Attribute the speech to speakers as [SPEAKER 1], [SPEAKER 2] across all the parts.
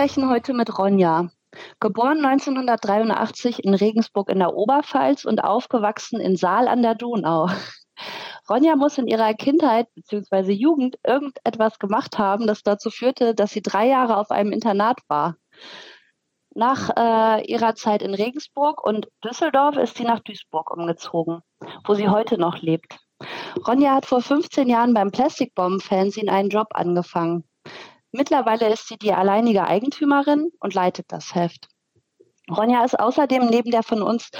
[SPEAKER 1] sprechen heute mit Ronja. Geboren 1983 in Regensburg in der Oberpfalz und aufgewachsen in Saal an der Donau. Ronja muss in ihrer Kindheit bzw. Jugend irgendetwas gemacht haben, das dazu führte, dass sie drei Jahre auf einem Internat war. Nach äh, ihrer Zeit in Regensburg und Düsseldorf ist sie nach Duisburg umgezogen, wo sie heute noch lebt. Ronja hat vor 15 Jahren beim Plastic Bomb einen Job angefangen. Mittlerweile ist sie die alleinige Eigentümerin und leitet das Heft. Ronja ist außerdem neben der von uns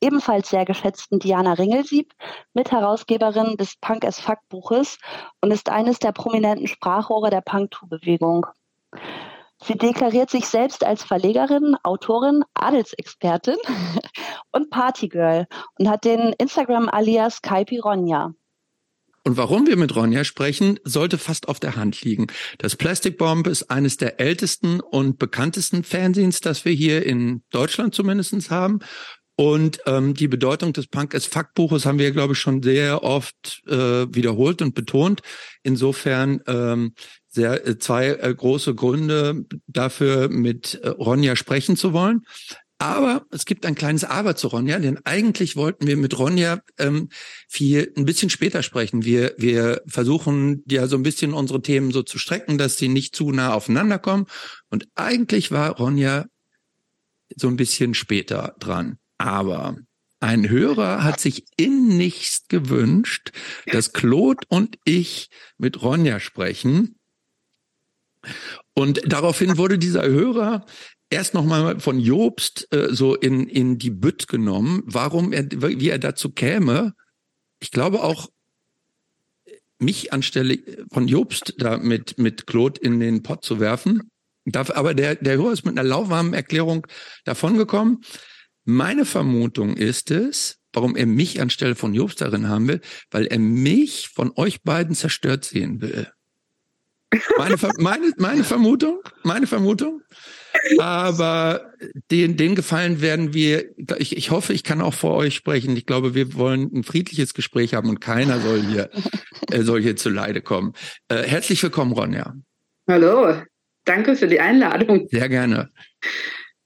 [SPEAKER 1] ebenfalls sehr geschätzten Diana Ringelsieb Mitherausgeberin des Punk as Fuck Buches und ist eines der prominenten Sprachrohre der Punk-Tu-Bewegung. Sie deklariert sich selbst als Verlegerin, Autorin, Adelsexpertin und Partygirl und hat den Instagram-Alias Kaipi Ronja.
[SPEAKER 2] Und warum wir mit Ronja sprechen, sollte fast auf der Hand liegen. Das Plastic Bomb ist eines der ältesten und bekanntesten Fanzines, das wir hier in Deutschland zumindest haben. Und ähm, die Bedeutung des Punk as Fuck Buches haben wir, glaube ich, schon sehr oft äh, wiederholt und betont. Insofern ähm, sehr äh, zwei äh, große Gründe dafür, mit äh, Ronja sprechen zu wollen. Aber es gibt ein kleines Aber zu Ronja, denn eigentlich wollten wir mit Ronja ähm, viel ein bisschen später sprechen. Wir wir versuchen ja so ein bisschen unsere Themen so zu strecken, dass sie nicht zu nah aufeinander kommen. Und eigentlich war Ronja so ein bisschen später dran. Aber ein Hörer hat sich innigst gewünscht, dass Claude und ich mit Ronja sprechen. Und daraufhin wurde dieser Hörer erst nochmal von Jobst äh, so in, in die Bütt genommen, warum er, wie er dazu käme. Ich glaube auch, mich anstelle von Jobst da mit, mit Claude in den Pott zu werfen. Darf, aber der, der Hörer ist mit einer lauwarmen Erklärung davongekommen. Meine Vermutung ist es, warum er mich anstelle von Jobst darin haben will, weil er mich von euch beiden zerstört sehen will. Meine, meine, meine Vermutung, meine Vermutung. Aber den, den Gefallen werden wir, ich, ich hoffe, ich kann auch vor euch sprechen. Ich glaube, wir wollen ein friedliches Gespräch haben und keiner soll hier, äh, soll hier zu Leide kommen. Äh, herzlich willkommen, Ronja.
[SPEAKER 3] Hallo, danke für die Einladung.
[SPEAKER 2] Sehr gerne.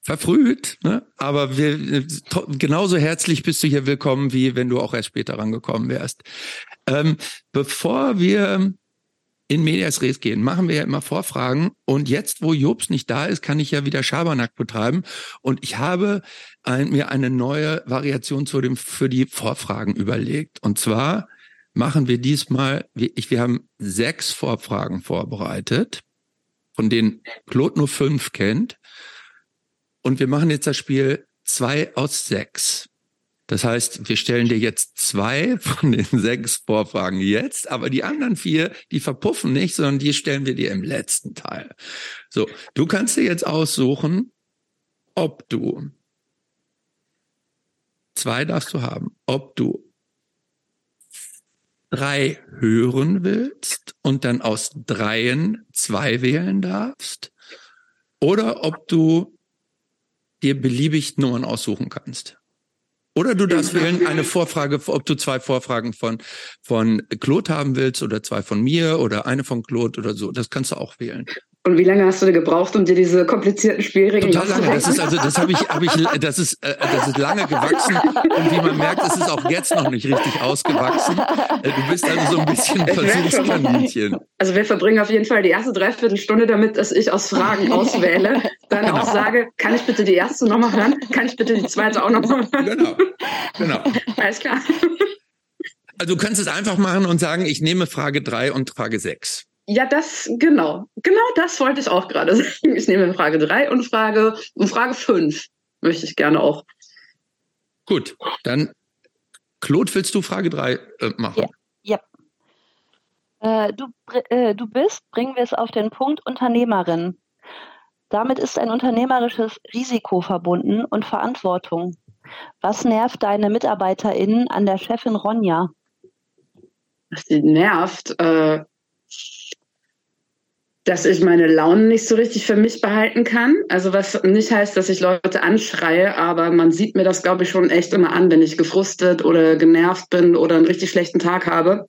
[SPEAKER 2] Verfrüht, ne? aber wir, genauso herzlich bist du hier willkommen, wie wenn du auch erst später rangekommen wärst. Ähm, bevor wir in Medias Res gehen, machen wir ja immer Vorfragen. Und jetzt, wo Jobs nicht da ist, kann ich ja wieder Schabernack betreiben. Und ich habe ein, mir eine neue Variation zu dem, für die Vorfragen überlegt. Und zwar machen wir diesmal, wir, ich, wir haben sechs Vorfragen vorbereitet, von denen Claude nur fünf kennt. Und wir machen jetzt das Spiel zwei aus sechs. Das heißt, wir stellen dir jetzt zwei von den sechs Vorfragen jetzt, aber die anderen vier, die verpuffen nicht, sondern die stellen wir dir im letzten Teil. So, du kannst dir jetzt aussuchen, ob du zwei darfst du haben, ob du drei hören willst und dann aus dreien zwei wählen darfst, oder ob du dir beliebig Nummern aussuchen kannst. Oder du darfst wählen eine Vorfrage, ob du zwei Vorfragen von, von Claude haben willst oder zwei von mir oder eine von Claude oder so. Das kannst du auch wählen.
[SPEAKER 3] Und wie lange hast du gebraucht, um dir diese komplizierten Spielregeln
[SPEAKER 2] Total lange. Das ist also, das habe ich, habe ich, das ist, äh, das ist lange gewachsen. Und wie man merkt, ist es auch jetzt noch nicht richtig ausgewachsen. Äh, du bist also so ein bisschen Versuchskaninchen.
[SPEAKER 3] Also wir verbringen auf jeden Fall die erste Dreiviertelstunde damit, dass ich aus Fragen auswähle, dann genau. auch sage, kann ich bitte die erste nochmal hören? Kann ich bitte die zweite auch nochmal hören? Genau, genau. Alles klar.
[SPEAKER 2] Also du kannst es einfach machen und sagen, ich nehme Frage drei und Frage sechs.
[SPEAKER 3] Ja, das, genau. Genau das wollte ich auch gerade sagen. Ich nehme Frage drei und Frage, und Frage fünf möchte ich gerne auch.
[SPEAKER 2] Gut, dann, Claude, willst du Frage drei äh, machen?
[SPEAKER 1] Ja. ja. Äh, du, äh, du bist, bringen wir es auf den Punkt, Unternehmerin. Damit ist ein unternehmerisches Risiko verbunden und Verantwortung. Was nervt deine MitarbeiterInnen an der Chefin Ronja?
[SPEAKER 3] Was sie nervt, äh, dass ich meine Launen nicht so richtig für mich behalten kann. Also was nicht heißt, dass ich Leute anschreie, aber man sieht mir das, glaube ich, schon echt immer an, wenn ich gefrustet oder genervt bin oder einen richtig schlechten Tag habe.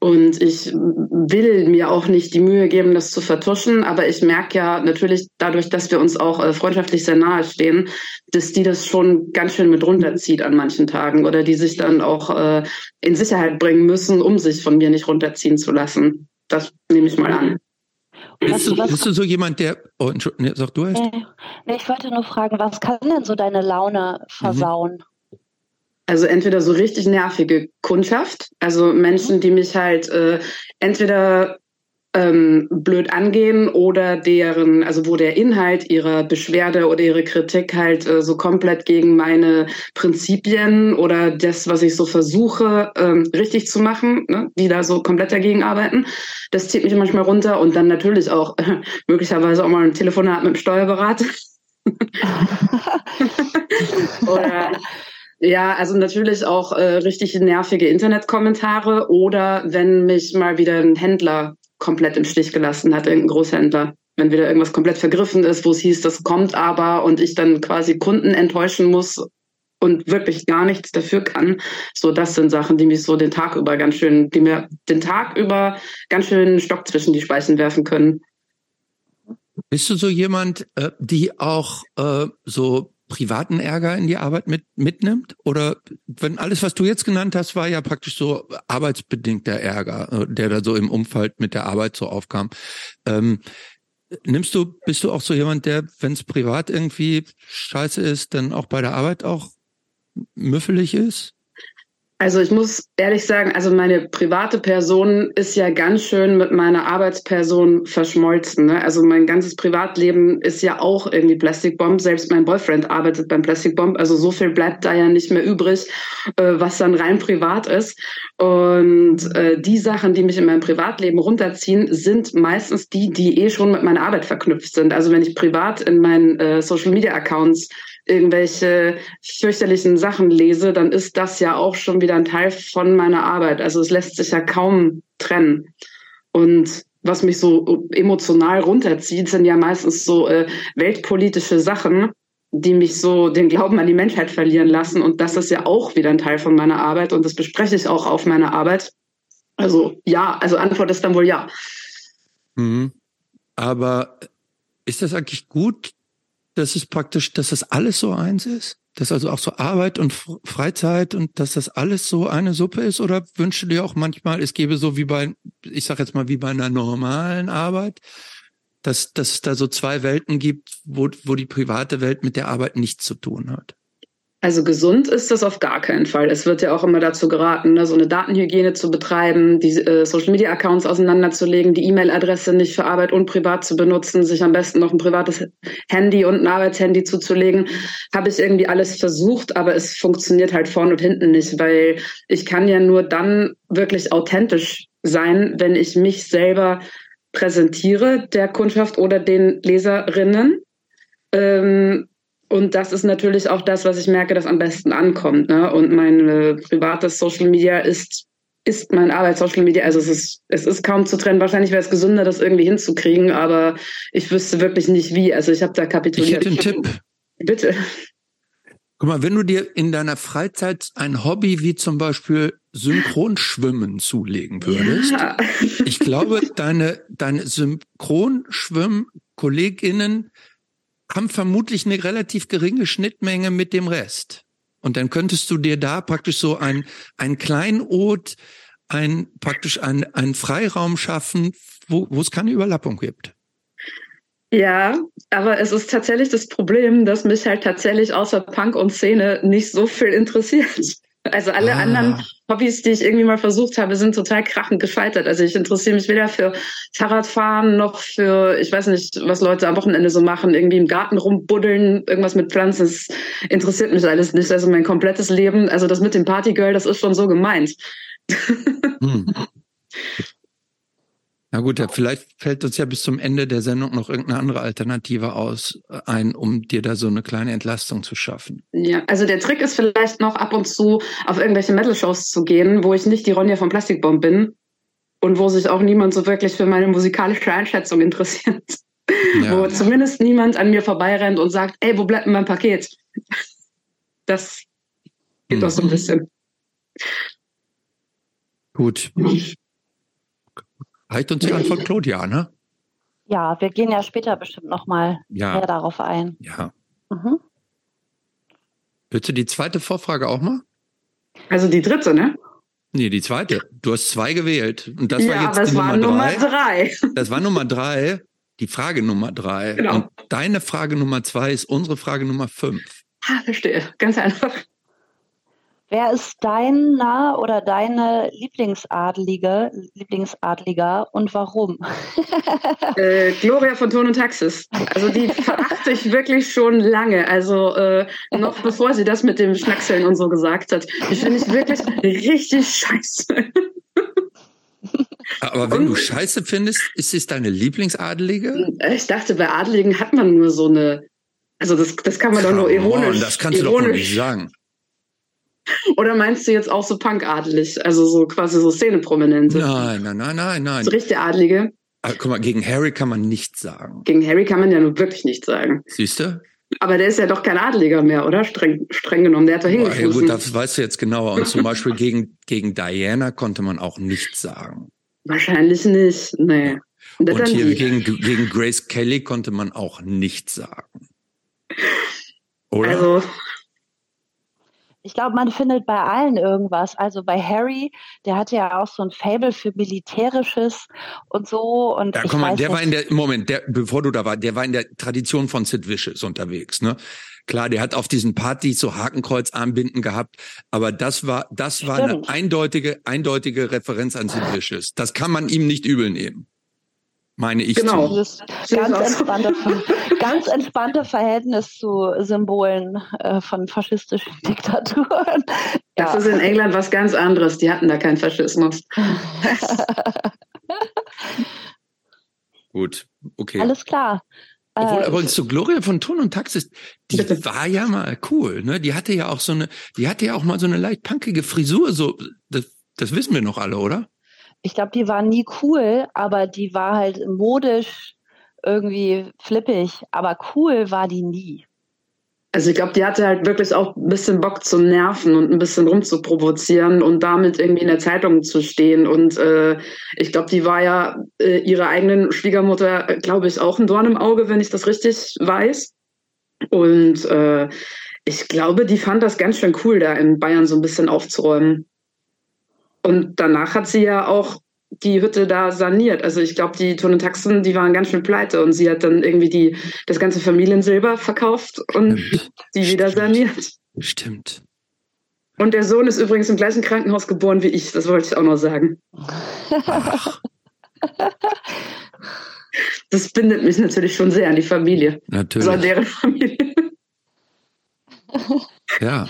[SPEAKER 3] Und ich will mir auch nicht die Mühe geben, das zu vertuschen. Aber ich merke ja natürlich dadurch, dass wir uns auch äh, freundschaftlich sehr nahe stehen, dass die das schon ganz schön mit runterzieht an manchen Tagen oder die sich dann auch äh, in Sicherheit bringen müssen, um sich von mir nicht runterziehen zu lassen. Das nehme ich mal an.
[SPEAKER 2] Bist du, bist du so jemand, der. Oh, nee, sag du erst.
[SPEAKER 1] Nee, ich wollte nur fragen, was kann denn so deine Laune versauen? Mhm.
[SPEAKER 3] Also entweder so richtig nervige Kundschaft, also Menschen, die mich halt äh, entweder ähm, blöd angehen oder deren, also wo der Inhalt ihrer Beschwerde oder ihre Kritik halt äh, so komplett gegen meine Prinzipien oder das, was ich so versuche, ähm, richtig zu machen, ne, die da so komplett dagegen arbeiten. Das zieht mich manchmal runter und dann natürlich auch äh, möglicherweise auch mal ein Telefonat mit dem Steuerberater. oder ja, also natürlich auch äh, richtig nervige Internetkommentare oder wenn mich mal wieder ein Händler komplett im Stich gelassen hat, irgendein Großhändler. Wenn wieder irgendwas komplett vergriffen ist, wo es hieß, das kommt aber und ich dann quasi Kunden enttäuschen muss und wirklich gar nichts dafür kann. So, das sind Sachen, die mich so den Tag über ganz schön, die mir den Tag über ganz schön Stock zwischen die Speichen werfen können.
[SPEAKER 2] Bist du so jemand, äh, die auch äh, so privaten Ärger in die Arbeit mit, mitnimmt? Oder wenn alles, was du jetzt genannt hast, war ja praktisch so arbeitsbedingter Ärger, äh, der da so im Umfeld mit der Arbeit so aufkam. Ähm, nimmst du, bist du auch so jemand, der, wenn es privat irgendwie scheiße ist, dann auch bei der Arbeit auch müffelig ist?
[SPEAKER 3] Also ich muss ehrlich sagen, also meine private Person ist ja ganz schön mit meiner Arbeitsperson verschmolzen. Ne? Also mein ganzes Privatleben ist ja auch irgendwie Plastic Bomb. Selbst mein Boyfriend arbeitet beim Plastic Bomb. Also so viel bleibt da ja nicht mehr übrig, äh, was dann rein privat ist. Und äh, die Sachen, die mich in meinem Privatleben runterziehen, sind meistens die, die eh schon mit meiner Arbeit verknüpft sind. Also wenn ich privat in meinen äh, Social Media Accounts irgendwelche fürchterlichen Sachen lese, dann ist das ja auch schon wieder ein Teil von meiner Arbeit. Also es lässt sich ja kaum trennen. Und was mich so emotional runterzieht, sind ja meistens so äh, weltpolitische Sachen, die mich so den Glauben an die Menschheit verlieren lassen. Und das ist ja auch wieder ein Teil von meiner Arbeit und das bespreche ich auch auf meiner Arbeit. Also ja, also Antwort ist dann wohl ja.
[SPEAKER 2] Mhm. Aber ist das eigentlich gut, dass es praktisch, dass das alles so eins ist? Dass also auch so Arbeit und Freizeit und dass das alles so eine Suppe ist? Oder wünschst du dir auch manchmal, es gäbe so wie bei, ich sag jetzt mal, wie bei einer normalen Arbeit, dass, dass es da so zwei Welten gibt, wo, wo die private Welt mit der Arbeit nichts zu tun hat?
[SPEAKER 3] Also gesund ist das auf gar keinen Fall. Es wird ja auch immer dazu geraten, ne, so eine Datenhygiene zu betreiben, die äh, Social-Media-Accounts auseinanderzulegen, die E-Mail-Adresse nicht für Arbeit und privat zu benutzen, sich am besten noch ein privates Handy und ein Arbeitshandy zuzulegen. Habe ich irgendwie alles versucht, aber es funktioniert halt vorne und hinten nicht, weil ich kann ja nur dann wirklich authentisch sein, wenn ich mich selber präsentiere, der Kundschaft oder den Leserinnen. Ähm, und das ist natürlich auch das, was ich merke, das am besten ankommt. Ne? Und mein äh, privates Social Media ist, ist mein Arbeits-Social Media. Also es ist, es ist kaum zu trennen. Wahrscheinlich wäre es gesünder, das irgendwie hinzukriegen, aber ich wüsste wirklich nicht wie. Also ich habe da kapituliert.
[SPEAKER 2] Ich hätte einen Tipp.
[SPEAKER 3] Bitte.
[SPEAKER 2] Guck mal, wenn du dir in deiner Freizeit ein Hobby wie zum Beispiel Synchronschwimmen zulegen würdest, ja. ich glaube, deine, deine Synchronschwimm-KollegInnen haben vermutlich eine relativ geringe Schnittmenge mit dem Rest. Und dann könntest du dir da praktisch so ein, ein Kleinod, ein, praktisch ein, ein Freiraum schaffen, wo, wo es keine Überlappung gibt.
[SPEAKER 3] Ja, aber es ist tatsächlich das Problem, dass mich halt tatsächlich außer Punk und Szene nicht so viel interessiert. Also alle ah. anderen Hobbys, die ich irgendwie mal versucht habe, sind total krachend gescheitert. Also ich interessiere mich weder für Fahrradfahren noch für, ich weiß nicht, was Leute am Wochenende so machen, irgendwie im Garten rumbuddeln, irgendwas mit Pflanzen. Das interessiert mich alles nicht. Also mein komplettes Leben, also das mit dem Partygirl, das ist schon so gemeint. Hm.
[SPEAKER 2] Na gut, vielleicht fällt uns ja bis zum Ende der Sendung noch irgendeine andere Alternative aus äh, ein, um dir da so eine kleine Entlastung zu schaffen.
[SPEAKER 3] Ja, also der Trick ist vielleicht noch ab und zu auf irgendwelche Metal-Shows zu gehen, wo ich nicht die Ronja von Plastikbomb bin und wo sich auch niemand so wirklich für meine musikalische Einschätzung interessiert. Ja. Wo zumindest niemand an mir vorbeirennt und sagt, ey, wo bleibt denn mein Paket? Das geht mhm. doch so ein bisschen.
[SPEAKER 2] Gut. Reicht uns die Antwort, Claude, ja, ne?
[SPEAKER 1] Ja, wir gehen ja später bestimmt nochmal
[SPEAKER 2] Ja.
[SPEAKER 1] mehr darauf ein.
[SPEAKER 2] Ja.
[SPEAKER 1] Mhm.
[SPEAKER 2] Willst du die zweite Vorfrage auch mal?
[SPEAKER 3] Also die dritte, ne?
[SPEAKER 2] Nee, die zweite. Du hast zwei gewählt. Und das war
[SPEAKER 3] ja,
[SPEAKER 2] jetzt
[SPEAKER 3] aber
[SPEAKER 2] die
[SPEAKER 3] es war
[SPEAKER 2] Nummer,
[SPEAKER 3] Nummer
[SPEAKER 2] drei.
[SPEAKER 3] drei.
[SPEAKER 2] Das war Nummer drei. Die Frage Nummer drei.
[SPEAKER 3] Genau.
[SPEAKER 2] Und deine Frage Nummer zwei ist unsere Frage Nummer fünf.
[SPEAKER 3] Ah, verstehe. Ganz einfach.
[SPEAKER 1] Wer ist deiner oder deine Lieblingsadlige, Lieblingsadliger und warum?
[SPEAKER 3] Äh, Gloria von Ton und Taxis. Also die verachte ich wirklich schon lange. Also äh, noch bevor sie das mit dem Schnackseln und so gesagt hat. Die finde ich wirklich richtig scheiße.
[SPEAKER 2] Aber wenn du Scheiße findest, ist es deine Lieblingsadelige?
[SPEAKER 3] Ich dachte, bei Adligen hat man nur so eine. Also das, das kann man doch nur ironisch.
[SPEAKER 2] on, das kannst du doch
[SPEAKER 3] ironisch.
[SPEAKER 2] nicht sagen.
[SPEAKER 3] Oder meinst du jetzt auch so punkadelig? Also so quasi so Szeneprominente?
[SPEAKER 2] Nein, nein, nein, nein, nein.
[SPEAKER 3] So richtig Adlige.
[SPEAKER 2] Ah, guck mal, gegen Harry kann man nichts sagen.
[SPEAKER 3] Gegen Harry kann man ja nun wirklich nichts sagen.
[SPEAKER 2] Siehst du?
[SPEAKER 3] Aber der ist ja doch kein Adliger mehr, oder? Streng, streng genommen. Der hat doch
[SPEAKER 2] Ja,
[SPEAKER 3] hingefußen.
[SPEAKER 2] gut, das weißt du jetzt genauer. Und zum Beispiel gegen, gegen Diana konnte man auch nichts sagen.
[SPEAKER 3] Wahrscheinlich nicht. Nee. Und,
[SPEAKER 2] Und
[SPEAKER 3] dann
[SPEAKER 2] hier gegen, gegen Grace Kelly konnte man auch nichts sagen. Oder?
[SPEAKER 3] Also,
[SPEAKER 1] Ich glaube, man findet bei allen irgendwas. Also bei Harry, der hatte ja auch so ein Fable für Militärisches und so. Und
[SPEAKER 2] ja,
[SPEAKER 1] ich
[SPEAKER 2] guck mal, der war in der, Moment, der, bevor du da warst, der war in der Tradition von Sid Vicious unterwegs, ne? Klar, der hat auf diesen Partys so Hakenkreuzarmbinden gehabt, aber das war, das war eine
[SPEAKER 1] Stimmt.
[SPEAKER 2] eindeutige, eindeutige Referenz an Sid Vicious. Das kann man ihm nicht übel nehmen. Meine ich
[SPEAKER 3] Genau.
[SPEAKER 1] dieses ganz entspannte, ganz entspannte Verhältnis zu Symbolen äh, von faschistischen Diktaturen.
[SPEAKER 3] das
[SPEAKER 1] Ja.
[SPEAKER 3] ist in England was ganz anderes. Die hatten da keinen Faschismus.
[SPEAKER 2] Gut, okay.
[SPEAKER 1] Alles klar.
[SPEAKER 2] Obwohl
[SPEAKER 1] Äh,
[SPEAKER 2] übrigens zu Gloria von Ton und Taxis, die war ja mal cool, ne? Die hatte ja auch so eine, die hatte ja auch mal so eine leicht punkige Frisur, so, das, das wissen wir noch alle, oder?
[SPEAKER 1] Ich glaube, die war nie cool, aber die war halt modisch irgendwie flippig. Aber cool war die nie.
[SPEAKER 3] Also ich glaube, die hatte halt wirklich auch ein bisschen Bock zum Nerven und ein bisschen rumzuprovozieren und damit irgendwie in der Zeitung zu stehen. Und äh, ich glaube, die war ja äh, ihrer eigenen Schwiegermutter, glaube ich, auch ein Dorn im Auge, wenn ich das richtig weiß. Und äh, ich glaube, die fand das ganz schön cool, da in Bayern so ein bisschen aufzuräumen. Und danach hat sie ja auch die Hütte da saniert. Also ich glaube, die Ton und Taxen, die waren ganz schön pleite und sie hat dann irgendwie die, das ganze Familiensilber verkauft und
[SPEAKER 2] Stimmt.
[SPEAKER 3] die wieder
[SPEAKER 2] Stimmt.
[SPEAKER 3] saniert.
[SPEAKER 2] Stimmt.
[SPEAKER 3] Und der Sohn ist übrigens im gleichen Krankenhaus geboren wie ich, das wollte ich auch noch sagen.
[SPEAKER 2] Ach,
[SPEAKER 3] Das bindet mich natürlich schon sehr an die Familie. Also an
[SPEAKER 2] natürlich.
[SPEAKER 3] deren Familie.
[SPEAKER 2] Ja.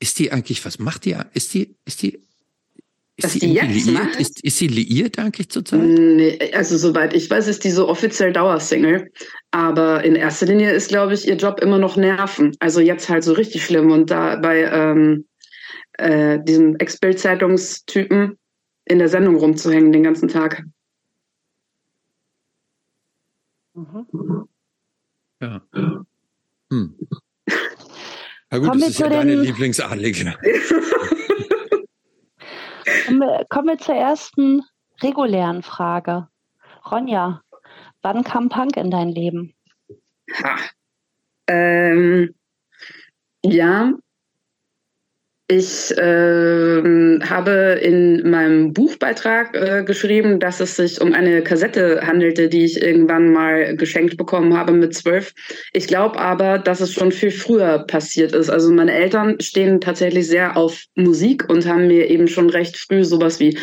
[SPEAKER 2] Ist die eigentlich, was macht die? Ist die, ist die, ist
[SPEAKER 3] jetzt
[SPEAKER 2] liiert? Ist, ist sie liiert eigentlich zurzeit?
[SPEAKER 3] Nee, also soweit ich weiß, ist die so offiziell Dauersingle. Aber in erster Linie ist, glaube ich, ihr Job immer noch Nerven. Also jetzt halt so richtig schlimm. Und da bei ähm, äh, diesem Ex-Bild-Zeitungstypen in der Sendung rumzuhängen den ganzen Tag.
[SPEAKER 1] Mhm.
[SPEAKER 2] Ja. Hm. Na gut,
[SPEAKER 1] Kommen
[SPEAKER 2] das ist ja deine Lieblingsadlige.
[SPEAKER 1] Kommen wir, zur ersten regulären Frage. Ronja, wann kam Punk in dein Leben?
[SPEAKER 3] Ha. Ähm, ja, ich ähm, habe in meinem Buchbeitrag äh, geschrieben, dass es sich um eine Kassette handelte, die ich irgendwann mal geschenkt bekommen habe mit zwölf. Ich glaube aber, dass es schon viel früher passiert ist. Also meine Eltern stehen tatsächlich sehr auf Musik und haben mir eben schon recht früh sowas wie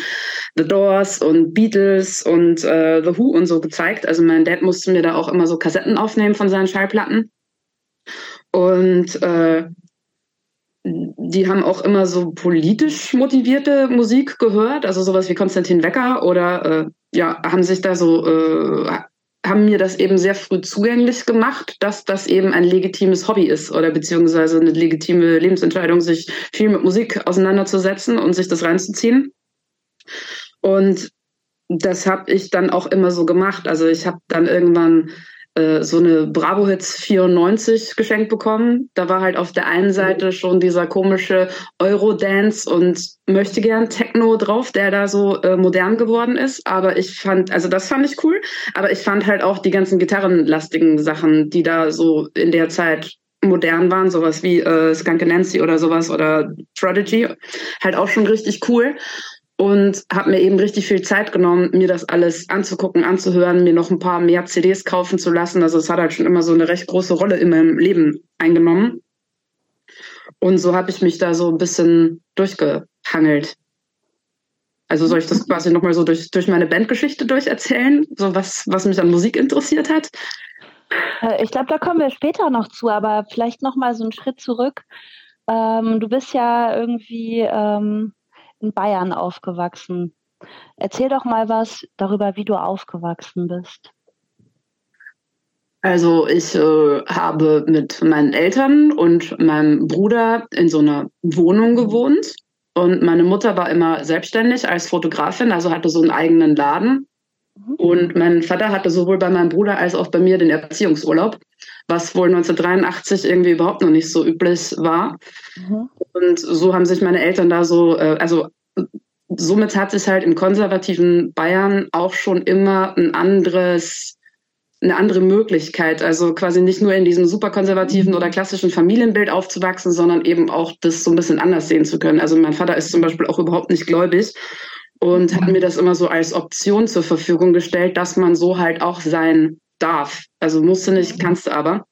[SPEAKER 3] The Doors und Beatles und äh, The Who und so gezeigt. Also mein Dad musste mir da auch immer so Kassetten aufnehmen von seinen Schallplatten. Und äh, die haben auch immer so politisch motivierte Musik gehört, also sowas wie Konstantin Wecker oder äh, ja, haben sich da so, äh, haben mir das eben sehr früh zugänglich gemacht, dass das eben ein legitimes Hobby ist oder beziehungsweise eine legitime Lebensentscheidung, sich viel mit Musik auseinanderzusetzen und sich das reinzuziehen. Und das habe ich dann auch immer so gemacht. Also ich habe dann irgendwann äh, so eine Bravo Hits 94 geschenkt bekommen. Da war halt auf der einen Seite schon dieser komische Eurodance und möchte gern Techno drauf, der da so äh, modern geworden ist. Aber ich fand, also das fand ich cool. Aber ich fand halt auch die ganzen gitarrenlastigen Sachen, die da so in der Zeit modern waren, sowas wie äh, Skunk Nancy oder sowas oder Prodigy, halt auch schon richtig cool und habe mir eben richtig viel Zeit genommen, mir das alles anzugucken, anzuhören, mir noch ein paar mehr CDs kaufen zu lassen. Also es hat halt schon immer so eine recht große Rolle in meinem Leben eingenommen. Und so habe ich mich da so ein bisschen durchgehangelt. Also soll ich das quasi nochmal so durch, durch meine Bandgeschichte durcherzählen, so was, was mich an Musik interessiert hat?
[SPEAKER 1] Äh, ich glaube, da kommen wir später noch zu, aber vielleicht nochmal so einen Schritt zurück. Ähm, du bist ja irgendwie ähm, in Bayern aufgewachsen. Erzähl doch mal was darüber, wie du aufgewachsen bist.
[SPEAKER 3] Also ich äh, habe mit meinen Eltern und meinem Bruder in so einer Wohnung gewohnt. Und meine Mutter war immer selbstständig als Fotografin, also hatte so einen eigenen Laden. Mhm. Und mein Vater hatte sowohl bei meinem Bruder als auch bei mir den Erziehungsurlaub, was wohl 1983 irgendwie überhaupt noch nicht so üblich war. Mhm. Und so haben sich meine Eltern da so, äh, also somit hat sich halt im konservativen Bayern auch schon immer ein anderes eine andere Möglichkeit, also quasi nicht nur in diesem super konservativen oder klassischen Familienbild aufzuwachsen, sondern eben auch das so ein bisschen anders sehen zu können. Also mein Vater ist zum Beispiel auch überhaupt nicht gläubig und hat mir das immer so als Option zur Verfügung gestellt, dass man so halt auch sein darf. Also musste nicht, kannst du aber.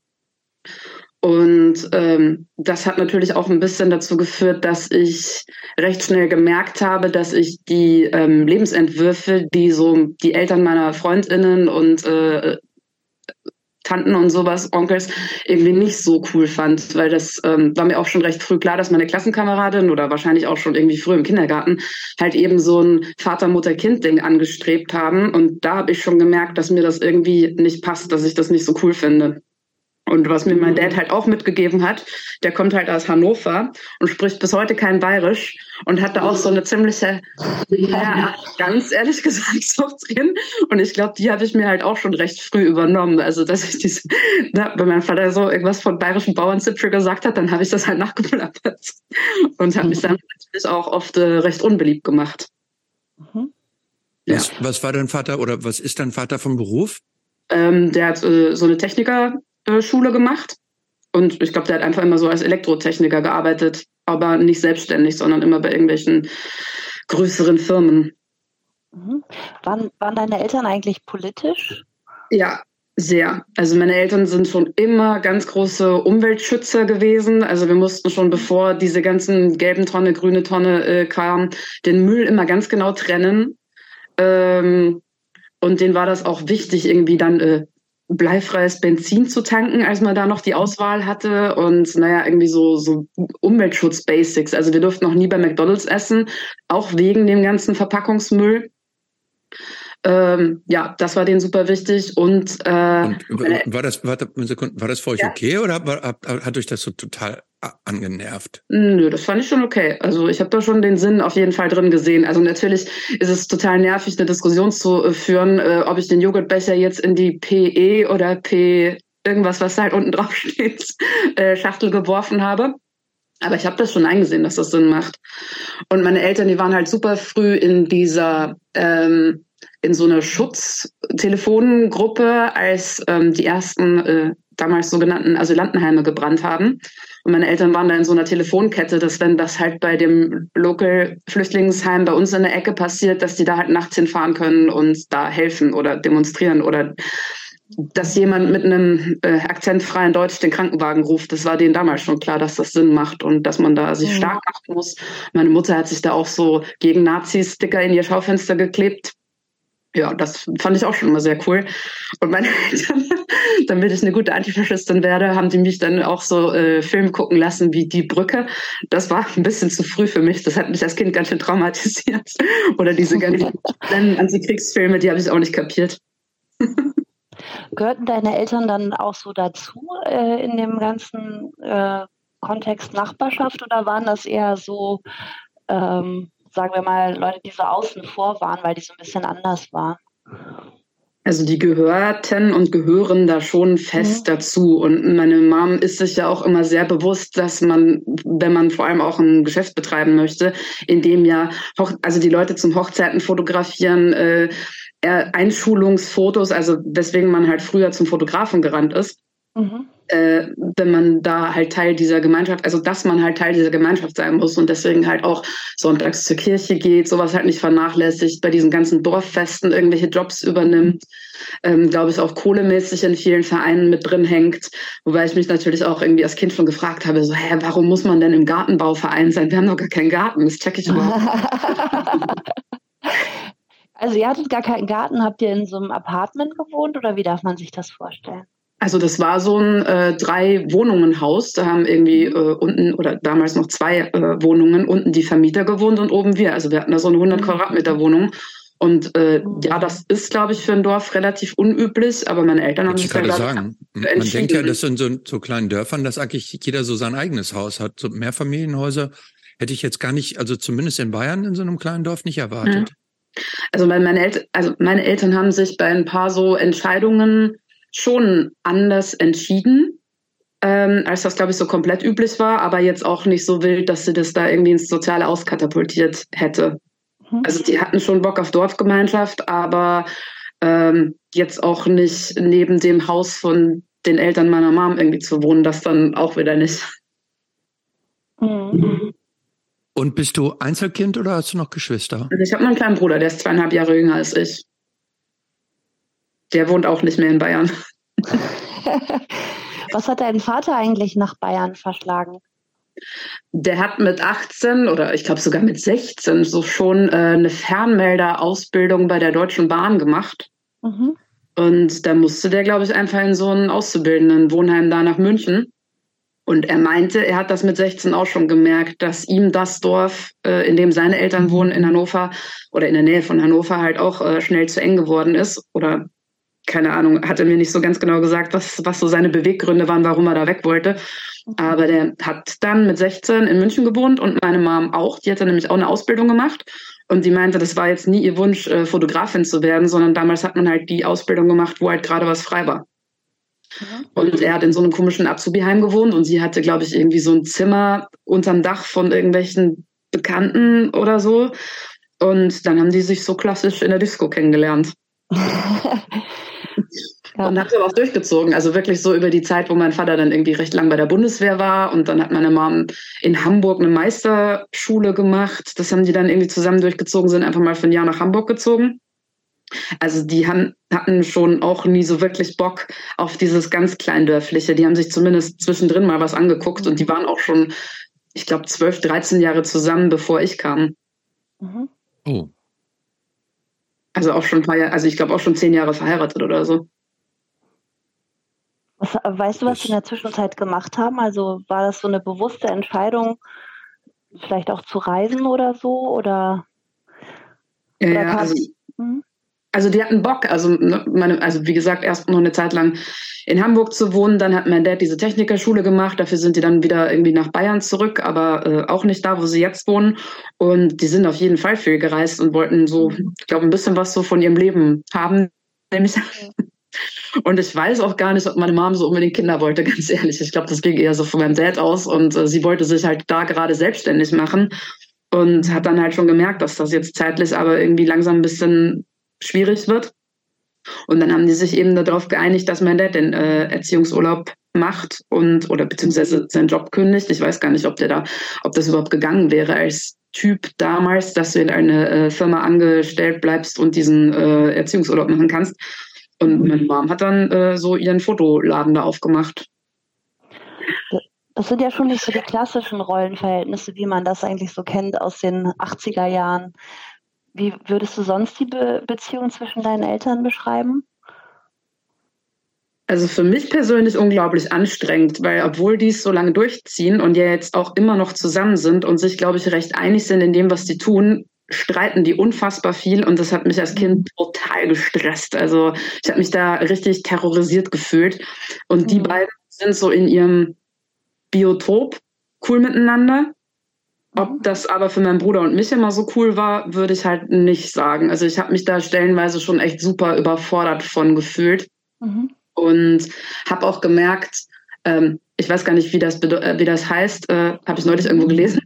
[SPEAKER 3] Und ähm, das hat natürlich auch ein bisschen dazu geführt, dass ich recht schnell gemerkt habe, dass ich die ähm, Lebensentwürfe, die so die Eltern meiner Freundinnen und äh, Tanten und sowas, Onkels, irgendwie nicht so cool fand, weil das ähm, war mir auch schon recht früh klar, dass meine Klassenkameradin oder wahrscheinlich auch schon irgendwie früh im Kindergarten halt eben so ein Vater-Mutter-Kind-Ding angestrebt haben. Und da habe ich schon gemerkt, dass mir das irgendwie nicht passt, dass ich das nicht so cool finde. Und was mir mein Dad halt auch mitgegeben hat, der kommt halt aus Hannover und spricht bis heute kein Bayerisch und hat da auch so eine ziemliche, ja, ganz ehrlich gesagt, so drin. Und ich glaube, die habe ich mir halt auch schon recht früh übernommen. Also, dass ich diese, na, wenn mein Vater so irgendwas von bayerischen Bauernzipfel gesagt hat, dann habe ich das halt nachgeplappert und habe mich dann natürlich auch oft äh, recht unbeliebt gemacht.
[SPEAKER 2] Mhm. Ja. Was, was war dein Vater oder was ist dein Vater vom Beruf?
[SPEAKER 3] Ähm, der hat äh, so eine Techniker Schule gemacht. Und ich glaube, der hat einfach immer so als Elektrotechniker gearbeitet, aber nicht selbstständig, sondern immer bei irgendwelchen größeren Firmen.
[SPEAKER 1] Mhm. Waren, waren deine Eltern eigentlich politisch?
[SPEAKER 3] Ja, sehr. Also meine Eltern sind schon immer ganz große Umweltschützer gewesen. Also wir mussten schon, bevor diese ganzen gelben Tonne, grüne Tonne äh, kamen, den Müll immer ganz genau trennen. Ähm, und denen war das auch wichtig, irgendwie dann äh, bleifreies Benzin zu tanken, als man da noch die Auswahl hatte und naja, irgendwie so, so Umweltschutz-Basics. Also wir durften noch nie bei McDonalds essen, auch wegen dem ganzen Verpackungsmüll. Ähm, ja, das war denen super wichtig und, äh, und
[SPEAKER 2] war das war, war das für euch ja. okay oder war, hat, hat euch das so total angenervt?
[SPEAKER 3] Nö, das fand ich schon okay. Also ich habe da schon den Sinn auf jeden Fall drin gesehen. Also natürlich ist es total nervig, eine Diskussion zu äh, führen, äh, ob ich den Joghurtbecher jetzt in die PE oder P irgendwas, was halt unten drauf steht, äh, Schachtel geworfen habe. Aber ich habe das schon eingesehen, dass das Sinn macht. Und meine Eltern, die waren halt super früh in dieser ähm, in so einer Schutztelefonengruppe, als ähm, die ersten äh, damals sogenannten Asylantenheime gebrannt haben. Und meine Eltern waren da in so einer Telefonkette, dass wenn das halt bei dem Local Flüchtlingsheim bei uns in der Ecke passiert, dass die da halt nachts hinfahren können und da helfen oder demonstrieren oder dass jemand mit einem äh, akzentfreien Deutsch den Krankenwagen ruft, das war denen damals schon klar, dass das Sinn macht und dass man da sich stark machen muss. Meine Mutter hat sich da auch so gegen Nazis-Sticker in ihr Schaufenster geklebt ja, das fand ich auch schon immer sehr cool. Und meine Eltern, damit ich eine gute Antifaschistin werde, haben die mich dann auch so äh, Filme gucken lassen wie Die Brücke. Das war ein bisschen zu früh für mich. Das hat mich als Kind ganz schön traumatisiert. Oder diese ganzen Antikriegsfilme, die habe ich auch nicht kapiert.
[SPEAKER 1] Gehörten deine Eltern dann auch so dazu äh, in dem ganzen äh, Kontext Nachbarschaft oder waren das eher so ähm, sagen wir mal, Leute, die so außen vor waren, weil die so ein bisschen anders waren?
[SPEAKER 3] Also die gehörten und gehören da schon fest mhm. dazu. Und meine Mom ist sich ja auch immer sehr bewusst, dass man, wenn man vor allem auch ein Geschäft betreiben möchte, in dem ja, also die Leute zum Hochzeiten fotografieren, äh, Einschulungsfotos, also weswegen man halt früher zum Fotografen gerannt ist. Mhm äh, wenn man da halt Teil dieser Gemeinschaft, also dass man halt Teil dieser Gemeinschaft sein muss und deswegen halt auch sonntags zur Kirche geht, sowas halt nicht vernachlässigt, bei diesen ganzen Dorffesten irgendwelche Jobs übernimmt, ähm, glaube ich auch kohlemäßig in vielen Vereinen mit drin hängt, wobei ich mich natürlich auch irgendwie als Kind schon gefragt habe, so, hä, warum muss man denn im Gartenbauverein sein? Wir haben doch gar keinen Garten, das check ich überhaupt.
[SPEAKER 1] Also ihr hattet gar keinen Garten, habt ihr in so einem Apartment gewohnt oder wie darf man sich das vorstellen?
[SPEAKER 3] Also das war so ein äh, drei Wohnungen Haus. Da haben irgendwie äh, unten oder damals noch zwei äh, Wohnungen unten die Vermieter gewohnt und oben wir. Also wir hatten da so eine 100 mhm. Quadratmeter Wohnung. Und äh, ja, das ist, glaube ich, für ein Dorf relativ unüblich, aber meine Eltern haben sich
[SPEAKER 2] da sagen. Man denkt ja, dass in so, so kleinen Dörfern, dass eigentlich jeder so sein eigenes Haus hat. So Mehrfamilienhäuser hätte ich jetzt gar nicht, also zumindest in Bayern in so einem kleinen Dorf nicht erwartet.
[SPEAKER 3] Mhm. Also meine, Eltern, also meine Eltern haben sich bei ein paar so Entscheidungen schon anders entschieden, ähm, als das, glaube ich, so komplett üblich war, aber jetzt auch nicht so wild, dass sie das da irgendwie ins Soziale auskatapultiert hätte. Mhm. Also die hatten schon Bock auf Dorfgemeinschaft, aber ähm, jetzt auch nicht neben dem Haus von den Eltern meiner Mom irgendwie zu wohnen, das dann auch wieder nicht.
[SPEAKER 2] Mhm. Und bist du Einzelkind oder hast du noch Geschwister?
[SPEAKER 3] Also ich habe noch einen kleinen Bruder, der ist zweieinhalb Jahre jünger als ich. Der wohnt auch nicht mehr in Bayern.
[SPEAKER 1] Was hat dein Vater eigentlich nach Bayern verschlagen?
[SPEAKER 3] Der hat mit 18 oder ich glaube sogar mit 16 so schon äh, eine Fernmelderausbildung bei der Deutschen Bahn gemacht. Mhm. Und da musste der, glaube ich, einfach in so ein auszubildenden Wohnheim da nach München. Und er meinte, er hat das mit 16 auch schon gemerkt, dass ihm das Dorf, äh, in dem seine Eltern wohnen, in Hannover oder in der Nähe von Hannover halt auch äh, schnell zu eng geworden ist oder keine Ahnung, hat er mir nicht so ganz genau gesagt, was, was so seine Beweggründe waren, warum er da weg wollte. Aber der hat dann mit 16 in München gewohnt und meine Mom auch. Die hat dann nämlich auch eine Ausbildung gemacht. Und die meinte, das war jetzt nie ihr Wunsch, äh, Fotografin zu werden, sondern damals hat man halt die Ausbildung gemacht, wo halt gerade was frei war. Mhm. Und er hat in so einem komischen Azubi-Heim gewohnt und sie hatte, glaube ich, irgendwie so ein Zimmer unterm Dach von irgendwelchen Bekannten oder so. Und dann haben die sich so klassisch in der Disco kennengelernt. Ja. Und hat aber auch durchgezogen. Also wirklich so über die Zeit, wo mein Vater dann irgendwie recht lang bei der Bundeswehr war. Und dann hat meine Mom in Hamburg eine Meisterschule gemacht. Das haben die dann irgendwie zusammen durchgezogen, sind einfach mal für ein Jahr nach Hamburg gezogen. Also die haben, hatten schon auch nie so wirklich Bock auf dieses ganz kleindörfliche. Die haben sich zumindest zwischendrin mal was angeguckt und die waren auch schon, ich glaube, 12, 13 Jahre zusammen, bevor ich kam. Mhm. Oh. Also auch schon ein paar Jahre, also ich glaube auch schon zehn Jahre verheiratet oder so.
[SPEAKER 1] Was, weißt du, was sie in der Zwischenzeit gemacht haben? Also war das so eine bewusste Entscheidung, vielleicht auch zu reisen oder so? Oder,
[SPEAKER 3] ja, oder ja also, hm? Also die hatten Bock. Also, ne, meine, also wie gesagt, erst noch eine Zeit lang in Hamburg zu wohnen. Dann hat mein Dad diese Technikerschule gemacht. Dafür sind die dann wieder irgendwie nach Bayern zurück, aber äh, auch nicht da, wo sie jetzt wohnen. Und die sind auf jeden Fall viel gereist und wollten so, ich glaube, ein bisschen was so von ihrem Leben haben. Nämlich und ich weiß auch gar nicht, ob meine Mom so unbedingt Kinder wollte, ganz ehrlich. Ich glaube, das ging eher so von meinem Dad aus und äh, sie wollte sich halt da gerade selbstständig machen und hat dann halt schon gemerkt, dass das jetzt zeitlich aber irgendwie langsam ein bisschen schwierig wird. Und dann haben die sich eben darauf geeinigt, dass mein Dad den äh, Erziehungsurlaub macht und oder beziehungsweise seinen Job kündigt. Ich weiß gar nicht, ob der da, ob das überhaupt gegangen wäre als Typ damals, dass du in eine äh, Firma angestellt bleibst und diesen äh, Erziehungsurlaub machen kannst. Und meine Mom hat dann äh, so ihren Fotoladen da aufgemacht.
[SPEAKER 1] Das sind ja schon nicht so die klassischen Rollenverhältnisse, wie man das eigentlich so kennt aus den 80er Jahren. Wie würdest du sonst die Be Beziehung zwischen deinen Eltern beschreiben?
[SPEAKER 3] Also für mich persönlich unglaublich anstrengend, weil obwohl die es so lange durchziehen und ja jetzt auch immer noch zusammen sind und sich, glaube ich, recht einig sind in dem, was die tun, streiten die unfassbar viel und das hat mich als Kind total gestresst. Also ich habe mich da richtig terrorisiert gefühlt. Und die mhm. beiden sind so in ihrem Biotop cool miteinander. Ob das aber für meinen Bruder und mich immer so cool war, würde ich halt nicht sagen. Also ich habe mich da stellenweise schon echt super überfordert von gefühlt mhm. und habe auch gemerkt, ähm, ich weiß gar nicht, wie das, äh, wie das heißt, äh, habe ich neulich irgendwo gelesen,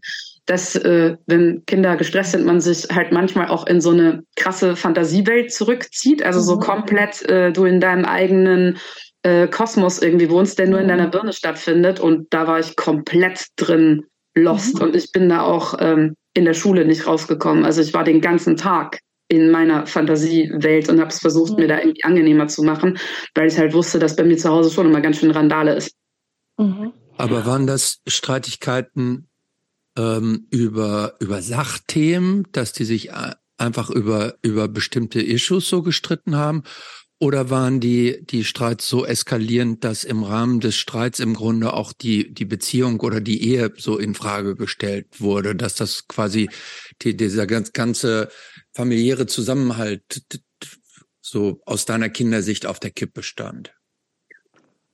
[SPEAKER 3] dass äh, wenn Kinder gestresst sind, man sich halt manchmal auch in so eine krasse Fantasiewelt zurückzieht, also so mhm. komplett äh, du in deinem eigenen äh, Kosmos irgendwie wohnst, der nur in deiner mhm. Birne stattfindet. Und da war ich komplett drin lost. Mhm. Und ich bin da auch ähm, in der Schule nicht rausgekommen. Also ich war den ganzen Tag in meiner Fantasiewelt und habe es versucht, mhm. mir da irgendwie angenehmer zu machen, weil ich halt wusste, dass bei mir zu Hause schon immer ganz schön Randale ist.
[SPEAKER 2] Mhm. Aber waren das Streitigkeiten ähm, über, über Sachthemen, dass die sich äh, einfach über, über bestimmte Issues so gestritten haben? Oder waren die, die Streits so eskalierend, dass im Rahmen des Streits im Grunde auch die, die Beziehung oder die Ehe so in Frage gestellt wurde, dass das quasi die, dieser ganz, ganze familiäre Zusammenhalt so aus deiner Kindersicht auf der Kippe stand?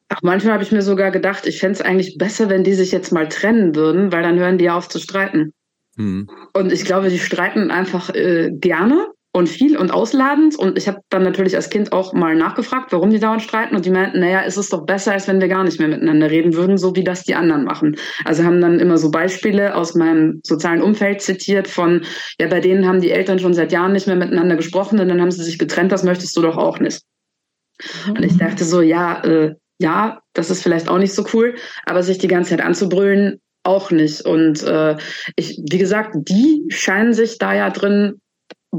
[SPEAKER 3] Ach, manchmal habe ich mir sogar gedacht, ich fände es eigentlich besser, wenn die sich jetzt mal trennen würden, weil dann hören die auf zu streiten. Hm. Und ich glaube, die streiten einfach äh, gerne und viel und ausladend. Und ich habe dann natürlich als Kind auch mal nachgefragt, warum die dauernd streiten. Und die meinten, naja, ist es doch besser, als wenn wir gar nicht mehr miteinander reden würden, so wie das die anderen machen. Also haben dann immer so Beispiele aus meinem sozialen Umfeld zitiert von, ja, bei denen haben die Eltern schon seit Jahren nicht mehr miteinander gesprochen und dann haben sie sich getrennt, das möchtest du doch auch nicht. Und ich dachte so, ja, äh, ja, das ist vielleicht auch nicht so cool, aber sich die ganze Zeit anzubrüllen, auch nicht. Und äh, ich, wie gesagt, die scheinen sich da ja drin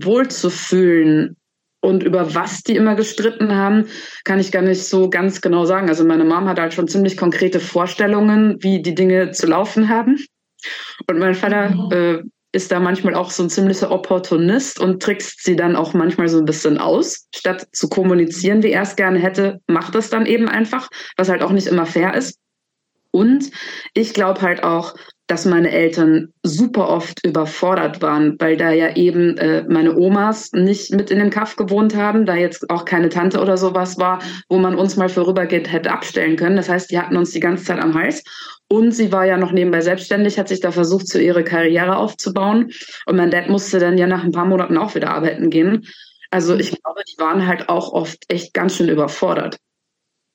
[SPEAKER 3] wohlzufühlen. Und über was die immer gestritten haben, kann ich gar nicht so ganz genau sagen. Also meine Mom hat halt schon ziemlich konkrete Vorstellungen, wie die Dinge zu laufen haben. Und mein Vater mhm. äh, ist da manchmal auch so ein ziemlicher Opportunist und trickst sie dann auch manchmal so ein bisschen aus. Statt zu kommunizieren, wie er es gerne hätte, macht es dann eben einfach, was halt auch nicht immer fair ist. Und ich glaube halt auch, dass meine Eltern super oft überfordert waren, weil da ja eben äh, meine Omas nicht mit in dem Kaff gewohnt haben, da jetzt auch keine Tante oder sowas war, wo man uns mal vorübergehend hätte abstellen können. Das heißt, die hatten uns die ganze Zeit am Hals. Und sie war ja noch nebenbei selbstständig, hat sich da versucht, so ihre Karriere aufzubauen. Und mein Dad musste dann ja nach ein paar Monaten auch wieder arbeiten gehen. Also ich glaube, die waren halt auch oft echt ganz schön überfordert.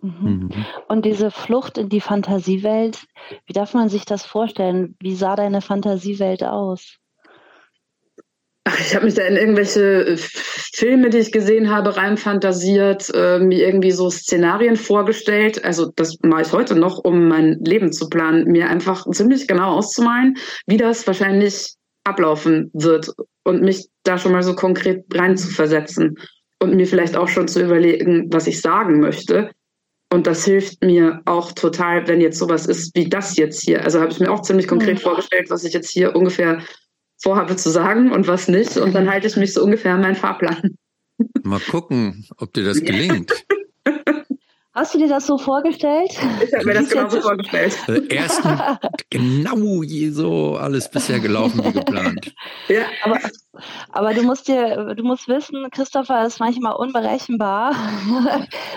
[SPEAKER 1] Mhm. mhm. Und diese Flucht in die Fantasiewelt, wie darf man sich das vorstellen? Wie sah deine Fantasiewelt aus?
[SPEAKER 3] Ach, ich habe mich da in irgendwelche äh, Filme, die ich gesehen habe, reinfantasiert, äh, mir irgendwie so Szenarien vorgestellt. Also das mache ich heute noch, um mein Leben zu planen, mir einfach ziemlich genau auszumalen, wie das wahrscheinlich ablaufen wird und mich da schon mal so konkret reinzuversetzen und mir vielleicht auch schon zu überlegen, was ich sagen möchte. Und das hilft mir auch total, wenn jetzt sowas ist wie das jetzt hier. Also habe ich mir auch ziemlich konkret mhm. vorgestellt, was ich jetzt hier ungefähr vorhabe zu sagen und was nicht. Und dann halte ich mich so ungefähr an meinen Fahrplan.
[SPEAKER 2] Mal gucken, ob dir das gelingt.
[SPEAKER 1] Hast du dir das so vorgestellt?
[SPEAKER 3] Ich habe mir das genau so vorgestellt.
[SPEAKER 2] Also erst genau so alles bisher gelaufen wie geplant.
[SPEAKER 1] Ja. Aber, aber du musst dir, du musst wissen, Christopher ist manchmal unberechenbar.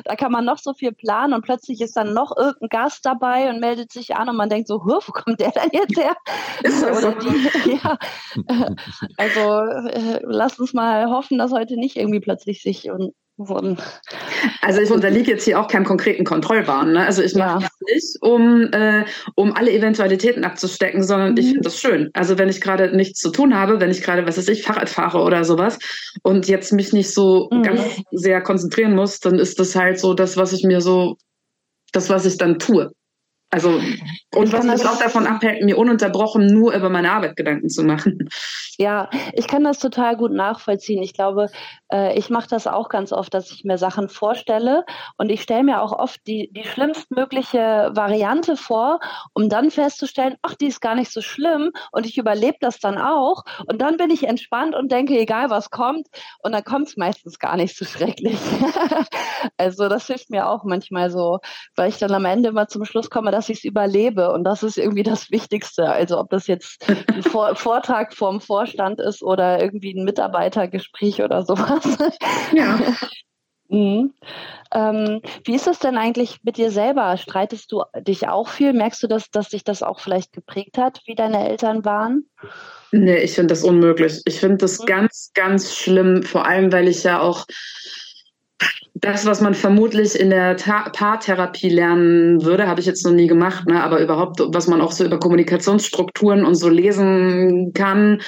[SPEAKER 1] da kann man noch so viel planen und plötzlich ist dann noch irgendein Gast dabei und meldet sich an und man denkt so, wo kommt der denn jetzt her? Oder die, ja. Also äh, lasst uns mal hoffen, dass heute nicht irgendwie plötzlich sich und wurden.
[SPEAKER 3] Also ich unterliege jetzt hier auch keinem konkreten Kontrollwahn. Ne? Also ich mache ja. das nicht, um, äh, um alle Eventualitäten abzustecken, sondern mhm. ich finde das schön. Also wenn ich gerade nichts zu tun habe, wenn ich gerade, was weiß ich, Fahrrad fahre oder sowas und jetzt mich nicht so mhm. ganz sehr konzentrieren muss, dann ist das halt so das, was ich mir so, das, was ich dann tue. Also, und was mich auch davon abhält, mir ununterbrochen nur über meine Arbeit Gedanken zu machen.
[SPEAKER 1] Ja, ich kann das total gut nachvollziehen. Ich glaube, äh, ich mache das auch ganz oft, dass ich mir Sachen vorstelle und ich stelle mir auch oft die, die schlimmstmögliche Variante vor, um dann festzustellen, ach, die ist gar nicht so schlimm und ich überlebe das dann auch und dann bin ich entspannt und denke, egal was kommt und dann kommt es meistens gar nicht so schrecklich. also das hilft mir auch manchmal so, weil ich dann am Ende immer zum Schluss komme, dass ich es überlebe und das ist irgendwie das Wichtigste. Also ob das jetzt ein Vor Vortrag vom Vorstand ist oder irgendwie ein Mitarbeitergespräch oder sowas.
[SPEAKER 3] Ja.
[SPEAKER 1] Mhm. Ähm, wie ist es denn eigentlich mit dir selber? Streitest du dich auch viel? Merkst du, dass, dass dich das auch vielleicht geprägt hat, wie deine Eltern waren?
[SPEAKER 3] Nee, ich finde das unmöglich. Ich finde das mhm. ganz, ganz schlimm, vor allem, weil ich ja auch das, was man vermutlich in der Paartherapie lernen würde, habe ich jetzt noch nie gemacht, ne? aber überhaupt, was man auch so über Kommunikationsstrukturen und so lesen kann.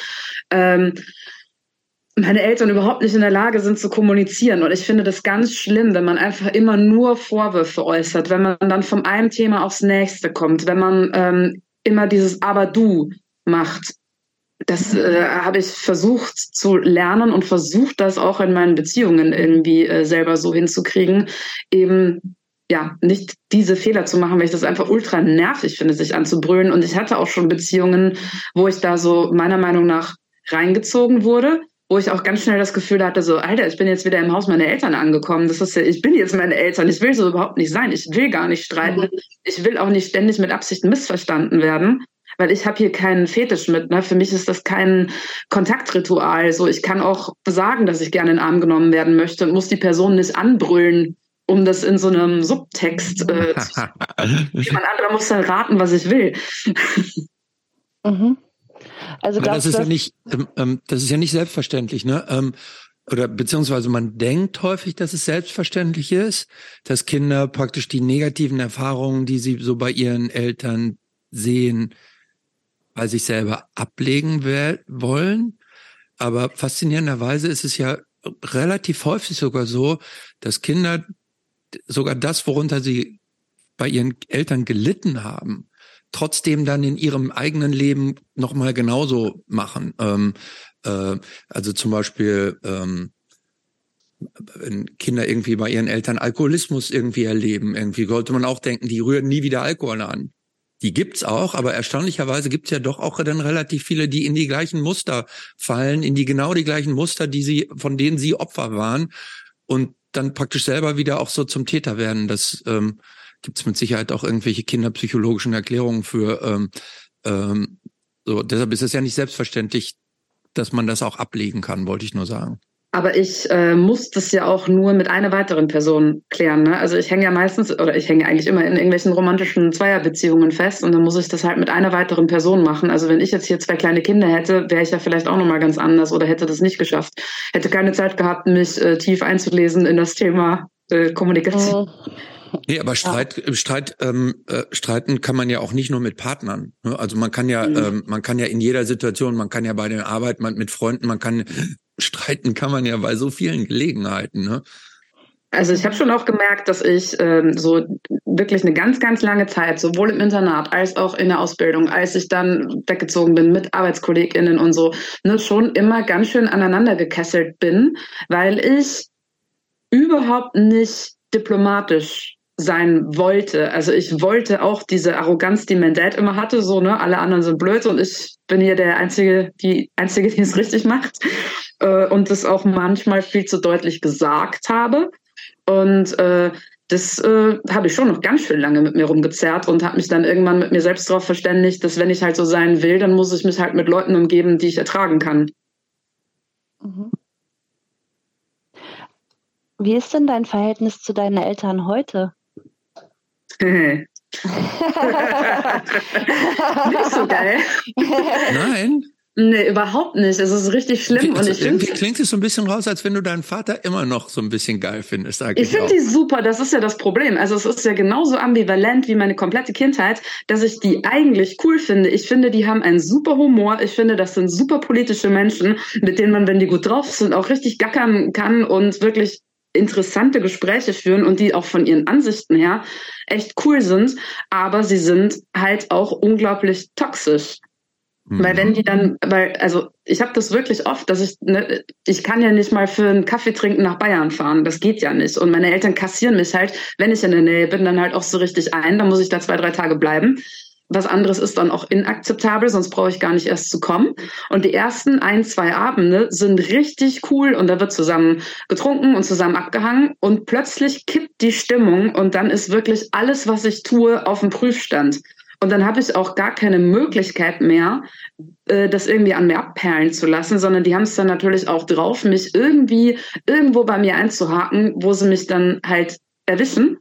[SPEAKER 3] Ähm, meine Eltern überhaupt nicht in der Lage sind zu kommunizieren. Und ich finde das ganz schlimm, wenn man einfach immer nur Vorwürfe äußert, wenn man dann vom einen Thema aufs nächste kommt, wenn man ähm, immer dieses Aber du macht. Das äh, habe ich versucht zu lernen und versucht das auch in meinen Beziehungen irgendwie äh, selber so hinzukriegen, eben ja, nicht diese Fehler zu machen, weil ich das einfach ultra nervig finde, sich anzubrüllen. Und ich hatte auch schon Beziehungen, wo ich da so meiner Meinung nach reingezogen wurde wo ich auch ganz schnell das Gefühl hatte, so, Alter, ich bin jetzt wieder im Haus meiner Eltern angekommen. Das ist ja, ich bin jetzt meine Eltern. Ich will so überhaupt nicht sein. Ich will gar nicht streiten. Mhm. Ich will auch nicht ständig mit Absicht missverstanden werden, weil ich habe hier keinen Fetisch mit. Ne? Für mich ist das kein Kontaktritual. So, ich kann auch sagen, dass ich gerne in den Arm genommen werden möchte und muss die Person nicht anbrüllen, um das in so einem Subtext äh, zu Jemand anderer muss dann raten, was ich will.
[SPEAKER 2] mhm. Also das, ist ja nicht, ähm, ähm, das ist ja nicht selbstverständlich, ne? Ähm, oder beziehungsweise man denkt häufig, dass es selbstverständlich ist, dass Kinder praktisch die negativen Erfahrungen, die sie so bei ihren Eltern sehen, bei sich selber ablegen wollen. Aber faszinierenderweise ist es ja relativ häufig sogar so, dass Kinder sogar das, worunter sie bei ihren Eltern gelitten haben, trotzdem dann in ihrem eigenen Leben nochmal genauso machen. Ähm, äh, also zum Beispiel, ähm, wenn Kinder irgendwie bei ihren Eltern Alkoholismus irgendwie erleben, irgendwie sollte man auch denken, die rühren nie wieder Alkohol an. Die gibt's auch, aber erstaunlicherweise gibt's ja doch auch dann relativ viele, die in die gleichen Muster fallen, in die genau die gleichen Muster, die sie, von denen sie Opfer waren und dann praktisch selber wieder auch so zum Täter werden. Das ähm, gibt es mit Sicherheit auch irgendwelche kinderpsychologischen Erklärungen für. Ähm, ähm, so, deshalb ist es ja nicht selbstverständlich, dass man das auch ablegen kann, wollte ich nur sagen.
[SPEAKER 3] Aber ich äh, muss das ja auch nur mit einer weiteren Person klären. Ne? Also ich hänge ja meistens, oder ich hänge eigentlich immer in irgendwelchen romantischen Zweierbeziehungen fest und dann muss ich das halt mit einer weiteren Person machen. Also wenn ich jetzt hier zwei kleine Kinder hätte, wäre ich ja vielleicht auch nochmal ganz anders oder hätte das nicht geschafft. Hätte keine Zeit gehabt, mich äh, tief einzulesen in das Thema äh, Kommunikation. Oh.
[SPEAKER 2] Nee, aber Streit, ja. Streit, ähm, äh, streiten kann man ja auch nicht nur mit Partnern. Ne? Also man kann ja, mhm. ähm, man kann ja in jeder Situation, man kann ja bei der Arbeit, man, mit Freunden, man kann streiten, kann man ja bei so vielen Gelegenheiten. Ne?
[SPEAKER 3] Also ich habe schon auch gemerkt, dass ich ähm, so wirklich eine ganz, ganz lange Zeit, sowohl im Internat als auch in der Ausbildung, als ich dann weggezogen bin mit ArbeitskollegInnen und so, ne, schon immer ganz schön aneinander gekesselt bin, weil ich überhaupt nicht diplomatisch sein wollte. Also ich wollte auch diese Arroganz, die mein Dad immer hatte, so, ne, alle anderen sind blöd und ich bin hier der Einzige, die Einzige, die es richtig macht. Äh, und das auch manchmal viel zu deutlich gesagt habe. Und äh, das äh, habe ich schon noch ganz schön lange mit mir rumgezerrt und habe mich dann irgendwann mit mir selbst darauf verständigt, dass wenn ich halt so sein will, dann muss ich mich halt mit Leuten umgeben, die ich ertragen kann. Mhm.
[SPEAKER 1] Wie ist denn dein Verhältnis zu deinen Eltern heute?
[SPEAKER 3] Nicht so geil.
[SPEAKER 2] Nein.
[SPEAKER 3] Nee, überhaupt nicht. Es ist richtig schlimm.
[SPEAKER 2] Also, und ich irgendwie klingt es so ein bisschen raus, als wenn du deinen Vater immer noch so ein bisschen geil findest.
[SPEAKER 3] Ich finde die super. Das ist ja das Problem. Also es ist ja genauso ambivalent wie meine komplette Kindheit, dass ich die eigentlich cool finde. Ich finde, die haben einen super Humor. Ich finde, das sind super politische Menschen, mit denen man, wenn die gut drauf sind, auch richtig gackern kann und wirklich interessante Gespräche führen und die auch von ihren Ansichten her echt cool sind, aber sie sind halt auch unglaublich toxisch. Weil wenn die dann, weil, also ich habe das wirklich oft, dass ich, ne, ich kann ja nicht mal für einen Kaffee trinken nach Bayern fahren. Das geht ja nicht. Und meine Eltern kassieren mich halt, wenn ich in der Nähe bin, dann halt auch so richtig ein. Dann muss ich da zwei, drei Tage bleiben. Was anderes ist dann auch inakzeptabel, sonst brauche ich gar nicht erst zu kommen. Und die ersten ein, zwei Abende sind richtig cool und da wird zusammen getrunken und zusammen abgehangen und plötzlich kippt die Stimmung und dann ist wirklich alles, was ich tue, auf dem Prüfstand. Und dann habe ich auch gar keine Möglichkeit mehr, äh, das irgendwie an mir abperlen zu lassen, sondern die haben es dann natürlich auch drauf, mich irgendwie irgendwo bei mir einzuhaken, wo sie mich dann halt erwischen.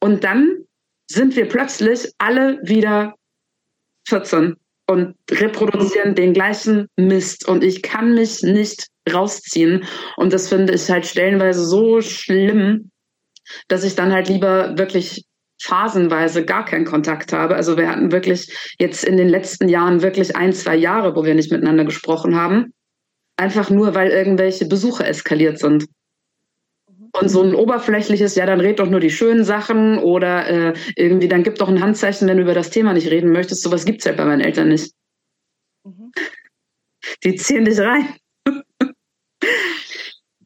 [SPEAKER 3] Und dann sind wir plötzlich alle wieder 14 und reproduzieren den gleichen Mist. Und ich kann mich nicht rausziehen. Und das finde ich halt stellenweise so schlimm, dass ich dann halt lieber wirklich phasenweise gar keinen Kontakt habe. Also wir hatten wirklich jetzt in den letzten Jahren wirklich ein, zwei Jahre, wo wir nicht miteinander gesprochen haben. Einfach nur, weil irgendwelche Besuche eskaliert sind. Und so ein oberflächliches, ja, dann red doch nur die schönen Sachen oder äh, irgendwie, dann gib doch ein Handzeichen, wenn du über das Thema nicht reden möchtest. Sowas gibt's halt bei meinen Eltern nicht. Mhm. Die ziehen dich rein.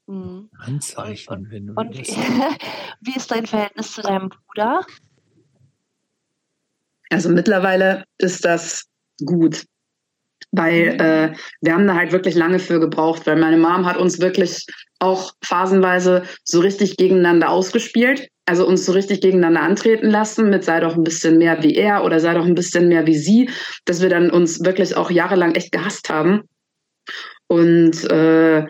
[SPEAKER 1] Mhm. Handzeichen, und, wenn du und wie, wie ist dein Verhältnis zu deinem Bruder?
[SPEAKER 3] Also mittlerweile ist das gut, weil mhm. äh, wir haben da halt wirklich lange für gebraucht, weil meine Mom hat uns wirklich auch phasenweise so richtig gegeneinander ausgespielt, also uns so richtig gegeneinander antreten lassen mit sei doch ein bisschen mehr wie er oder sei doch ein bisschen mehr wie sie, dass wir dann uns wirklich auch jahrelang echt gehasst haben. Und äh,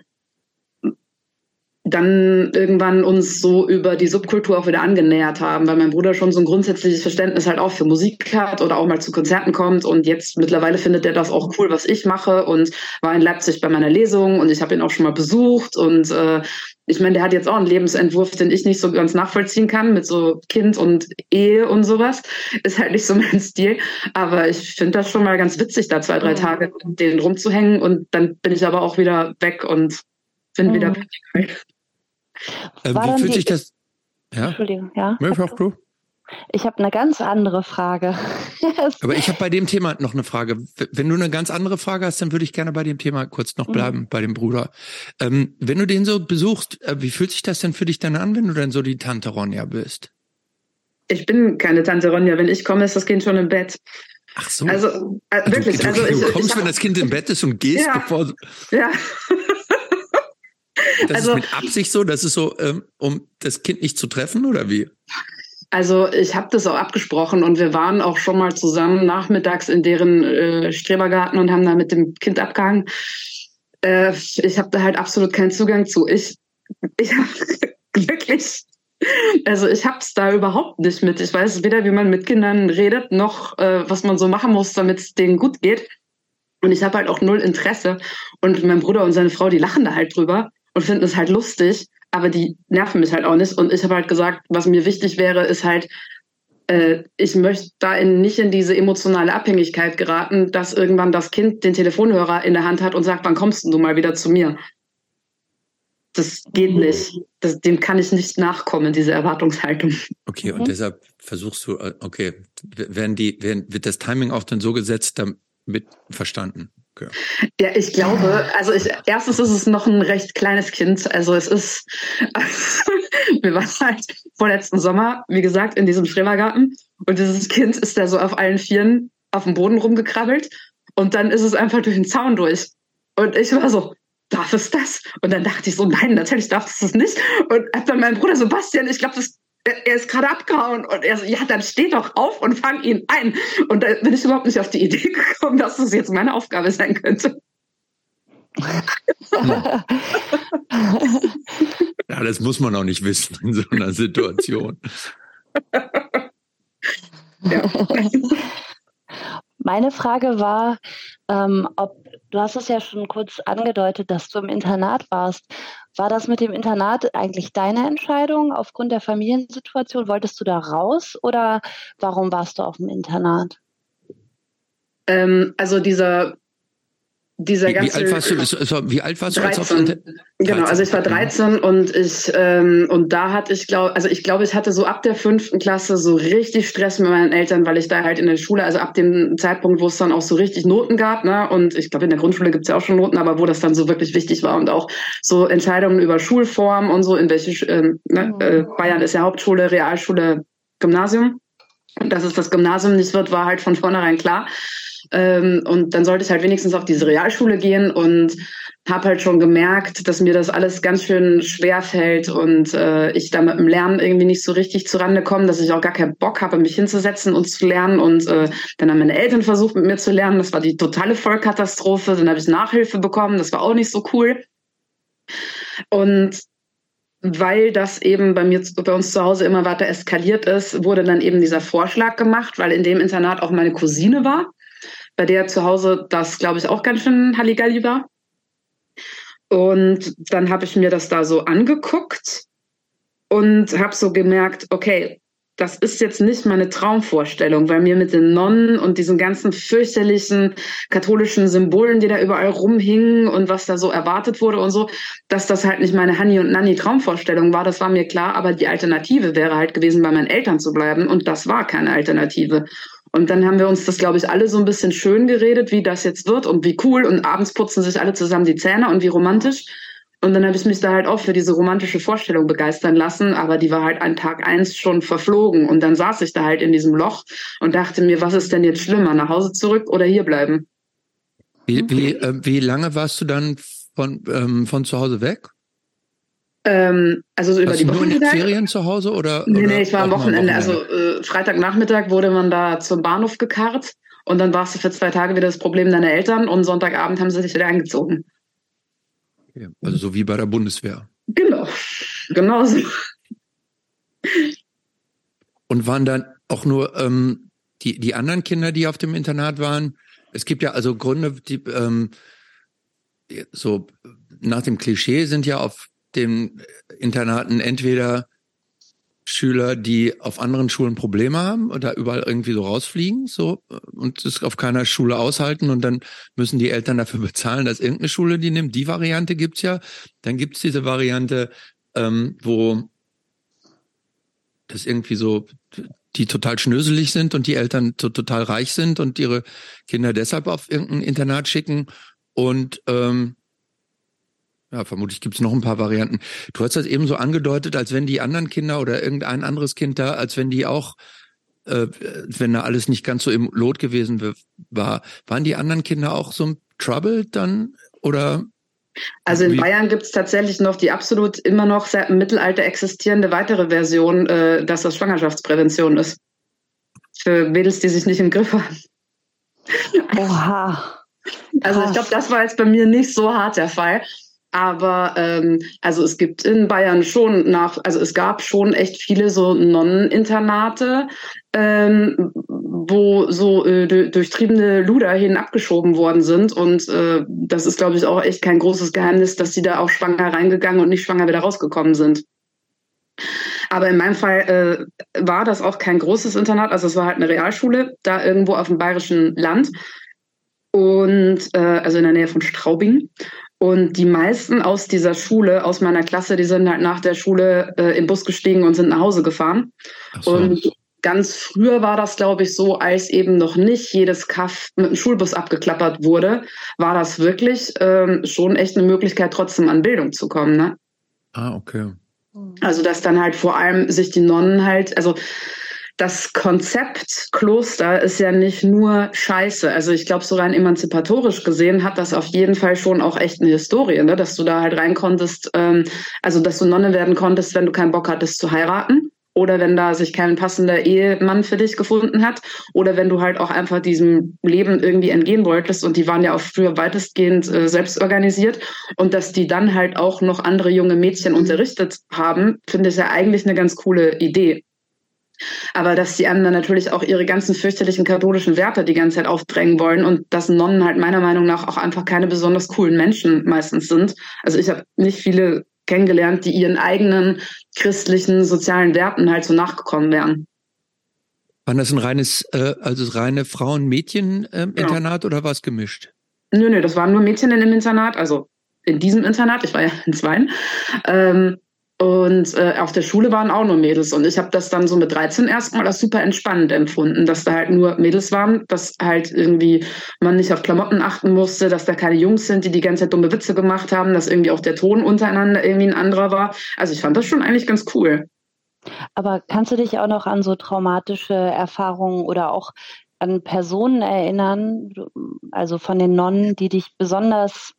[SPEAKER 3] dann irgendwann uns so über die Subkultur auch wieder angenähert haben, weil mein Bruder schon so ein grundsätzliches Verständnis halt auch für Musik hat oder auch mal zu Konzerten kommt und jetzt mittlerweile findet er das auch cool, was ich mache und war in Leipzig bei meiner Lesung und ich habe ihn auch schon mal besucht und äh, ich meine, der hat jetzt auch einen Lebensentwurf, den ich nicht so ganz nachvollziehen kann mit so Kind und Ehe und sowas. Ist halt nicht so mein Stil, aber ich finde das schon mal ganz witzig, da zwei, drei mhm. Tage mit denen rumzuhängen und dann bin ich aber auch wieder weg und bin mhm. wieder.
[SPEAKER 2] Äh, wie fühlt sich das?
[SPEAKER 1] Ja? Entschuldigung, ja. Ich habe eine ganz andere Frage.
[SPEAKER 2] Aber ich habe bei dem Thema noch eine Frage. Wenn du eine ganz andere Frage hast, dann würde ich gerne bei dem Thema kurz noch mhm. bleiben, mhm. bei dem Bruder. Ähm, wenn du den so besuchst, äh, wie fühlt sich das denn für dich dann an, wenn du dann so die Tante Ronja bist?
[SPEAKER 3] Ich bin keine Tante Ronja. Wenn ich komme, ist das Kind schon im Bett.
[SPEAKER 2] Ach so.
[SPEAKER 3] Also äh, wirklich.
[SPEAKER 2] Du,
[SPEAKER 3] also
[SPEAKER 2] du, ich, kommst, ich hab, wenn das Kind im Bett ist und gehst,
[SPEAKER 3] ja,
[SPEAKER 2] bevor.
[SPEAKER 3] Ja.
[SPEAKER 2] Das also, ist mit Absicht so, das ist so, ähm, um das Kind nicht zu treffen oder wie?
[SPEAKER 3] Also ich habe das auch abgesprochen und wir waren auch schon mal zusammen nachmittags in deren äh, Strebergarten und haben da mit dem Kind abgehangen. Äh, ich habe da halt absolut keinen Zugang zu. Ich, ich habe wirklich, also ich hab's da überhaupt nicht mit. Ich weiß weder, wie man mit Kindern redet, noch äh, was man so machen muss, damit es denen gut geht. Und ich habe halt auch null Interesse. Und mein Bruder und seine Frau, die lachen da halt drüber und finden es halt lustig, aber die nerven mich halt auch nicht. Und ich habe halt gesagt, was mir wichtig wäre, ist halt, äh, ich möchte da in, nicht in diese emotionale Abhängigkeit geraten, dass irgendwann das Kind den Telefonhörer in der Hand hat und sagt, wann kommst du mal wieder zu mir? Das geht mhm. nicht. Das, dem kann ich nicht nachkommen, diese Erwartungshaltung.
[SPEAKER 2] Okay, und mhm. deshalb versuchst du, äh, okay, werden die, werden, wird das Timing auch dann so gesetzt, damit verstanden?
[SPEAKER 3] Okay. Ja, ich glaube, also ich, erstens ist es noch ein recht kleines Kind. Also es ist, wir waren halt vorletzten Sommer, wie gesagt, in diesem Schrebergarten und dieses Kind ist da so auf allen Vieren auf dem Boden rumgekrabbelt und dann ist es einfach durch den Zaun durch. Und ich war so, darf es das? Und dann dachte ich so, nein, natürlich darf es das nicht. Und hab dann mein Bruder Sebastian, ich glaube, das er ist gerade abgehauen und er so, ja, dann steh doch auf und fang ihn ein. Und da bin ich überhaupt nicht auf die Idee gekommen, dass das jetzt meine Aufgabe sein könnte.
[SPEAKER 2] ja, das muss man auch nicht wissen in so einer Situation.
[SPEAKER 1] ja. Meine Frage war, ähm, ob du hast es ja schon kurz angedeutet, dass du im Internat warst. War das mit dem Internat eigentlich deine Entscheidung aufgrund der Familiensituation? Wolltest du da raus oder warum warst du auf dem Internat?
[SPEAKER 3] Ähm, also dieser dieser
[SPEAKER 2] wie,
[SPEAKER 3] ganze.
[SPEAKER 2] Wie alt warst du? Wie alt warst du
[SPEAKER 3] 13. als 13. Genau, also ich war 13 mhm. und ich ähm, und da hatte ich glaube, also ich glaube, ich hatte so ab der fünften Klasse so richtig Stress mit meinen Eltern, weil ich da halt in der Schule, also ab dem Zeitpunkt, wo es dann auch so richtig Noten gab, ne, und ich glaube in der Grundschule gibt's ja auch schon Noten, aber wo das dann so wirklich wichtig war und auch so Entscheidungen über Schulform und so, in welche ähm, ne, mhm. äh, Bayern ist ja Hauptschule, Realschule, Gymnasium. Und dass es das Gymnasium nicht wird, war halt von vornherein klar. Ähm, und dann sollte ich halt wenigstens auf diese Realschule gehen und habe halt schon gemerkt, dass mir das alles ganz schön schwer fällt und äh, ich da mit dem Lernen irgendwie nicht so richtig zurande komme, dass ich auch gar keinen Bock habe, mich hinzusetzen und zu lernen. Und äh, dann haben meine Eltern versucht, mit mir zu lernen. Das war die totale Vollkatastrophe. Dann habe ich Nachhilfe bekommen. Das war auch nicht so cool. Und weil das eben bei mir, bei uns zu Hause immer weiter eskaliert ist, wurde dann eben dieser Vorschlag gemacht, weil in dem Internat auch meine Cousine war, bei der zu Hause das, glaube ich, auch ganz schön Halligalli war. Und dann habe ich mir das da so angeguckt und habe so gemerkt, okay, das ist jetzt nicht meine Traumvorstellung, weil mir mit den Nonnen und diesen ganzen fürchterlichen katholischen Symbolen, die da überall rumhingen und was da so erwartet wurde und so, dass das halt nicht meine Hanni und Nanni Traumvorstellung war, das war mir klar, aber die Alternative wäre halt gewesen, bei meinen Eltern zu bleiben und das war keine Alternative. Und dann haben wir uns das, glaube ich, alle so ein bisschen schön geredet, wie das jetzt wird und wie cool und abends putzen sich alle zusammen die Zähne und wie romantisch. Und dann habe ich mich da halt auch für diese romantische Vorstellung begeistern lassen, aber die war halt an Tag eins schon verflogen. Und dann saß ich da halt in diesem Loch und dachte mir, was ist denn jetzt schlimmer, nach Hause zurück oder hier bleiben?
[SPEAKER 2] Wie, wie, äh, wie lange warst du dann von, ähm, von zu Hause weg?
[SPEAKER 3] Ähm, also so über
[SPEAKER 2] Warst
[SPEAKER 3] die
[SPEAKER 2] nur
[SPEAKER 3] Woche
[SPEAKER 2] den Ferien zu Hause oder?
[SPEAKER 3] Nee,
[SPEAKER 2] oder
[SPEAKER 3] nee, ich war am
[SPEAKER 2] mal
[SPEAKER 3] Wochenende. Also äh, Freitagnachmittag wurde man da zum Bahnhof gekarrt und dann warst du für zwei Tage wieder das Problem deiner Eltern und Sonntagabend haben sie dich wieder eingezogen.
[SPEAKER 2] Okay. Also so wie bei der Bundeswehr.
[SPEAKER 3] Genau, genau so.
[SPEAKER 2] Und waren dann auch nur ähm, die, die anderen Kinder, die auf dem Internat waren? Es gibt ja also Gründe, die ähm, so nach dem Klischee sind ja auf den Internaten entweder Schüler, die auf anderen Schulen Probleme haben oder überall irgendwie so rausfliegen, so und es auf keiner Schule aushalten und dann müssen die Eltern dafür bezahlen, dass irgendeine Schule die nimmt. Die Variante gibt's ja. Dann gibt's diese Variante, ähm, wo das irgendwie so die total schnöselig sind und die Eltern so total reich sind und ihre Kinder deshalb auf irgendein Internat schicken und ähm, ja, vermutlich gibt's noch ein paar Varianten. Du hast das eben so angedeutet, als wenn die anderen Kinder oder irgendein anderes Kind da, als wenn die auch, äh, wenn da alles nicht ganz so im Lot gewesen war. Waren die anderen Kinder auch so ein Trouble dann oder?
[SPEAKER 3] Also in
[SPEAKER 2] Wie-
[SPEAKER 3] Bayern gibt's tatsächlich noch die absolut immer noch seit dem Mittelalter existierende weitere Version, äh, dass das Schwangerschaftsprävention ist. Für Mädels, die sich nicht im Griff haben.
[SPEAKER 1] Oha.
[SPEAKER 3] Also ich glaube, das war jetzt bei mir nicht so hart der Fall. Aber ähm, also es gibt in Bayern schon nach, also es gab schon echt viele so Nonneninternate, ähm, wo so äh, du- durchtriebene Luder hin abgeschoben worden sind. Und äh, das ist, glaube ich, auch echt kein großes Geheimnis, dass die da auch schwanger reingegangen und nicht schwanger wieder rausgekommen sind. Aber in meinem Fall äh, war das auch kein großes Internat, also es war halt eine Realschule, da irgendwo auf dem bayerischen Land und äh, also in der Nähe von Straubing. Und die meisten aus dieser Schule, aus meiner Klasse, die sind halt nach der Schule äh, im Bus gestiegen und sind nach Hause gefahren.
[SPEAKER 2] So.
[SPEAKER 3] Und ganz früher war das, glaube ich, so, als eben noch nicht jedes Kaff mit dem Schulbus abgeklappert wurde, war das wirklich ähm, schon echt eine Möglichkeit, trotzdem an Bildung zu kommen. Ne?
[SPEAKER 2] ah, okay.
[SPEAKER 3] Also dass dann halt vor allem sich die Nonnen halt, also das Konzept Kloster ist ja nicht nur Scheiße. Also ich glaube, so rein emanzipatorisch gesehen hat das auf jeden Fall schon auch echt eine Historie, ne? dass du da halt rein konntest, ähm, also dass du Nonne werden konntest, wenn du keinen Bock hattest zu heiraten oder wenn da sich kein passender Ehemann für dich gefunden hat oder wenn du halt auch einfach diesem Leben irgendwie entgehen wolltest und die waren ja auch früher weitestgehend äh, selbst organisiert und dass die dann halt auch noch andere junge Mädchen unterrichtet haben, finde ich ja eigentlich eine ganz coole Idee. Aber dass die anderen natürlich auch ihre ganzen fürchterlichen katholischen Werte die ganze Zeit aufdrängen wollen und dass Nonnen halt meiner Meinung nach auch einfach keine besonders coolen Menschen meistens sind. Also ich habe nicht viele kennengelernt, die ihren eigenen christlichen, sozialen Werten halt so nachgekommen wären.
[SPEAKER 2] War das ein reines, äh, also reine Frauen-Mädchen-Internat oder war es gemischt?
[SPEAKER 3] Nö, nö, das waren nur Mädchen in dem Internat, also in diesem Internat, ich war ja in zweien. Ähm, und äh, auf der Schule waren auch nur Mädels. Und ich habe das dann so mit 13 erstmal als super entspannend empfunden, dass da halt nur Mädels waren, dass halt irgendwie man nicht auf Klamotten achten musste, dass da keine Jungs sind, die die ganze Zeit dumme Witze gemacht haben, dass irgendwie auch der Ton untereinander irgendwie ein anderer war. Also ich fand das schon eigentlich ganz cool.
[SPEAKER 1] Aber kannst du dich auch noch an so traumatische Erfahrungen oder auch an Personen erinnern, also von den Nonnen, die dich besonders,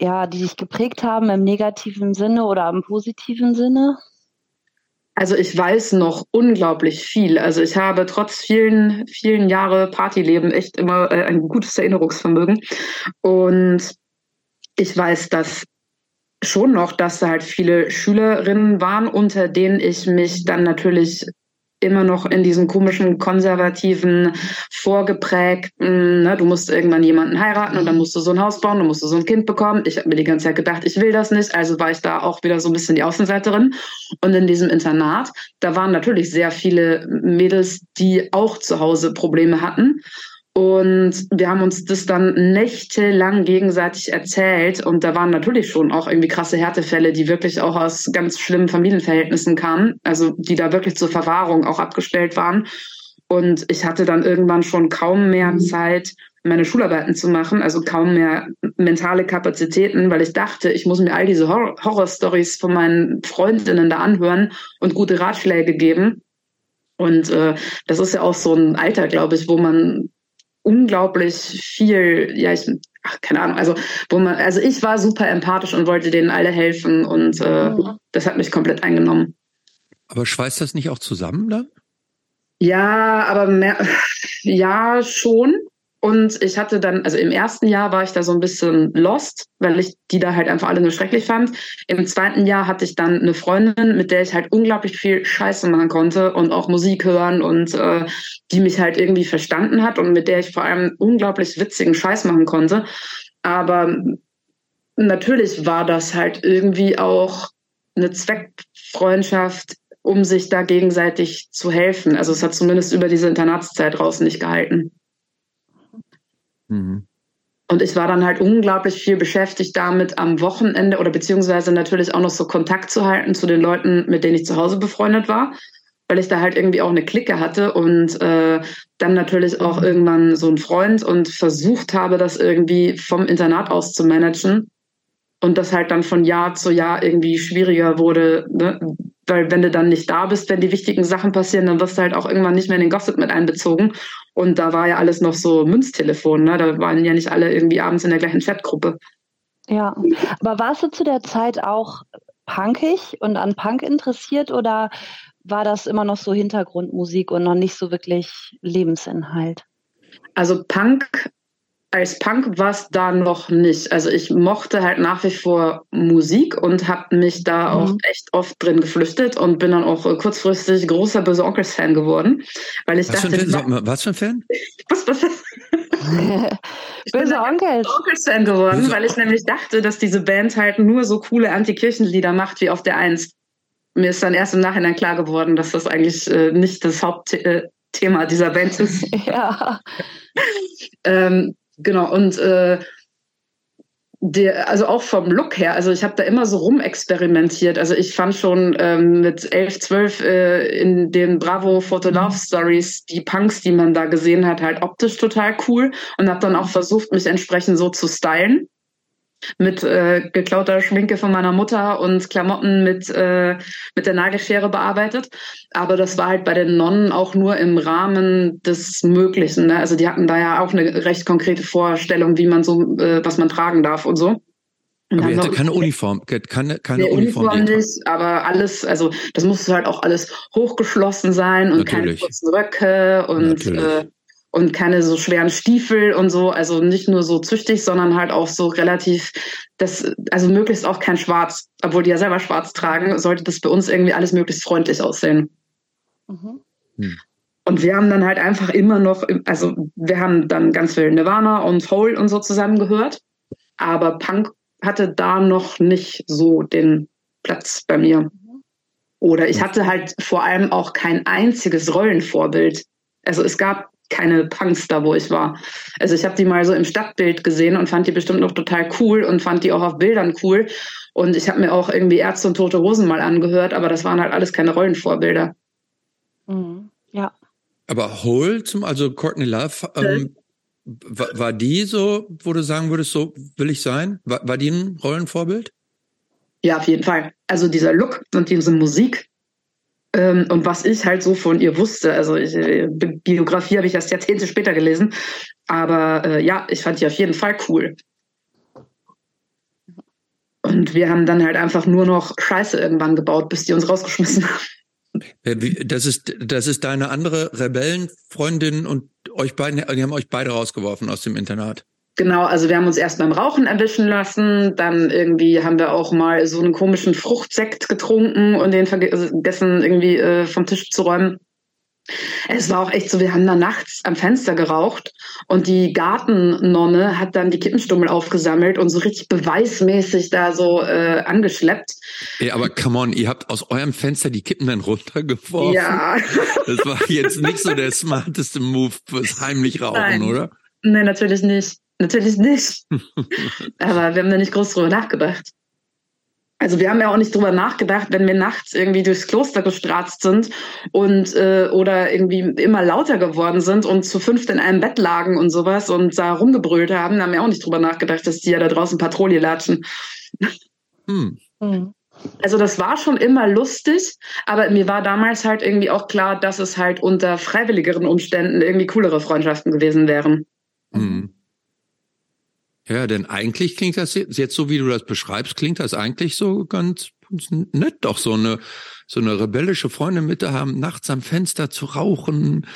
[SPEAKER 1] ja, die dich geprägt haben im negativen Sinne oder im positiven Sinne?
[SPEAKER 3] Also ich weiß noch unglaublich viel. Also ich habe trotz vielen, vielen Jahre Partyleben echt immer äh, ein gutes Erinnerungsvermögen. Und ich weiß, dass schon noch, dass da halt viele Schülerinnen waren, unter denen ich mich dann natürlich immer noch in diesem komischen, konservativen, vorgeprägten, ne, du musst irgendwann jemanden heiraten und dann musst du so ein Haus bauen, dann musst du so ein Kind bekommen. Ich habe mir die ganze Zeit gedacht, ich will das nicht, also war ich da auch wieder so ein bisschen die Außenseiterin. Und in diesem Internat, da waren natürlich sehr viele Mädels, die auch zu Hause Probleme hatten. Und wir haben uns das dann nächtelang gegenseitig erzählt. Und da waren natürlich schon auch irgendwie krasse Härtefälle, die wirklich auch aus ganz schlimmen Familienverhältnissen kamen. Also die da wirklich zur Verwahrung auch abgestellt waren. Und ich hatte dann irgendwann schon kaum mehr mhm. Zeit, meine Schularbeiten zu machen, also kaum mehr mentale Kapazitäten, weil ich dachte, ich muss mir all diese Hor Horrorstories von meinen Freundinnen da anhören und gute Ratschläge geben. Und äh, das ist ja auch so ein Alter, glaube ich, wo man unglaublich viel, ja, ich, ach, keine Ahnung, also wo man, also ich war super empathisch und wollte denen alle helfen und äh, mhm. das hat mich komplett eingenommen.
[SPEAKER 2] Aber schweißt das nicht auch zusammen dann?
[SPEAKER 3] Ja, aber mehr, ja, schon. Und ich hatte dann, also im ersten Jahr war ich da so ein bisschen lost, weil ich die da halt einfach alle nur schrecklich fand. Im zweiten Jahr hatte ich dann eine Freundin, mit der ich halt unglaublich viel Scheiße machen konnte und auch Musik hören und äh, die mich halt irgendwie verstanden hat und mit der ich vor allem unglaublich witzigen Scheiß machen konnte. Aber natürlich war das halt irgendwie auch eine Zweckfreundschaft, um sich da gegenseitig zu helfen. Also es hat zumindest über diese Internatszeit draußen nicht gehalten. Mhm. Und ich war dann halt unglaublich viel beschäftigt damit, am Wochenende oder beziehungsweise natürlich auch noch so Kontakt zu halten zu den Leuten, mit denen ich zu Hause befreundet war, weil ich da halt irgendwie auch eine Clique hatte und äh, dann natürlich auch irgendwann so einen Freund und versucht habe, das irgendwie vom Internat aus zu managen und das halt dann von Jahr zu Jahr irgendwie schwieriger wurde, ne? Weil wenn du dann nicht da bist, wenn die wichtigen Sachen passieren, dann wirst du halt auch irgendwann nicht mehr in den Gossip mit einbezogen und da war ja alles noch so Münztelefon, ne? Da waren ja nicht alle irgendwie abends in der gleichen Chatgruppe.
[SPEAKER 1] Ja, aber warst du zu der Zeit auch punkig und an Punk interessiert oder war das immer noch so Hintergrundmusik und noch nicht so wirklich Lebensinhalt?
[SPEAKER 3] Also Punk als Punk war es da noch nicht. Also ich mochte halt nach wie vor Musik und habe mich da mhm. auch echt oft drin geflüchtet und bin dann auch kurzfristig großer Böse Onkels Fan geworden, weil ich was dachte,
[SPEAKER 2] für ein, was für ein Fan? Was was?
[SPEAKER 1] Böse Onkels.
[SPEAKER 3] Onkels Fan geworden, Böse. weil ich nämlich dachte, dass diese Band halt nur so coole Antikirchenlieder macht wie auf der Eins. Mir ist dann erst im Nachhinein klar geworden, dass das eigentlich äh, nicht das Hauptthema dieser Band ist. ja. ähm, Genau, und äh, der, also auch vom Look her, also ich habe da immer so rumexperimentiert. Also ich fand schon ähm, mit 11, 12 äh, in den Bravo Photo Love Stories die Punks, die man da gesehen hat, halt optisch total cool. Und habe dann auch versucht, mich entsprechend so zu stylen mit äh, geklauter Schminke von meiner Mutter und Klamotten mit, äh, mit der Nagelschere bearbeitet. Aber das war halt bei den Nonnen auch nur im Rahmen des Möglichen. Ne? Also die hatten da ja auch eine recht konkrete Vorstellung, wie man so, äh, was man tragen darf und so.
[SPEAKER 2] Und aber ihr hatte keine Uniform, keine, keine
[SPEAKER 3] Uniform. Uniform nicht, aber alles, also das musste halt auch alles hochgeschlossen sein und Natürlich. keine kurzen Röcke und äh, und keine so schweren Stiefel und so. Also nicht nur so züchtig, sondern halt auch so relativ, das, also möglichst auch kein Schwarz. Obwohl die ja selber schwarz tragen, sollte das bei uns irgendwie alles möglichst freundlich aussehen. Mhm. Hm. Und wir haben dann halt einfach immer noch, also wir haben dann ganz viel Nirvana und Hole und so zusammen gehört. Aber Punk hatte da noch nicht so den Platz bei mir. Oder ich hatte halt vor allem auch kein einziges Rollenvorbild. Also es gab keine Punks da, wo ich war. Also ich habe die mal so im Stadtbild gesehen und fand die bestimmt noch total cool und fand die auch auf Bildern cool. Und ich habe mir auch irgendwie Ärzte und Tote Hosen mal angehört, aber das waren halt alles keine Rollenvorbilder.
[SPEAKER 1] Mhm. Ja.
[SPEAKER 2] Aber Hole zum, also Courtney Love, ähm, war, war, die so, wo du sagen würdest, so will ich sein? War, war die ein Rollenvorbild?
[SPEAKER 3] Ja, auf jeden Fall. Also dieser Look und diese Musik, und was ich halt so von ihr wusste, also ich, äh, Biografie habe ich erst Jahrzehnte später gelesen, aber äh, ja, ich fand die auf jeden Fall cool. Und wir haben dann halt einfach nur noch Scheiße irgendwann gebaut, bis die uns rausgeschmissen haben.
[SPEAKER 2] Äh, das ist, das ist deine andere Rebellenfreundin und euch beiden, die haben euch beide rausgeworfen aus dem Internat.
[SPEAKER 3] Genau, also wir haben uns erst beim Rauchen erwischen lassen, dann irgendwie haben wir auch mal so einen komischen Fruchtsekt getrunken und den vergessen irgendwie äh, vom Tisch zu räumen. Es war auch echt so, wir haben da nachts am Fenster geraucht und die Gartennonne hat dann die Kippenstummel aufgesammelt und so richtig beweismäßig da so äh, angeschleppt.
[SPEAKER 2] Ja, aber come on, ihr habt aus eurem Fenster die Kippen dann runtergeworfen.
[SPEAKER 3] Ja.
[SPEAKER 2] Das war jetzt nicht so der smarteste Move fürs heimlich Rauchen, Nein. oder?
[SPEAKER 3] Nein, natürlich nicht. Natürlich nicht. aber wir haben da nicht groß drüber nachgedacht. Also wir haben ja auch nicht drüber nachgedacht, wenn wir nachts irgendwie durchs Kloster gestratzt sind und äh, oder irgendwie immer lauter geworden sind und zu fünft in einem Bett lagen und sowas und da rumgebrüllt haben, haben wir auch nicht drüber nachgedacht, dass die ja da draußen Patrouille latschen. Hm. hm. Also das war schon immer lustig, aber mir war damals halt irgendwie auch klar, dass es halt unter freiwilligeren Umständen irgendwie coolere Freundschaften gewesen wären. Hm.
[SPEAKER 2] Ja, denn eigentlich klingt das jetzt, jetzt so, wie du das beschreibst, klingt das eigentlich so ganz, nett, doch so eine, so eine rebellische Freundin mit da haben, nachts am Fenster zu rauchen,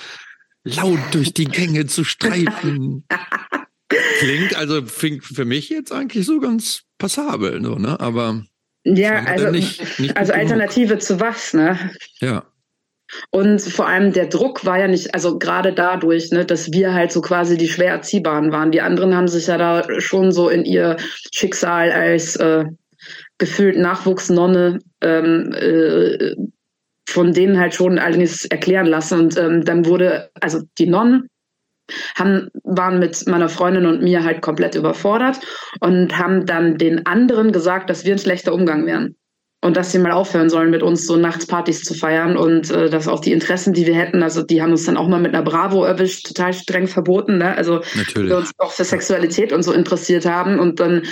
[SPEAKER 2] laut durch die Gänge zu streifen. Klingt also für mich jetzt eigentlich so ganz passabel, so, ne? Aber
[SPEAKER 3] ja, also, nicht, nicht also Alternative zu was, ne?
[SPEAKER 2] Ja.
[SPEAKER 3] Und vor allem der Druck war ja nicht, also gerade dadurch, ne, dass wir halt so quasi die schwer Erziehbaren waren. Die anderen haben sich ja da schon so in ihr Schicksal als äh, gefühlt Nachwuchsnonne ähm, äh, von denen halt schon allerdings erklären lassen. Und ähm, dann wurde, also die Nonnen haben, waren mit meiner Freundin und mir halt komplett überfordert und haben dann den anderen gesagt, dass wir ein schlechter Umgang wären und dass sie mal aufhören sollen, mit uns so nachts Partys zu feiern und äh, dass auch die Interessen, die wir hätten, also die haben uns dann auch mal mit einer Bravo erwischt, total streng verboten, ne? Also
[SPEAKER 2] Natürlich.
[SPEAKER 3] wir uns auch für Sexualität und so interessiert haben und dann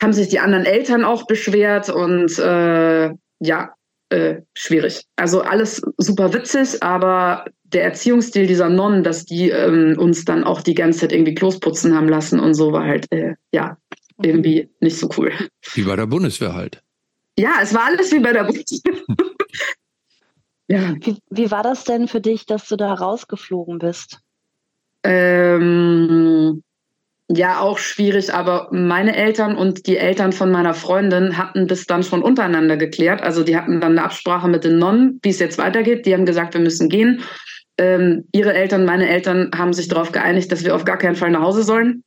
[SPEAKER 3] haben sich die anderen Eltern auch beschwert und äh, ja, äh, schwierig. Also alles super witzig, aber der Erziehungsstil dieser Nonnen, dass die ähm, uns dann auch die ganze Zeit irgendwie Klos putzen haben lassen und so, war halt, äh, ja, irgendwie nicht so cool.
[SPEAKER 2] Wie bei der Bundeswehr halt.
[SPEAKER 3] Ja, es war alles wie bei der Bundeswehr.
[SPEAKER 1] ja. Wie, wie, war das denn für dich, dass du da rausgeflogen bist?
[SPEAKER 3] Ähm, ja, auch schwierig, aber meine Eltern und die Eltern von meiner Freundin hatten das dann schon untereinander geklärt. Also die hatten dann eine Absprache mit den Nonnen, wie es jetzt weitergeht. Die haben gesagt, wir müssen gehen. Ähm, ihre Eltern, meine Eltern haben sich darauf geeinigt, dass wir auf gar keinen Fall nach Hause sollen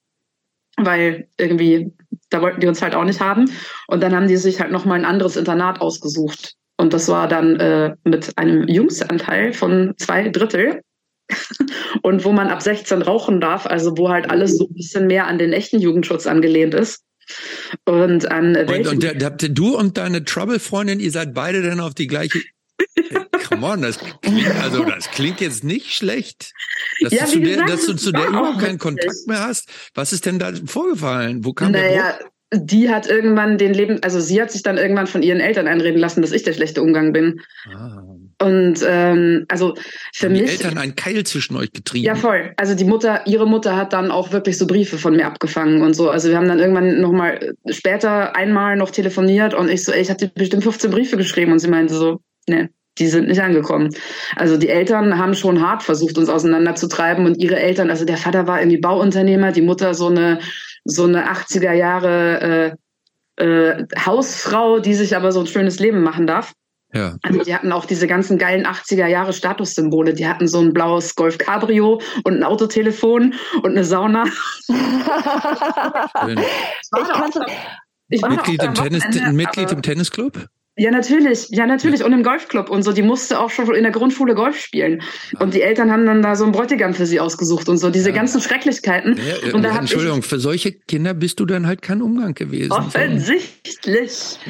[SPEAKER 3] weil irgendwie, da wollten die uns halt auch nicht haben. Und dann haben die sich halt nochmal ein anderes Internat ausgesucht. Und das war dann äh, mit einem Jungsanteil von zwei Drittel. und wo man ab 16 rauchen darf, also wo halt alles so ein bisschen mehr an den echten Jugendschutz angelehnt ist. Und an
[SPEAKER 2] und, und du und deine Trouble-Freundin, ihr seid beide dann auf die gleiche come on, das klingt, also das klingt jetzt nicht schlecht. Dass ja, du zu der, dass du zu der überhaupt keinen Kontakt mehr hast. Was ist denn da vorgefallen? Wo kam naja, der Druck?
[SPEAKER 3] Die hat irgendwann den Leben, also sie hat sich dann irgendwann von ihren Eltern einreden lassen, dass ich der schlechte Umgang bin. Ah. Und ähm, also für Haben mich.
[SPEAKER 2] Die Eltern einen Keil zwischen euch getrieben.
[SPEAKER 3] Ja, voll. Also die Mutter, ihre Mutter hat dann auch wirklich so Briefe von mir abgefangen und so. Also wir haben dann irgendwann nochmal später einmal noch telefoniert und ich so, ey, ich hatte bestimmt 15 Briefe geschrieben und sie meinte so, ne, die sind nicht angekommen. Also die Eltern haben schon hart versucht, uns auseinanderzutreiben und ihre Eltern, also der Vater war irgendwie Bauunternehmer, die Mutter so eine so eine 80er Jahre äh, äh, Hausfrau, die sich aber so ein schönes Leben machen darf.
[SPEAKER 2] Ja.
[SPEAKER 3] Also die hatten auch diese ganzen geilen 80er Jahre Statussymbole. Die hatten so ein blaues Golf Cabrio und ein Autotelefon und eine Sauna.
[SPEAKER 2] ich Mitglied, im, Tennis, Mitglied im Tennisclub?
[SPEAKER 3] Ja, natürlich. Ja, natürlich. Und im Golfclub und so. Die musste auch schon in der Grundschule Golf spielen. Und die Eltern haben dann da so einen Bräutigam für sie ausgesucht und so. Diese ja. ganzen Schrecklichkeiten.
[SPEAKER 2] Ja, und da Entschuldigung, für solche Kinder bist du dann halt kein Umgang gewesen.
[SPEAKER 3] Offensichtlich.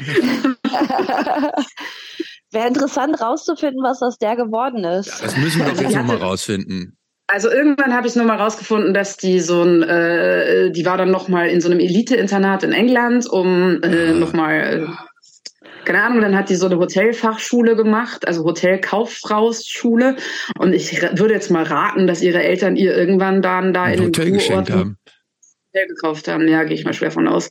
[SPEAKER 1] Wäre interessant rauszufinden, was aus der geworden ist.
[SPEAKER 2] Ja, das müssen wir doch jetzt nochmal rausfinden.
[SPEAKER 3] Also irgendwann habe ich nochmal rausgefunden, dass die so ein, äh, die war dann nochmal in so einem Elite-Internat in England, um äh, nochmal äh, keine Ahnung, dann hat die so eine Hotelfachschule gemacht, also Hotelkauffrausschule. Und ich würde jetzt mal raten, dass ihre Eltern ihr irgendwann dann da
[SPEAKER 2] Ein
[SPEAKER 3] in den
[SPEAKER 2] Hotel geschenkt haben.
[SPEAKER 3] Hotel gekauft haben. Ja, gehe ich mal schwer von aus.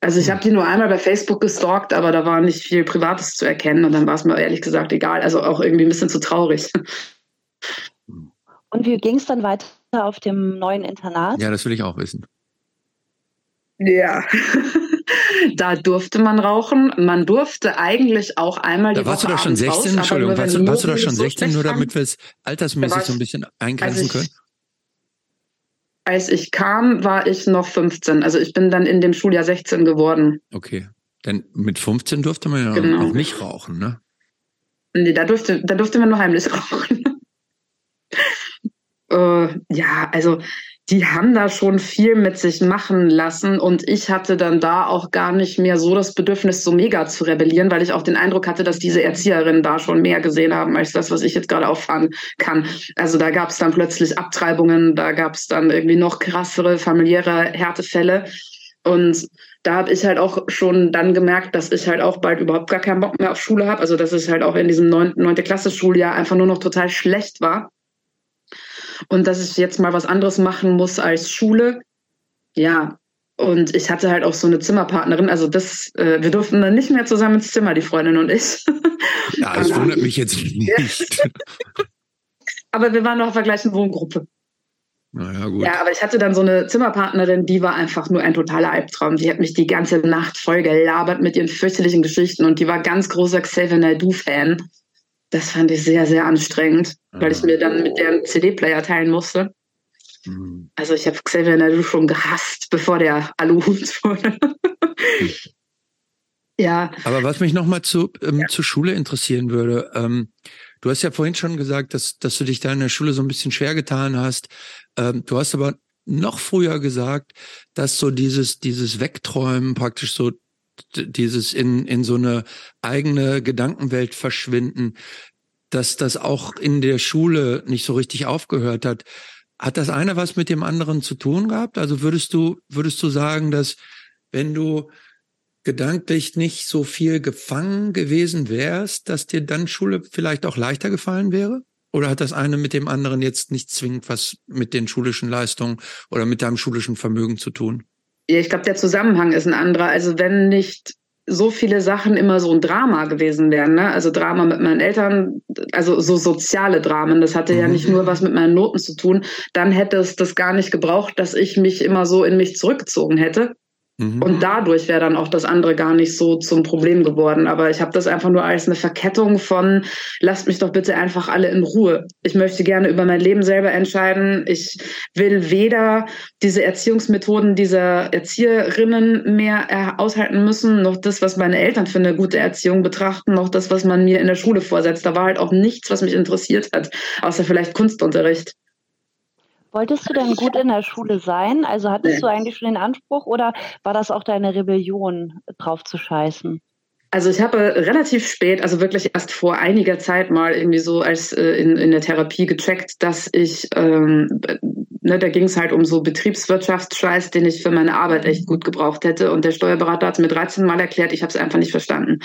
[SPEAKER 3] Also ich habe die nur einmal bei Facebook gestalkt, aber da war nicht viel Privates zu erkennen und dann war es mir ehrlich gesagt egal. Also auch irgendwie ein bisschen zu traurig.
[SPEAKER 1] Und wie ging es dann weiter auf dem neuen Internat?
[SPEAKER 2] Ja, das will ich auch wissen.
[SPEAKER 3] Ja. Da durfte man rauchen. Man durfte eigentlich auch einmal die
[SPEAKER 2] Da warst du doch schon
[SPEAKER 3] abends raus,
[SPEAKER 2] 16,
[SPEAKER 3] aber
[SPEAKER 2] Entschuldigung, warst, warst du doch
[SPEAKER 3] Noten
[SPEAKER 2] schon
[SPEAKER 3] so
[SPEAKER 2] 16, nur damit wir es
[SPEAKER 3] Da
[SPEAKER 2] altersmäßig so ein bisschen eingrenzen
[SPEAKER 3] Als
[SPEAKER 2] können?
[SPEAKER 3] ich, als ich kam, war ich noch 15. Also ich bin dann in dem Schuljahr 16 geworden.
[SPEAKER 2] Okay. Denn mit 15 durfte man ja
[SPEAKER 3] Genau.
[SPEAKER 2] noch nicht rauchen, ne?
[SPEAKER 3] Nee, da durfte, da durfte man nur heimlich rauchen. äh, ja, also die haben da schon viel mit sich machen lassen und ich hatte dann da auch gar nicht mehr so das Bedürfnis, so mega zu rebellieren, weil ich auch den Eindruck hatte, dass diese Erzieherinnen da schon mehr gesehen haben als das, was ich jetzt gerade auffahren kann. Also da gab es dann plötzlich Abtreibungen, da gab es dann irgendwie noch krassere familiäre Härtefälle und da habe ich halt auch schon dann gemerkt, dass ich halt auch bald überhaupt gar keinen Bock mehr auf Schule habe. Also dass es halt auch in diesem neunte Klasse Schuljahr einfach nur noch total schlecht war. Und dass ich jetzt mal was anderes machen muss als Schule. Ja. Und ich hatte halt auch so eine Zimmerpartnerin. Also das, äh, wir durften dann nicht mehr zusammen ins Zimmer, die Freundin und ich.
[SPEAKER 2] Ja, das wundert mich jetzt nicht.
[SPEAKER 3] Aber wir waren noch auf der gleichen Wohngruppe.
[SPEAKER 2] Naja, gut.
[SPEAKER 3] Ja, aber ich hatte dann so eine Zimmerpartnerin, die war einfach nur ein totaler Albtraum. Die hat mich die ganze Nacht voll gelabert mit ihren fürchterlichen Geschichten und die war ganz großer Xavier Naidoo-Fan. Das fand ich sehr, sehr anstrengend, weil ich
[SPEAKER 2] Ah.
[SPEAKER 3] mir dann mit der einen CD-Player teilen musste.
[SPEAKER 2] Hm.
[SPEAKER 3] Also ich habe Xavier Naidoo schon gehasst, bevor der Aluhut wurde. ja,
[SPEAKER 2] Aber was mich nochmal zu, ähm, zur Schule interessieren würde, ähm, du hast ja vorhin schon gesagt, dass, dass du dich da in der Schule so ein bisschen schwer getan hast. Ähm, du hast aber noch früher gesagt, dass so dieses, dieses Wegträumen praktisch so dieses in, in so eine eigene Gedankenwelt verschwinden, dass das auch in der Schule nicht so richtig aufgehört hat. Hat das eine was mit dem anderen zu tun gehabt? Also würdest du, würdest du sagen, dass wenn du gedanklich nicht so viel gefangen gewesen wärst, dass dir dann Schule vielleicht auch leichter gefallen wäre? Oder hat das eine mit dem anderen jetzt nicht zwingend was mit den schulischen Leistungen oder mit deinem schulischen Vermögen zu tun?
[SPEAKER 3] Ja, ich glaube, der Zusammenhang ist ein anderer. Also wenn nicht so viele Sachen immer so ein Drama gewesen wären, ne? Also Drama mit meinen Eltern, also so soziale Dramen, das hatte ja
[SPEAKER 2] Mhm.
[SPEAKER 3] nicht nur was mit meinen Noten zu tun, dann hätte es das gar nicht gebraucht, dass ich mich immer so in mich zurückgezogen hätte.
[SPEAKER 2] Mhm.
[SPEAKER 3] Und dadurch wäre dann auch das andere gar nicht so zum Problem geworden. Aber ich habe das einfach nur als eine Verkettung von, lasst mich doch bitte einfach alle in Ruhe. Ich möchte gerne über mein Leben selber entscheiden. Ich will weder diese Erziehungsmethoden dieser Erzieherinnen mehr aushalten müssen, noch das, was meine Eltern für eine gute Erziehung betrachten, noch das, was man mir in der Schule vorsetzt. Da war halt auch nichts, was mich interessiert hat, außer vielleicht Kunstunterricht.
[SPEAKER 1] Wolltest du denn gut in der Schule sein? Also hattest
[SPEAKER 3] Nee.
[SPEAKER 1] du eigentlich schon den Anspruch oder war das auch deine Rebellion, drauf zu scheißen?
[SPEAKER 3] Also ich habe relativ spät, also wirklich erst vor einiger Zeit mal irgendwie so als äh, in, in der Therapie gecheckt, dass ich, ähm, ne, da ging es halt um so Betriebswirtschaftsscheiß, den ich für meine Arbeit echt gut gebraucht hätte. Und der Steuerberater hat mir 13 Mal erklärt, ich habe es einfach nicht verstanden.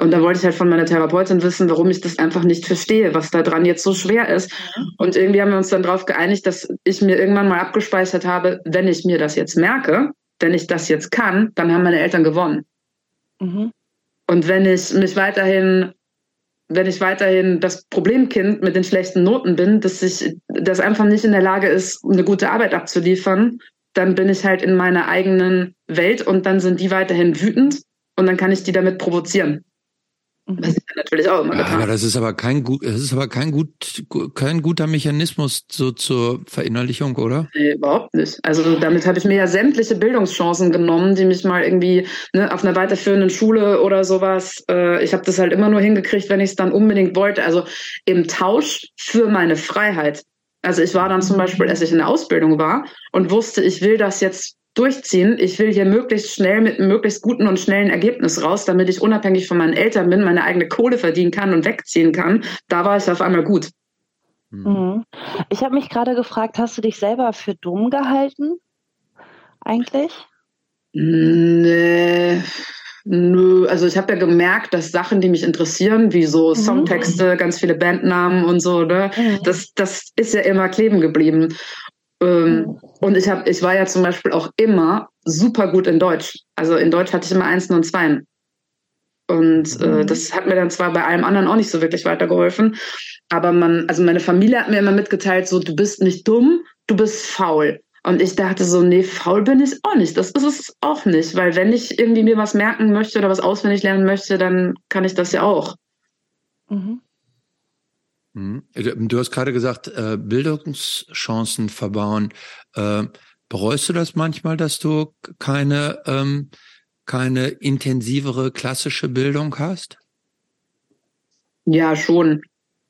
[SPEAKER 3] Und da wollte ich halt von meiner Therapeutin wissen, warum ich das einfach nicht verstehe, was da dran jetzt so schwer ist. Und irgendwie haben wir uns dann darauf geeinigt, dass ich mir irgendwann mal abgespeichert habe, wenn ich mir das jetzt merke, wenn ich das jetzt kann, dann haben meine Eltern gewonnen.
[SPEAKER 1] Mhm.
[SPEAKER 3] Und wenn ich mich weiterhin, wenn ich weiterhin das Problemkind mit den schlechten Noten bin, dass ich, das einfach nicht in der Lage ist, eine gute Arbeit abzuliefern, dann bin ich halt in meiner eigenen Welt und dann sind die weiterhin wütend und dann kann ich die damit provozieren.
[SPEAKER 1] Mhm.
[SPEAKER 3] Was ich dann natürlich auch immer
[SPEAKER 2] Ja,
[SPEAKER 3] getan
[SPEAKER 2] aber das ist aber kein gut, das ist aber kein gut, kein guter Mechanismus so zur Verinnerlichung, oder?
[SPEAKER 3] Nee, überhaupt nicht. Also damit habe ich mir ja sämtliche Bildungschancen genommen, die mich mal irgendwie ne, auf einer weiterführenden Schule oder sowas. Äh, ich habe das halt immer nur hingekriegt, wenn ich es dann unbedingt wollte. Also im Tausch für meine Freiheit. Also ich war dann zum Beispiel, als ich in der Ausbildung war und wusste, ich will das jetzt durchziehen. Ich will hier möglichst schnell mit einem möglichst guten und schnellen Ergebnis raus, damit ich unabhängig von meinen Eltern bin, meine eigene Kohle verdienen kann und wegziehen kann. Da war ich auf einmal gut.
[SPEAKER 2] Hm.
[SPEAKER 1] Mhm. Ich habe mich gerade gefragt, hast du dich selber für dumm gehalten? Eigentlich?
[SPEAKER 3] Nee, Nö, also ich habe ja gemerkt, dass Sachen, die mich interessieren, wie so mhm. Songtexte, ganz viele Bandnamen und so, ne, mhm. das, das ist ja immer kleben geblieben. Ähm, mhm. Und ich habe, ich war ja zum Beispiel auch immer super gut in Deutsch. Also in Deutsch hatte ich immer Einsen und Zweien. Und äh, mhm. das hat mir dann zwar bei allem anderen auch nicht so wirklich weitergeholfen, aber man, also meine Familie hat mir immer mitgeteilt, so du bist nicht dumm, du bist faul. Und ich dachte so, nee, faul bin ich auch nicht. Das ist es auch nicht, weil wenn ich irgendwie mir was merken möchte oder was auswendig lernen möchte, dann kann ich das ja auch. Mhm.
[SPEAKER 2] Mhm. Du hast gerade gesagt, äh, Bildungschancen verbauen. Äh, bereust du das manchmal, dass du keine, ähm, keine intensivere klassische Bildung hast?
[SPEAKER 3] Ja, schon.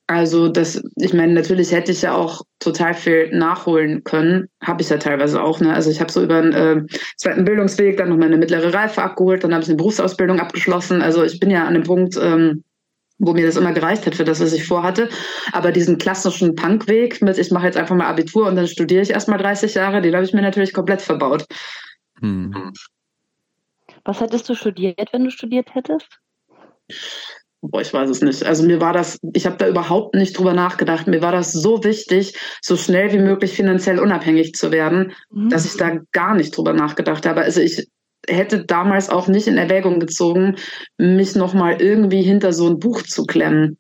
[SPEAKER 3] Also das, ich meine, natürlich hätte ich ja auch total viel nachholen können, habe ich ja teilweise auch. Ne? Also ich habe so über einen äh, zweiten Bildungsweg dann noch meine mittlere Reife abgeholt, dann habe ich eine Berufsausbildung abgeschlossen. Also ich bin ja an dem Punkt, ähm, wo mir das immer gereicht hat für das, was ich vorhatte. Aber diesen klassischen Punkweg mit, ich mache jetzt einfach mal Abitur und dann studiere ich erstmal 30 Jahre, den habe ich mir natürlich komplett verbaut. Hm.
[SPEAKER 1] Was hättest du studiert, wenn du studiert hättest?
[SPEAKER 3] Boah, ich weiß es nicht. Also mir war das, ich habe da überhaupt nicht drüber nachgedacht. Mir war das so wichtig, so schnell wie möglich finanziell unabhängig zu werden, mhm. dass ich da gar nicht drüber nachgedacht habe. Also ich hätte damals auch nicht in Erwägung gezogen, mich nochmal irgendwie hinter so ein Buch zu klemmen.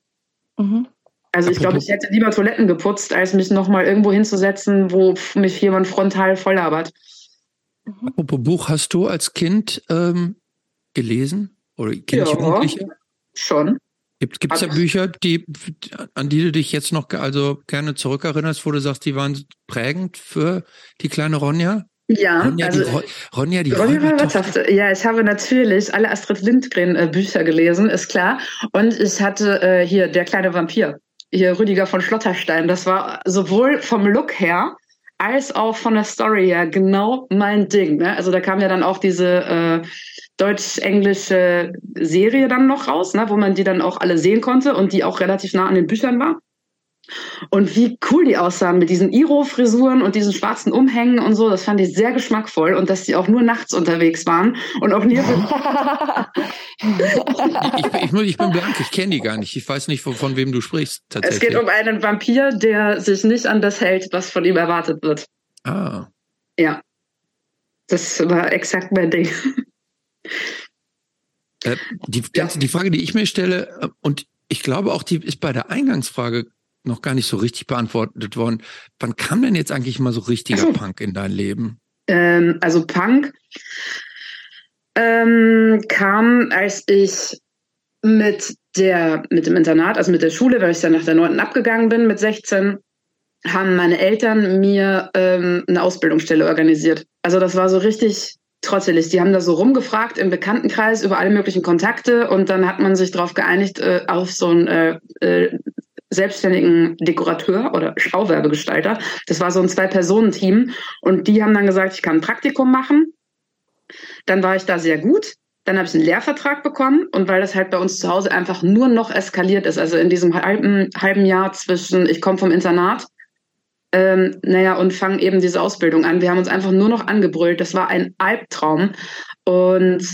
[SPEAKER 3] Mhm. Also ich glaube, ich hätte lieber Toiletten geputzt, als mich nochmal irgendwo hinzusetzen, wo mich jemand frontal voll labert.
[SPEAKER 2] Mhm. Apropos Buch, hast du als Kind ähm, gelesen? Oder Kind
[SPEAKER 3] ja. Schon.
[SPEAKER 2] Gibt es da Bücher, die, an die du dich jetzt noch also gerne zurückerinnerst, wo du sagst, die waren prägend für die kleine Ronja?
[SPEAKER 3] Ja,
[SPEAKER 2] Ronja,
[SPEAKER 3] also
[SPEAKER 2] die, Ronja, die
[SPEAKER 3] Ronja Räubertochter. Ja, ich habe natürlich alle Astrid Lindgren Bücher gelesen, ist klar. Und ich hatte äh, hier Der kleine Vampir, hier Rüdiger von Schlotterstein. Das war sowohl vom Look her als auch von der Story her genau mein Ding. Ne? Also da kam ja dann auch diese äh, deutsch-englische Serie dann noch raus, ne, wo man die dann auch alle sehen konnte und die auch relativ nah an den Büchern war. Und wie cool die aussahen mit diesen Iro-Frisuren und diesen schwarzen Umhängen und so, das fand ich sehr geschmackvoll und dass die auch nur nachts unterwegs waren und auch nie.
[SPEAKER 2] ich, ich, ich, bin blank, ich kenne die gar nicht. Ich weiß nicht, von, von wem du sprichst.
[SPEAKER 3] Es geht um einen Vampir, der sich nicht an das hält, was von ihm erwartet wird.
[SPEAKER 2] Ah.
[SPEAKER 3] Ja. Das war exakt mein Ding.
[SPEAKER 2] Äh, die, ja. die Frage, die ich mir stelle, äh, und ich glaube auch, die ist bei der Eingangsfrage noch gar nicht so richtig beantwortet worden. Wann kam denn jetzt eigentlich mal so richtiger so. Punk in dein Leben?
[SPEAKER 3] Ähm, also Punk ähm, kam, als ich mit der mit dem Internat, also mit der Schule, weil ich dann nach der 9. abgegangen bin mit 16, haben meine Eltern mir ähm, eine Ausbildungsstelle organisiert. Also das war so richtig trottelig. Die haben da so rumgefragt im Bekanntenkreis über alle möglichen Kontakte und dann hat man sich darauf geeinigt, äh, auf so einen äh, äh, selbstständigen Dekorateur oder Schauwerbegestalter. Das war so ein Zwei-Personen-Team und die haben dann gesagt, ich kann ein Praktikum machen. Dann war ich da sehr gut. Dann habe ich einen Lehrvertrag bekommen und weil das halt bei uns zu Hause einfach nur noch eskaliert ist, also in diesem halben, halben Jahr zwischen, ich komme vom Internat ähm, naja, und fangen eben diese Ausbildung an. Wir haben uns einfach nur noch angebrüllt. Das war ein Albtraum. Und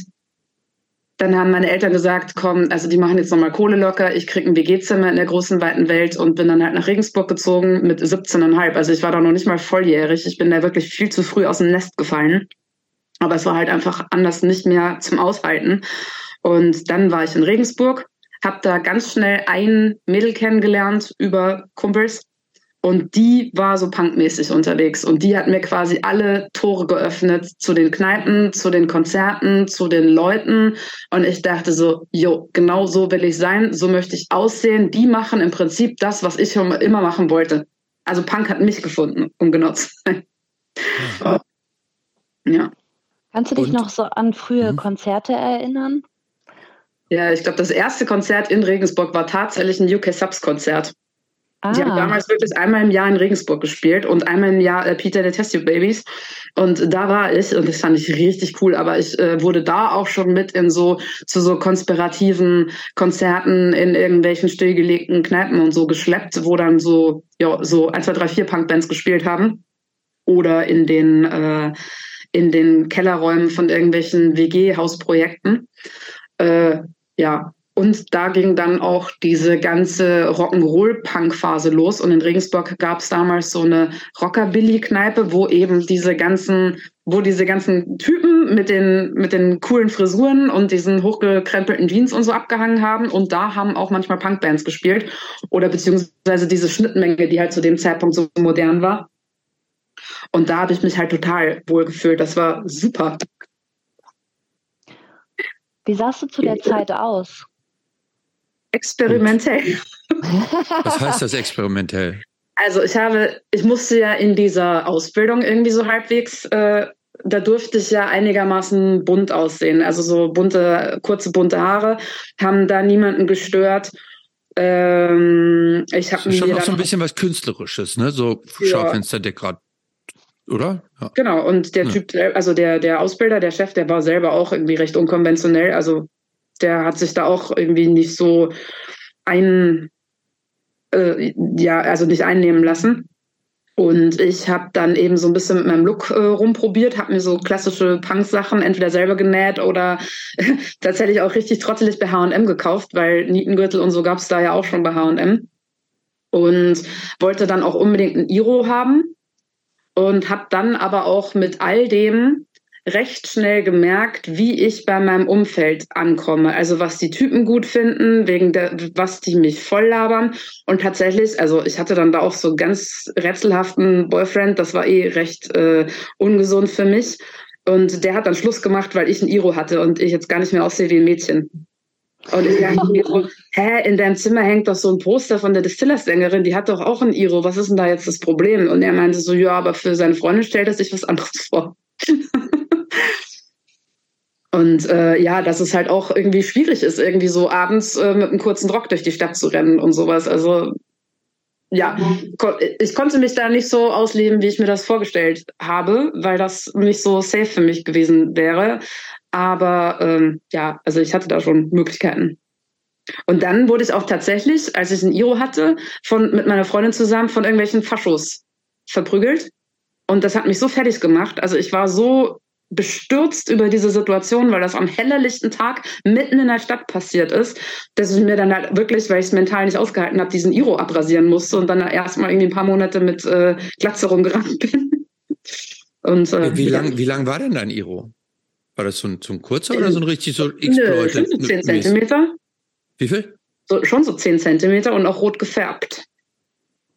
[SPEAKER 3] dann haben meine Eltern gesagt, komm, also die machen jetzt nochmal Kohle locker, ich krieg ein WG-Zimmer in der großen, weiten Welt und bin dann halt nach Regensburg gezogen mit 17,5. Also ich war da noch nicht mal volljährig. Ich bin da wirklich viel zu früh aus dem Nest gefallen. Aber es war halt einfach anders nicht mehr zum Aushalten. Und dann war ich in Regensburg, habe da ganz schnell ein Mädel kennengelernt über Kumpels und die war so punkmäßig unterwegs und die hat mir quasi alle Tore geöffnet zu den Kneipen, zu den Konzerten, zu den Leuten. Und ich dachte so, jo, genau so will ich sein, so möchte ich aussehen. Die machen im Prinzip das, was ich immer machen wollte. Also Punk hat mich gefunden, um genau zu sein.
[SPEAKER 1] Ja. Kannst du dich und? noch so an frühe mhm. Konzerte erinnern?
[SPEAKER 3] Ja, ich glaube, das erste Konzert in Regensburg war tatsächlich ein UK Subs Konzert. Ah. Die haben damals wirklich einmal im Jahr in Regensburg gespielt und einmal im Jahr äh, Peter the Test Tube Babies. Und da war ich, und das fand ich richtig cool, aber ich äh, wurde da auch schon mit in so, zu so konspirativen Konzerten in irgendwelchen stillgelegten Kneipen und so geschleppt, wo dann so, ja, so 1, 2, 3, 4 Punkbands gespielt haben. Oder in den, äh, in den Kellerräumen von irgendwelchen WG-Hausprojekten. Äh, ja, und da ging dann auch diese ganze Rock'n'Roll-Punk-Phase los. Und in Regensburg gab es damals so eine Rockabilly-Kneipe, wo eben diese ganzen, wo diese ganzen Typen mit den, mit den coolen Frisuren und diesen hochgekrempelten Jeans und so abgehangen haben. Und da haben auch manchmal Punkbands gespielt. Oder beziehungsweise diese Schnittmenge, die halt zu dem Zeitpunkt so modern war. Und da habe ich mich halt total wohl gefühlt. Das war super.
[SPEAKER 1] Wie sahst du zu der Zeit aus?
[SPEAKER 3] Experimentell.
[SPEAKER 2] Was heißt das experimentell?
[SPEAKER 3] Also ich habe, ich musste ja in dieser Ausbildung irgendwie so halbwegs, äh, da durfte ich ja einigermaßen bunt aussehen. Also so bunte, kurze bunte Haare haben da niemanden gestört. Ähm, ich habe
[SPEAKER 2] schon noch so ein bisschen was Künstlerisches, ne? So ja. Schaufensterdekorat, oder?
[SPEAKER 3] Ja. Genau. Und der ja. Typ, also der der Ausbilder, der Chef, der war selber auch irgendwie recht unkonventionell. Also der hat sich da auch irgendwie nicht so ein, äh, ja, also nicht einnehmen lassen. Und ich habe dann eben so ein bisschen mit meinem Look äh, rumprobiert, habe mir so klassische Punk-Sachen entweder selber genäht oder tatsächlich auch richtig trottelig bei H&M gekauft, weil Nietengürtel und so gab es da ja auch schon bei H&M. Und wollte dann auch unbedingt ein Iro haben und habe dann aber auch mit all dem recht schnell gemerkt, wie ich bei meinem Umfeld ankomme. Also was die Typen gut finden, wegen der, was die mich voll labern. Und tatsächlich, also ich hatte dann da auch so ganz rätselhaften Boyfriend, das war eh recht äh, ungesund für mich. Und der hat dann Schluss gemacht, weil ich ein Iro hatte und ich jetzt gar nicht mehr aussehe wie ein Mädchen. Und ich dachte mir so, hä, in deinem Zimmer hängt doch so ein Poster von der Distillers-Sängerin, die hat doch auch ein Iro, was ist denn da jetzt das Problem? Und er meinte so, ja, aber für seine Freundin stellt er sich was anderes vor. Und äh, ja, dass es halt auch irgendwie schwierig ist, irgendwie so abends äh, mit einem kurzen Rock durch die Stadt zu rennen und sowas. Also ja, ich konnte mich da nicht so ausleben, wie ich mir das vorgestellt habe, weil das nicht so safe für mich gewesen wäre. Aber ähm, ja, also ich hatte da schon Möglichkeiten. Und dann wurde ich auch tatsächlich, als ich ein Iro hatte, von mit meiner Freundin zusammen von irgendwelchen Faschos verprügelt. Und das hat mich so fertig gemacht. Also ich war so bestürzt über diese Situation, weil das am hellerlichten Tag mitten in der Stadt passiert ist, dass ich mir dann halt wirklich, weil ich es mental nicht ausgehalten habe, diesen Iro abrasieren musste und dann erstmal irgendwie ein paar Monate mit äh, Glatze rumgerannt bin.
[SPEAKER 2] Und, äh, wie, lang, wie lang war denn dein Iro? War das so ein, so ein kurzer oder so ein richtig so exploited?
[SPEAKER 3] Nö, schon so 10 Zentimeter.
[SPEAKER 2] Wie viel?
[SPEAKER 3] So, schon so 10 Zentimeter und auch rot gefärbt.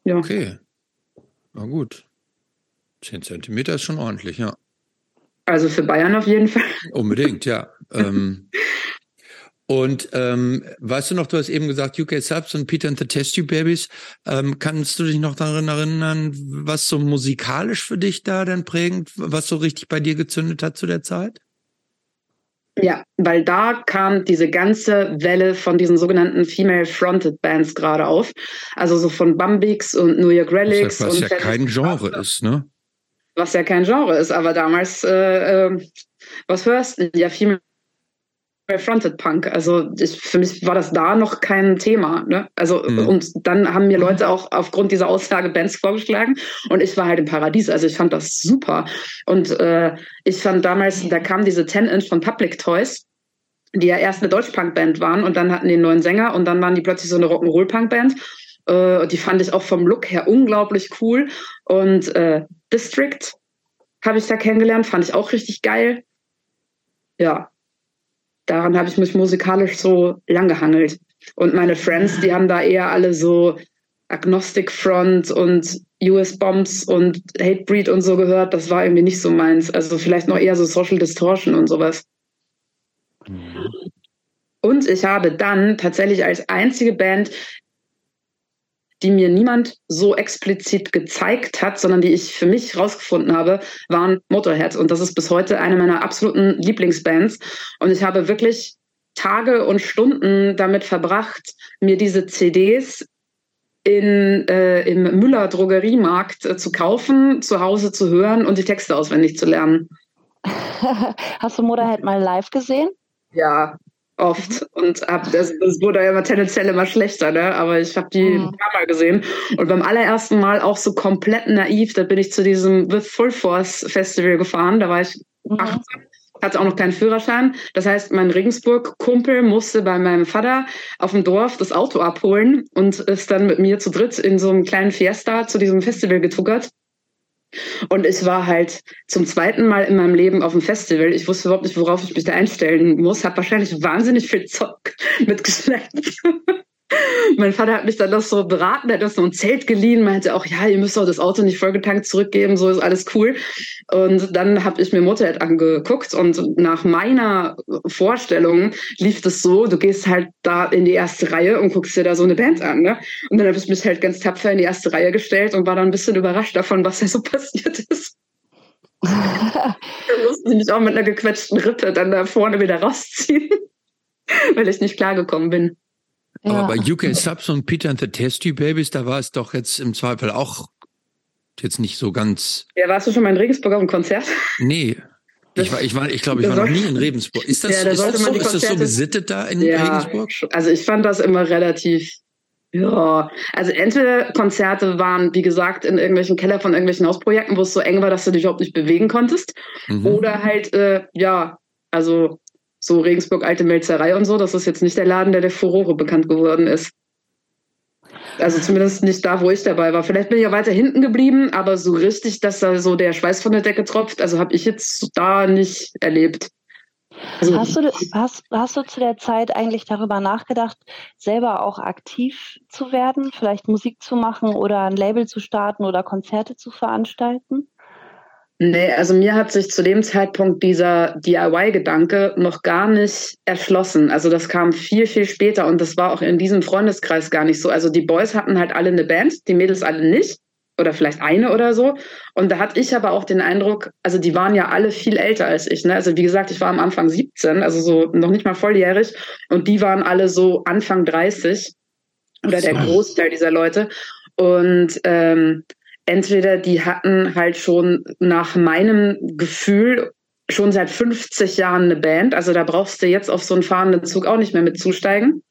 [SPEAKER 2] Ja. Okay. Na gut. 10 Zentimeter ist schon ordentlich, ja.
[SPEAKER 3] Also für Bayern auf jeden Fall.
[SPEAKER 2] Unbedingt, ja. ähm, und ähm, weißt du noch, du hast eben gesagt, UK Subs und Peter and the Test Tube Babies. Ähm, kannst du dich noch daran erinnern, was so musikalisch für dich da dann prägend, was so richtig bei dir gezündet hat zu der Zeit?
[SPEAKER 3] Ja, weil da kam diese ganze Welle von diesen sogenannten Female-Fronted Bands gerade auf. Also so von Bumbix und New York Relics.
[SPEAKER 2] Was
[SPEAKER 3] ja,
[SPEAKER 2] was ja kein Genre ist, ne?
[SPEAKER 3] Was ja kein Genre ist, aber damals, äh, äh, was hörst du? Ja, viel mehr Fronted Punk. Also ich, für mich war das da noch kein Thema. Ne? Also mhm. und dann haben mir Leute auch aufgrund dieser Aussage Bands vorgeschlagen und ich war halt im Paradies. Also ich fand das super. Und äh, ich fand damals, da kam diese 10-Inch von Public Toys die ja erst eine Deutsch-Punk-Band waren und dann hatten die einen neuen Sänger und dann waren die plötzlich so eine Rock'n'Roll-Punk-Band. Äh, die fand ich auch vom Look her unglaublich cool. Und äh, District habe ich da kennengelernt, fand ich auch richtig geil. Ja, daran habe ich mich musikalisch so lang gehangelt. Und meine Friends, die haben da eher alle so Agnostic Front und US Bombs und Hatebreed und so gehört. Das war irgendwie nicht so meins. Also vielleicht noch eher so Social Distortion und sowas. Mhm. Und ich habe dann tatsächlich als einzige Band die mir niemand so explizit gezeigt hat, sondern die ich für mich rausgefunden habe, waren Motorhead. Und das ist bis heute eine meiner absoluten Lieblingsbands. Und ich habe wirklich Tage und Stunden damit verbracht, mir diese CDs in, äh, im Müller Drogeriemarkt äh, zu kaufen, zu Hause zu hören und die Texte auswendig zu lernen.
[SPEAKER 1] Hast du Motorhead mal live gesehen?
[SPEAKER 3] Ja, oft und hab das, das wurde ja immer tendenziell immer schlechter, ne? Aber ich habe die mhm. ein paar Mal gesehen und beim allerersten Mal auch so komplett naiv. Da bin ich zu diesem With Full Force Festival gefahren. Da war ich mhm. 18, hatte auch noch keinen Führerschein. Das heißt, mein Regensburg-Kumpel musste bei meinem Vater auf dem Dorf das Auto abholen und ist dann mit mir zu dritt in so einem kleinen Fiesta zu diesem Festival getuckert. Und ich war halt zum zweiten Mal in meinem Leben auf dem Festival. Ich wusste überhaupt nicht, worauf ich mich da einstellen muss. Habe wahrscheinlich wahnsinnig viel Zock mitgeschleppt. mein Vater hat mich dann das so beraten, er hat das so ein Zelt geliehen, meinte auch, ja, ihr müsst auch das Auto nicht vollgetankt zurückgeben, so ist alles cool. Und dann habe ich mir Motorhead angeguckt und nach meiner Vorstellung lief das so, du gehst halt da in die erste Reihe und guckst dir da so eine Band an. Ne? Und dann habe ich mich halt ganz tapfer in die erste Reihe gestellt und war dann ein bisschen überrascht davon, was da so passiert ist. dann mussten sie mich auch mit einer gequetschten Rippe dann da vorne wieder rausziehen, weil ich nicht klargekommen bin.
[SPEAKER 2] Aber bei UK Subs und Peter and the Testy Babies, da war es doch jetzt im Zweifel auch jetzt nicht so ganz.
[SPEAKER 3] Ja, warst du schon mal in Regensburg auf einem Konzert?
[SPEAKER 2] Nee. Ich war, ich war, ich glaube, ich war noch nie in Regensburg. Ist das, ja, da ist das so, ist das so gesittet da in ja, Regensburg?
[SPEAKER 3] Also ich fand das immer relativ ja, also entweder Konzerte waren, wie gesagt, in irgendwelchen Keller von irgendwelchen Hausprojekten, wo es so eng war, dass du dich überhaupt nicht bewegen konntest. Mhm. Oder halt, äh, ja, also so Regensburg Alte Melzerei und so, das ist jetzt nicht der Laden, der der Furore bekannt geworden ist. Also zumindest nicht da, wo ich dabei war. Vielleicht bin ich ja weiter hinten geblieben, aber so richtig, dass da so der Schweiß von der Decke tropft, also habe ich jetzt da nicht erlebt.
[SPEAKER 1] Also, hast, du, hast, hast du zu der Zeit eigentlich darüber nachgedacht, selber auch aktiv zu werden, vielleicht Musik zu machen oder ein Label zu starten oder Konzerte zu veranstalten?
[SPEAKER 3] Nee, also mir hat sich zu dem Zeitpunkt dieser DIY-Gedanke noch gar nicht erschlossen. Also das kam viel, viel später und das war auch in diesem Freundeskreis gar nicht so. Also die Boys hatten halt alle eine Band, die Mädels alle nicht oder vielleicht eine oder so. Und da hatte ich aber auch den Eindruck, also die waren ja alle viel älter als ich. Ne? Also wie gesagt, ich war am Anfang 17, also so noch nicht mal volljährig und die waren alle so Anfang 30 oder der Großteil dieser Leute. Und ähm, entweder die hatten halt schon nach meinem Gefühl schon seit 50 Jahren eine Band, also da brauchst du jetzt auf so einen fahrenden Zug auch nicht mehr mit zusteigen.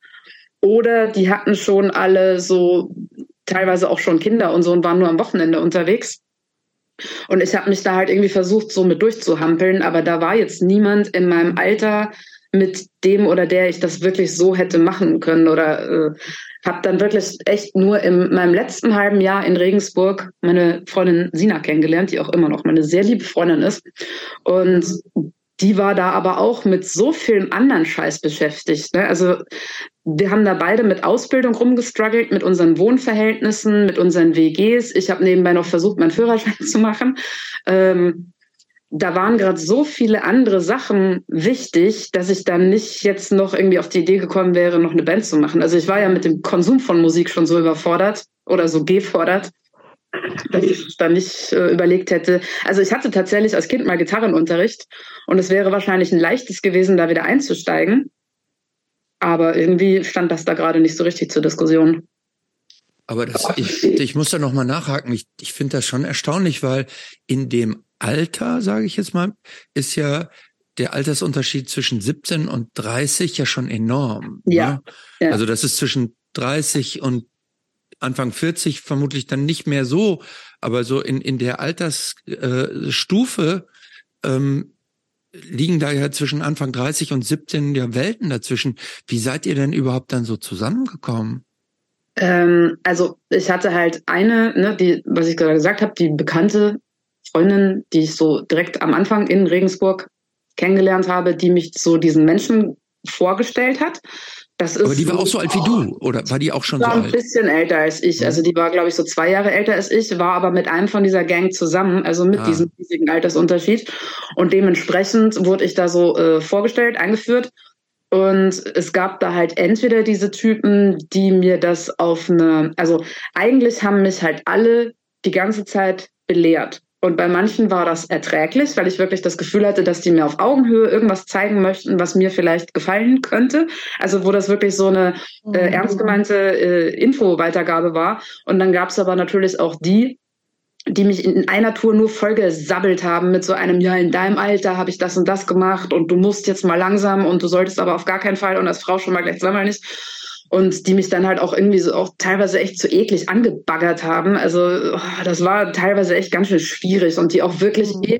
[SPEAKER 3] Oder die hatten schon alle so teilweise auch schon Kinder und so und waren nur am Wochenende unterwegs. Und ich habe mich da halt irgendwie versucht, so mit durchzuhampeln, aber da war jetzt niemand in meinem Alter, mit dem oder der ich das wirklich so hätte machen können oder äh, habe dann wirklich echt nur in meinem letzten halben Jahr in Regensburg meine Freundin Sina kennengelernt, die auch immer noch meine sehr liebe Freundin ist. Und die war da aber auch mit so vielen anderen Scheiß beschäftigt. Ne? Also wir haben da beide mit Ausbildung rumgestruggelt, mit unseren Wohnverhältnissen, mit unseren WGs. Ich habe nebenbei noch versucht, meinen Führerschein zu machen. Ähm, da waren gerade so viele andere Sachen wichtig, dass ich dann nicht jetzt noch irgendwie auf die Idee gekommen wäre, noch eine Band zu machen. Also ich war ja mit dem Konsum von Musik schon so überfordert oder so gefordert, dass ich dann nicht äh, überlegt hätte. Also ich hatte tatsächlich als Kind mal Gitarrenunterricht und es wäre wahrscheinlich ein leichtes gewesen, da wieder einzusteigen. Aber irgendwie stand das da gerade nicht so richtig zur Diskussion.
[SPEAKER 2] Aber das, ich, ich muss da nochmal nachhaken. Ich, ich finde das schon erstaunlich, weil in dem Alter, sage ich jetzt mal, ist ja der Altersunterschied zwischen 17 und 30 ja schon enorm.
[SPEAKER 3] Ja. Ne?
[SPEAKER 2] ja. Also das ist zwischen 30 und Anfang 40 vermutlich dann nicht mehr so, aber so in, in der Altersstufe äh, ähm, liegen da ja zwischen Anfang 30 und 17 ja Welten dazwischen. Wie seid ihr denn überhaupt dann so zusammengekommen?
[SPEAKER 3] Ähm, also ich hatte halt eine, ne, die, was ich gerade gesagt habe, die bekannte Freundin, die ich so direkt am Anfang in Regensburg kennengelernt habe, die mich so diesen Menschen vorgestellt hat.
[SPEAKER 2] Das ist Aber die war auch so alt wie du, oder war die auch schon
[SPEAKER 3] war
[SPEAKER 2] so alt?
[SPEAKER 3] ein bisschen älter als ich. Also die war, glaube ich, so zwei Jahre älter als ich, war aber mit einem von dieser Gang zusammen, also mit ah. diesem riesigen Altersunterschied. Und dementsprechend wurde ich da so äh, vorgestellt, eingeführt. Und es gab da halt entweder diese Typen, die mir das auf eine, also eigentlich haben mich halt alle die ganze Zeit belehrt. Und bei manchen war das erträglich, weil ich wirklich das Gefühl hatte, dass die mir auf Augenhöhe irgendwas zeigen möchten, was mir vielleicht gefallen könnte. Also wo das wirklich so eine äh, mhm. ernst gemeinte äh, Info-Weitergabe war. Und dann gab es aber natürlich auch die, die mich in einer Tour nur voll gesabbelt haben mit so einem, ja, in deinem Alter habe ich das und das gemacht und du musst jetzt mal langsam und du solltest aber auf gar keinen Fall und als Frau schon mal gleich zweimal nicht. Und die mich dann halt auch irgendwie so auch teilweise echt zu so eklig angebaggert haben. Also oh, das war teilweise echt ganz schön schwierig und die auch wirklich mhm.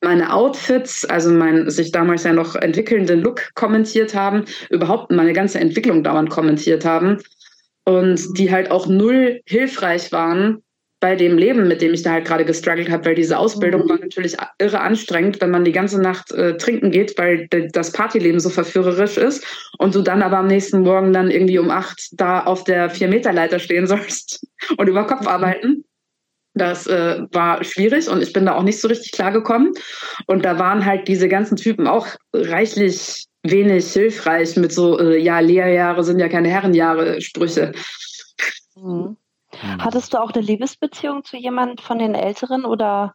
[SPEAKER 3] meine Outfits, also mein sich damals ja noch entwickelnden Look kommentiert haben, überhaupt meine ganze Entwicklung dauernd kommentiert haben und die halt auch null hilfreich waren bei dem Leben, mit dem ich da halt gerade gestruggelt habe, weil diese Ausbildung mhm. war natürlich irre anstrengend, wenn man die ganze Nacht äh, trinken geht, weil das Partyleben so verführerisch ist und du dann aber am nächsten Morgen dann irgendwie um acht da auf der Vier-Meter-Leiter stehen sollst und über Kopf mhm. arbeiten. Das äh, war schwierig und ich bin da auch nicht so richtig klargekommen. Und da waren halt diese ganzen Typen auch reichlich wenig hilfreich mit so, äh, ja, Lehrjahre sind ja keine Herrenjahre Sprüche.
[SPEAKER 1] Mhm. Mhm. Hattest du auch eine Liebesbeziehung zu jemand von den Älteren oder?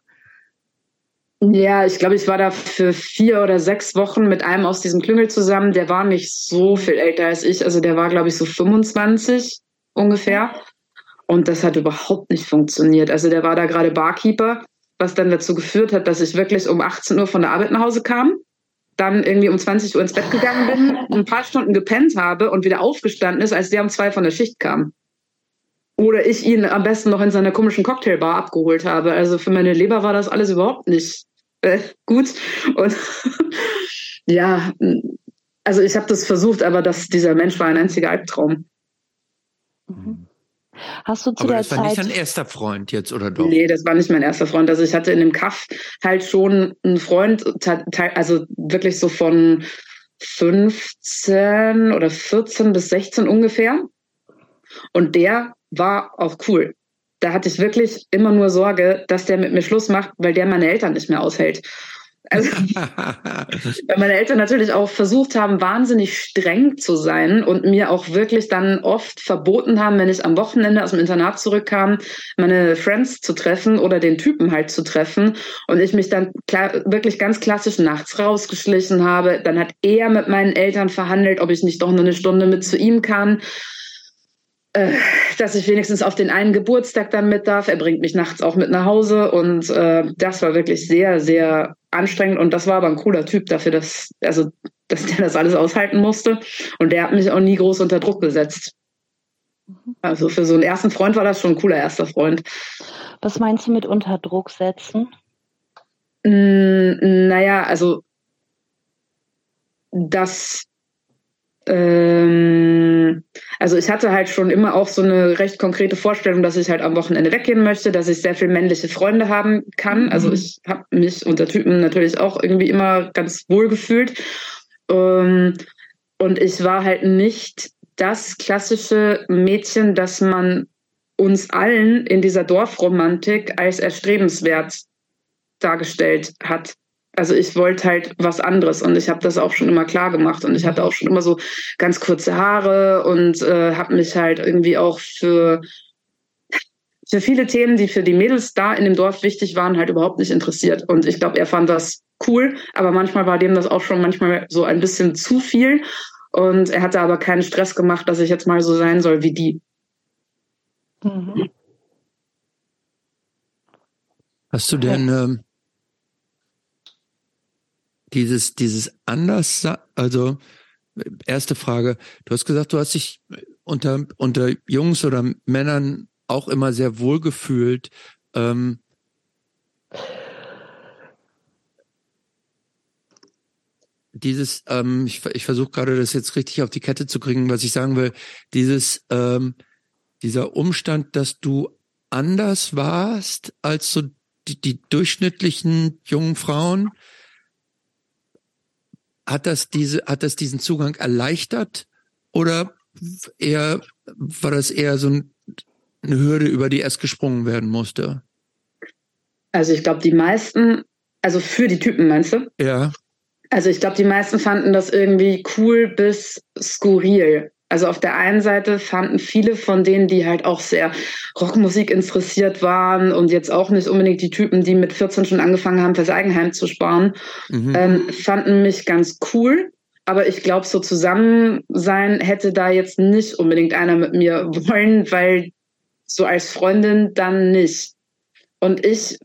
[SPEAKER 3] Ja, ich glaube, ich war da für vier oder sechs Wochen mit einem aus diesem Klüngel zusammen. Der war nicht so viel älter als ich. Also der war, glaube ich, so 25 ungefähr. Und das hat überhaupt nicht funktioniert. Also der war da gerade Barkeeper, was dann dazu geführt hat, dass ich wirklich um 18 Uhr von der Arbeit nach Hause kam, dann irgendwie um 20 Uhr ins Bett gegangen bin, ein paar Stunden gepennt habe und wieder aufgestanden ist, als der um zwei von der Schicht kam. Oder ich ihn am besten noch in seiner komischen Cocktailbar abgeholt habe. Also für meine Leber war das alles überhaupt nicht äh, gut. Und ja, also ich habe das versucht, aber das, dieser Mensch war ein einziger Albtraum.
[SPEAKER 1] Mhm. Hast du zu
[SPEAKER 2] aber
[SPEAKER 1] der
[SPEAKER 2] das war
[SPEAKER 1] Zeit...
[SPEAKER 2] nicht dein erster Freund jetzt, oder doch?
[SPEAKER 3] Nee, das war nicht mein erster Freund. Also ich hatte in dem Kaff halt schon einen Freund, also wirklich so von 15 oder 14 bis 16 ungefähr. Und der war auch cool. Da hatte ich wirklich immer nur Sorge, dass der mit mir Schluss macht, weil der meine Eltern nicht mehr aushält. Also, weil meine Eltern natürlich auch versucht haben, wahnsinnig streng zu sein und mir auch wirklich dann oft verboten haben, wenn ich am Wochenende aus dem Internat zurückkam, meine Friends zu treffen oder den Typen halt zu treffen. Und ich mich dann wirklich ganz klassisch nachts rausgeschlichen habe. Dann hat er mit meinen Eltern verhandelt, ob ich nicht doch nur eine Stunde mit zu ihm kann. Äh, dass ich wenigstens auf den einen Geburtstag dann mit darf. Er bringt mich nachts auch mit nach Hause und äh, das war wirklich sehr, sehr anstrengend und das war aber ein cooler Typ dafür, dass, also, dass der das alles aushalten musste und der hat mich auch nie groß unter Druck gesetzt. Mhm. Also für so einen ersten Freund war das schon ein cooler erster Freund.
[SPEAKER 1] Was meinst du mit unter Druck setzen?
[SPEAKER 3] Mm, naja, also dass ähm, also ich hatte halt schon immer auch so eine recht konkrete Vorstellung, dass ich halt am Wochenende weggehen möchte, dass ich sehr viel männliche Freunde haben kann. Mhm. Also ich habe mich unter Typen natürlich auch irgendwie immer ganz wohl gefühlt. Ähm, und ich war halt nicht das klassische Mädchen, das man uns allen in dieser Dorfromantik als erstrebenswert dargestellt hat also ich wollte halt was anderes und ich habe das auch schon immer klar gemacht und ich hatte auch schon immer so ganz kurze Haare und äh, habe mich halt irgendwie auch für für viele Themen, die für die Mädels da in dem Dorf wichtig waren, halt überhaupt nicht interessiert. Und ich glaube, er fand das cool, aber manchmal war dem das auch schon manchmal so ein bisschen zu viel. Und er hatte aber keinen Stress gemacht, dass ich jetzt mal so sein soll wie die. Mhm.
[SPEAKER 2] Hast du denn ähm, dieses, dieses anders, also erste Frage, du hast gesagt, du hast dich unter, unter Jungs oder Männern auch immer sehr wohl gefühlt. Ähm, dieses, ähm, ich, ich versuche gerade das jetzt richtig auf die Kette zu kriegen, was ich sagen will, dieses, ähm, dieser Umstand, dass du anders warst als so die, die durchschnittlichen jungen Frauen, hat das diese, hat das diesen Zugang erleichtert oder eher, war das eher so ein, eine Hürde, über die erst gesprungen werden musste?
[SPEAKER 3] Also ich glaube, die meisten, also für die Typen meinst du?
[SPEAKER 2] Ja.
[SPEAKER 3] Also ich glaube, die meisten fanden das irgendwie cool bis skurril. Also auf der einen Seite fanden viele von denen, die halt auch sehr Rockmusik interessiert waren und jetzt auch nicht unbedingt die Typen, die mit 14 schon angefangen haben, fürs Eigenheim zu sparen, mhm. ähm, fanden mich ganz cool. Aber ich glaube, so zusammen sein hätte da jetzt nicht unbedingt einer mit mir wollen, weil so als Freundin dann nicht. Und ich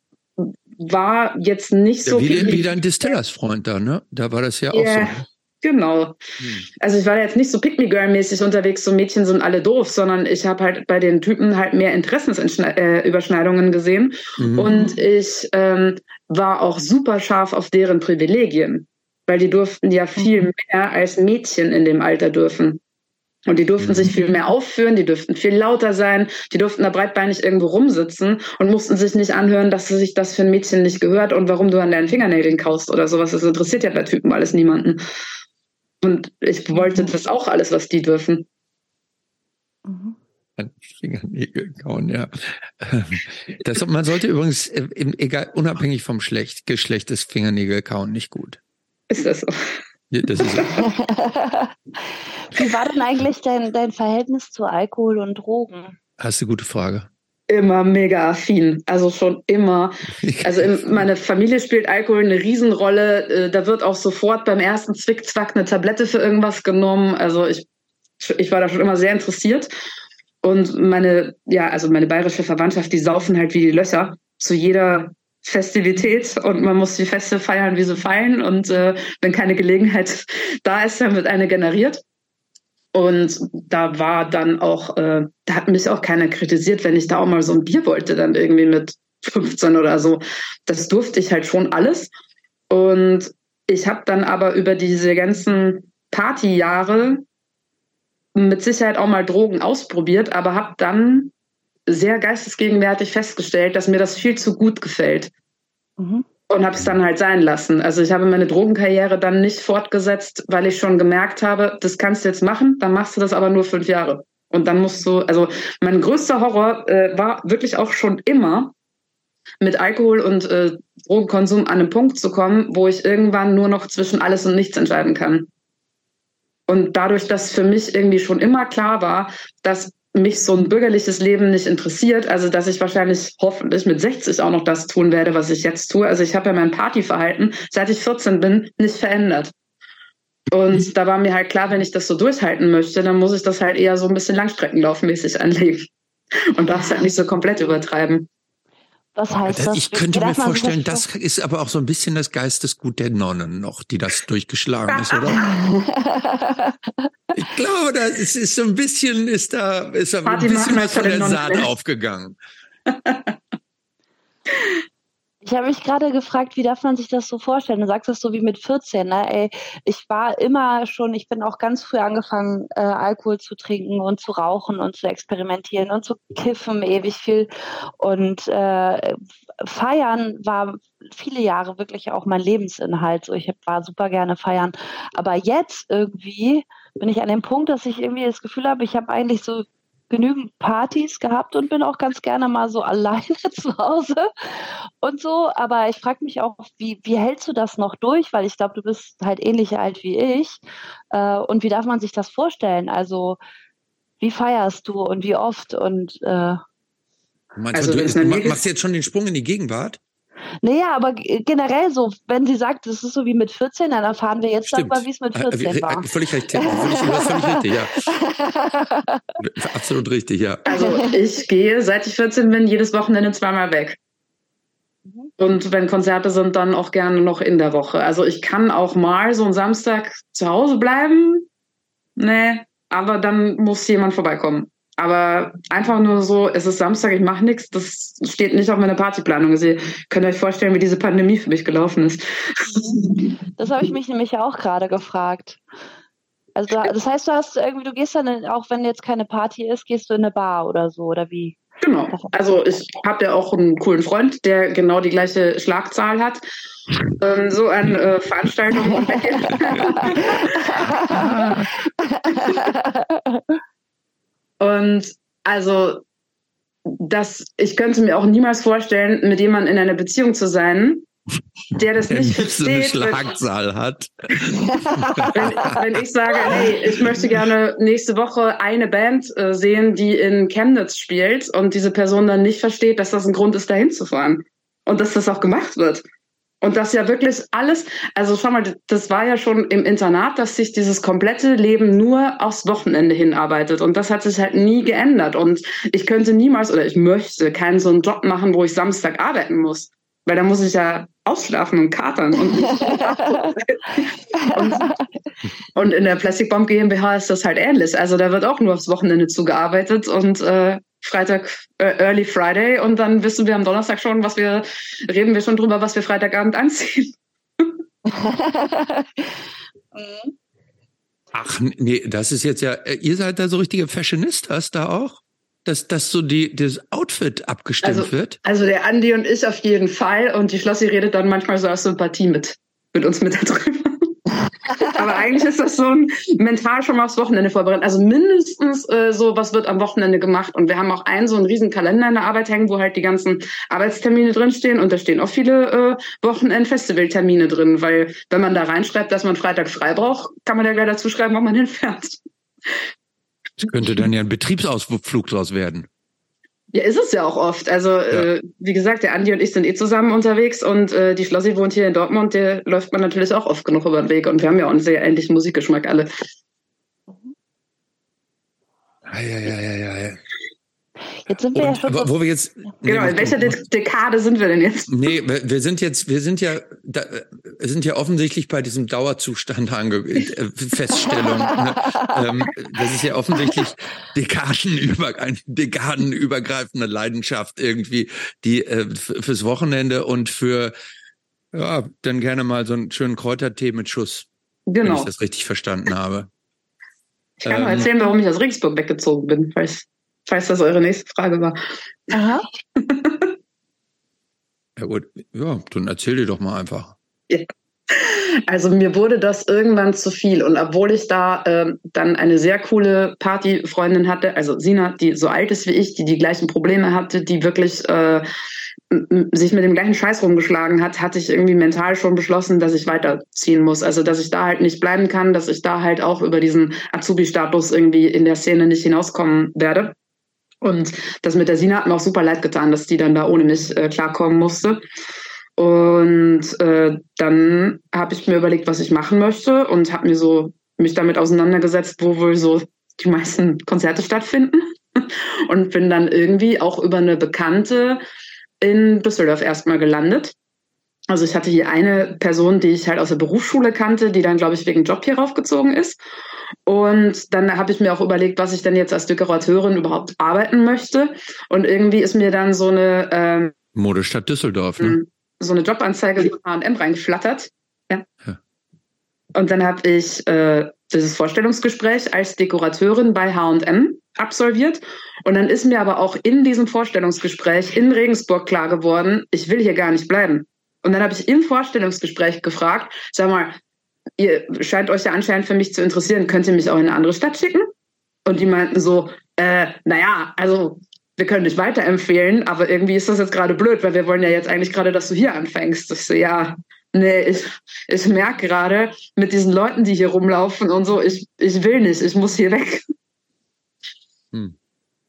[SPEAKER 3] war jetzt nicht so.
[SPEAKER 2] Ja, wie, wie dein Distillers-Freund da, ne? Da war das ja auch yeah. so.
[SPEAKER 3] Genau. Hm. Also ich war jetzt nicht so Pick-me-Girl-mäßig unterwegs, so Mädchen sind alle doof, sondern ich habe halt bei den Typen halt mehr Interessensüberschneidungen gesehen. Mhm. Und ich ähm, war auch super scharf auf deren Privilegien, weil die durften ja viel mhm. mehr als Mädchen in dem Alter dürfen. Und die durften sich viel mhm. mehr aufführen, die durften viel lauter sein, die durften da breitbeinig irgendwo rumsitzen und mussten sich nicht anhören, dass sich das für ein Mädchen nicht gehört und warum du an deinen Fingernägeln kaust oder sowas. Das interessiert ja bei Typen alles niemanden. Und ich wollte das auch alles, was die dürfen.
[SPEAKER 2] Mhm. Fingernägel kauen, ja. Das, man sollte übrigens, äh, egal, unabhängig vom Schlecht, Geschlecht des Fingernägel kauen nicht gut.
[SPEAKER 3] Ist das so?
[SPEAKER 2] Ja, das ist so.
[SPEAKER 1] Wie war denn eigentlich dein, dein Verhältnis zu Alkohol und Drogen?
[SPEAKER 2] Hast du eine gute Frage
[SPEAKER 3] immer mega affin. Also schon immer. Also in, meine Familie spielt Alkohol eine Riesenrolle. Äh, da wird auch sofort beim ersten Zwickzwack eine Tablette für irgendwas genommen. Also ich, ich war da schon immer sehr interessiert. Und meine, ja, also meine bayerische Verwandtschaft, die saufen halt wie die Löcher zu jeder Festivität und man muss die Feste feiern, wie sie feiern. Und äh, wenn keine Gelegenheit da ist, dann wird eine generiert. Und da war dann auch, äh, da hat mich auch keiner kritisiert, wenn ich da auch mal so ein Bier wollte, dann irgendwie mit 15 oder so. Das durfte ich halt schon alles. Und ich habe dann aber über diese ganzen Partyjahre mit Sicherheit auch mal Drogen ausprobiert, aber habe dann sehr geistesgegenwärtig festgestellt, dass mir das viel zu gut gefällt. Mhm und habe es dann halt sein lassen. Also ich habe meine Drogenkarriere dann nicht fortgesetzt, weil ich schon gemerkt habe, das kannst du jetzt machen, dann machst du das aber nur fünf Jahre. Und dann musst du, also mein größter Horror äh, war wirklich auch schon immer, mit Alkohol und äh, Drogenkonsum an einen Punkt zu kommen, wo ich irgendwann nur noch zwischen alles und nichts entscheiden kann. Und dadurch, dass für mich irgendwie schon immer klar war, dass mich so ein bürgerliches Leben nicht interessiert, also dass ich wahrscheinlich hoffentlich mit 60 auch noch das tun werde, was ich jetzt tue. Also ich habe ja mein Partyverhalten, seit ich 14 bin, nicht verändert. Und mhm. da war mir halt klar, wenn ich das so durchhalten möchte, dann muss ich das halt eher so ein bisschen Langstreckenlaufmäßig anlegen und darf es halt nicht so komplett übertreiben.
[SPEAKER 1] Was heißt das?
[SPEAKER 2] Ich könnte mir vorstellen, das ist aber auch so ein bisschen das Geistesgut der Nonnen noch, die das durchgeschlagen ist, oder? ich glaube, das ist, ist so ein bisschen, ist da, ist da ein bisschen was von der Saat aufgegangen.
[SPEAKER 1] Ich habe mich gerade gefragt, wie darf man sich das so vorstellen? Du sagst das so wie mit 14, ne? Ey, ich war immer schon, ich bin auch ganz früh angefangen, äh, Alkohol zu trinken und zu rauchen und zu experimentieren und zu kiffen ewig viel. Und äh, feiern war viele Jahre wirklich auch mein Lebensinhalt. So, ich war super gerne feiern. Aber jetzt irgendwie bin ich an dem Punkt, dass ich irgendwie das Gefühl habe, ich habe eigentlich so genügend Partys gehabt und bin auch ganz gerne mal so alleine zu Hause und so. Aber ich frage mich auch, wie, wie hältst du das noch durch? Weil ich glaube, du bist halt ähnlich alt wie ich. Äh, und wie darf man sich das vorstellen? Also, wie feierst du und wie oft? Und äh,
[SPEAKER 2] Meinst also, du, du machst jetzt schon den Sprung in die Gegenwart?
[SPEAKER 1] Naja, aber generell so, wenn sie sagt, das ist so wie mit 14, dann erfahren wir jetzt darüber, wie es mit 14 äh, äh, war.
[SPEAKER 2] Völlig richtig, völlig, völlig richtig, ja. Absolut richtig, ja.
[SPEAKER 3] Also ich gehe, seit ich 14 bin, jedes Wochenende zweimal weg. Mhm. Und wenn Konzerte sind, dann auch gerne noch in der Woche. Also ich kann auch mal so einen Samstag zu Hause bleiben. Nee, aber dann muss jemand vorbeikommen. Aber einfach nur so, es ist Samstag, ich mache nichts, das steht nicht auf meiner Partyplanung. Also ihr könnt euch vorstellen, wie diese Pandemie für mich gelaufen ist.
[SPEAKER 1] Das habe ich mich nämlich auch gerade gefragt. Also das heißt, du hast irgendwie, du gehst dann, auch wenn jetzt keine Party ist, gehst du in eine Bar oder so, oder wie?
[SPEAKER 3] Genau. Also ich habe ja auch einen coolen Freund, der genau die gleiche Schlagzahl hat. Ähm, so an äh, Veranstaltungen. Und also, das, ich könnte mir auch niemals vorstellen, mit jemandem in einer Beziehung zu sein, der das der nicht versteht.
[SPEAKER 2] So eine Schlagzahl hat.
[SPEAKER 3] wenn, wenn, ich sage, hey, ich möchte gerne nächste Woche eine Band äh, sehen, die in Chemnitz spielt und diese Person dann nicht versteht, dass das ein Grund ist, dahin zu fahren und dass das auch gemacht wird. Und das ja wirklich alles, also schau mal, das war ja schon im Internat, dass sich dieses komplette Leben nur aufs Wochenende hinarbeitet. Und das hat sich halt nie geändert. Und ich könnte niemals oder ich möchte keinen so einen Job machen, wo ich Samstag arbeiten muss. Weil da muss ich ja ausschlafen und katern. Und, und, und, in der Plastic Bomb GmbH ist das halt ähnlich. Also da wird auch nur aufs Wochenende zugearbeitet und äh, Freitag, äh, Early Friday und dann wissen wir am Donnerstag schon, was wir, reden wir schon drüber, was wir Freitagabend anziehen.
[SPEAKER 2] Ach, nee, das ist jetzt ja, äh, ihr seid da so richtige Fashionistas da auch? Dass, dass so die, das Outfit abgestimmt
[SPEAKER 3] also,
[SPEAKER 2] wird?
[SPEAKER 3] Also der Andi und ich auf jeden Fall und die Schlossi redet dann manchmal so aus Sympathie mit, mit uns mit darüber. Aber eigentlich ist das so ein mental schon mal aufs Wochenende vorbereitet. Also mindestens äh, so, was wird am Wochenende gemacht. Und wir haben auch einen so einen riesen Kalender in der Arbeit hängen, wo halt die ganzen Arbeitstermine drinstehen. Und da stehen auch viele äh, Wochenend-Festivaltermine drin, weil wenn man da reinschreibt, dass man Freitag frei braucht, kann man ja gleich dazu schreiben, wo man hinfährt.
[SPEAKER 2] Das könnte dann ja ein Betriebsausflug draus werden.
[SPEAKER 3] Ja, ist es ja auch oft. Also, ja. äh, wie gesagt, der Andi und ich sind eh zusammen unterwegs und äh, die Schlossi wohnt hier in Dortmund, der läuft man natürlich auch oft genug über den Weg und wir haben ja auch einen sehr ähnlichen Musikgeschmack alle.
[SPEAKER 2] Ja, ja, ja, ja, ja.
[SPEAKER 1] Jetzt sind wir
[SPEAKER 2] und,
[SPEAKER 1] ja schon.
[SPEAKER 2] Wo wir jetzt.
[SPEAKER 3] Genau, in welcher De Dekade sind wir denn jetzt?
[SPEAKER 2] Nee, wir sind jetzt, wir sind ja, da, wir sind ja offensichtlich bei diesem Dauerzustand ange äh, Feststellung. ne? ähm, das ist ja offensichtlich Dekadenüber, eine dekadenübergreifende Leidenschaft irgendwie, die äh, fürs Wochenende und für ja, dann gerne mal so einen schönen Kräutertee mit Schuss. Genau. Wenn ich das richtig verstanden habe.
[SPEAKER 3] Ich kann ähm, mal erzählen, warum ich aus Regensburg weggezogen bin, ich falls das eure nächste Frage war.
[SPEAKER 1] Aha.
[SPEAKER 2] ja gut, ja, dann erzähl dir doch mal einfach.
[SPEAKER 3] Ja. Also mir wurde das irgendwann zu viel und obwohl ich da äh, dann eine sehr coole Partyfreundin hatte, also Sina, die so alt ist wie ich, die die gleichen Probleme hatte, die wirklich äh, sich mit dem gleichen Scheiß rumgeschlagen hat, hatte ich irgendwie mental schon beschlossen, dass ich weiterziehen muss. Also dass ich da halt nicht bleiben kann, dass ich da halt auch über diesen Azubi-Status irgendwie in der Szene nicht hinauskommen werde. Und das mit der Sina hat mir auch super leid getan, dass die dann da ohne mich äh, klarkommen musste. Und äh, dann habe ich mir überlegt, was ich machen möchte und habe mir so mich damit auseinandergesetzt, wo wohl so die meisten Konzerte stattfinden. und bin dann irgendwie auch über eine Bekannte in Düsseldorf erstmal gelandet. Also ich hatte hier eine Person, die ich halt aus der Berufsschule kannte, die dann, glaube ich, wegen Job hier raufgezogen ist. Und dann habe ich mir auch überlegt, was ich denn jetzt als Dekorateurin überhaupt arbeiten möchte. Und irgendwie ist mir dann so eine ähm,
[SPEAKER 2] Modestadt Düsseldorf, ne?
[SPEAKER 3] So eine Jobanzeige von H&M reingeflattert. Ja. ja. Und dann habe ich äh, dieses Vorstellungsgespräch als Dekorateurin bei H&M absolviert. Und dann ist mir aber auch in diesem Vorstellungsgespräch in Regensburg klar geworden, ich will hier gar nicht bleiben. Und dann habe ich im Vorstellungsgespräch gefragt, sag mal, ihr scheint euch ja anscheinend für mich zu interessieren, könnt ihr mich auch in eine andere Stadt schicken? Und die meinten so, äh, naja, also wir können dich weiterempfehlen, aber irgendwie ist das jetzt gerade blöd, weil wir wollen ja jetzt eigentlich gerade, dass du hier anfängst. Ich so, ja, nee, ich, ich merke gerade mit diesen Leuten, die hier rumlaufen und so, ich, ich will nicht, ich muss hier weg. Hm.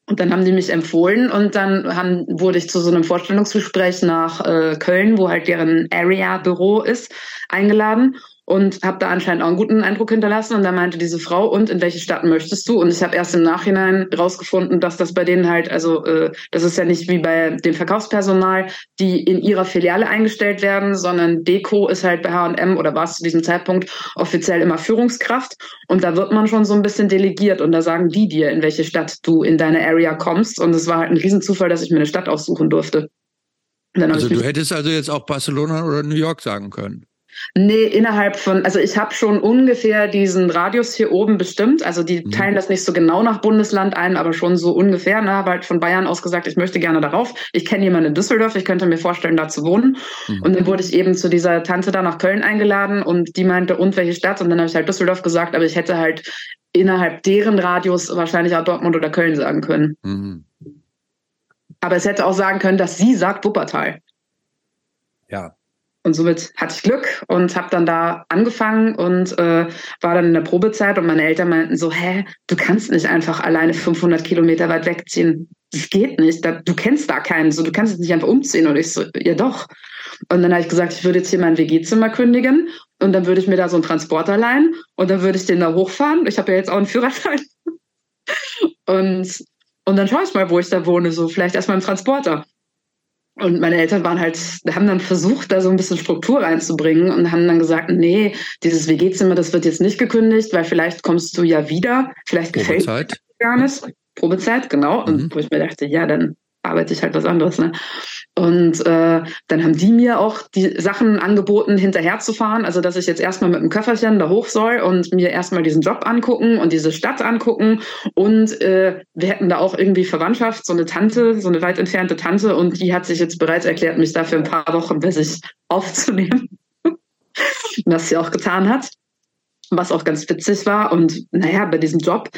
[SPEAKER 3] Und dann haben die mich empfohlen und dann haben, wurde ich zu so einem Vorstellungsgespräch nach äh, Köln, wo halt deren Area-Büro ist, eingeladen und habe da anscheinend auch einen guten Eindruck hinterlassen. Und da meinte diese Frau, und in welche Stadt möchtest du? Und ich habe erst im Nachhinein rausgefunden, dass das bei denen halt, also äh, das ist ja nicht wie bei dem Verkaufspersonal, die in ihrer Filiale eingestellt werden, sondern Deko ist halt bei H&M oder war es zu diesem Zeitpunkt offiziell immer Führungskraft. Und da wird man schon so ein bisschen delegiert und da sagen die dir, in welche Stadt du in deine Area kommst. Und es war halt ein Riesenzufall, dass ich mir eine Stadt aussuchen durfte.
[SPEAKER 2] Also du hättest also jetzt auch Barcelona oder New York sagen können.
[SPEAKER 3] Nee, innerhalb von, also ich habe schon ungefähr diesen Radius hier oben bestimmt. Also die mhm. teilen das nicht so genau nach Bundesland ein, aber schon so ungefähr. Ne? Habe halt von Bayern aus gesagt, ich möchte gerne darauf. Ich kenne jemanden in Düsseldorf, ich könnte mir vorstellen, da zu wohnen. Mhm. Und dann wurde ich eben zu dieser Tante da nach Köln eingeladen und die meinte, und welche Stadt? Und dann habe ich halt Düsseldorf gesagt, aber ich hätte halt innerhalb deren Radius wahrscheinlich auch Dortmund oder Köln sagen können. Mhm. Aber es hätte auch sagen können, dass sie sagt Wuppertal.
[SPEAKER 2] Ja,
[SPEAKER 3] und somit hatte ich Glück und habe dann da angefangen und äh, war dann in der Probezeit und meine Eltern meinten so, hä, du kannst nicht einfach alleine 500 Kilometer weit wegziehen. Das geht nicht. du kennst da keinen. So, du kannst jetzt nicht einfach umziehen. Und ich so, ja doch. Und dann habe ich gesagt, ich würde jetzt hier mein WG-Zimmer kündigen und dann würde ich mir da so einen Transporter leihen und dann würde ich den da hochfahren. Ich habe ja jetzt auch einen Führerschein. und, und dann schaue ich mal, wo ich da wohne. So vielleicht erstmal im Transporter. Und meine Eltern waren halt, haben dann versucht, da so ein bisschen Struktur reinzubringen und haben dann gesagt, nee, dieses WG-Zimmer, das wird jetzt nicht gekündigt, weil vielleicht kommst du ja wieder, vielleicht gefällt dir gar nicht. Probezeit, genau. Und mhm. wo ich mir dachte, ja, dann arbeite ich halt was anderes. Ne? Und äh, dann haben die mir auch die Sachen angeboten, hinterherzufahren. Also, dass ich jetzt erstmal mit dem Köfferchen da hoch soll und mir erstmal diesen Job angucken und diese Stadt angucken. Und äh, wir hätten da auch irgendwie Verwandtschaft, so eine Tante, so eine weit entfernte Tante. Und die hat sich jetzt bereits erklärt, mich dafür ein paar Wochen bei sich aufzunehmen. was sie auch getan hat. Was auch ganz witzig war. Und naja, bei diesem Job,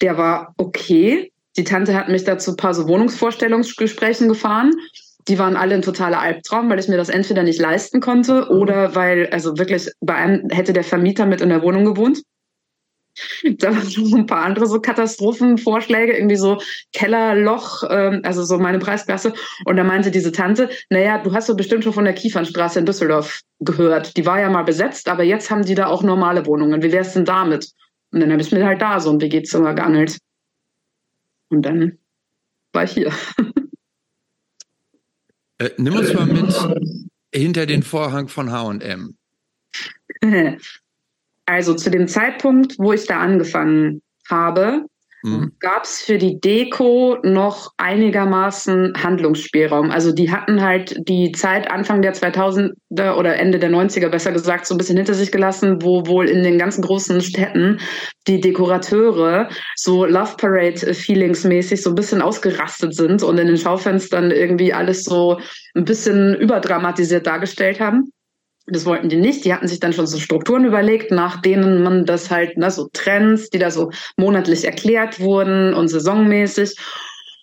[SPEAKER 3] der war okay. Die Tante hat mich dazu ein paar so Wohnungsvorstellungsgesprächen gefahren die waren alle ein totaler Albtraum, weil ich mir das entweder nicht leisten konnte oder weil, also wirklich, bei einem hätte der Vermieter mit in der Wohnung gewohnt. Da waren noch ein paar andere so Katastrophenvorschläge, irgendwie so Kellerloch, ähm, also so meine Preisklasse. Und da meinte diese Tante, naja, du hast doch bestimmt schon von der Kiefernstraße in Düsseldorf gehört. Die war ja mal besetzt, aber jetzt haben die da auch normale Wohnungen. Wie wär's denn damit? Und dann habe ich mir halt da so ein WG-Zimmer geangelt. Und dann war ich hier.
[SPEAKER 2] Äh, nimm uns mal mit hinter den Vorhang von HM.
[SPEAKER 3] Also zu dem Zeitpunkt, wo ich da angefangen habe, mhm. gab es für die Deko noch einigermaßen Handlungsspielraum. Also die hatten halt die Zeit Anfang der 2000er oder Ende der 90er besser gesagt so ein bisschen hinter sich gelassen, wo wohl in den ganzen großen Städten die Dekorateure so Love Parade Feelings mäßig so ein bisschen ausgerastet sind und in den Schaufenstern irgendwie alles so ein bisschen überdramatisiert dargestellt haben. Das wollten die nicht. Die hatten sich dann schon so Strukturen überlegt, nach denen man das halt, ne, so Trends, die da so monatlich erklärt wurden und saisonmäßig.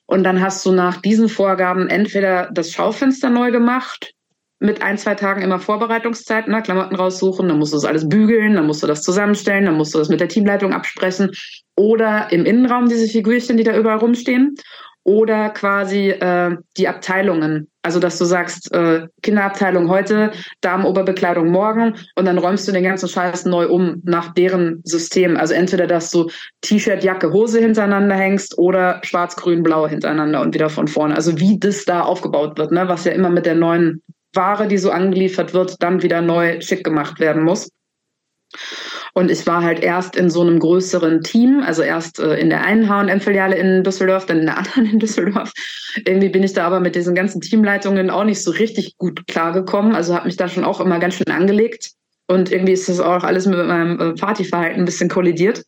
[SPEAKER 3] Und dann hast du nach diesen Vorgaben entweder das Schaufenster neu gemacht, mit ein, zwei Tagen immer Vorbereitungszeit, ne, Klamotten raussuchen, dann musst du das alles bügeln, dann musst du das zusammenstellen, dann musst du das mit der Teamleitung absprechen. Oder im Innenraum diese Figürchen, die da überall rumstehen oder quasi äh, die Abteilungen. Also dass du sagst, äh, Kinderabteilung heute, Damenoberbekleidung morgen und dann räumst du den ganzen Scheiß neu um nach deren System. Also entweder, dass du T-Shirt, Jacke, Hose hintereinander hängst oder schwarz, grün, blau hintereinander und wieder von vorne. Also wie das da aufgebaut wird, ne? was ja immer mit der neuen Ware, die so angeliefert wird, dann wieder neu schick gemacht werden muss. Und ich war halt erst in so einem größeren Team, also erst äh, in der einen H&M-Filiale in Düsseldorf, dann in der anderen in Düsseldorf. Irgendwie bin ich da aber mit diesen ganzen Teamleitungen auch nicht so richtig gut klargekommen. Also habe mich da schon auch immer ganz schön angelegt. Und irgendwie ist das auch alles mit meinem äh, Partyverhalten ein bisschen kollidiert.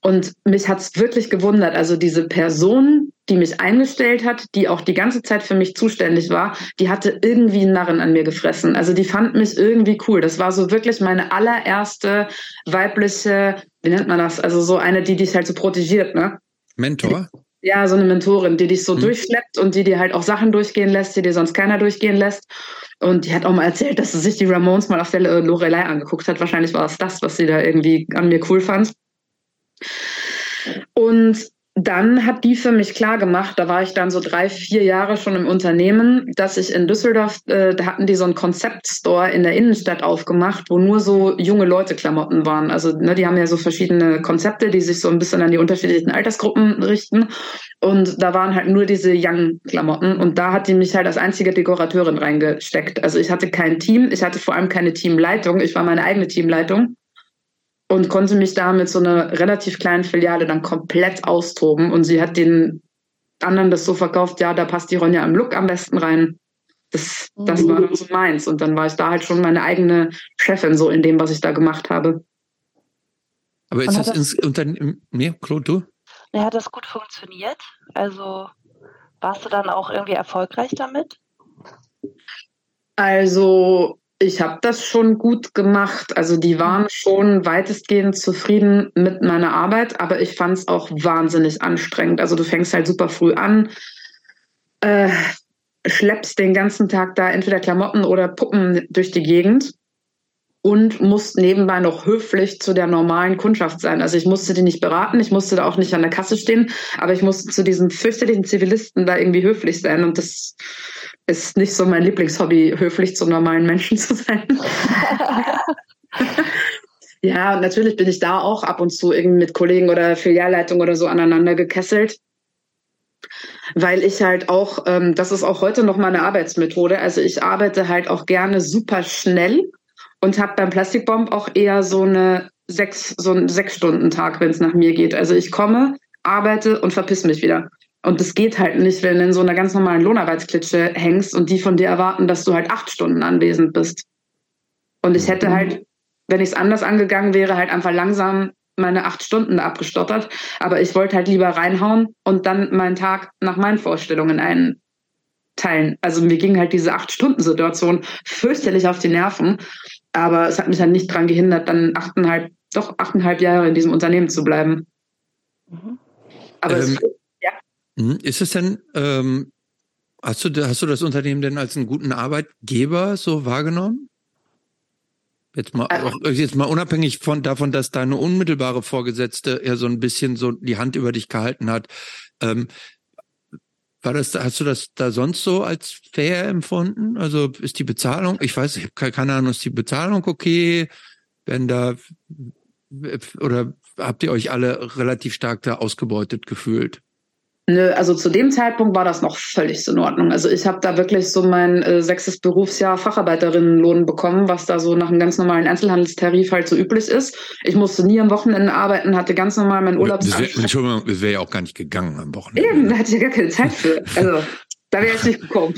[SPEAKER 3] Und mich hat's wirklich gewundert. Also diese Person, die mich eingestellt hat, die auch die ganze Zeit für mich zuständig war, die hatte irgendwie einen Narren an mir gefressen. Also die fand mich irgendwie cool. Das war so wirklich meine allererste weibliche, wie nennt man das? Also so eine, die dich halt so protegiert, ne?
[SPEAKER 2] Mentor?
[SPEAKER 3] Ja, so eine Mentorin, die dich so hm. durchschleppt und die dir halt auch Sachen durchgehen lässt, die dir sonst keiner durchgehen lässt. Und die hat auch mal erzählt, dass sie sich die Ramones mal auf der Lorelei angeguckt hat. Wahrscheinlich war es das, was sie da irgendwie an mir cool fand. Und dann hat die für mich klar gemacht, da war ich dann so drei, vier Jahre schon im Unternehmen, dass ich in Düsseldorf, äh, da hatten die so einen Konzeptstore in der Innenstadt aufgemacht, wo nur so junge Leute Klamotten waren. Also ne, die haben ja so verschiedene Konzepte, die sich so ein bisschen an die unterschiedlichen Altersgruppen richten. Und da waren halt nur diese Young-Klamotten. Und da hat die mich halt als einzige Dekorateurin reingesteckt. Also ich hatte kein Team, ich hatte vor allem keine Teamleitung, ich war meine eigene Teamleitung und konnte mich da mit so einer relativ kleinen Filiale dann komplett austoben. Und sie hat den anderen das so verkauft, ja, da passt die Ronja im Look am besten rein. Das, das war dann so meins. Und dann war ich da halt schon meine eigene Chefin, so in dem, was ich da gemacht habe.
[SPEAKER 2] Aber ist das, das ins Unternehmen, nee, Claude, du?
[SPEAKER 1] Ja, hat das gut funktioniert? Also warst du dann auch irgendwie erfolgreich damit?
[SPEAKER 3] Also ich habe das schon gut gemacht. Also die waren schon weitestgehend zufrieden mit meiner Arbeit, aber ich fand es auch wahnsinnig anstrengend. Also du fängst halt super früh an, äh, schleppst den ganzen Tag da entweder Klamotten oder Puppen durch die Gegend und musst nebenbei noch höflich zu der normalen Kundschaft sein. Also ich musste die nicht beraten, ich musste da auch nicht an der Kasse stehen, aber ich musste zu diesen fürchterlichen Zivilisten da irgendwie höflich sein und das ist nicht so mein Lieblingshobby, höflich zu normalen Menschen zu sein. ja, und natürlich bin ich da auch ab und zu irgendwie mit Kollegen oder Filialleitung oder so aneinander gekesselt weil ich halt auch, ähm, das ist auch heute noch meine Arbeitsmethode. Also ich arbeite halt auch gerne super schnell und habe beim Plastikbomb auch eher so eine sechs, so einen sechs Stunden Tag, wenn es nach mir geht. Also ich komme, arbeite und verpiss mich wieder. Und das geht halt nicht, wenn du in so einer ganz normalen Lohnarbeitsklitsche hängst und die von dir erwarten, dass du halt acht Stunden anwesend bist. Und ich hätte halt, wenn ich es anders angegangen wäre, halt einfach langsam meine acht Stunden abgestottert. Aber ich wollte halt lieber reinhauen und dann meinen Tag nach meinen Vorstellungen einteilen. Also mir ging halt diese acht Stunden Situation fürchterlich auf die Nerven. Aber es hat mich dann nicht daran gehindert, dann achteinhalb, doch achteinhalb Jahre in diesem Unternehmen zu bleiben.
[SPEAKER 2] Mhm. Aber ähm, es. Ist es denn, ähm, hast du, hast du das Unternehmen denn als einen guten Arbeitgeber so wahrgenommen? Jetzt mal, also, jetzt mal unabhängig von davon, dass deine unmittelbare Vorgesetzte ja so ein bisschen so die Hand über dich gehalten hat. Ähm, war das, hast du das da sonst so als fair empfunden? Also ist die Bezahlung, ich weiß, ich habe keine Ahnung, ist die Bezahlung okay? Wenn da, oder habt ihr euch alle relativ stark da ausgebeutet gefühlt?
[SPEAKER 3] Nö, also zu dem Zeitpunkt war das noch völlig in Ordnung. Also ich habe da wirklich so mein äh, sechstes Berufsjahr Facharbeiterinnenlohn bekommen, was da so nach einem ganz normalen Einzelhandelstarif halt so üblich ist. Ich musste nie am Wochenende arbeiten, hatte ganz normal meinen Urlaubsanspruch.
[SPEAKER 2] Entschuldigung, das wäre ja auch gar nicht gegangen am Wochenende.
[SPEAKER 3] Eben, da hatte ich ja gar keine Zeit für. Also da wäre ich nicht gekommen.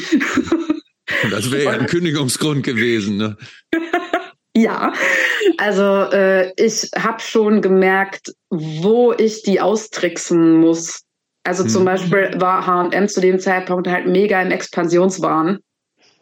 [SPEAKER 2] das wäre ja ein Kündigungsgrund gewesen, ne?
[SPEAKER 3] Ja, also äh, ich habe schon gemerkt, wo ich die austricksen muss also zum hm. Beispiel war H&M zu dem Zeitpunkt halt mega im Expansionswahn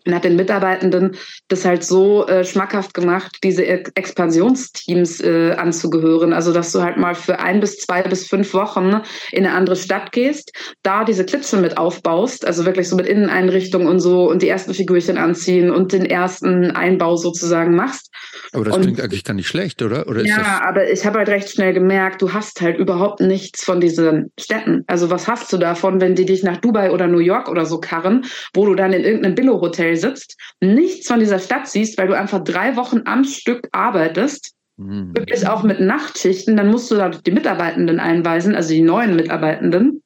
[SPEAKER 3] und hat den Mitarbeitenden das halt so äh, schmackhaft gemacht, diese Expansionsteams äh, anzugehören. Also dass du halt mal für ein bis zwei bis fünf Wochen in eine andere Stadt gehst, da diese Klitsche mit aufbaust, also wirklich so mit Inneneinrichtung und so und die ersten Figürchen anziehen und den ersten Einbau sozusagen machst.
[SPEAKER 2] Aber das und, klingt eigentlich gar nicht schlecht, oder? oder
[SPEAKER 3] ja, aber ich habe halt recht schnell gemerkt, du hast halt überhaupt nichts von diesen Städten. Also was hast du davon, wenn die dich nach Dubai oder New York oder so karren, wo du dann in irgendeinem Billo-Hotel sitzt, nichts von dieser Stadt siehst, weil du einfach drei Wochen am Stück arbeitest, mhm. wirklich auch mit Nachtschichten, dann musst du da die Mitarbeitenden einweisen, also die neuen Mitarbeitenden.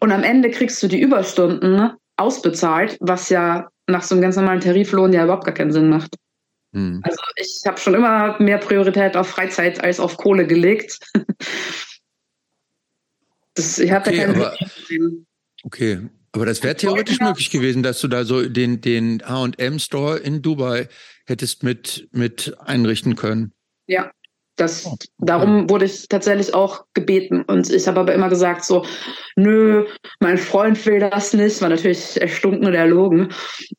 [SPEAKER 3] Und am Ende kriegst du die Überstunden ausbezahlt, was ja nach so einem ganz normalen Tariflohn ja überhaupt gar keinen Sinn macht. Mhm. Also ich habe schon immer mehr Priorität auf Freizeit als auf Kohle gelegt.
[SPEAKER 2] das, ich habe okay, da keine aber, Okay, aber das wäre theoretisch möglich gewesen, dass du da so den, den H&M-Store in Dubai hättest mit, mit einrichten können.
[SPEAKER 3] Ja, das, oh, darum wurde ich tatsächlich auch gebeten. Und ich habe aber immer gesagt so, nö, mein Freund will das nicht. War natürlich erstunken und erlogen.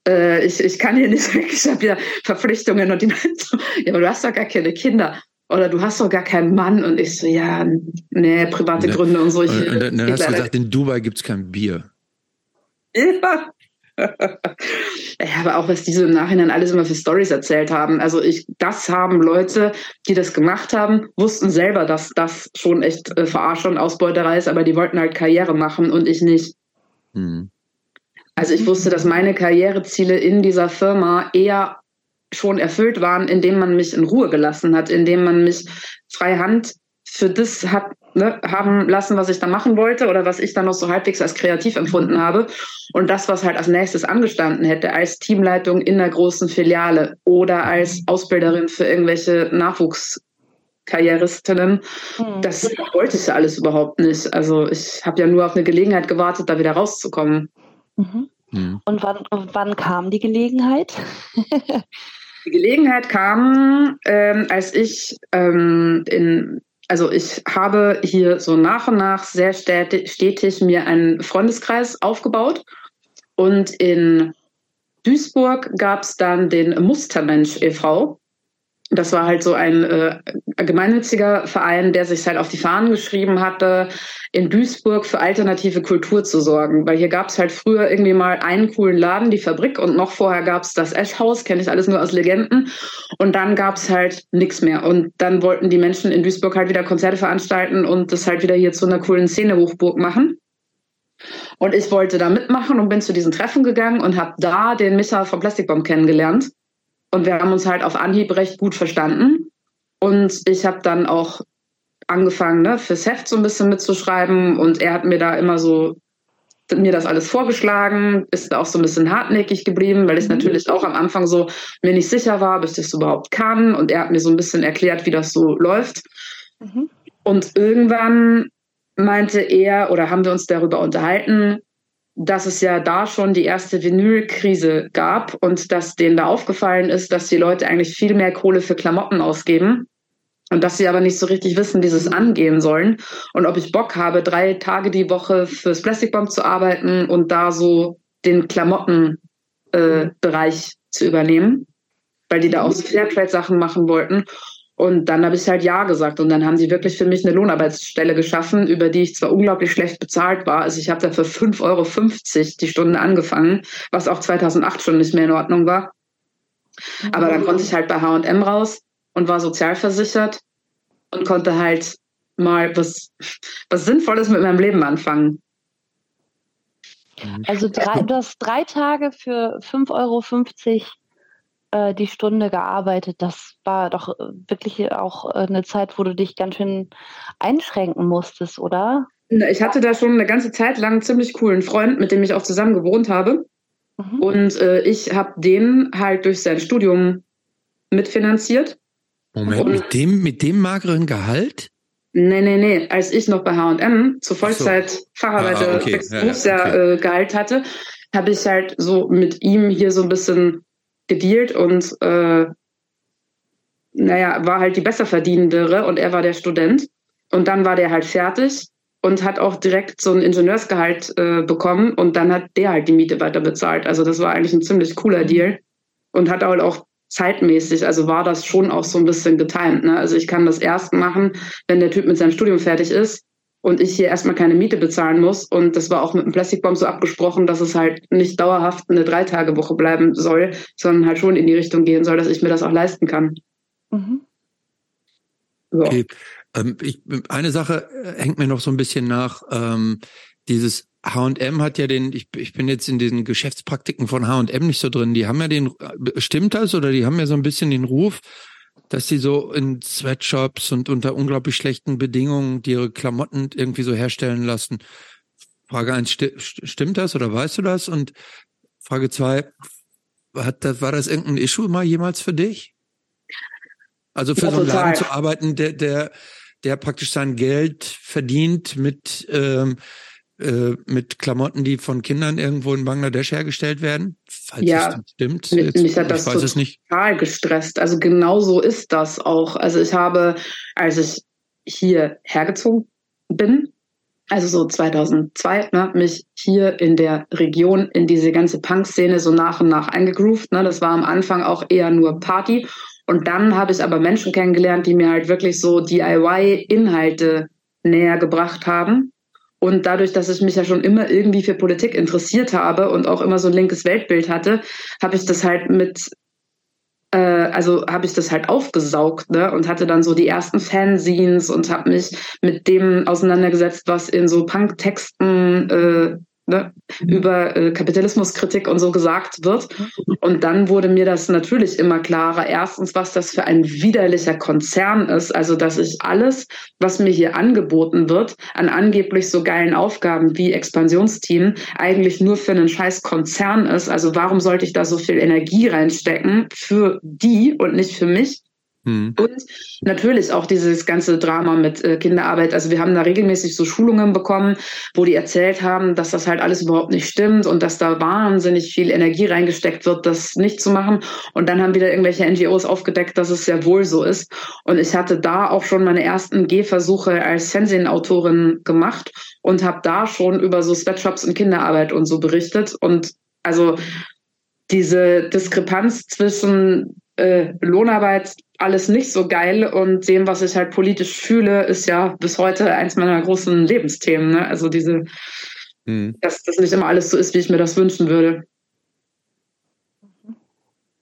[SPEAKER 3] Äh, ich, ich kann hier nicht weg, ich habe ja Verpflichtungen. Und die meinten so, ja, aber du hast doch gar keine Kinder. Oder du hast doch gar keinen Mann. Und ich so, ja, nee, private ne, Gründe und so. Ich,
[SPEAKER 2] und dann, dann hast du gesagt, in Dubai gibt's kein Bier.
[SPEAKER 3] Ja. ja, aber auch was die so im Nachhinein alles immer für Stories erzählt haben. Also ich, das haben Leute, die das gemacht haben, wussten selber, dass das schon echt äh, Verarschung und Ausbeuterei ist, aber die wollten halt Karriere machen und ich nicht. Mhm. Also ich wusste, dass meine Karriereziele in dieser Firma eher schon erfüllt waren, indem man mich in Ruhe gelassen hat, indem man mich frei Hand für das hat ne, haben lassen, was ich da machen wollte oder was ich dann noch so halbwegs als kreativ empfunden habe. Und das, was halt als nächstes angestanden hätte, als Teamleitung in einer großen Filiale oder als Ausbilderin für irgendwelche Nachwuchskarrieristinnen, mhm. das wollte ich ja alles überhaupt nicht. Also ich habe ja nur auf eine Gelegenheit gewartet, da wieder rauszukommen.
[SPEAKER 1] Mhm. Mhm. Und wann, wann kam die Gelegenheit?
[SPEAKER 3] die Gelegenheit kam, ähm, als ich ähm, in also ich habe hier so nach und nach sehr stetig mir einen Freundeskreis aufgebaut. Und in Duisburg gab es dann den Mustermensch e.V., das war halt so ein äh, gemeinnütziger Verein, der sich halt auf die Fahnen geschrieben hatte, in Duisburg für alternative Kultur zu sorgen. Weil hier gab es halt früher irgendwie mal einen coolen Laden, die Fabrik, und noch vorher gab es das Eschhaus, kenne ich alles nur aus Legenden. Und dann gab es halt nichts mehr. Und dann wollten die Menschen in Duisburg halt wieder Konzerte veranstalten und das halt wieder hier zu einer coolen Szene-Hochburg machen. Und ich wollte da mitmachen und bin zu diesen Treffen gegangen und habe da den Micha vom Plastikbomb kennengelernt. Und wir haben uns halt auf Anhieb recht gut verstanden. Und ich habe dann auch angefangen, ne, fürs Heft so ein bisschen mitzuschreiben. Und er hat mir da immer so mir das alles vorgeschlagen, ist auch so ein bisschen hartnäckig geblieben, weil ich mhm. natürlich auch am Anfang so mir nicht sicher war, bis ich es überhaupt kann. Und er hat mir so ein bisschen erklärt, wie das so läuft. Mhm. Und irgendwann meinte er oder haben wir uns darüber unterhalten, dass es ja da schon die erste Vinylkrise gab und dass denen da aufgefallen ist, dass die Leute eigentlich viel mehr Kohle für Klamotten ausgeben und dass sie aber nicht so richtig wissen, wie sie es angehen sollen und ob ich Bock habe, drei Tage die Woche fürs Plastic Bomb zu arbeiten und da so den Klamottenbereich äh, zu übernehmen, weil die da auch so Fairtrade-Sachen machen wollten. Und dann habe ich halt Ja gesagt. Und dann haben sie wirklich für mich eine Lohnarbeitsstelle geschaffen, über die ich zwar unglaublich schlecht bezahlt war. Also ich habe da für 5,50 Euro die Stunde angefangen, was auch 2008 schon nicht mehr in Ordnung war. Aber dann konnte ich halt bei H&M raus und war sozialversichert und konnte halt mal was, was Sinnvolles mit meinem Leben anfangen.
[SPEAKER 1] Also drei, du hast drei Tage für 5,50 Euro äh, die Stunde gearbeitet. Das war doch äh, wirklich auch äh, eine Zeit, wo du dich ganz schön einschränken musstest, oder?
[SPEAKER 3] Ich hatte da schon eine ganze Zeit lang einen ziemlich coolen Freund, mit dem ich auch zusammen gewohnt habe. Mhm. Und äh, ich habe den halt durch sein Studium mitfinanziert.
[SPEAKER 2] Moment, und mit dem, mit dem mageren Gehalt?
[SPEAKER 3] Nee, nee, nee. Als ich noch bei H&M zur Vollzeit so. Facharbeiter ah, okay. Berufsjahr ja, okay. äh, Gehalt hatte, habe ich halt so mit ihm hier so ein bisschen gedealt und äh, naja, war halt die besserverdienendere und er war der Student. Und dann war der halt fertig und hat auch direkt so ein Ingenieursgehalt äh, bekommen und dann hat der halt die Miete weiter bezahlt. Also das war eigentlich ein ziemlich cooler Deal und hat halt auch zeitmäßig, also war das schon auch so ein bisschen getimt. Ne? Also ich kann das erst machen, wenn der Typ mit seinem Studium fertig ist und ich hier erstmal keine Miete bezahlen muss. Und das war auch mit dem Plastikbomb so abgesprochen, dass es halt nicht dauerhaft eine Drei-Tage-Woche bleiben soll, sondern halt schon in die Richtung gehen soll, dass ich mir das auch leisten kann. Mhm.
[SPEAKER 2] So. Okay. Ähm, ich, eine Sache äh, hängt mir noch so ein bisschen nach. Ähm, dieses H&M hat ja den, ich, ich bin jetzt in den Geschäftspraktiken von H&M nicht so drin. Die haben ja den, äh, stimmt das oder die haben ja so ein bisschen den Ruf, dass sie so in Sweatshops und unter unglaublich schlechten Bedingungen die ihre Klamotten irgendwie so herstellen lassen. Frage eins, sti stimmt das oder weißt du das? Und Frage zwei, hat das, war das irgendein Issue mal jemals für dich? Also für ja, so einen Laden zu arbeiten, der, der, der praktisch sein Geld verdient mit ähm, äh, mit Klamotten, die von Kindern irgendwo in Bangladesch hergestellt werden?
[SPEAKER 3] Falls ja, das stimmt. Jetzt, mich hat das total gestresst. Also genau so ist das auch. Also ich habe, als ich hier hergezogen bin, also so 2002, ne, mich hier in der Region in diese ganze Punk-Szene so nach und nach eingegroovt. Ne. Das war am Anfang auch eher nur Party. Und dann habe ich aber Menschen kennengelernt, die mir halt wirklich so DIY-Inhalte näher gebracht haben. Und dadurch, dass ich mich ja schon immer irgendwie für Politik interessiert habe und auch immer so ein linkes Weltbild hatte, habe ich das halt mit, äh, also habe ich das halt aufgesaugt ne? und hatte dann so die ersten Fanzines und habe mich mit dem auseinandergesetzt, was in so Punk-Texten äh, ne, mhm. über äh, Kapitalismuskritik und so gesagt wird. Und dann wurde mir das natürlich immer klarer. Erstens, was das für ein widerlicher Konzern ist. Also, dass ich alles, was mir hier angeboten wird, an angeblich so geilen Aufgaben wie Expansionsteam, eigentlich nur für einen scheiß Konzern ist. Also, warum sollte ich da so viel Energie reinstecken für die und nicht für mich? Mhm. Und natürlich auch dieses ganze Drama mit äh, Kinderarbeit. Also wir haben da regelmäßig so Schulungen bekommen, wo die erzählt haben, dass das halt alles überhaupt nicht stimmt und dass da wahnsinnig viel Energie reingesteckt wird, das nicht zu machen. Und dann haben wieder irgendwelche NGOs aufgedeckt, dass es ja wohl so ist. Und ich hatte da auch schon meine ersten Gehversuche als Fernsehautorin gemacht und habe da schon über so Sweatshops und Kinderarbeit und so berichtet. Und also diese Diskrepanz zwischen äh, Lohnarbeit alles nicht so geil und dem, was ich halt politisch fühle, ist ja bis heute eins meiner großen Lebensthemen. Ne? Also diese, hm. dass das nicht immer alles so ist, wie ich mir das wünschen würde.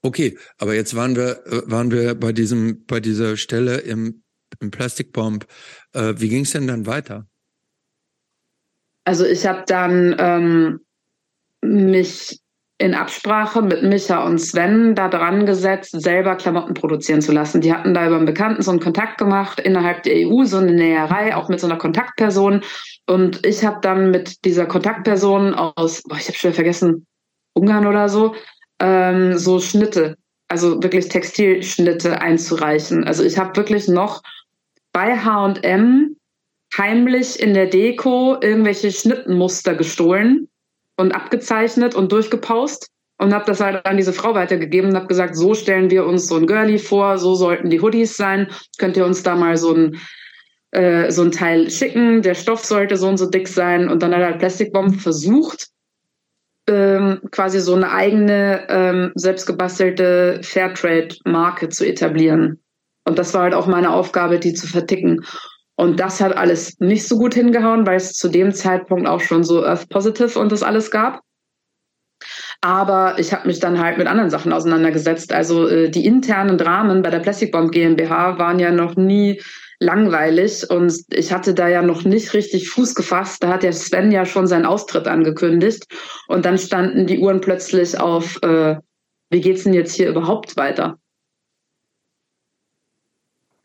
[SPEAKER 2] Okay, aber jetzt waren wir, äh, waren wir bei diesem, bei dieser Stelle im, im Plastikbomb. Äh, wie ging es denn dann weiter?
[SPEAKER 3] Also ich habe dann ähm, mich in Absprache mit Micha und Sven da dran gesetzt, selber Klamotten produzieren zu lassen. Die hatten da über einen Bekannten so einen Kontakt gemacht innerhalb der EU, so eine Näherei, auch mit so einer Kontaktperson. Und ich habe dann mit dieser Kontaktperson aus, boah, ich habe schon vergessen, Ungarn oder so, ähm, so Schnitte, also wirklich Textilschnitte einzureichen. Also ich habe wirklich noch bei H&M heimlich in der Deko irgendwelche Schnittenmuster gestohlen und abgezeichnet und durchgepaust und habe das halt an diese Frau weitergegeben und habe gesagt, so stellen wir uns so ein Girlie vor, so sollten die Hoodies sein. Könnt ihr uns da mal so ein äh, so ein Teil schicken, der Stoff sollte so und so dick sein und dann hat halt Plastikbomb versucht, ähm, quasi so eine eigene ähm, selbstgebastelte Fairtrade-Marke zu etablieren. Und das war halt auch meine Aufgabe, die zu verticken. Und das hat alles nicht so gut hingehauen, weil es zu dem Zeitpunkt auch schon so Earth Positive und das alles gab. Aber ich habe mich dann halt mit anderen Sachen auseinandergesetzt. Also äh, die internen Dramen bei der Plastic Bomb GmbH waren ja noch nie langweilig und ich hatte da ja noch nicht richtig Fuß gefasst. Da hat der Sven ja schon seinen Austritt angekündigt und dann standen die Uhren plötzlich auf, äh, wie geht's denn jetzt hier überhaupt weiter?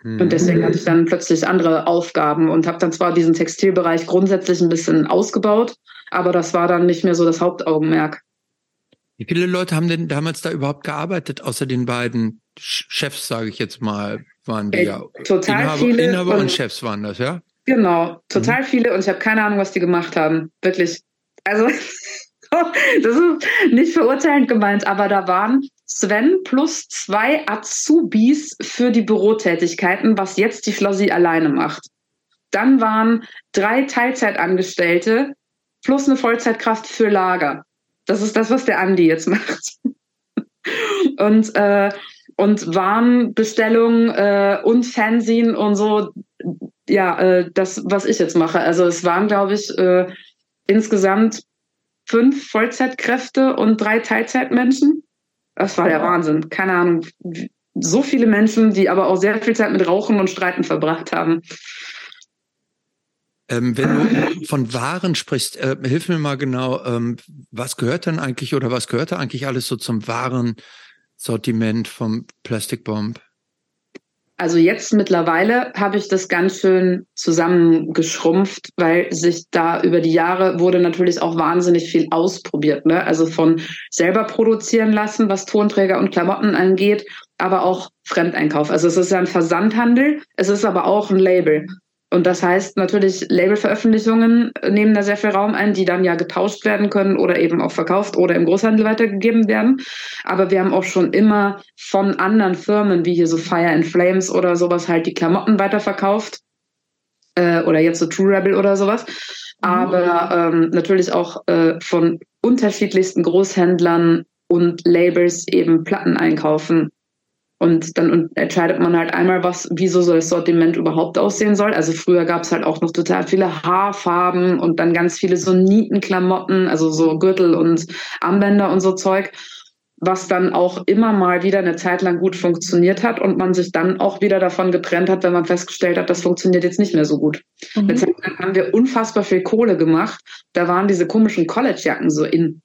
[SPEAKER 3] Und mhm. deswegen hatte ich dann plötzlich andere Aufgaben und habe dann zwar diesen Textilbereich grundsätzlich ein bisschen ausgebaut, aber das war dann nicht mehr so das Hauptaugenmerk.
[SPEAKER 2] Wie viele Leute haben denn damals da überhaupt gearbeitet, außer den beiden Chefs, sage ich jetzt mal, waren die Ey, ja.
[SPEAKER 3] Total
[SPEAKER 2] Inhaber,
[SPEAKER 3] viele.
[SPEAKER 2] Inhaber und, und Chefs waren das, ja?
[SPEAKER 3] Genau, total mhm. viele und ich habe keine Ahnung, was die gemacht haben. Wirklich. Also, das ist nicht verurteilend gemeint, aber da waren Sven plus zwei Azubis für die Bürotätigkeiten, was jetzt die Flossi alleine macht. Dann waren drei Teilzeitangestellte plus eine Vollzeitkraft für Lager. Das ist das, was der Andi jetzt macht. und, äh, und Warnbestellung äh, und Fernsehen und so, ja, äh, das, was ich jetzt mache. Also es waren, glaube ich, äh, insgesamt fünf Vollzeitkräfte und drei Teilzeitmenschen. Das war der Wahnsinn. Keine Ahnung. So viele Menschen, die aber auch sehr viel Zeit mit Rauchen und Streiten verbracht haben.
[SPEAKER 2] Ähm, wenn du von Waren sprichst, äh, hilf mir mal genau, ähm, was gehört denn eigentlich oder was gehörte eigentlich alles so zum Warensortiment vom Plastic Bomb?
[SPEAKER 3] Also jetzt mittlerweile habe ich das ganz schön zusammengeschrumpft, weil sich da über die Jahre wurde natürlich auch wahnsinnig viel ausprobiert. Ne? Also von selber produzieren lassen, was Tonträger und Klamotten angeht, aber auch Fremdeinkauf. Also es ist ja ein Versandhandel, es ist aber auch ein Label. Und das heißt natürlich, Labelveröffentlichungen nehmen da sehr viel Raum ein, die dann ja getauscht werden können oder eben auch verkauft oder im Großhandel weitergegeben werden. Aber wir haben auch schon immer von anderen Firmen, wie hier so Fire and Flames oder sowas, halt die Klamotten weiterverkauft. Äh, oder jetzt so True Rebel oder sowas. Aber ähm, natürlich auch äh, von unterschiedlichsten Großhändlern und Labels eben Platten einkaufen und dann entscheidet man halt einmal, was, wieso so das Sortiment überhaupt aussehen soll. Also früher gab es halt auch noch total viele Haarfarben und dann ganz viele so Nietenklamotten, also so Gürtel und Armbänder und so Zeug, was dann auch immer mal wieder eine Zeit lang gut funktioniert hat und man sich dann auch wieder davon getrennt hat, wenn man festgestellt hat, das funktioniert jetzt nicht mehr so gut. Mhm. Eine Zeit lang haben wir unfassbar viel Kohle gemacht. Da waren diese komischen Collegejacken so in.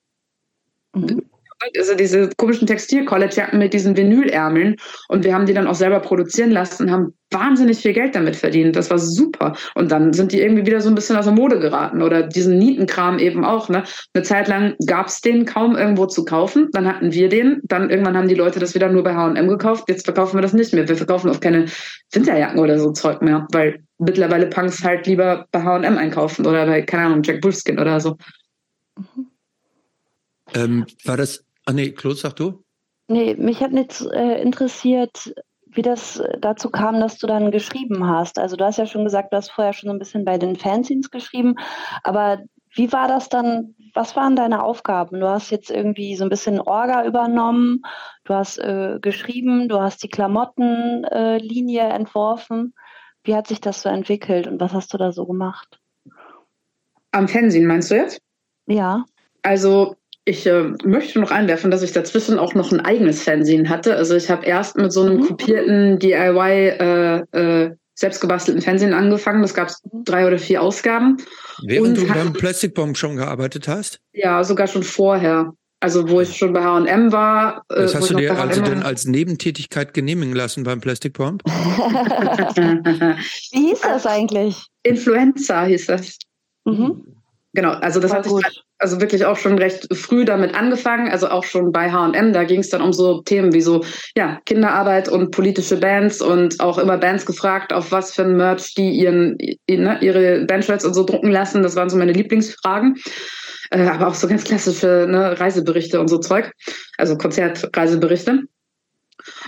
[SPEAKER 3] Mhm also diese komischen Textil-College-Jacken mit diesen Vinylärmeln. Und wir haben die dann auch selber produzieren lassen, haben wahnsinnig viel Geld damit verdient. Das war super. Und dann sind die irgendwie wieder so ein bisschen aus der Mode geraten. Oder diesen Nietenkram eben auch. Ne? Eine Zeit lang gab es den kaum irgendwo zu kaufen. Dann hatten wir den. Dann irgendwann haben die Leute das wieder nur bei H&M gekauft. Jetzt verkaufen wir das nicht mehr. Wir verkaufen auch keine Winterjacken oder so Zeug mehr. Weil mittlerweile Punks halt lieber bei H&M einkaufen oder bei, keine Ahnung, Jack Wolfskin oder so.
[SPEAKER 2] Mhm. Ähm, war das Ah nee, Claude, sag du?
[SPEAKER 1] Nee, mich hat jetzt äh, interessiert, wie das dazu kam, dass du dann geschrieben hast. Also du hast ja schon gesagt, du hast vorher schon so ein bisschen bei den Fanzines geschrieben, aber Wie war das dann? Was waren deine Aufgaben? Du hast jetzt irgendwie so ein bisschen Orga übernommen, du hast äh, geschrieben, du hast die Klamottenlinie äh, entworfen. Wie hat sich das so entwickelt und was hast du da so gemacht?
[SPEAKER 3] Am Fernsehen meinst du jetzt?
[SPEAKER 1] Ja.
[SPEAKER 3] Also ich äh, möchte noch einwerfen, dass ich dazwischen auch noch ein eigenes Fernsehen hatte. Also ich habe erst mit so einem mhm. kopierten DIY äh, äh, selbstgebastelten Fernsehen angefangen. Das gab es drei oder vier Ausgaben.
[SPEAKER 2] Während und du beim Plastic Bomb schon gearbeitet hast?
[SPEAKER 3] Ja, sogar schon vorher. Also wo ich schon bei H&M war.
[SPEAKER 2] Äh, das hast du dir also denn als Nebentätigkeit genehmigen lassen beim Plastic Bomb?
[SPEAKER 1] Wie hieß das eigentlich?
[SPEAKER 3] Influenza hieß das. Mhm. Genau, also das War hat sich also wirklich auch schon recht früh damit angefangen, also auch schon bei H&M, da ging es dann um so Themen wie so ja, Kinderarbeit und politische Bands und auch immer Bands gefragt, auf was für ein Merch die ihren, ne, ihre Bandshirts und so drucken lassen, das waren so meine Lieblingsfragen. Äh, aber auch so ganz klassische ne, Reiseberichte und so Zeug, also Konzertreiseberichte.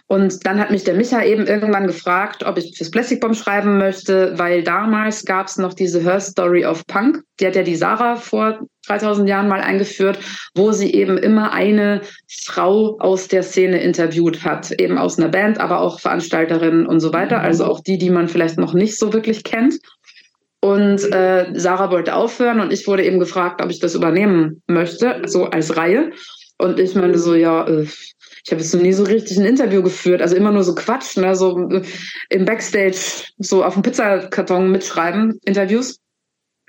[SPEAKER 3] Und dann hat mich der Micha eben irgendwann gefragt, ob ich fürs Plastic Bomb schreiben möchte, weil damals gab es noch diese Her Story of Punk. Die hat ja die Sarah vor 3000 Jahren mal eingeführt, wo sie eben immer eine Frau aus der Szene interviewt hat, eben aus einer Band, aber auch Veranstalterinnen und so weiter. Also auch die, die man vielleicht noch nicht so wirklich kennt. Und äh, Sarah wollte aufhören und ich wurde eben gefragt, ob ich das übernehmen möchte, so als Reihe. Und ich meinte so, ja, äh, ich habe jetzt noch nie so richtig ein Interview geführt, also immer nur so Quatsch, ne? so äh, im Backstage so auf dem Pizzakarton mitschreiben, Interviews.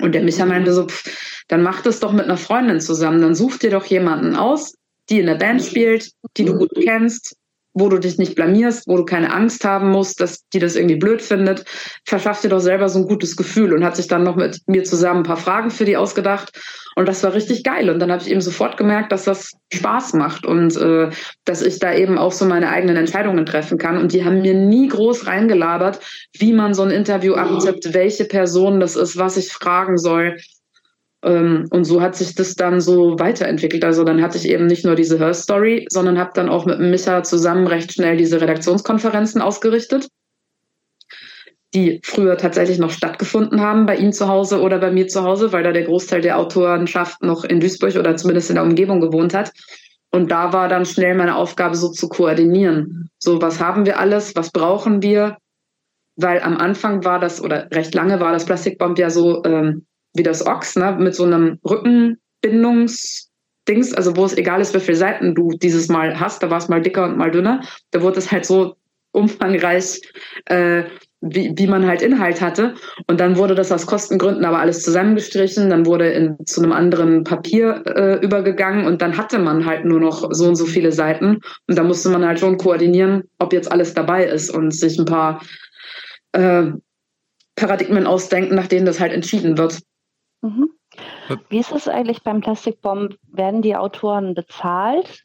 [SPEAKER 3] Und der Micha meinte so, pff, dann mach das doch mit einer Freundin zusammen, dann such dir doch jemanden aus, die in der Band spielt, die du gut kennst, wo du dich nicht blamierst, wo du keine Angst haben musst, dass die das irgendwie blöd findet, verschaff dir doch selber so ein gutes Gefühl und hat sich dann noch mit mir zusammen ein paar Fragen für die ausgedacht. Und das war richtig geil. Und dann habe ich eben sofort gemerkt, dass das Spaß macht und äh, dass ich da eben auch so meine eigenen Entscheidungen treffen kann. Und die haben mir nie groß reingelabert, wie man so ein Interview abtippt, welche Person das ist, was ich fragen soll. Ähm, und so hat sich das dann so weiterentwickelt. Also dann hatte ich eben nicht nur diese Her Story, sondern habe dann auch mit Micha zusammen recht schnell diese Redaktionskonferenzen ausgerichtet, die früher tatsächlich noch stattgefunden haben bei ihm zu Hause oder bei mir zu Hause, weil da der Großteil der Autorenschaft noch in Duisburg oder zumindest in der Umgebung gewohnt hat. Und da war dann schnell meine Aufgabe, so zu koordinieren. So, was haben wir alles? Was brauchen wir? Weil am Anfang war das, oder recht lange war das Plastikbomb ja so, ähm, wie das Ochs, ne, mit so einem Rückenbindungsdings, also wo es egal ist, wie viele Seiten du dieses Mal hast, da war es mal dicker und mal dünner, da wurde es halt so umfangreich, äh, wie, wie man halt Inhalt hatte. Und dann wurde das aus Kostengründen aber alles zusammengestrichen, dann wurde in, zu einem anderen Papier äh, übergegangen und dann hatte man halt nur noch so und so viele Seiten. Und da musste man halt schon koordinieren, ob jetzt alles dabei ist und sich ein paar äh, Paradigmen ausdenken, nach denen das halt entschieden wird.
[SPEAKER 1] Mhm. Wie ist es eigentlich beim Plastikbomb? Werden die Autoren bezahlt?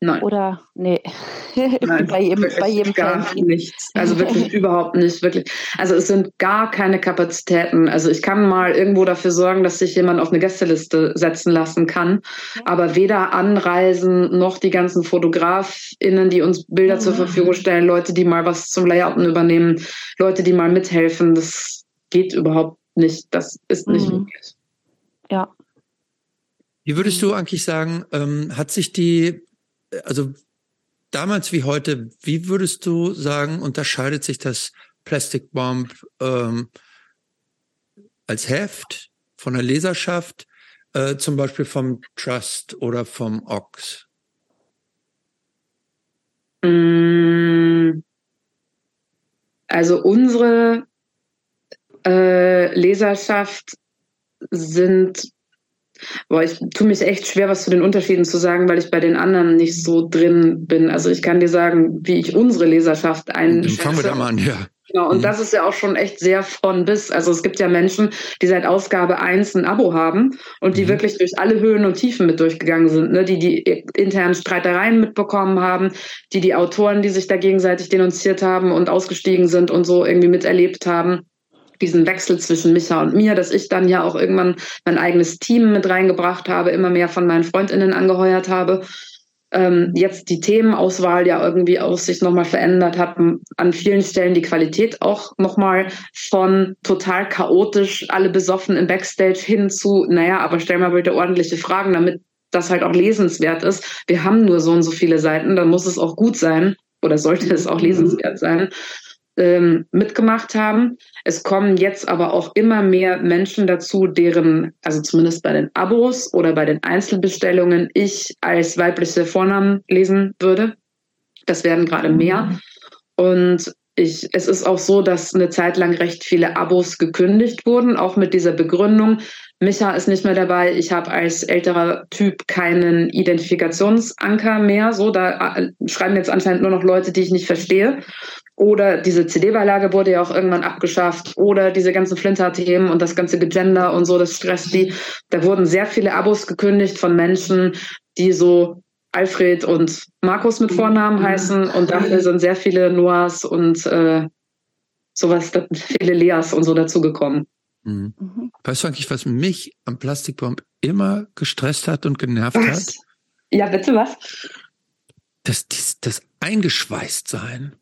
[SPEAKER 3] Nein.
[SPEAKER 1] Oder nee.
[SPEAKER 3] Nein, bei jedem, bei jedem gar Fernsehen. nichts. Also wirklich überhaupt nicht, wirklich. Also es sind gar keine Kapazitäten. Also ich kann mal irgendwo dafür sorgen, dass sich jemand auf eine Gästeliste setzen lassen kann. Aber weder Anreisen noch die ganzen FotografInnen, die uns Bilder zur Verfügung stellen, Leute, die mal was zum Layouten übernehmen, Leute, die mal mithelfen, das geht überhaupt nicht. Das ist nicht mhm. möglich.
[SPEAKER 1] Ja.
[SPEAKER 2] Wie würdest du eigentlich sagen, ähm, hat sich die, also damals wie heute, wie würdest du sagen, unterscheidet sich das Plastic Bomb ähm, als Heft von der Leserschaft, äh, zum Beispiel vom Trust oder vom Ox?
[SPEAKER 3] Mm. Also unsere äh, Leserschaft sind, boah, ich tue mich echt schwer, was zu den Unterschieden zu sagen, weil ich bei den anderen nicht so drin bin. Also ich kann dir sagen, wie ich unsere Leserschaft einschätze.
[SPEAKER 2] Fangen wir da mal an, ja.
[SPEAKER 3] Genau, und mhm. das ist ja auch schon echt sehr von bis. Also es gibt ja Menschen, die seit Ausgabe 1 ein Abo haben und die mhm. wirklich durch alle Höhen und Tiefen mit durchgegangen sind, ne? die die internen Streitereien mitbekommen haben, die die Autoren, die sich da gegenseitig denunziert haben und ausgestiegen sind und so irgendwie miterlebt haben diesen Wechsel zwischen Micha und mir, dass ich dann ja auch irgendwann mein eigenes Team mit reingebracht habe, immer mehr von meinen Freundinnen angeheuert habe. ähm, jetzt die Themenauswahl ja irgendwie aus sich nochmal verändert hat, an vielen Stellen die Qualität auch nochmal von total chaotisch, alle besoffen im Backstage hin zu, naja, aber stell mal bitte ordentliche Fragen, damit das halt auch lesenswert ist. Wir haben nur so und so viele Seiten, dann muss es auch gut sein oder sollte es auch lesenswert sein ähm, mitgemacht haben. Es kommen jetzt aber auch immer mehr Menschen dazu, deren, also zumindest bei den Abos oder bei den Einzelbestellungen, ich als weibliche Vornamen lesen würde. Das werden gerade mehr. Und ich, es ist auch so, dass eine Zeit lang recht viele Abos gekündigt wurden, auch mit dieser Begründung, Micha ist nicht mehr dabei, ich habe als älterer Typ keinen Identifikationsanker mehr. So, da äh, schreiben jetzt anscheinend nur noch Leute, die ich nicht verstehe. Oder diese CD-Beilage wurde ja auch irgendwann abgeschafft. Oder diese ganzen Flinter-Themen und das ganze Gegender und so, das stresst die. Da wurden sehr viele Abos gekündigt von Menschen, die so Alfred und Markus mit Vornamen mhm. heißen. Und dafür sind sehr viele Noahs und äh, sowas, viele Leas und so dazugekommen.
[SPEAKER 2] Mhm. Mhm. Weißt du eigentlich, was mich am Plastikbomb immer gestresst hat und genervt was? hat?
[SPEAKER 3] Ja, bitte was?
[SPEAKER 2] Das, das, das Eingeschweißtsein.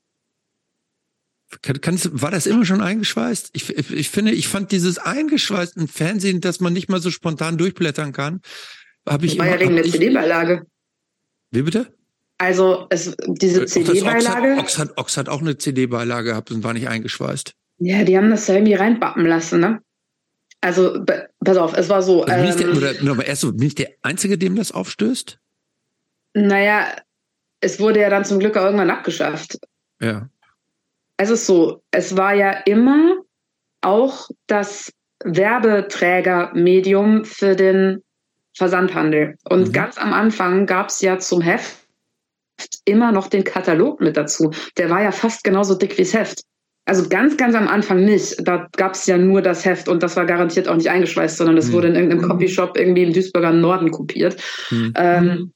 [SPEAKER 2] Kannst, war das immer schon eingeschweißt? Ich, ich finde, ich fand dieses eingeschweißt im Fernsehen, dass man nicht mal so spontan durchblättern kann, habe ich
[SPEAKER 3] war immer, ja wegen der CD-Beilage.
[SPEAKER 2] Wie bitte?
[SPEAKER 3] Also es, diese CD-Beilage.
[SPEAKER 2] Ox, hat, Ox hat auch eine CD-Beilage gehabt und war nicht eingeschweißt.
[SPEAKER 3] Ja, die haben das da irgendwie reinbappen lassen, ne? Also, pass auf, es war so.
[SPEAKER 2] Also bin, ähm, ich der, oder, erst so, bin ich der Einzige, dem das aufstößt?
[SPEAKER 3] Naja, es wurde ja dann zum Glück auch irgendwann abgeschafft.
[SPEAKER 2] Ja
[SPEAKER 3] es ist so, es war ja immer auch das Werbeträgermedium für den Versandhandel. Und mhm. ganz am Anfang gab es ja zum Heft immer noch den Katalog mit dazu. Der war ja fast genauso dick wie das Heft. Also ganz, ganz am Anfang nicht. Da gab es ja nur das Heft und das war garantiert auch nicht eingeschweißt, sondern das mhm. wurde in irgendeinem Copyshop irgendwie im Duisburger Norden kopiert. Mhm. Ähm,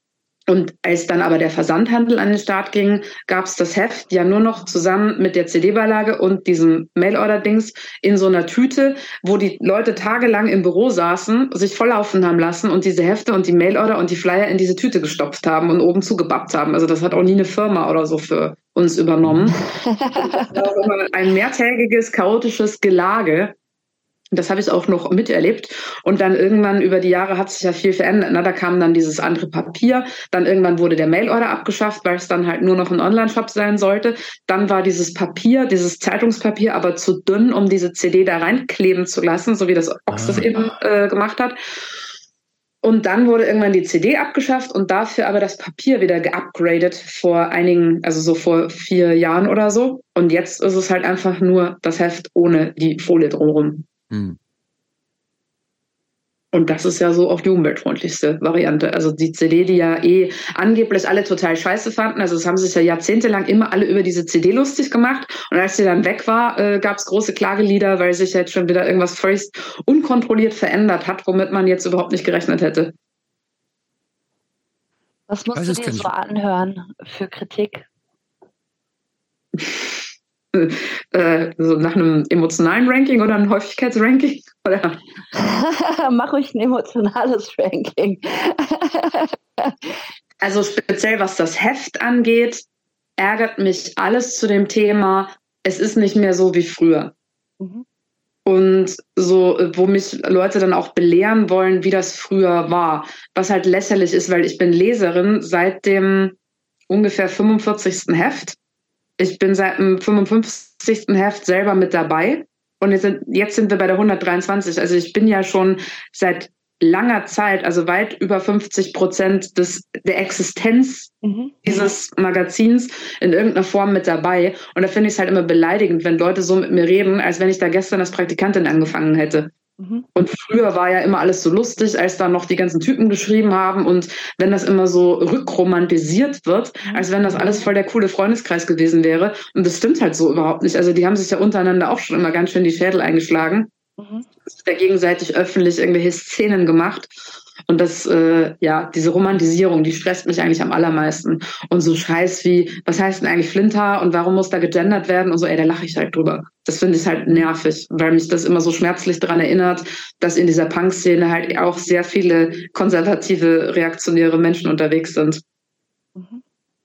[SPEAKER 3] und als dann aber der Versandhandel an den Start ging, gab es das Heft ja nur noch zusammen mit der CD-Beilage und diesem Mail-Order-Dings in so einer Tüte, wo die Leute tagelang im Büro saßen, sich volllaufen haben lassen und diese Hefte und die Mail-Order und die Flyer in diese Tüte gestopft haben und oben zugebappt haben. Also das hat auch nie eine Firma oder so für uns übernommen. ein mehrtägiges, chaotisches Gelage das habe ich auch noch miterlebt. Und dann irgendwann über die Jahre hat sich ja viel verändert. Na, da kam dann dieses andere Papier. Dann irgendwann wurde der Mailorder abgeschafft, weil es dann halt nur noch ein Online-Shop sein sollte. Dann war dieses Papier, dieses Zeitungspapier aber zu dünn, um diese CD da reinkleben zu lassen, so wie das Ox das ah. eben äh, gemacht hat. Und dann wurde irgendwann die CD abgeschafft und dafür aber das Papier wieder geupgradet vor einigen, also so vor vier Jahren oder so. Und jetzt ist es halt einfach nur das Heft ohne die Folie drumherum. Hm. Und das ist ja so auch die umweltfreundlichste Variante. Also die CD, die ja eh angeblich alle total scheiße fanden. Also es haben sich ja jahrzehntelang immer alle über diese CD lustig gemacht. Und als sie dann weg war, äh, gab es große Klagelieder, weil sich jetzt schon wieder irgendwas völlig unkontrolliert verändert hat, womit man jetzt überhaupt nicht gerechnet hätte.
[SPEAKER 1] Was musst du dir so anhören für Kritik?
[SPEAKER 3] äh, so nach einem emotionalen Ranking oder einem Häufigkeitsranking? Oder?
[SPEAKER 1] Mach ruhig ein emotionales Ranking.
[SPEAKER 3] also speziell was das Heft angeht, ärgert mich alles zu dem Thema, es ist nicht mehr so wie früher. Mhm. Und so, wo mich Leute dann auch belehren wollen, wie das früher war. Was halt lächerlich ist, weil ich bin Leserin seit dem ungefähr 45. Heft ich bin seit dem 55. Heft selber mit dabei. Und jetzt sind, jetzt sind wir bei der 123. Also ich bin ja schon seit langer Zeit, also weit über 50 Prozent des, der Existenz mhm. dieses Magazins in irgendeiner Form mit dabei. Und da finde ich es halt immer beleidigend, wenn Leute so mit mir reden, als wenn ich da gestern als Praktikantin angefangen hätte. Mhm. Und früher war ja immer alles so lustig, als da noch die ganzen Typen geschrieben haben und wenn das immer so rückromantisiert wird, mhm. als wenn das alles voll der coole Freundeskreis gewesen wäre. Und das stimmt halt so überhaupt nicht. Also die haben sich ja untereinander auch schon immer ganz schön die Schädel eingeschlagen. Mhm. Da gegenseitig öffentlich irgendwelche Szenen gemacht. Und das, äh, ja, diese Romantisierung, die stresst mich eigentlich am allermeisten. Und so Scheiß wie, was heißt denn eigentlich Flinter und warum muss da gegendert werden und so, ey, da lache ich halt drüber. Das finde ich halt nervig, weil mich das immer so schmerzlich daran erinnert, dass in dieser Punk-Szene halt auch sehr viele konservative, reaktionäre Menschen unterwegs sind.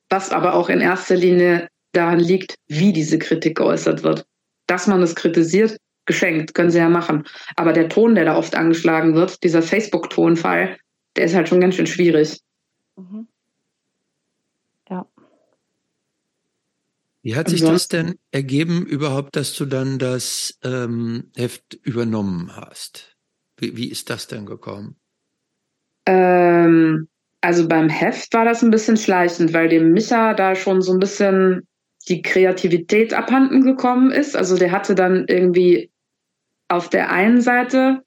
[SPEAKER 3] was aber auch in erster Linie daran liegt, wie diese Kritik geäußert wird. Dass man es kritisiert, geschenkt, können sie ja machen. Aber der Ton, der da oft angeschlagen wird, dieser Facebook-Tonfall, der ist halt schon ganz schön schwierig. Mhm.
[SPEAKER 1] Ja.
[SPEAKER 2] Wie hat sich das denn ergeben überhaupt, dass du dann das ähm, Heft übernommen hast? Wie, wie ist das denn gekommen?
[SPEAKER 3] Ähm, also beim Heft war das ein bisschen schleichend, weil dem Micha da schon so ein bisschen die Kreativität abhanden gekommen ist. Also der hatte dann irgendwie auf der einen Seite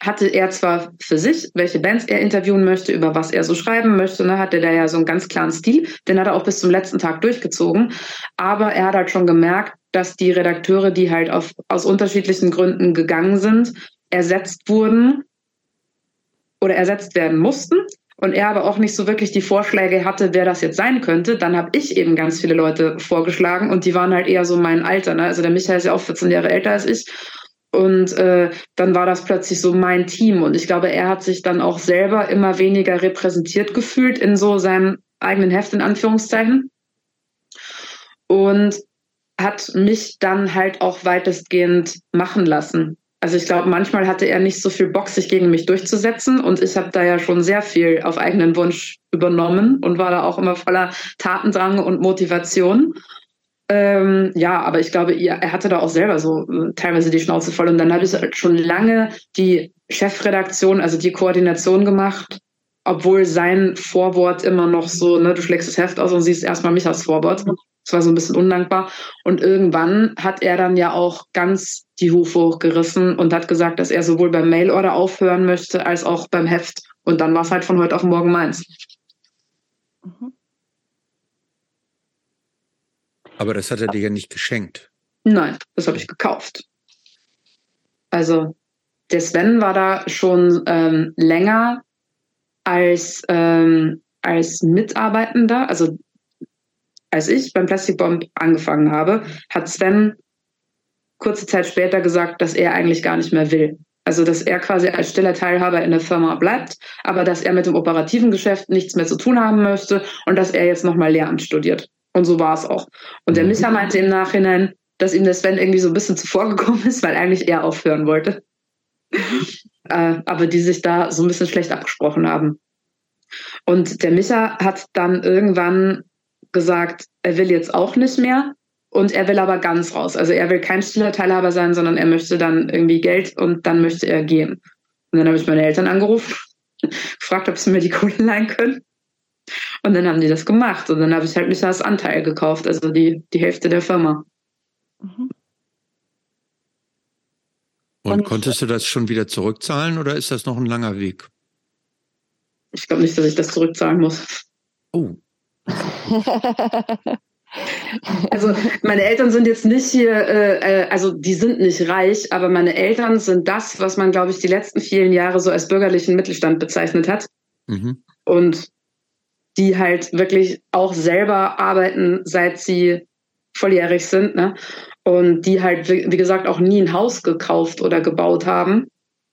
[SPEAKER 3] hatte er zwar für sich, welche Bands er interviewen möchte, über was er so schreiben möchte, ne, hatte der ja so einen ganz klaren Stil, den hat er auch bis zum letzten Tag durchgezogen, aber er hat halt schon gemerkt, dass die Redakteure, die halt auf, aus unterschiedlichen Gründen gegangen sind, ersetzt wurden oder ersetzt werden mussten und er aber auch nicht so wirklich die Vorschläge hatte, wer das jetzt sein könnte, dann habe ich eben ganz viele Leute vorgeschlagen und die waren halt eher so mein Alter. Ne? Also der Michael ist ja auch 14 Jahre älter als ich und äh, dann war das plötzlich so mein Team und ich glaube, er hat sich dann auch selber immer weniger repräsentiert gefühlt in so seinem eigenen Heft in Anführungszeichen und hat mich dann halt auch weitestgehend machen lassen. Also ich glaube, manchmal hatte er nicht so viel Bock, sich gegen mich durchzusetzen. Und ich habe da ja schon sehr viel auf eigenen Wunsch übernommen und war da auch immer voller Tatendrang und Motivation. Ähm, ja, aber ich glaube, er hatte da auch selber so äh, teilweise die Schnauze voll. Und dann habe ich halt schon lange die Chefredaktion, also die Koordination gemacht, obwohl sein Vorwort immer noch so, ne, du schlägst das Heft aus und siehst erstmal mich als Vorwort. Das war so ein bisschen undankbar. Und irgendwann hat er dann ja auch ganz die Hufe hochgerissen und hat gesagt, dass er sowohl beim Mailorder aufhören möchte als auch beim Heft. Und dann war es halt von heute auf morgen meins. Mhm.
[SPEAKER 2] Aber das hat er dir ja nicht geschenkt.
[SPEAKER 3] Nein, das habe ich gekauft. Also der Sven war da schon ähm, länger als, ähm, als Mitarbeitender, also als ich beim Plastic Bomb angefangen habe, hat Sven kurze Zeit später gesagt, dass er eigentlich gar nicht mehr will. Also, dass er quasi als stiller Teilhaber in der Firma bleibt, aber dass er mit dem operativen Geschäft nichts mehr zu tun haben möchte und dass er jetzt nochmal Lehramt studiert. Und so war es auch. Und der mhm. Micha meinte im Nachhinein, dass ihm der Sven irgendwie so ein bisschen zuvor gekommen ist, weil eigentlich er aufhören wollte. äh, aber die sich da so ein bisschen schlecht abgesprochen haben. Und der Micha hat dann irgendwann gesagt, er will jetzt auch nicht mehr und er will aber ganz raus. Also er will kein stiller Teilhaber sein, sondern er möchte dann irgendwie Geld und dann möchte er gehen. Und dann habe ich meine Eltern angerufen, gefragt, ob sie mir die Kohle leihen können. Und dann haben die das gemacht. Und dann habe ich halt mich als Anteil gekauft, also die, die Hälfte der Firma. Mhm.
[SPEAKER 2] Und, und konntest du das schon wieder zurückzahlen oder ist das noch ein langer Weg?
[SPEAKER 3] Ich glaube nicht, dass ich das zurückzahlen muss.
[SPEAKER 2] Oh,
[SPEAKER 3] Also meine Eltern sind jetzt nicht hier, äh, äh, also die sind nicht reich, aber meine Eltern sind das, was man, glaube ich, die letzten vielen Jahre so als bürgerlichen Mittelstand bezeichnet hat. Mhm. Und die halt wirklich auch selber arbeiten, seit sie volljährig sind, ne? Und die halt, wie gesagt, auch nie ein Haus gekauft oder gebaut haben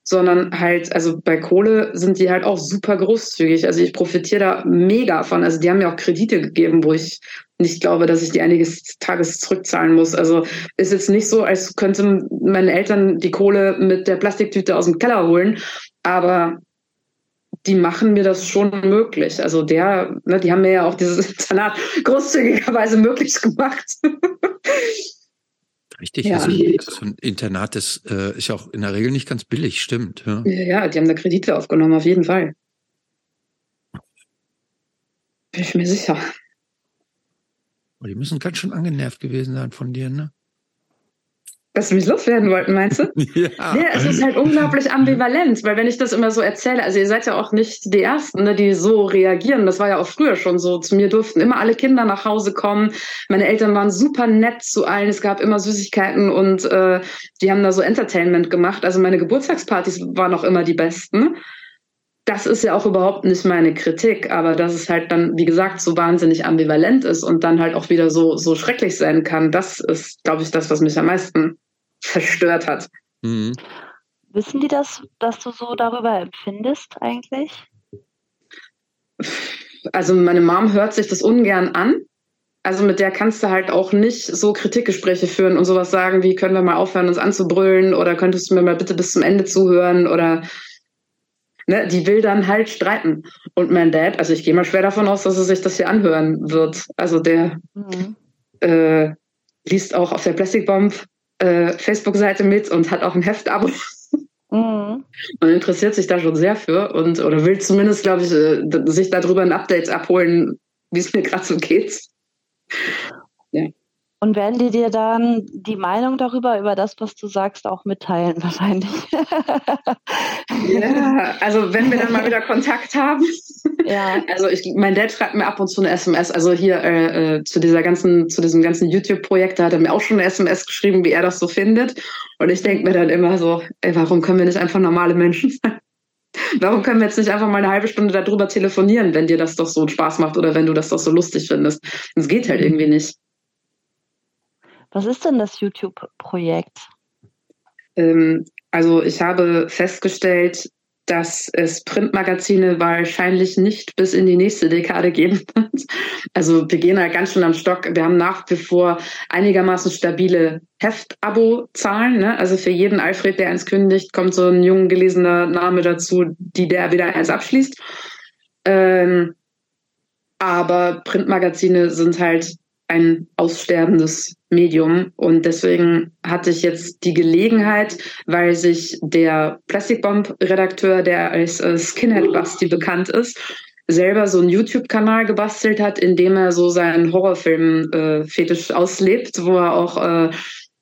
[SPEAKER 3] sondern halt, also bei Kohle sind die halt auch super großzügig. Also ich profitiere da mega von. Also die haben mir auch Kredite gegeben, wo ich nicht glaube, dass ich die einiges Tages zurückzahlen muss. Also ist jetzt nicht so, als könnten meine Eltern die Kohle mit der Plastiktüte aus dem Keller holen, aber die machen mir das schon möglich. Also der, ne, die haben mir ja auch dieses Internat großzügigerweise möglich gemacht.
[SPEAKER 2] Richtig, ja. also so ein Internat das, äh, ist ja auch in der Regel nicht ganz billig, stimmt.
[SPEAKER 3] Ja. ja, die haben da Kredite aufgenommen, auf jeden Fall. Bin ich mir sicher.
[SPEAKER 2] Oh, die müssen ganz schön angenervt gewesen sein von dir, ne?
[SPEAKER 3] Dass sie mich loswerden wollten, meinst du? ja. ja. Es ist halt unglaublich ambivalent, weil wenn ich das immer so erzähle, also ihr seid ja auch nicht die Ersten, ne, die so reagieren. Das war ja auch früher schon so. Zu mir durften immer alle Kinder nach Hause kommen. Meine Eltern waren super nett zu allen. Es gab immer Süßigkeiten und äh, die haben da so Entertainment gemacht. Also meine Geburtstagspartys waren auch immer die besten. Das ist ja auch überhaupt nicht meine Kritik, aber dass es halt dann, wie gesagt, so wahnsinnig ambivalent ist und dann halt auch wieder so, so schrecklich sein kann, das ist, glaube ich, das, was mich am meisten verstört hat. Mhm.
[SPEAKER 1] Wissen die das, dass du so darüber empfindest eigentlich?
[SPEAKER 3] also meine Mom hört sich das ungern an. Also mit der kannst du halt auch nicht so Kritikgespräche führen und sowas sagen, wie können wir mal aufhören, uns anzubrüllen oder könntest du mir mal bitte bis zum Ende zuhören oder ne, die will dann halt streiten. Und mein Dad, also ich gehe mal schwer davon aus, dass er sich das hier anhören wird. Also der mhm. äh, liest auch auf der Plastic Bomb äh, Facebook-Seite mit und hat auch ein Heft-Abo. Mhm. Und interessiert sich da schon sehr für und oder will zumindest, glaube ich, äh, sich darüber ein Update abholen, wie es mir gerade so geht.
[SPEAKER 1] Ja. Und werden die dir dann die Meinung darüber, über das, was du sagst, auch mitteilen wahrscheinlich?
[SPEAKER 3] ja, also wenn wir dann mal wieder Kontakt haben. Ja. Also ich, mein Dad schreibt mir ab und zu eine SMS. Also hier äh, äh, zu dieser ganzen, zu diesem ganzen YouTube-Projekt, da hat er mir auch schon eine SMS geschrieben, wie er das so findet. Und ich denke mir dann immer so, ey, warum können wir nicht einfach normale Menschen sein? Warum können wir jetzt nicht einfach mal eine halbe Stunde darüber telefonieren, wenn dir das doch so Spaß macht oder wenn du das doch so lustig findest? Es geht halt irgendwie nicht.
[SPEAKER 1] Was ist denn das YouTube-Projekt?
[SPEAKER 3] Ähm, also ich habe festgestellt, dass es Printmagazine wahrscheinlich nicht bis in die nächste Dekade geben wird. Also wir gehen halt ganz schön am Stock. Wir haben nach wie vor einigermaßen stabile Heft-Abo-Zahlen. Ne? Also für jeden Alfred, der eins kündigt, kommt so ein jung gelesener Name dazu, die der wieder eins abschließt. Ähm, aber Printmagazine sind halt ein aussterbendes Medium. Und deswegen hatte ich jetzt die Gelegenheit, weil sich der Plastic Bomb-Redakteur, der als äh, Skinhead Basti bekannt ist, selber so einen YouTube-Kanal gebastelt hat, in dem er so seinen Horrorfilm-Fetisch äh, auslebt, wo er auch äh,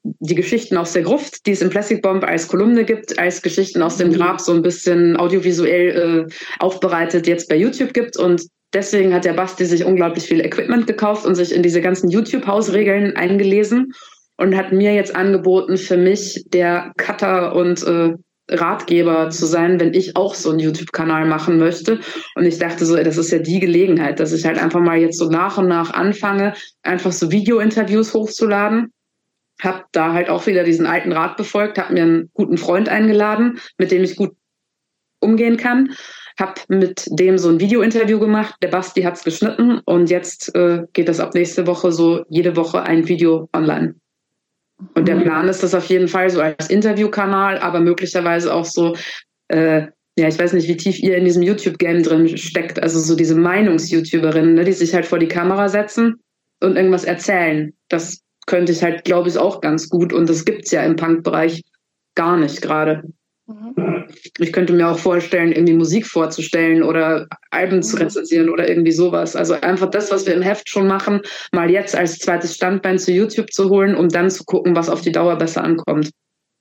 [SPEAKER 3] die Geschichten aus der Gruft, die es im Plastic Bomb als Kolumne gibt, als Geschichten aus dem Grab so ein bisschen audiovisuell äh, aufbereitet jetzt bei YouTube gibt. Und deswegen hat der Basti sich unglaublich viel Equipment gekauft und sich in diese ganzen YouTube-Hausregeln eingelesen und hat mir jetzt angeboten, für mich der Cutter und äh, Ratgeber zu sein, wenn ich auch so einen YouTube-Kanal machen möchte. Und ich dachte so, das ist ja die Gelegenheit, dass ich halt einfach mal jetzt so nach und nach anfange, einfach so Video-Interviews hochzuladen. Hab da halt auch wieder diesen alten Rat befolgt, hab mir einen guten Freund eingeladen, mit dem ich gut umgehen kann habe mit dem so ein Video-Interview gemacht. Der Basti hat's geschnitten und jetzt äh, geht das ab nächste Woche so jede Woche ein Video online. Und der mhm. Plan ist das auf jeden Fall so als Interviewkanal, aber möglicherweise auch so, äh, ja, ich weiß nicht, wie tief ihr in diesem YouTube-Game drin steckt. Also so diese Meinungs-YouTuberinnen, ne, die sich halt vor die Kamera setzen und irgendwas erzählen. Das könnte ich halt, glaube ich, auch ganz gut. Und das gibt's ja im Punk-Bereich gar nicht gerade. Mhm. Ich könnte mir auch vorstellen, irgendwie Musik vorzustellen oder Alben zu mhm. rezensieren oder irgendwie sowas. Also einfach das, was wir im Heft schon machen, mal jetzt als zweites Standbein zu YouTube zu holen, um dann zu gucken, was auf die Dauer besser ankommt.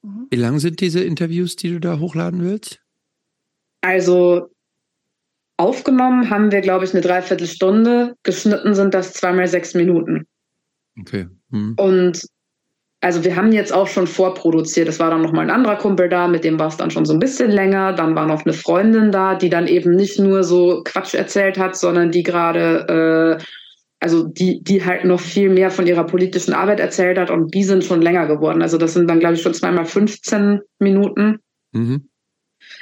[SPEAKER 2] Mhm. Wie lang sind diese Interviews, die du da hochladen willst?
[SPEAKER 3] Also aufgenommen haben wir, glaube ich, eine Dreiviertelstunde. Geschnitten sind das zweimal sechs Minuten.
[SPEAKER 2] Okay.
[SPEAKER 3] Hm. Und also wir haben jetzt auch schon vorproduziert. Es war dann noch mal ein anderer Kumpel da, mit dem war es dann schon so ein bisschen länger. Dann war noch eine Freundin da, die dann eben nicht nur so Quatsch erzählt hat, sondern die gerade, äh, also die, die halt noch viel mehr von ihrer politischen Arbeit erzählt hat und die sind schon länger geworden. Also das sind dann, glaube ich, schon zweimal 15 Minuten. Mhm.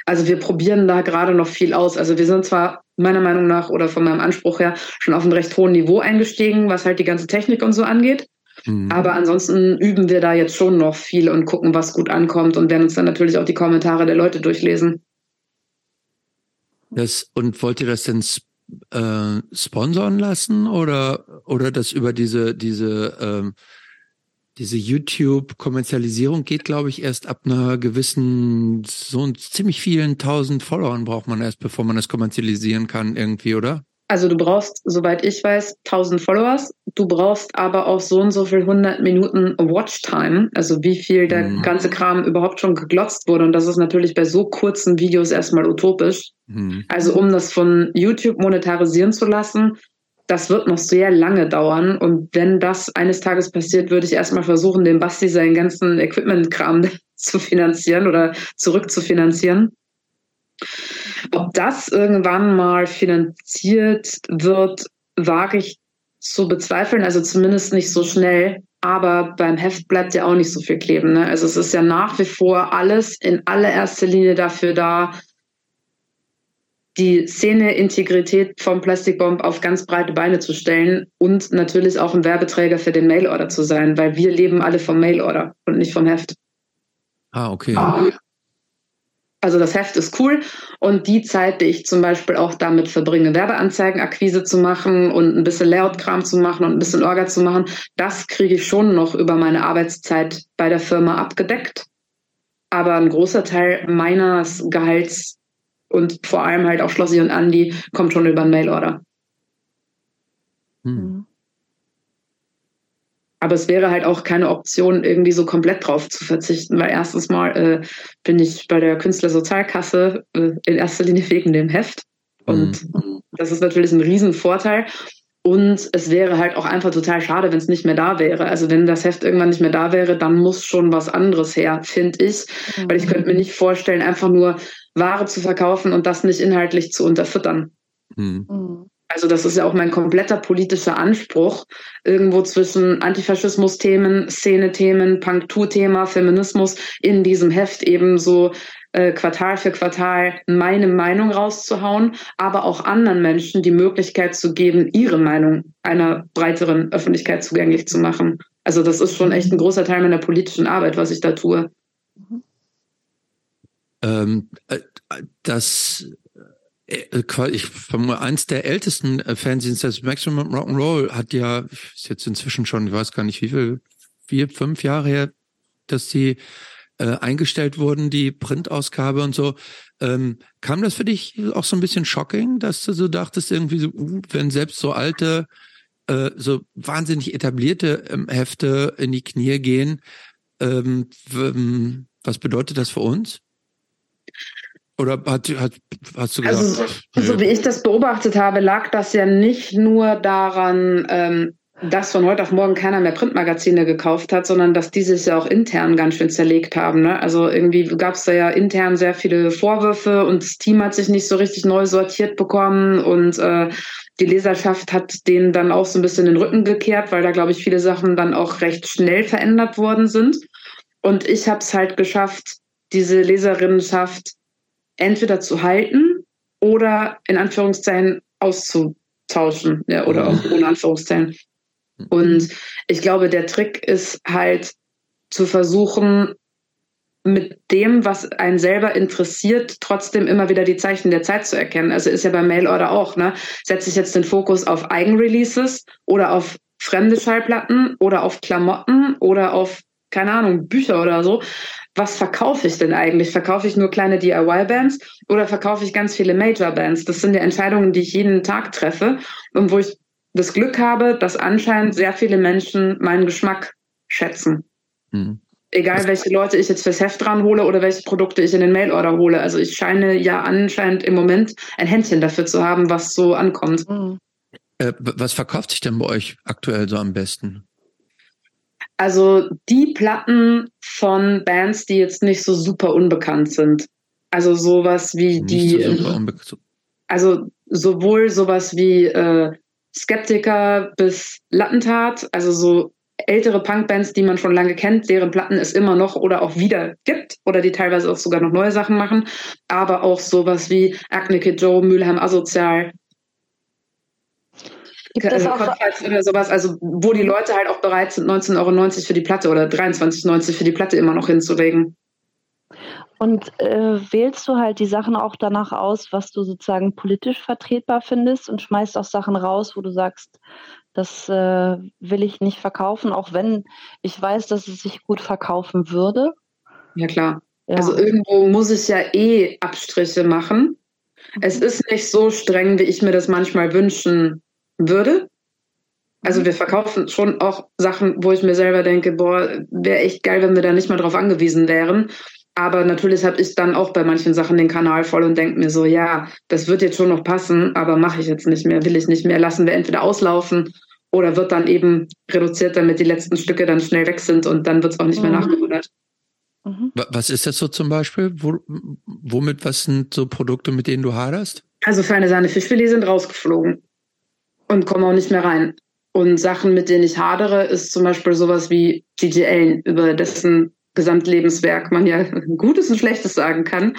[SPEAKER 3] Also wir probieren da gerade noch viel aus. Also wir sind zwar meiner Meinung nach oder von meinem Anspruch her schon auf einem recht hohen Niveau eingestiegen, was halt die ganze Technik und so angeht. Mhm. Aber ansonsten üben wir da jetzt schon noch viel und gucken, was gut ankommt und werden uns dann natürlich auch die Kommentare der Leute durchlesen.
[SPEAKER 2] Das, und wollt ihr das denn äh, sponsern lassen oder, oder das über diese, diese, ähm, diese YouTube-Kommerzialisierung geht, glaube ich, erst ab einer gewissen, so ziemlich vielen tausend Followern braucht man erst, bevor man das kommerzialisieren kann, irgendwie, oder?
[SPEAKER 3] Also du brauchst, soweit ich weiß, 1000 Followers. Du brauchst aber auch so und so viel 100 Minuten Watchtime, also wie viel der mhm. ganze Kram überhaupt schon geglotzt wurde. Und das ist natürlich bei so kurzen Videos erstmal utopisch. Mhm. Also um das von YouTube monetarisieren zu lassen, das wird noch sehr lange dauern. Und wenn das eines Tages passiert, würde ich erstmal versuchen, dem Basti seinen ganzen Equipment-Kram zu finanzieren oder zurückzufinanzieren. Ob das irgendwann mal finanziert wird, wage ich zu bezweifeln, also zumindest nicht so schnell. Aber beim Heft bleibt ja auch nicht so viel kleben. Ne? Also es ist ja nach wie vor alles in allererster Linie dafür da, die Szene-Integrität vom Plastic Bomb auf ganz breite Beine zu stellen und natürlich auch ein Werbeträger für den Mailorder zu sein, weil wir leben alle vom Mailorder und nicht vom Heft.
[SPEAKER 2] Ah, okay.
[SPEAKER 3] Also das Heft ist cool und die Zeit, die ich zum Beispiel auch damit verbringe, Werbeanzeigenakquise zu machen und ein bisschen Layout-Kram zu machen und ein bisschen Orga zu machen, das kriege ich schon noch über meine Arbeitszeit bei der Firma abgedeckt. Aber ein großer Teil meines Gehalts und vor allem halt auch Schlossi und Andi kommt schon über einen Mailorder. Hm. Mhm. Aber es wäre halt auch keine Option, irgendwie so komplett drauf zu verzichten, weil erstens mal äh, bin ich bei der Künstlersozialkasse äh, in erster Linie wegen dem Heft. Und mhm. das ist natürlich ein Riesenvorteil. Und es wäre halt auch einfach total schade, wenn es nicht mehr da wäre. Also wenn das Heft irgendwann nicht mehr da wäre, dann muss schon was anderes her, finde ich. Mhm. Weil ich könnte mir nicht vorstellen, einfach nur Ware zu verkaufen und das nicht inhaltlich zu unterfüttern. Mhm. Mhm. Also das ist ja auch mein kompletter politischer Anspruch, irgendwo zwischen Antifaschismus-Themen, Szene-Themen, Punk-Tour-Thema, Feminismus in diesem Heft eben so äh, Quartal für Quartal meine Meinung rauszuhauen, aber auch anderen Menschen die Möglichkeit zu geben, ihre Meinung einer breiteren Öffentlichkeit zugänglich zu machen. Also das ist schon echt ein großer Teil meiner politischen Arbeit, was ich da tue.
[SPEAKER 2] Ähm, äh, das ich vermute, eins der ältesten äh, Fanzines, das Maximum Rock'n'Roll, hat ja, ist jetzt inzwischen schon, ich weiß gar nicht wie viel, vier, fünf Jahre her, dass die äh, eingestellt wurden, die Printausgabe und so. Ähm, kam das für dich auch so ein bisschen shocking, dass du so dachtest, irgendwie so, uh, wenn selbst so alte, äh, so wahnsinnig etablierte ähm, Hefte in die Knie gehen, ähm, was bedeutet das für uns? Oder hat, hat, hast du
[SPEAKER 3] gesagt? Also, so wie ich das beobachtet habe, lag das ja nicht nur daran, ähm, dass von heute auf morgen keiner mehr Printmagazine gekauft hat, sondern dass die sich ja auch intern ganz schön zerlegt haben. Ne? Also irgendwie gab es da ja intern sehr viele Vorwürfe und das Team hat sich nicht so richtig neu sortiert bekommen und äh, die Leserschaft hat denen dann auch so ein bisschen den Rücken gekehrt, weil da, glaube ich, viele Sachen dann auch recht schnell verändert worden sind. Und ich habe es halt geschafft, diese Leserinnenschaft entweder zu halten oder in Anführungszeichen auszutauschen ja, oder auch ohne Anführungszeichen. Und ich glaube, der Trick ist halt zu versuchen, mit dem, was einen selber interessiert, trotzdem immer wieder die Zeichen der Zeit zu erkennen. Also ist ja beim Mailorder auch, ne? Setze ich jetzt den Fokus auf Eigenreleases oder auf fremde Schallplatten oder auf Klamotten oder auf, keine Ahnung, Bücher oder so was verkaufe ich denn eigentlich? Verkaufe ich nur kleine DIY-Bands oder verkaufe ich ganz viele Major-Bands? Das sind ja Entscheidungen, die ich jeden Tag treffe und wo ich das Glück habe, dass anscheinend sehr viele Menschen meinen Geschmack schätzen. Mhm. Egal, welche Leute ich jetzt fürs Heft ranhole oder welche Produkte ich in den Mailorder hole. Also ich scheine ja anscheinend im Moment ein Händchen dafür zu haben, was so ankommt. Mhm.
[SPEAKER 2] Äh, was verkauft sich denn bei euch aktuell so am besten?
[SPEAKER 3] Also die Platten von Bands, die jetzt nicht so super unbekannt sind. Also sowas wie die. So also sowohl sowas wie äh, Skeptiker bis Lattentat, also so ältere Punkbands, die man schon lange kennt, deren Platten es immer noch oder auch wieder gibt oder die teilweise auch sogar noch neue Sachen machen, aber auch sowas wie Acne Kid Joe, Mülheim Asozial, Gibt es auch oder sowas, also wo die Leute halt auch bereit sind, 19,90 Euro für die Platte oder 23,90 Euro für die Platte immer noch hinzulegen.
[SPEAKER 1] Und äh, wählst du halt die Sachen auch danach aus, was du sozusagen politisch vertretbar findest und schmeißt auch Sachen raus, wo du sagst, das äh, will ich nicht verkaufen, auch wenn ich weiß, dass es sich gut verkaufen würde?
[SPEAKER 3] Ja, klar. Ja. Also irgendwo muss ich ja eh Abstriche machen. Es mhm. ist nicht so streng, wie ich mir das manchmal wünschen würde. Also mhm. wir verkaufen schon auch Sachen, wo ich mir selber denke, boah, wäre echt geil, wenn wir da nicht mal drauf angewiesen wären. Aber natürlich habe ich dann auch bei manchen Sachen den Kanal voll und denke mir so, ja, das wird jetzt schon noch passen, aber mache ich jetzt nicht mehr, will ich nicht mehr. Lassen wir entweder auslaufen oder wird dann eben reduziert, damit die letzten Stücke dann schnell weg sind und dann wird es auch nicht mehr mhm. nachgerudert.
[SPEAKER 2] Mhm. Was ist das so zum Beispiel? Wo, womit, was sind so Produkte, mit denen du haderst?
[SPEAKER 3] Also feine Sahne Fischfilet sind rausgeflogen und komme auch nicht mehr rein. Und Sachen, mit denen ich hadere, ist zum Beispiel sowas wie Gigi Allen, über dessen Gesamtlebenswerk man ja Gutes und Schlechtes sagen kann.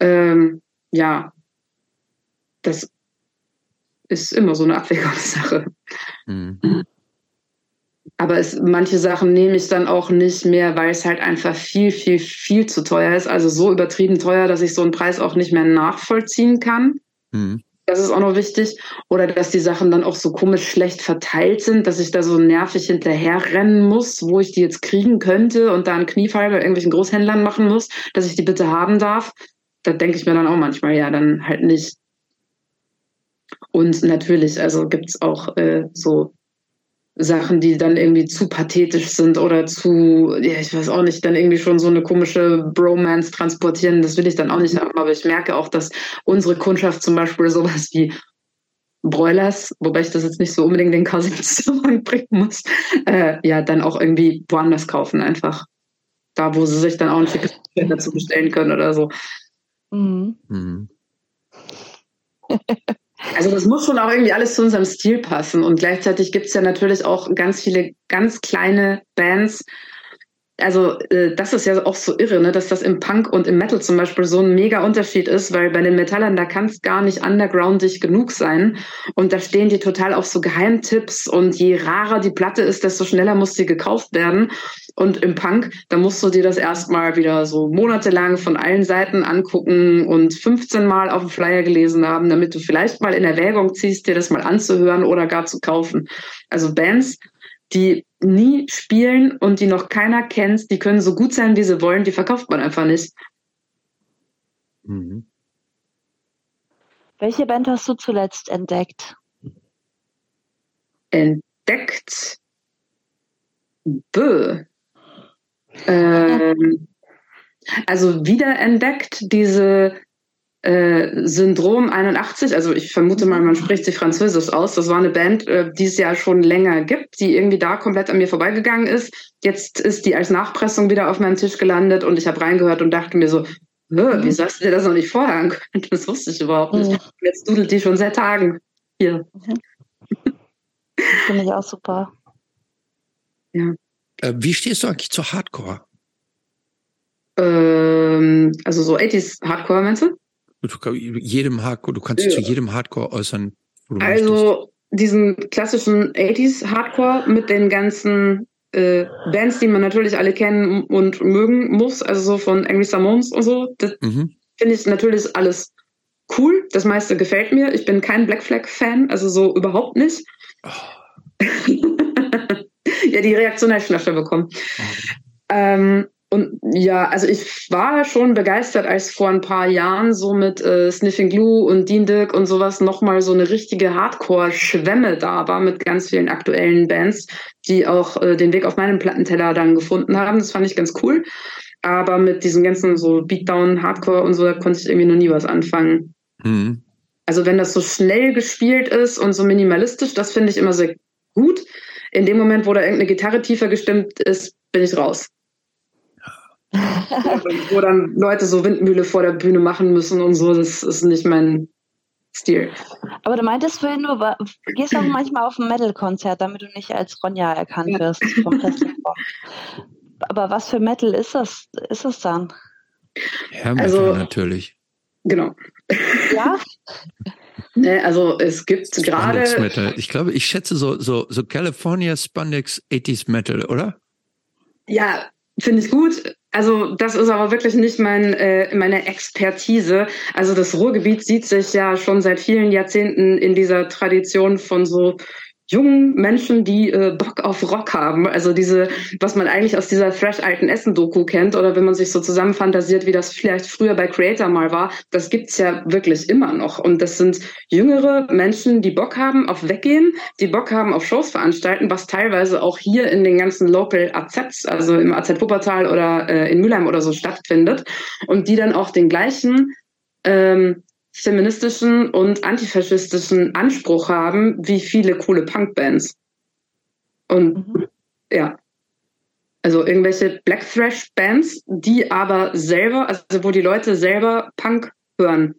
[SPEAKER 3] Ähm, ja, das ist immer so eine Abwägungssache. Mhm. Aber es, manche Sachen nehme ich dann auch nicht mehr, weil es halt einfach viel, viel, viel zu teuer ist. Also so übertrieben teuer, dass ich so einen Preis auch nicht mehr nachvollziehen kann. Mhm. Das ist auch noch wichtig. Oder dass die Sachen dann auch so komisch schlecht verteilt sind, dass ich da so nervig hinterherrennen muss, wo ich die jetzt kriegen könnte und da einen Kniefall bei irgendwelchen Großhändlern machen muss, dass ich die bitte haben darf. Da denke ich mir dann auch manchmal, ja, dann halt nicht. Und natürlich, also gibt's auch äh, so Sachen, die dann irgendwie zu pathetisch sind oder zu, ja, ich weiß auch nicht, dann irgendwie schon so eine komische Bromance transportieren. Das will ich dann auch nicht haben. Aber ich merke auch, dass unsere Kundschaft zum Beispiel sowas wie Broilers, wobei ich das jetzt nicht so unbedingt den Zusammenhang bringen muss, äh, ja, dann auch irgendwie woanders kaufen einfach. Da, wo sie sich dann auch ein schickes dazu bestellen können oder so. Mhm. Mhm. Also das muss schon auch irgendwie alles zu unserem Stil passen. Und gleichzeitig gibt es ja natürlich auch ganz viele ganz kleine Bands, also äh, das ist ja auch so irre, ne, dass das im Punk und im Metal zum Beispiel so ein mega Unterschied ist, weil bei den Metallern, da kann es gar nicht undergroundig genug sein. Und da stehen die total auf so Geheimtipps und je rarer die Platte ist, desto schneller muss sie gekauft werden. Und im Punk, da musst du dir das erstmal wieder so monatelang von allen Seiten angucken und 15 Mal auf dem Flyer gelesen haben, damit du vielleicht mal in Erwägung ziehst, dir das mal anzuhören oder gar zu kaufen. Also Bands, die nie spielen und die noch keiner kennt, die können so gut sein, wie sie wollen, die verkauft man einfach nicht. Mhm.
[SPEAKER 1] Welche Band hast du zuletzt entdeckt?
[SPEAKER 3] Entdeckt? Bö. Ähm, also wiederentdeckt diese äh, Syndrom 81, also ich vermute mal, man spricht sie französisch aus. Das war eine Band, äh, die es ja schon länger gibt, die irgendwie da komplett an mir vorbeigegangen ist. Jetzt ist die als Nachpressung wieder auf meinem Tisch gelandet und ich habe reingehört und dachte mir so, mhm. wie sagst du dir das noch nicht vorher können? Das wusste ich überhaupt nicht. Mhm. Jetzt dudelt die schon seit Tagen hier.
[SPEAKER 1] Mhm. Finde ich auch super.
[SPEAKER 2] Ja. Äh, wie stehst du eigentlich zu Hardcore?
[SPEAKER 3] Ähm, also so 80s Hardcore, meinst du?
[SPEAKER 2] Jedem Hardcore, du kannst ja. zu jedem Hardcore äußern.
[SPEAKER 3] also möchtest. diesen klassischen 80s Hardcore mit den ganzen äh, Bands, die man natürlich alle kennen und mögen muss, also so von Angry Samoans und so, das mhm. finde ich natürlich alles cool. Das meiste gefällt mir. Ich bin kein Black Flag Fan, also so überhaupt nicht. Oh. ja, die Reaktion habe ich schon öfter bekommen. Oh. Ähm, und ja, also ich war schon begeistert, als vor ein paar Jahren so mit äh, Sniffing Glue und Dean Dirk und sowas nochmal so eine richtige Hardcore-Schwemme da war mit ganz vielen aktuellen Bands, die auch äh, den Weg auf meinen Plattenteller dann gefunden haben. Das fand ich ganz cool. Aber mit diesen ganzen so Beatdown, Hardcore und so, da konnte ich irgendwie noch nie was anfangen. Mhm. Also wenn das so schnell gespielt ist und so minimalistisch, das finde ich immer sehr gut. In dem Moment, wo da irgendeine Gitarre tiefer gestimmt ist, bin ich raus. Wo dann Leute so Windmühle vor der Bühne machen müssen und so, das ist nicht mein Stil.
[SPEAKER 1] Aber du meintest vorhin, du gehst auch manchmal auf ein Metal-Konzert, damit du nicht als Ronja erkannt ja. wirst vom Festival. Aber was für Metal ist das, ist das dann?
[SPEAKER 2] Ja, Metal also, natürlich.
[SPEAKER 3] Genau.
[SPEAKER 1] Ja?
[SPEAKER 3] Nee, also es gibt gerade.
[SPEAKER 2] Metal. Ich glaube, ich schätze so, so, so California Spandex 80s Metal, oder?
[SPEAKER 3] Ja, finde ich gut. Also das ist aber wirklich nicht mein, äh, meine Expertise. Also das Ruhrgebiet sieht sich ja schon seit vielen Jahrzehnten in dieser Tradition von so jungen Menschen, die äh, Bock auf Rock haben. Also diese, was man eigentlich aus dieser fresh alten Essen-Doku kennt oder wenn man sich so zusammenfantasiert, wie das vielleicht früher bei Creator mal war, das gibt's ja wirklich immer noch. Und das sind jüngere Menschen, die Bock haben auf Weggehen, die Bock haben auf Shows veranstalten, was teilweise auch hier in den ganzen Local AZs, also im AZ Wuppertal oder äh, in Mülheim oder so stattfindet und die dann auch den gleichen ähm, feministischen und antifaschistischen Anspruch haben, wie viele coole Punkbands. Und mhm. ja, also irgendwelche Black Thrash Bands, die aber selber, also wo die Leute selber Punk hören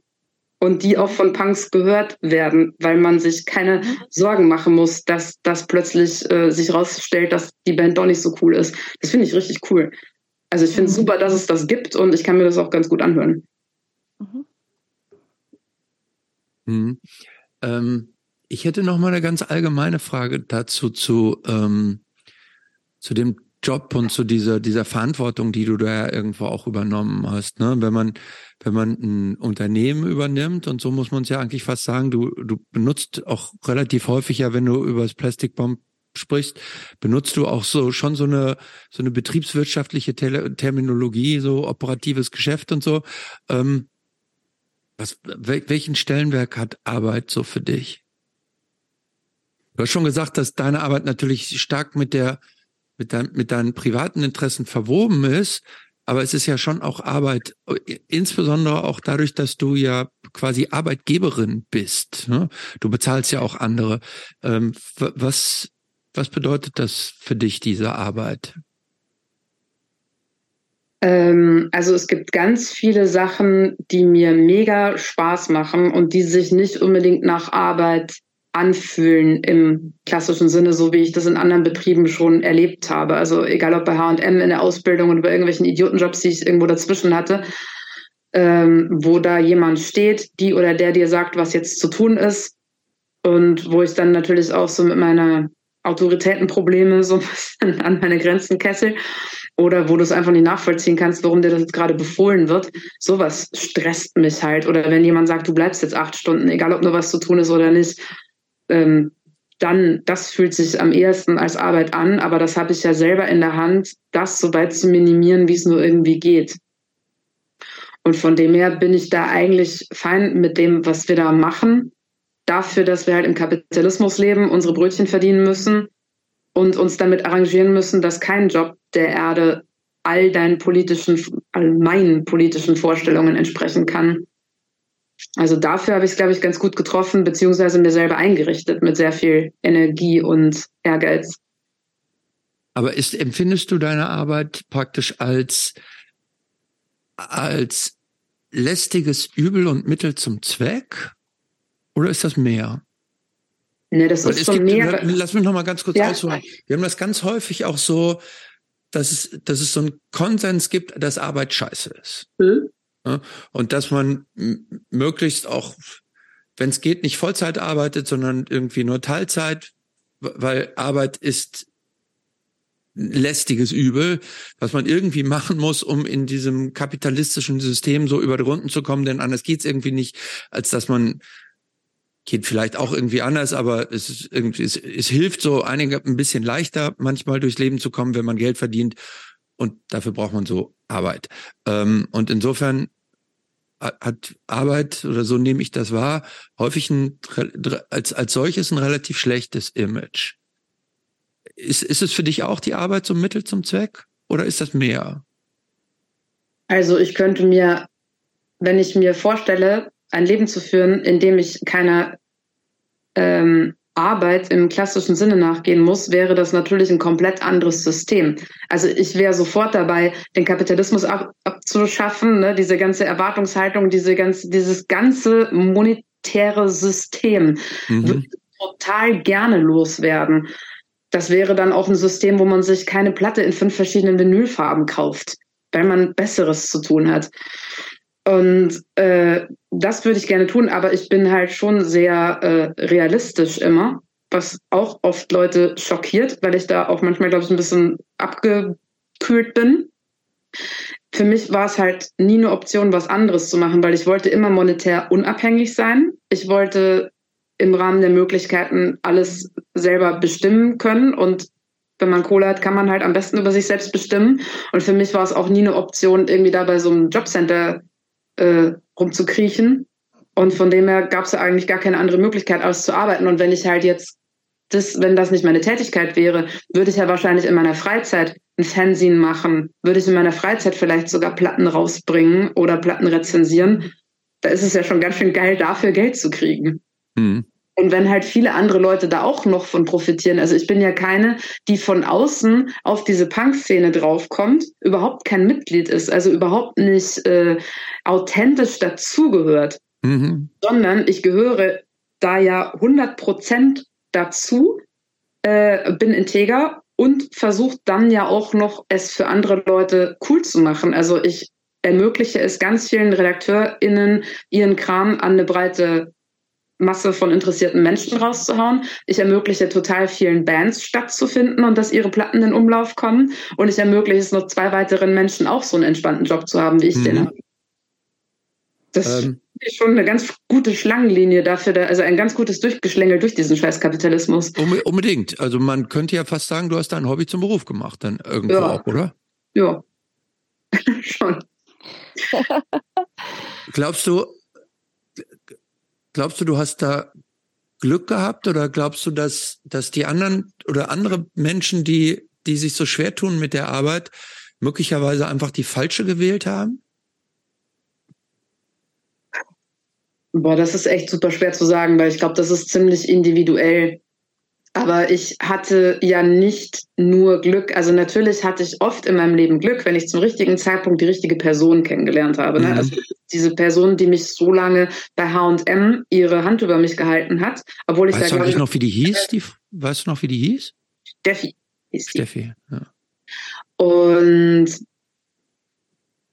[SPEAKER 3] und die auch von Punks gehört werden, weil man sich keine mhm. Sorgen machen muss, dass das plötzlich äh, sich rausstellt, dass die Band doch nicht so cool ist. Das finde ich richtig cool. Also ich finde es mhm. super, dass es das gibt und ich kann mir das auch ganz gut anhören. Mhm.
[SPEAKER 2] Mhm. Ähm, ich hätte noch mal eine ganz allgemeine Frage dazu zu, ähm, zu dem Job und zu dieser, dieser Verantwortung, die du da irgendwo auch übernommen hast. Ne? Wenn man, wenn man ein Unternehmen übernimmt, und so muss man es ja eigentlich fast sagen, du, du benutzt auch relativ häufig ja, wenn du über das Plastikbomb sprichst, benutzt du auch so schon so eine so eine betriebswirtschaftliche Tele Terminologie, so operatives Geschäft und so. Ähm, was, welchen Stellenwerk hat Arbeit so für dich? Du hast schon gesagt, dass deine Arbeit natürlich stark mit der mit, dein, mit deinen privaten Interessen verwoben ist, aber es ist ja schon auch Arbeit, insbesondere auch dadurch, dass du ja quasi Arbeitgeberin bist. Ne? Du bezahlst ja auch andere. Ähm, was, was bedeutet das für dich, diese Arbeit?
[SPEAKER 3] Ähm, also es gibt ganz viele Sachen, die mir mega Spaß machen und die sich nicht unbedingt nach Arbeit anfühlen im klassischen Sinne, so wie ich das in anderen Betrieben schon erlebt habe. Also egal ob bei H&M in der Ausbildung oder bei irgendwelchen Idiotenjobs, die ich irgendwo dazwischen hatte, ähm, wo da jemand steht, die oder der dir sagt, was jetzt zu tun ist und wo ich dann natürlich auch so mit meiner Autoritätenprobleme so ein bisschen an meine Grenzen kessel oder wo du es einfach nicht nachvollziehen kannst, warum dir das jetzt gerade befohlen wird. Sowas stresst mich halt. Oder wenn jemand sagt, du bleibst jetzt acht Stunden, egal ob nur was zu tun ist oder nicht, ähm, dann, das fühlt sich am ehesten als Arbeit an, aber das habe ich ja selber in der Hand, das so weit zu minimieren, wie es nur irgendwie geht. Und von dem her bin ich da eigentlich fein mit dem, was wir da machen. Dafür, dass wir halt im Kapitalismus leben, unsere Brötchen verdienen müssen und uns damit arrangieren müssen, dass kein Job der Erde all deinen politischen, all meinen politischen Vorstellungen entsprechen kann. Also dafür habe ich es, glaube ich, ganz gut getroffen, beziehungsweise mir selber eingerichtet mit sehr viel Energie und Ehrgeiz.
[SPEAKER 2] Aber ist, empfindest du deine Arbeit praktisch als, als lästiges Übel und Mittel zum Zweck? Oder ist das mehr?
[SPEAKER 3] Nee, das ist schon gibt, mehr.
[SPEAKER 2] Lass mich noch mal ganz kurz ja. ausholen. Wir haben das ganz häufig auch so, dass es, dass es so einen Konsens gibt, dass Arbeit scheiße ist. Mhm. Und dass man möglichst auch, wenn es geht, nicht Vollzeit arbeitet, sondern irgendwie nur Teilzeit, weil Arbeit ist lästiges Übel, was man irgendwie machen muss, um in diesem kapitalistischen System so über die Runden zu kommen, denn anders geht's irgendwie nicht, als dass man geht vielleicht auch irgendwie anders, aber es ist irgendwie, es, es hilft so einige ein bisschen leichter, manchmal durchs Leben zu kommen, wenn man Geld verdient. Und dafür braucht man so Arbeit. Ähm, und insofern hat Arbeit, oder so nehme ich das wahr, häufig ein, als, als solches ein relativ schlechtes Image. Ist, ist es für dich auch die Arbeit zum Mittel zum Zweck oder ist das mehr?
[SPEAKER 3] Also ich könnte mir, wenn ich mir vorstelle, ein Leben zu führen, in dem ich keiner ähm, Arbeit im klassischen Sinne nachgehen muss, wäre das natürlich ein komplett anderes System. Also ich wäre sofort dabei, den Kapitalismus ab, abzuschaffen, ne? diese ganze Erwartungshaltung, diese ganze, dieses ganze monetäre System mhm. würde total gerne loswerden. Das wäre dann auch ein System, wo man sich keine Platte in fünf verschiedenen Vinylfarben kauft, weil man Besseres zu tun hat. Und äh, das würde ich gerne tun, aber ich bin halt schon sehr äh, realistisch immer, was auch oft Leute schockiert, weil ich da auch manchmal, glaube ich, ein bisschen abgekühlt bin. Für mich war es halt nie eine Option, was anderes zu machen, weil ich wollte immer monetär unabhängig sein. Ich wollte im Rahmen der Möglichkeiten alles selber bestimmen können und wenn man Kohle hat, kann man halt am besten über sich selbst bestimmen. Und für mich war es auch nie eine Option, irgendwie da bei so einem Jobcenter äh, rumzukriechen. Und von dem her gab es ja eigentlich gar keine andere Möglichkeit, als zu arbeiten. Und wenn ich halt jetzt das, wenn das nicht meine Tätigkeit wäre, würde ich ja wahrscheinlich in meiner Freizeit ein Fernsehen machen, würde ich in meiner Freizeit vielleicht sogar Platten rausbringen oder Platten rezensieren. Da ist es ja schon ganz schön geil, dafür Geld zu kriegen. Mhm. Und wenn halt viele andere Leute da auch noch von profitieren, also ich bin ja keine, die von außen auf diese Punk-Szene draufkommt, überhaupt kein Mitglied ist, also überhaupt nicht äh, authentisch dazugehört, mhm. sondern ich gehöre da ja 100 Prozent dazu, äh, bin integer und versuche dann ja auch noch es für andere Leute cool zu machen. Also ich ermögliche es ganz vielen RedakteurInnen, ihren Kram an eine breite Masse von interessierten Menschen rauszuhauen. Ich ermögliche total vielen Bands stattzufinden und dass ihre Platten in Umlauf kommen. Und ich ermögliche es noch zwei weiteren Menschen auch so einen entspannten Job zu haben, wie ich mhm. den habe. Das ähm. ist schon eine ganz gute Schlangenlinie dafür, also ein ganz gutes Durchgeschlängel durch diesen Scheißkapitalismus.
[SPEAKER 2] Unbedingt. Also man könnte ja fast sagen, du hast dein Hobby zum Beruf gemacht, dann irgendwo ja. auch, oder?
[SPEAKER 3] Ja. schon.
[SPEAKER 2] Glaubst du, glaubst du, du hast da Glück gehabt oder glaubst du, dass, dass die anderen oder andere Menschen, die, die sich so schwer tun mit der Arbeit, möglicherweise einfach die falsche gewählt haben?
[SPEAKER 3] Boah, das ist echt super schwer zu sagen, weil ich glaube, das ist ziemlich individuell. Aber ich hatte ja nicht nur Glück. Also natürlich hatte ich oft in meinem Leben Glück, wenn ich zum richtigen Zeitpunkt die richtige Person kennengelernt habe. Ne? Mhm. Also diese Person, die mich so lange bei H&M ihre Hand über mich gehalten hat, obwohl ich
[SPEAKER 2] weißt da du eigentlich noch, wie die hieß? Die, weißt du noch, wie die hieß?
[SPEAKER 3] Steffi
[SPEAKER 2] hieß die. Steffi, ja.
[SPEAKER 3] Und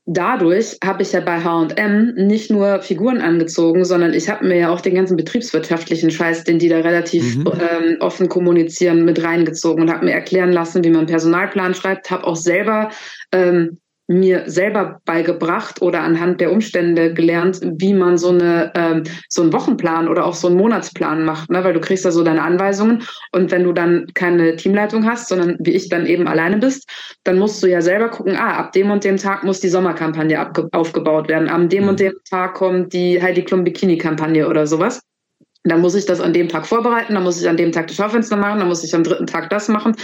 [SPEAKER 3] dadurch habe ich ja bei H&M nicht nur Figuren angezogen, sondern ich habe mir ja auch den ganzen betriebswirtschaftlichen Scheiß, den die da relativ mhm. ähm, offen kommunizieren, mit reingezogen und habe mir erklären lassen, wie man einen Personalplan schreibt, habe auch selber ähm, mir selber beigebracht oder anhand der Umstände gelernt, wie man so eine ähm, so einen Wochenplan oder auch so einen Monatsplan macht, ne? weil du kriegst da so deine Anweisungen und wenn du dann keine Teamleitung hast, sondern wie ich dann eben alleine bist, dann musst du ja selber gucken, ah, ab dem und dem Tag muss die Sommerkampagne aufgebaut werden, am dem und mhm. dem Tag kommt die Heidi Klum Bikini Kampagne oder sowas. Dann muss ich das an dem Tag vorbereiten, dann muss ich an dem Tag die Schaufenster machen, dann muss ich am dritten Tag das machen.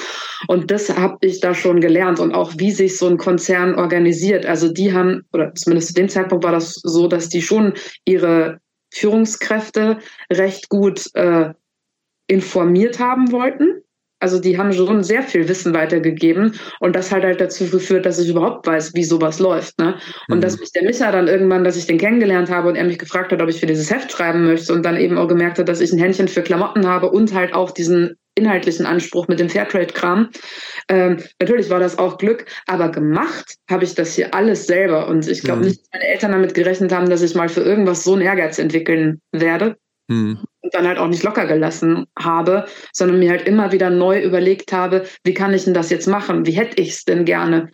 [SPEAKER 3] Und das habe ich da schon gelernt und auch wie sich so ein Konzern organisiert. Also die haben, oder zumindest zu dem Zeitpunkt war das so, dass die schon ihre Führungskräfte recht gut äh, informiert haben wollten also die haben schon sehr viel Wissen weitergegeben und das hat halt dazu geführt, dass ich überhaupt weiß, wie sowas läuft. Ne? Und mhm. dass mich der Micha dann irgendwann, dass ich den kennengelernt habe und er mich gefragt hat, ob ich für dieses Heft schreiben möchte und dann eben auch gemerkt hat, dass ich ein Händchen für Klamotten habe und halt auch diesen inhaltlichen Anspruch mit dem Fairtrade-Kram. Ähm, natürlich war das auch Glück, aber gemacht habe ich das hier alles selber. Und ich glaube mhm. nicht, dass meine Eltern damit gerechnet haben, dass ich mal für irgendwas so einen Ehrgeiz entwickeln werde. Mhm. Und dann halt auch nicht locker gelassen habe, sondern mir halt immer wieder neu überlegt habe, wie kann ich denn das jetzt machen? Wie hätte ich es denn gerne?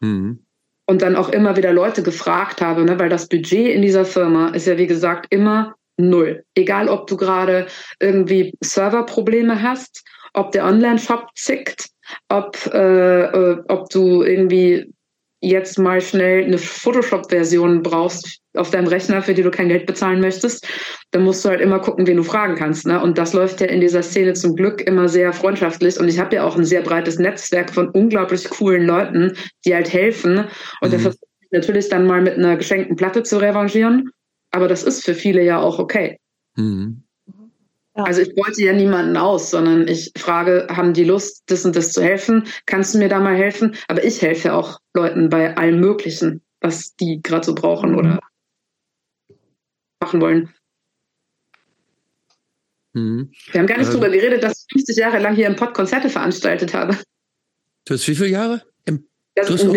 [SPEAKER 3] Mhm. Und dann auch immer wieder Leute gefragt habe, ne, weil das Budget in dieser Firma ist ja wie gesagt immer null. Egal, ob du gerade irgendwie Serverprobleme hast, ob der Online-Shop zickt, ob, äh, äh, ob du irgendwie jetzt mal schnell eine Photoshop-Version brauchst auf deinem Rechner, für die du kein Geld bezahlen möchtest, dann musst du halt immer gucken, wen du fragen kannst. Ne? Und das läuft ja in dieser Szene zum Glück immer sehr freundschaftlich. Und ich habe ja auch ein sehr breites Netzwerk von unglaublich coolen Leuten, die halt helfen. Und mhm. der versucht natürlich dann mal mit einer geschenkten Platte zu revanchieren. Aber das ist für viele ja auch okay. Mhm. Also ich wollte ja niemanden aus, sondern ich frage, haben die Lust, das und das zu helfen? Kannst du mir da mal helfen? Aber ich helfe auch Leuten bei allem Möglichen, was die gerade so brauchen oder mhm. machen wollen. Mhm. Wir haben gar nicht ähm, darüber geredet, dass ich 50 Jahre lang hier im Pod Konzerte veranstaltet habe.
[SPEAKER 2] Du hast wie viele Jahre? Im,
[SPEAKER 3] das, also,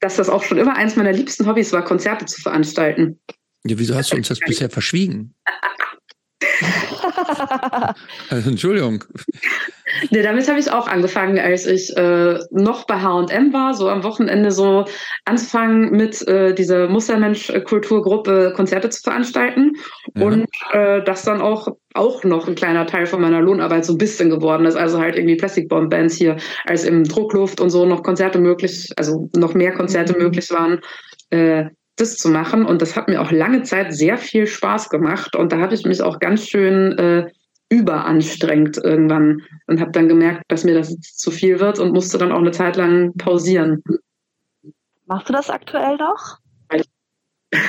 [SPEAKER 3] dass das auch schon immer eins meiner liebsten Hobbys war, Konzerte zu veranstalten.
[SPEAKER 2] Ja, wieso hast du uns das bisher verschwiegen? also, Entschuldigung.
[SPEAKER 3] Nee, damit habe ich auch angefangen, als ich äh, noch bei H&M war, so am Wochenende so anzufangen mit äh, dieser Mustermensch-Kulturgruppe Konzerte zu veranstalten ja. und äh, das dann auch auch noch ein kleiner Teil von meiner Lohnarbeit so ein bisschen geworden ist. Also halt irgendwie Plastic Bomb Bands hier, als im Druckluft und so noch Konzerte möglich, also noch mehr Konzerte mhm. möglich waren. Äh, das zu machen. Und das hat mir auch lange Zeit sehr viel Spaß gemacht. Und da habe ich mich auch ganz schön äh, überanstrengt irgendwann und habe dann gemerkt, dass mir das zu viel wird und musste dann auch eine Zeit lang pausieren.
[SPEAKER 1] Machst du das aktuell noch?
[SPEAKER 3] Weil,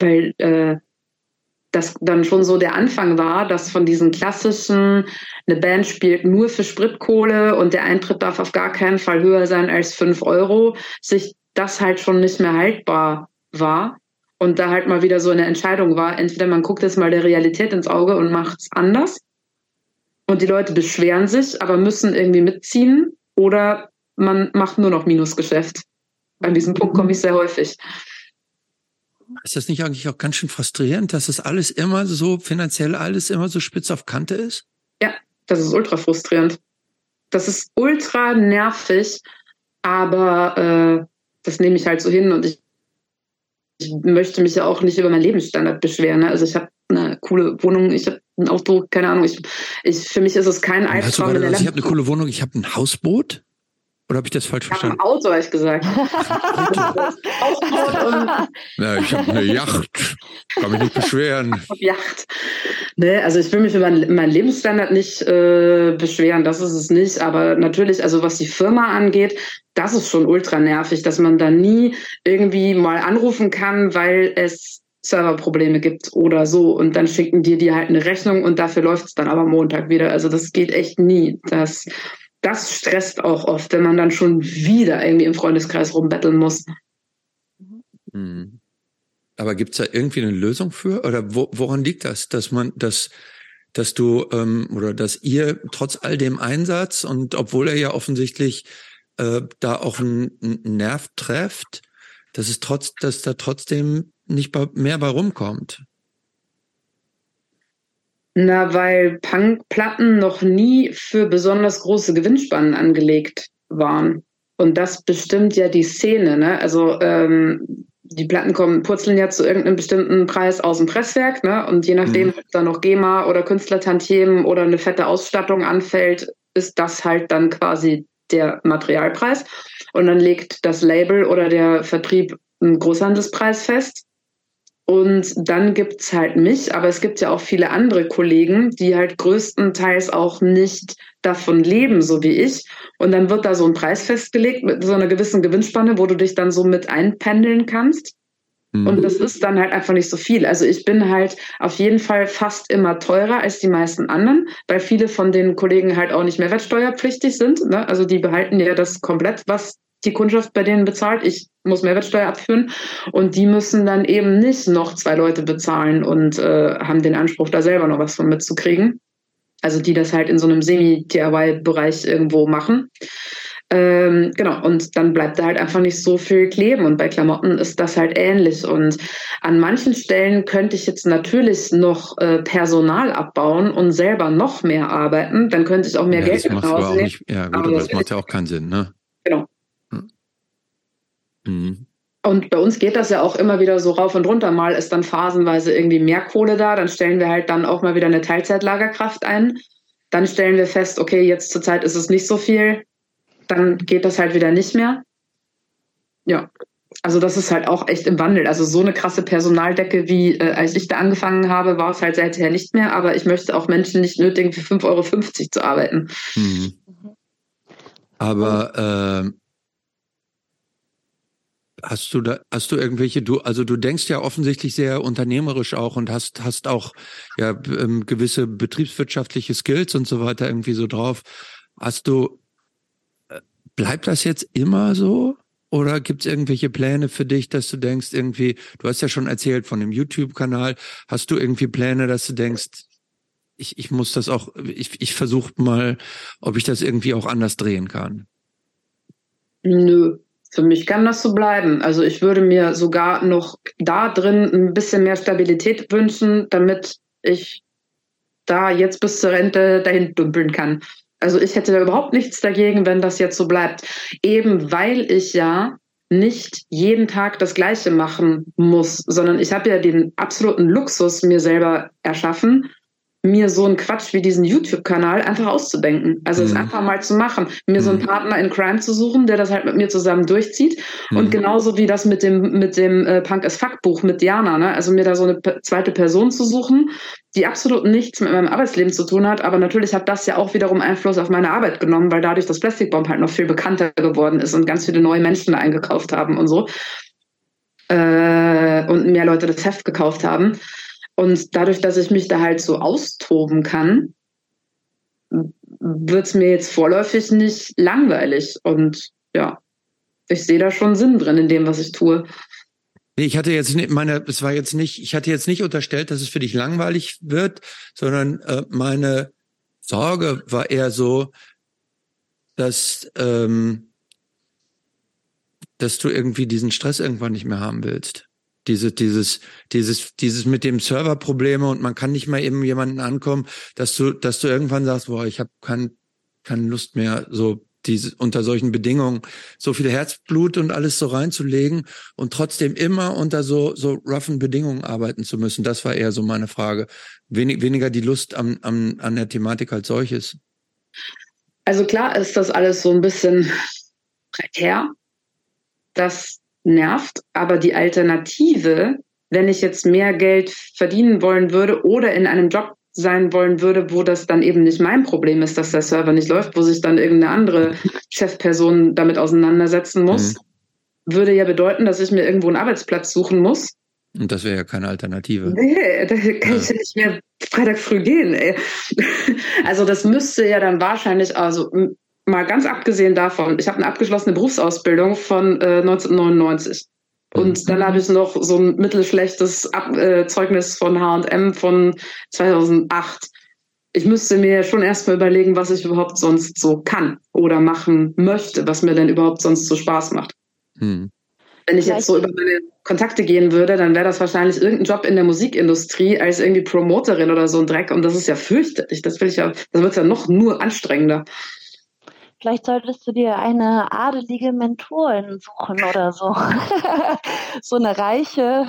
[SPEAKER 3] weil äh, das dann schon so der Anfang war, dass von diesen klassischen, eine Band spielt nur für Spritkohle und der Eintritt darf auf gar keinen Fall höher sein als fünf Euro, sich das halt schon nicht mehr haltbar war und da halt mal wieder so eine Entscheidung war, entweder man guckt jetzt mal der Realität ins Auge und macht es anders und die Leute beschweren sich, aber müssen irgendwie mitziehen oder man macht nur noch Minusgeschäft. An diesem Punkt komme ich sehr häufig.
[SPEAKER 2] Ist das nicht eigentlich auch ganz schön frustrierend, dass das alles immer so finanziell alles immer so spitz auf Kante ist?
[SPEAKER 3] Ja, das ist ultra frustrierend. Das ist ultra nervig, aber äh, das nehme ich halt so hin und ich, ich möchte mich ja auch nicht über meinen Lebensstandard beschweren. Ne? Also ich habe eine coole Wohnung, ich habe ein Auto, keine Ahnung. Ich, ich, für mich ist es kein Albtraum.
[SPEAKER 2] Also, ich habe eine coole Wohnung, ich habe ein Hausboot. Oder habe ich das falsch verstanden?
[SPEAKER 3] Ich Auto, habe ich gesagt.
[SPEAKER 2] ja, ich habe eine Yacht. Kann mich nicht beschweren.
[SPEAKER 3] Yacht. Nee, also ich will mich über meinen Lebensstandard nicht äh, beschweren, das ist es nicht. Aber natürlich, also was die Firma angeht, das ist schon ultra nervig, dass man da nie irgendwie mal anrufen kann, weil es Serverprobleme gibt oder so. Und dann schicken die dir halt eine Rechnung und dafür läuft es dann aber Montag wieder. Also das geht echt nie. Das das stresst auch oft, wenn man dann schon wieder irgendwie im Freundeskreis rumbetteln muss.
[SPEAKER 2] Mhm. Aber gibt's da irgendwie eine Lösung für? Oder wo, woran liegt das, dass man, dass, dass du ähm, oder dass ihr trotz all dem Einsatz und obwohl er ja offensichtlich äh, da auch einen, einen Nerv trefft, dass es trotz, dass da trotzdem nicht mehr bei rumkommt?
[SPEAKER 3] Na, weil Punkplatten noch nie für besonders große Gewinnspannen angelegt waren. Und das bestimmt ja die Szene. Ne? Also ähm, die Platten kommen, purzeln ja zu irgendeinem bestimmten Preis aus dem Presswerk. Ne? Und je nachdem, mhm. ob da noch GEMA oder Künstlertantiemen oder eine fette Ausstattung anfällt, ist das halt dann quasi der Materialpreis. Und dann legt das Label oder der Vertrieb einen Großhandelspreis fest. Und dann gibt's halt mich, aber es gibt ja auch viele andere Kollegen, die halt größtenteils auch nicht davon leben, so wie ich. Und dann wird da so ein Preis festgelegt mit so einer gewissen Gewinnspanne, wo du dich dann so mit einpendeln kannst. Mhm. Und das ist dann halt einfach nicht so viel. Also ich bin halt auf jeden Fall fast immer teurer als die meisten anderen, weil viele von den Kollegen halt auch nicht mehrwertsteuerpflichtig sind. Ne? Also die behalten ja das komplett, was die Kundschaft bei denen bezahlt. Ich muss Mehrwertsteuer abführen und die müssen dann eben nicht noch zwei Leute bezahlen und äh, haben den Anspruch, da selber noch was von mitzukriegen. Also die das halt in so einem Semi-DIY-Bereich irgendwo machen. Ähm, genau, und dann bleibt da halt einfach nicht so viel kleben. Und bei Klamotten ist das halt ähnlich. Und an manchen Stellen könnte ich jetzt natürlich noch äh, Personal abbauen und selber noch mehr arbeiten. Dann könnte ich auch mehr ja, Geld
[SPEAKER 2] nach Hause nehmen. Ja, gut, aber das macht ja auch keinen Sinn, ne?
[SPEAKER 3] Mhm. Und bei uns geht das ja auch immer wieder so rauf und runter. Mal ist dann phasenweise irgendwie mehr Kohle da, dann stellen wir halt dann auch mal wieder eine Teilzeitlagerkraft ein. Dann stellen wir fest, okay, jetzt zurzeit ist es nicht so viel, dann geht das halt wieder nicht mehr. Ja, also das ist halt auch echt im Wandel. Also so eine krasse Personaldecke, wie äh, als ich da angefangen habe, war es halt seither nicht mehr. Aber ich möchte auch Menschen nicht nötigen, für 5,50 Euro zu arbeiten. Mhm.
[SPEAKER 2] Aber äh, Hast du da, hast du irgendwelche, du, also du denkst ja offensichtlich sehr unternehmerisch auch und hast, hast auch ja ähm, gewisse betriebswirtschaftliche Skills und so weiter irgendwie so drauf. Hast du, äh, bleibt das jetzt immer so? Oder gibt es irgendwelche Pläne für dich, dass du denkst, irgendwie, du hast ja schon erzählt von dem YouTube-Kanal, hast du irgendwie Pläne, dass du denkst, ich, ich muss das auch, ich, ich versuche mal, ob ich das irgendwie auch anders drehen kann?
[SPEAKER 3] Nö, für mich kann das so bleiben. Also ich würde mir sogar noch da drin ein bisschen mehr Stabilität wünschen, damit ich da jetzt bis zur Rente dahin dümpeln kann. Also ich hätte da überhaupt nichts dagegen, wenn das jetzt so bleibt. Eben weil ich ja nicht jeden Tag das Gleiche machen muss, sondern ich habe ja den absoluten Luxus mir selber erschaffen, mir so einen Quatsch wie diesen YouTube-Kanal einfach auszudenken. Also mhm. es einfach mal zu machen, mir mhm. so einen mhm. Partner in Crime zu suchen, der das halt mit mir zusammen durchzieht. Mhm. Und genauso wie das mit dem mit dem äh, Punk as Fuck Buch mit Diana, ne? Also mir da so eine zweite Person zu suchen, die absolut nichts mit meinem Arbeitsleben zu tun hat, aber natürlich hat das ja auch wiederum Einfluss auf meine Arbeit genommen, weil dadurch das Plastikbomb halt noch viel bekannter geworden ist und ganz viele neue Menschen da eingekauft haben und so. Äh, und mehr Leute das Heft gekauft haben. Und dadurch, dass ich mich da halt so austoben kann, wird es mir jetzt vorläufig nicht langweilig. Und ja, ich sehe da schon Sinn drin in dem, was ich tue.
[SPEAKER 2] Ich hatte jetzt nicht, meine, es war jetzt nicht, ich hatte jetzt nicht unterstellt, dass es für dich langweilig wird, sondern äh, meine Sorge war eher so, dass, ähm, dass du irgendwie diesen Stress irgendwann nicht mehr haben willst. Diese, dieses, dieses, dieses mit dem Serverprobleme und man kann nicht mal eben jemanden ankommen, dass du, dass du irgendwann sagst, boah, ich habe kein, keine Lust mehr, so diese unter solchen Bedingungen so viel Herzblut und alles so reinzulegen und trotzdem immer unter so so roughen Bedingungen arbeiten zu müssen. Das war eher so meine Frage. Wenig, weniger die Lust am, am, an der Thematik als solches.
[SPEAKER 3] Also klar ist das alles so ein bisschen prekär. Das nervt, aber die Alternative, wenn ich jetzt mehr Geld verdienen wollen würde oder in einem Job sein wollen würde, wo das dann eben nicht mein Problem ist, dass der Server nicht läuft, wo sich dann irgendeine andere Chefperson damit auseinandersetzen muss, mhm. würde ja bedeuten, dass ich mir irgendwo einen Arbeitsplatz suchen muss.
[SPEAKER 2] Und das wäre ja keine Alternative.
[SPEAKER 3] Nee, da kann ja. ich ja nicht mehr Freitag früh gehen. Ey. Also das müsste ja dann wahrscheinlich, also mal ganz abgesehen davon, ich habe eine abgeschlossene Berufsausbildung von äh, 1999. Und mhm. dann habe ich noch so ein mittelschlechtes Ab äh, Zeugnis von H&M von 2008. Ich müsste mir schon erstmal überlegen, was ich überhaupt sonst so kann oder machen möchte, was mir denn überhaupt sonst so Spaß macht. Hm. Wenn ich jetzt so über meine Kontakte gehen würde, dann wäre das wahrscheinlich irgendein Job in der Musikindustrie als irgendwie Promoterin oder so ein Dreck. Und das ist ja fürchterlich. Das will ich ja, das wird ja noch nur anstrengender.
[SPEAKER 1] Vielleicht solltest du dir eine adelige Mentorin suchen oder so. so eine reiche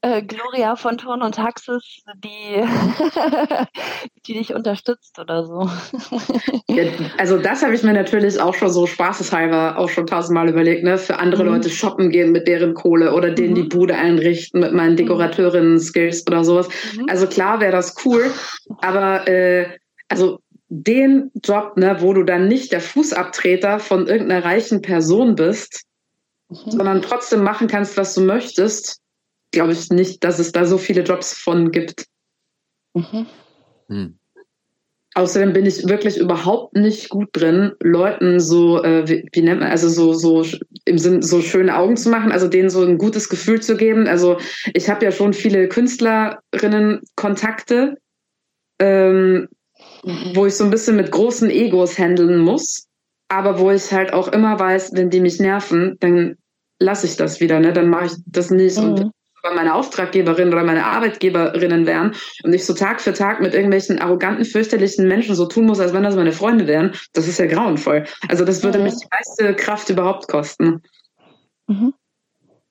[SPEAKER 1] äh, Gloria von Turn und Taxis, die, die dich unterstützt oder so.
[SPEAKER 3] ja, also das habe ich mir natürlich auch schon so spaßeshalber auch schon tausendmal überlegt, ne? Für andere mhm. Leute shoppen gehen mit deren Kohle oder denen mhm. die Bude einrichten mit meinen mhm. Dekorateurinnen-Skills oder sowas. Mhm. Also klar wäre das cool, aber äh, also den Job, ne, wo du dann nicht der Fußabtreter von irgendeiner reichen Person bist, mhm. sondern trotzdem machen kannst, was du möchtest, glaube ich nicht, dass es da so viele Jobs von gibt. Mhm. Hm. Außerdem bin ich wirklich überhaupt nicht gut drin, Leuten so, äh, wie, wie, nennt man, also so, so im Sinn, so schöne Augen zu machen, also denen so ein gutes Gefühl zu geben. Also ich habe ja schon viele Künstlerinnen Kontakte, ähm, wo ich so ein bisschen mit großen Egos handeln muss, aber wo ich halt auch immer weiß, wenn die mich nerven, dann lasse ich das wieder, ne? Dann mache ich das nicht. Mhm. Und wenn meine Auftraggeberin oder meine Arbeitgeberinnen wären und ich so Tag für Tag mit irgendwelchen arroganten, fürchterlichen Menschen so tun muss, als wenn das meine Freunde wären, das ist ja grauenvoll. Also das würde mhm. mich die meiste Kraft überhaupt kosten. Mhm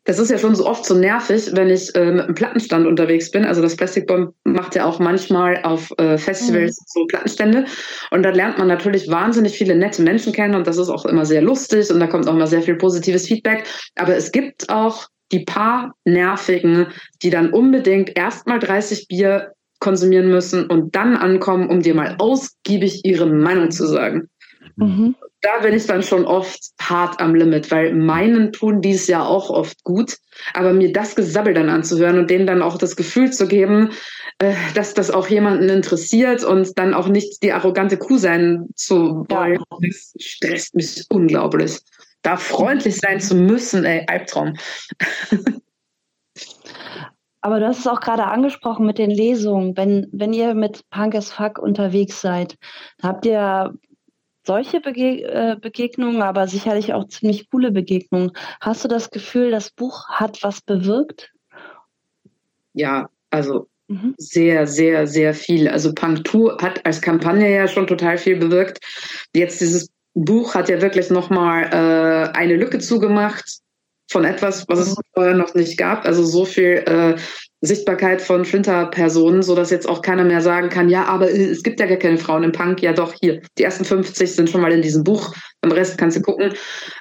[SPEAKER 3] das ist ja schon so oft so nervig, wenn ich äh, mit einem Plattenstand unterwegs bin. Also das Plastic Bomb macht ja auch manchmal auf äh, Festivals mhm. so Plattenstände. Und da lernt man natürlich wahnsinnig viele nette Menschen kennen und das ist auch immer sehr lustig und da kommt auch immer sehr viel positives Feedback. Aber es gibt auch die paar Nervigen, die dann unbedingt erstmal 30 Bier konsumieren müssen und dann ankommen, um dir mal ausgiebig ihre Meinung zu sagen. Mhm da bin ich dann schon oft hart am Limit, weil meinen tun dies ja auch oft gut, aber mir das Gesabbel dann anzuhören und denen dann auch das Gefühl zu geben, äh, dass das auch jemanden interessiert und dann auch nicht die arrogante Kuh sein zu wollen, das stresst mich unglaublich. Da freundlich sein zu müssen, ey, Albtraum.
[SPEAKER 1] Aber du hast es auch gerade angesprochen mit den Lesungen. Wenn, wenn ihr mit Punk as Fuck unterwegs seid, habt ihr solche Bege äh, Begegnungen, aber sicherlich auch ziemlich coole Begegnungen. Hast du das Gefühl, das Buch hat was bewirkt?
[SPEAKER 3] Ja, also mhm. sehr, sehr, sehr viel. Also Punktur hat als Kampagne ja schon total viel bewirkt. Jetzt dieses Buch hat ja wirklich nochmal äh, eine Lücke zugemacht von etwas, was es mhm. vorher noch nicht gab. Also so viel äh, Sichtbarkeit von Flinter-Personen, so dass jetzt auch keiner mehr sagen kann, ja, aber es gibt ja gar keine Frauen im Punk. Ja, doch, hier. Die ersten 50 sind schon mal in diesem Buch. Am Rest kannst du gucken.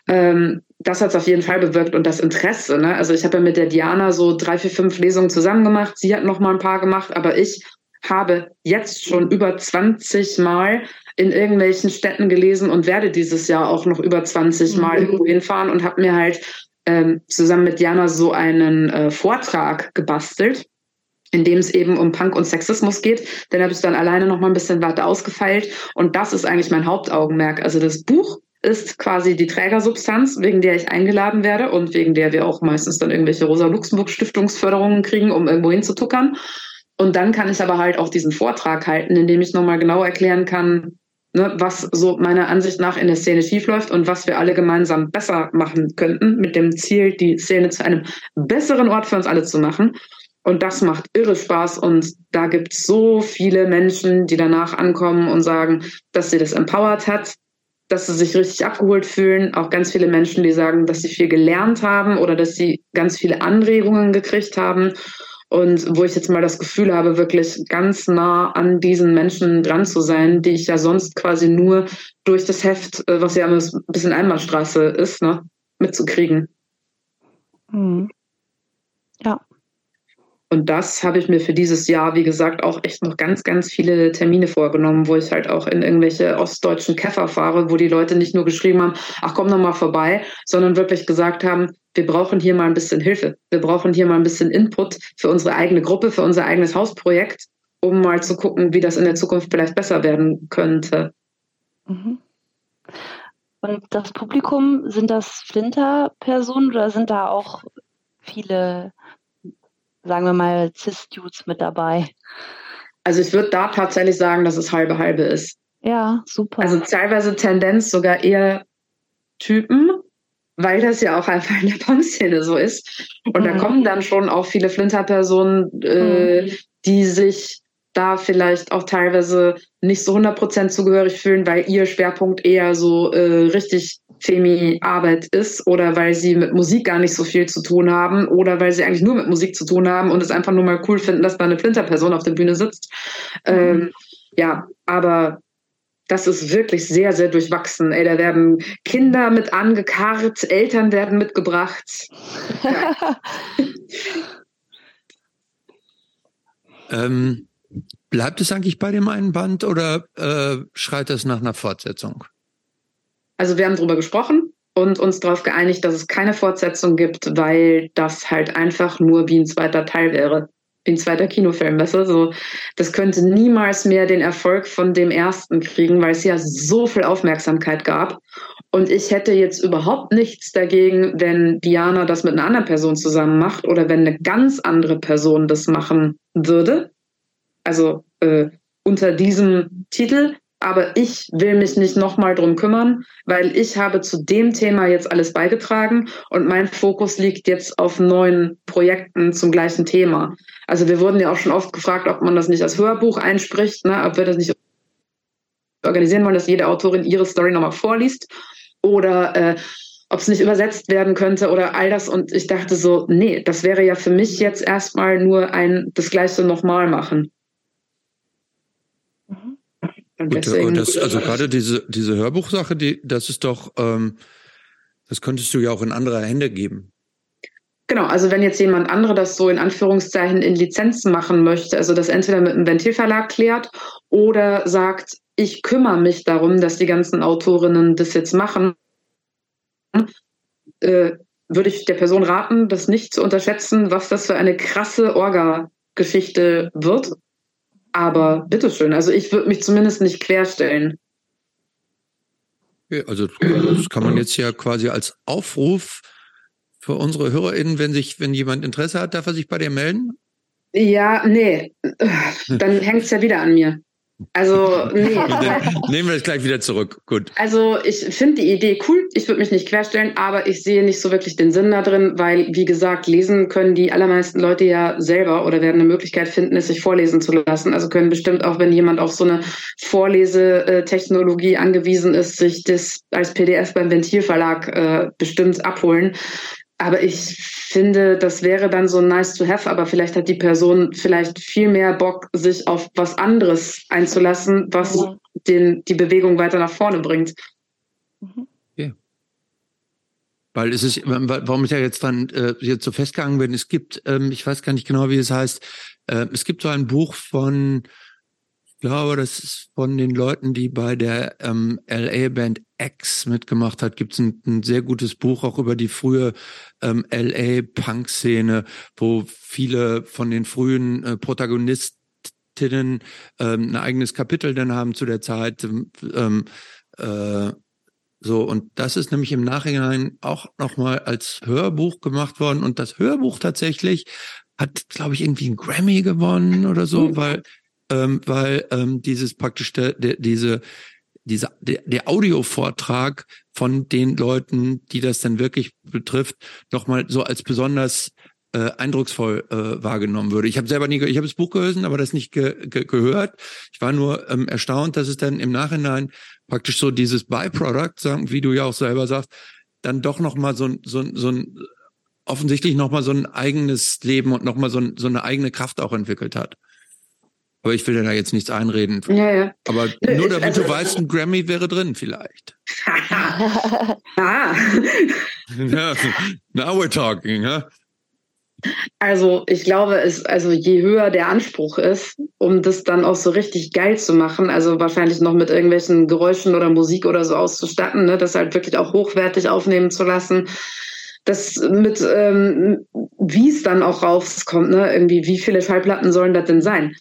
[SPEAKER 3] Ähm, das hat es auf jeden Fall bewirkt und das Interesse. Ne? Also ich habe ja mit der Diana so drei, vier, fünf Lesungen zusammen gemacht. Sie hat noch mal ein paar gemacht, aber ich habe jetzt schon über 20 Mal in irgendwelchen Städten gelesen und werde dieses Jahr auch noch über 20 Mal mhm. irgendwo hinfahren und habe mir halt ähm, zusammen mit Jana so einen äh, Vortrag gebastelt, in dem es eben um Punk und Sexismus geht. Den habe ich dann alleine noch mal ein bisschen weiter ausgefeilt. Und das ist eigentlich mein Hauptaugenmerk. Also das Buch ist quasi die Trägersubstanz, wegen der ich eingeladen werde und wegen der wir auch meistens dann irgendwelche Rosa-Luxemburg-Stiftungsförderungen kriegen, um irgendwo hinzutuckern. Und dann kann ich aber halt auch diesen Vortrag halten, in dem ich nochmal genau erklären kann, ne, was so meiner Ansicht nach in der Szene schiefläuft und was wir alle gemeinsam besser machen könnten, mit dem Ziel, die Szene zu einem besseren Ort für uns alle zu machen. Und das macht irre Spaß und da gibt es so viele Menschen, die danach ankommen und sagen, dass sie das empowered hat, dass sie sich richtig abgeholt fühlen. Auch ganz viele Menschen, die sagen, dass sie viel gelernt haben oder dass sie ganz viele Anregungen gekriegt haben. Und wo ich jetzt mal das Gefühl habe, wirklich ganz nah an diesen Menschen dran zu sein, die ich ja sonst quasi nur durch das Heft, äh, was ja ein bisschen Einbahnstraße ist, ne, mitzukriegen.
[SPEAKER 1] Mhm. Ja.
[SPEAKER 3] Und das habe ich mir für dieses Jahr, wie gesagt, auch echt noch ganz, ganz viele Termine vorgenommen, wo ich halt auch in irgendwelche ostdeutschen Käfer fahre, wo die Leute nicht nur geschrieben haben, ach komm noch mal vorbei, sondern wirklich gesagt haben, wir brauchen hier mal ein bisschen Hilfe. Wir brauchen hier mal ein bisschen Input für unsere eigene Gruppe, für unser eigenes Hausprojekt, um mal zu gucken, wie das in der Zukunft vielleicht besser werden könnte.
[SPEAKER 1] Mhm. Und das Publikum, sind das Flinter-Personen oder sind da auch viele sagen wir mal, Cis-Dudes mit dabei?
[SPEAKER 3] Also ich würde da tatsächlich sagen, dass es halbe halbe ist.
[SPEAKER 1] Ja, super.
[SPEAKER 3] Also teilweise Tendenz sogar eher Typen, weil das ja auch einfach in der Punk-Szene so ist. Und mhm. da kommen dann schon auch viele Flinter-Personen, äh, mhm. die sich da vielleicht auch teilweise nicht so 100% zugehörig fühlen, weil ihr Schwerpunkt eher so äh, richtig Femi-Arbeit ist oder weil sie mit Musik gar nicht so viel zu tun haben oder weil sie eigentlich nur mit Musik zu tun haben und es einfach nur mal cool finden, dass da eine Flinter-Person auf der Bühne sitzt. Mhm. Ähm, ja, aber das ist wirklich sehr, sehr durchwachsen. Ey, da werden Kinder mit angekarrt, Eltern werden mitgebracht.
[SPEAKER 2] ähm, bleibt es eigentlich bei dem einen Band oder äh, schreit das nach einer Fortsetzung?
[SPEAKER 3] Also wir haben darüber gesprochen und uns darauf geeinigt, dass es keine Fortsetzung gibt, weil das halt einfach nur wie ein zweiter Teil wäre. Wie ein zweiter Kinofilm, weißt du? So, das könnte niemals mehr den Erfolg von dem ersten kriegen, weil es ja so viel Aufmerksamkeit gab. Und ich hätte jetzt überhaupt nichts dagegen, wenn Diana das mit einer anderen Person zusammen macht oder wenn eine ganz andere Person das machen würde. Also äh, unter diesem Titel aber ich will mich nicht nochmal drum kümmern, weil ich habe zu dem Thema jetzt alles beigetragen und mein Fokus liegt jetzt auf neuen Projekten zum gleichen Thema. Also wir wurden ja auch schon oft gefragt, ob man das nicht als Hörbuch einspricht, ne, ob wir das nicht organisieren wollen, dass jede Autorin ihre Story nochmal vorliest oder äh, ob es nicht übersetzt werden könnte oder all das. Und ich dachte so, nee, das wäre ja für mich jetzt erstmal nur ein das gleiche nochmal machen.
[SPEAKER 2] Und Gut, deswegen, das, also gerade diese, diese Hörbuchsache, die, das ist doch, ähm, das könntest du ja auch in andere Hände geben.
[SPEAKER 3] Genau, also wenn jetzt jemand andere das so in Anführungszeichen in Lizenz machen möchte, also das entweder mit einem Ventilverlag klärt oder sagt, ich kümmere mich darum, dass die ganzen Autorinnen das jetzt machen, äh, würde ich der Person raten, das nicht zu unterschätzen, was das für eine krasse Orga-Geschichte wird aber bitteschön, also ich würde mich zumindest nicht querstellen.
[SPEAKER 2] Ja, also das kann man jetzt ja quasi als Aufruf für unsere HörerInnen, wenn sich, wenn jemand Interesse hat, darf er sich bei dir melden?
[SPEAKER 3] Ja, nee. Dann hängt es ja wieder an mir. Also, nee.
[SPEAKER 2] Nehmen wir das gleich wieder zurück. Gut.
[SPEAKER 3] Also, ich finde die Idee cool. Ich würde mich nicht querstellen, aber ich sehe nicht so wirklich den Sinn da drin, weil, wie gesagt, lesen können die allermeisten Leute ja selber oder werden eine Möglichkeit finden, es sich vorlesen zu lassen. Also können bestimmt auch, wenn jemand auf so eine Vorlesetechnologie angewiesen ist, sich das als PDF beim Ventilverlag äh, bestimmt abholen. Aber ich finde, das wäre dann so nice to have, aber vielleicht hat die Person vielleicht viel mehr Bock, sich auf was anderes einzulassen, was ja. den, die Bewegung weiter nach vorne bringt.
[SPEAKER 2] Mhm. Okay. Weil es ist, warum ich ja jetzt dann äh, jetzt so festgegangen bin, es gibt, ähm, ich weiß gar nicht genau, wie es heißt, äh, es gibt so ein Buch von glaube, das ist von den Leuten, die bei der ähm, LA-Band X mitgemacht hat, gibt es ein, ein, sehr gutes Buch auch über die frühe ähm, LA-Punk-Szene, wo viele von den frühen äh, Protagonistinnen ähm, ein eigenes Kapitel dann haben zu der Zeit. Ähm, ähm äh, so, und das ist nämlich im Nachhinein auch nochmal als Hörbuch gemacht worden. Und das Hörbuch tatsächlich hat, glaube ich, irgendwie einen Grammy gewonnen oder so, mhm. weil ähm, weil ähm, dieses praktisch de, de, diese dieser, der, der Audiovortrag von den Leuten, die das dann wirklich betrifft, nochmal so als besonders äh, eindrucksvoll äh, wahrgenommen würde. Ich habe selber nie, ich habe das Buch gelesen, aber das nicht ge ge gehört. Ich war nur ähm, erstaunt, dass es dann im Nachhinein praktisch so dieses Byproduct, sagen, wie du ja auch selber sagst, dann doch nochmal so, so, so ein offensichtlich nochmal so ein eigenes Leben und nochmal so, so eine eigene Kraft auch entwickelt hat. Aber ich will dir da jetzt nichts einreden.
[SPEAKER 3] Ja, ja.
[SPEAKER 2] Aber Nö, nur damit also, du weißt, ein Grammy wäre drin vielleicht.
[SPEAKER 3] ah.
[SPEAKER 2] now we're talking, huh?
[SPEAKER 3] Also ich glaube, es, also je höher der Anspruch ist, um das dann auch so richtig geil zu machen, also wahrscheinlich noch mit irgendwelchen Geräuschen oder Musik oder so auszustatten, ne, das halt wirklich auch hochwertig aufnehmen zu lassen, das mit, ähm, wie es dann auch rauskommt, ne, irgendwie, wie viele Schallplatten sollen das denn sein?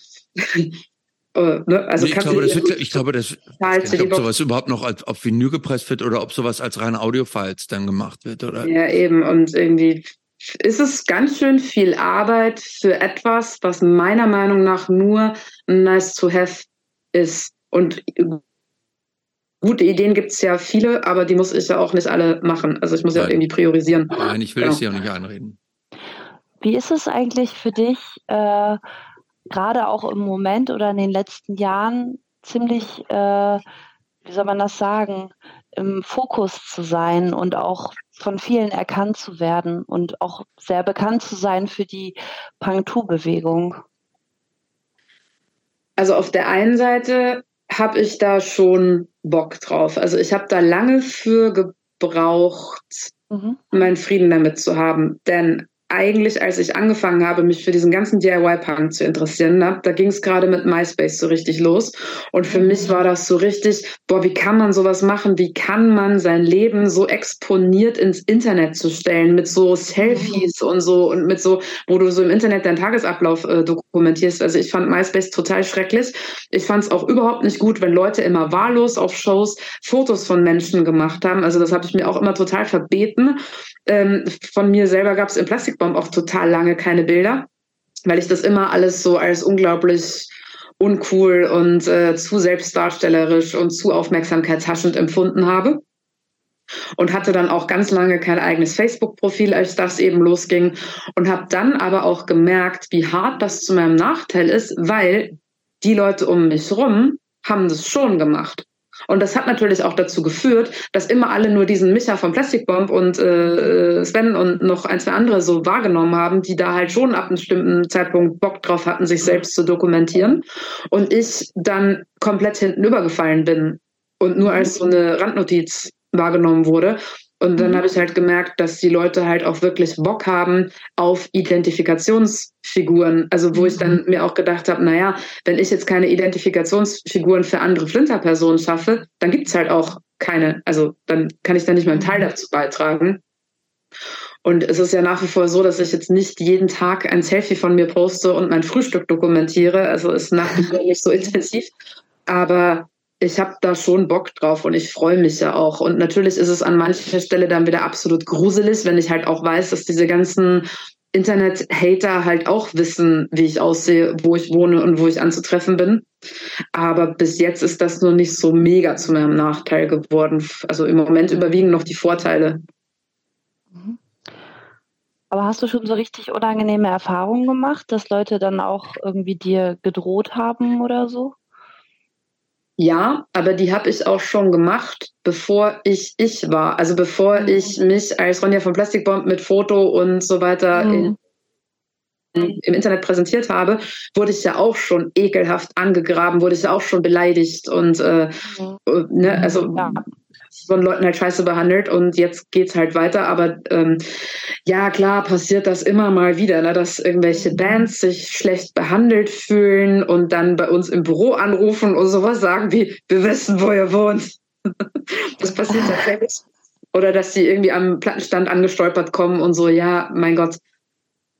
[SPEAKER 2] Uh, ne? Also nee, ich, glaube, das wird, ich glaube, das, ich nicht, ob sowas überhaupt noch als, auf Vinyl gepresst wird oder ob sowas als reine Audiofiles dann gemacht wird, oder?
[SPEAKER 3] Ja, eben. Und irgendwie ist es ganz schön viel Arbeit für etwas, was meiner Meinung nach nur nice to have ist. Und gute Ideen gibt es ja viele, aber die muss ich ja auch nicht alle machen. Also ich muss Nein. ja irgendwie priorisieren.
[SPEAKER 2] Nein, ich will genau. es dir auch nicht einreden.
[SPEAKER 1] Wie ist es eigentlich für dich, äh, gerade auch im Moment oder in den letzten Jahren ziemlich, äh, wie soll man das sagen, im Fokus zu sein und auch von vielen erkannt zu werden und auch sehr bekannt zu sein für die Pangtu-Bewegung?
[SPEAKER 3] Also auf der einen Seite habe ich da schon Bock drauf. Also ich habe da lange für gebraucht, mhm. meinen Frieden damit zu haben. Denn eigentlich, als ich angefangen habe, mich für diesen ganzen DIY-Punk zu interessieren, ne, da ging es gerade mit MySpace so richtig los. Und für mich war das so richtig, boah, wie kann man sowas machen? Wie kann man sein Leben so exponiert ins Internet zu stellen mit so Selfies und so und mit so, wo du so im Internet deinen Tagesablauf äh, dokumentierst. Also ich fand MySpace total schrecklich. Ich fand es auch überhaupt nicht gut, wenn Leute immer wahllos auf Shows Fotos von Menschen gemacht haben. Also das habe ich mir auch immer total verbeten. Ähm, von mir selber gab es im Plastikbaum auch total lange keine Bilder, weil ich das immer alles so als unglaublich uncool und äh, zu selbstdarstellerisch und zu aufmerksamkeitshaschend empfunden habe. Und hatte dann auch ganz lange kein eigenes Facebook-Profil, als das eben losging. Und habe dann aber auch gemerkt, wie hart das zu meinem Nachteil ist, weil die Leute um mich rum haben das schon gemacht. Und das hat natürlich auch dazu geführt, dass immer alle nur diesen Micha vom Plastikbomb und äh, Sven und noch ein, zwei andere so wahrgenommen haben, die da halt schon ab einem bestimmten Zeitpunkt Bock drauf hatten, sich selbst zu dokumentieren. Und ich dann komplett hinten übergefallen bin und nur als so eine Randnotiz wahrgenommen wurde. Und dann mhm. habe ich halt gemerkt, dass die Leute halt auch wirklich Bock haben auf Identifikationsfiguren. Also wo ich dann mhm. mir auch gedacht habe, naja, wenn ich jetzt keine Identifikationsfiguren für andere Flinterpersonen schaffe, dann gibt's halt auch keine. Also dann kann ich da nicht meinen Teil mhm. dazu beitragen. Und es ist ja nach wie vor so, dass ich jetzt nicht jeden Tag ein Selfie von mir poste und mein Frühstück dokumentiere. Also ist nach wie vor nicht so intensiv. Aber ich habe da schon Bock drauf und ich freue mich ja auch. Und natürlich ist es an mancher Stelle dann wieder absolut gruselig, wenn ich halt auch weiß, dass diese ganzen Internet-Hater halt auch wissen, wie ich aussehe, wo ich wohne und wo ich anzutreffen bin. Aber bis jetzt ist das nur nicht so mega zu meinem Nachteil geworden. Also im Moment überwiegen noch die Vorteile.
[SPEAKER 1] Mhm. Aber hast du schon so richtig unangenehme Erfahrungen gemacht, dass Leute dann auch irgendwie dir gedroht haben oder so?
[SPEAKER 3] Ja, aber die habe ich auch schon gemacht, bevor ich ich war. Also bevor mhm. ich mich als Ronja von Plastikbomb mit Foto und so weiter mhm. in, im Internet präsentiert habe, wurde ich ja auch schon ekelhaft angegraben, wurde ich ja auch schon beleidigt und äh, mhm. Äh, ne, also ja von Leuten halt scheiße behandelt und jetzt geht's halt weiter. Aber ähm, ja, klar, passiert das immer mal wieder, ne, dass irgendwelche Bands sich schlecht behandelt fühlen und dann bei uns im Büro anrufen und sowas sagen wie, wir wissen, wo ihr wohnt. das passiert tatsächlich. Oder dass die irgendwie am Plattenstand angestolpert kommen und so, ja, mein Gott,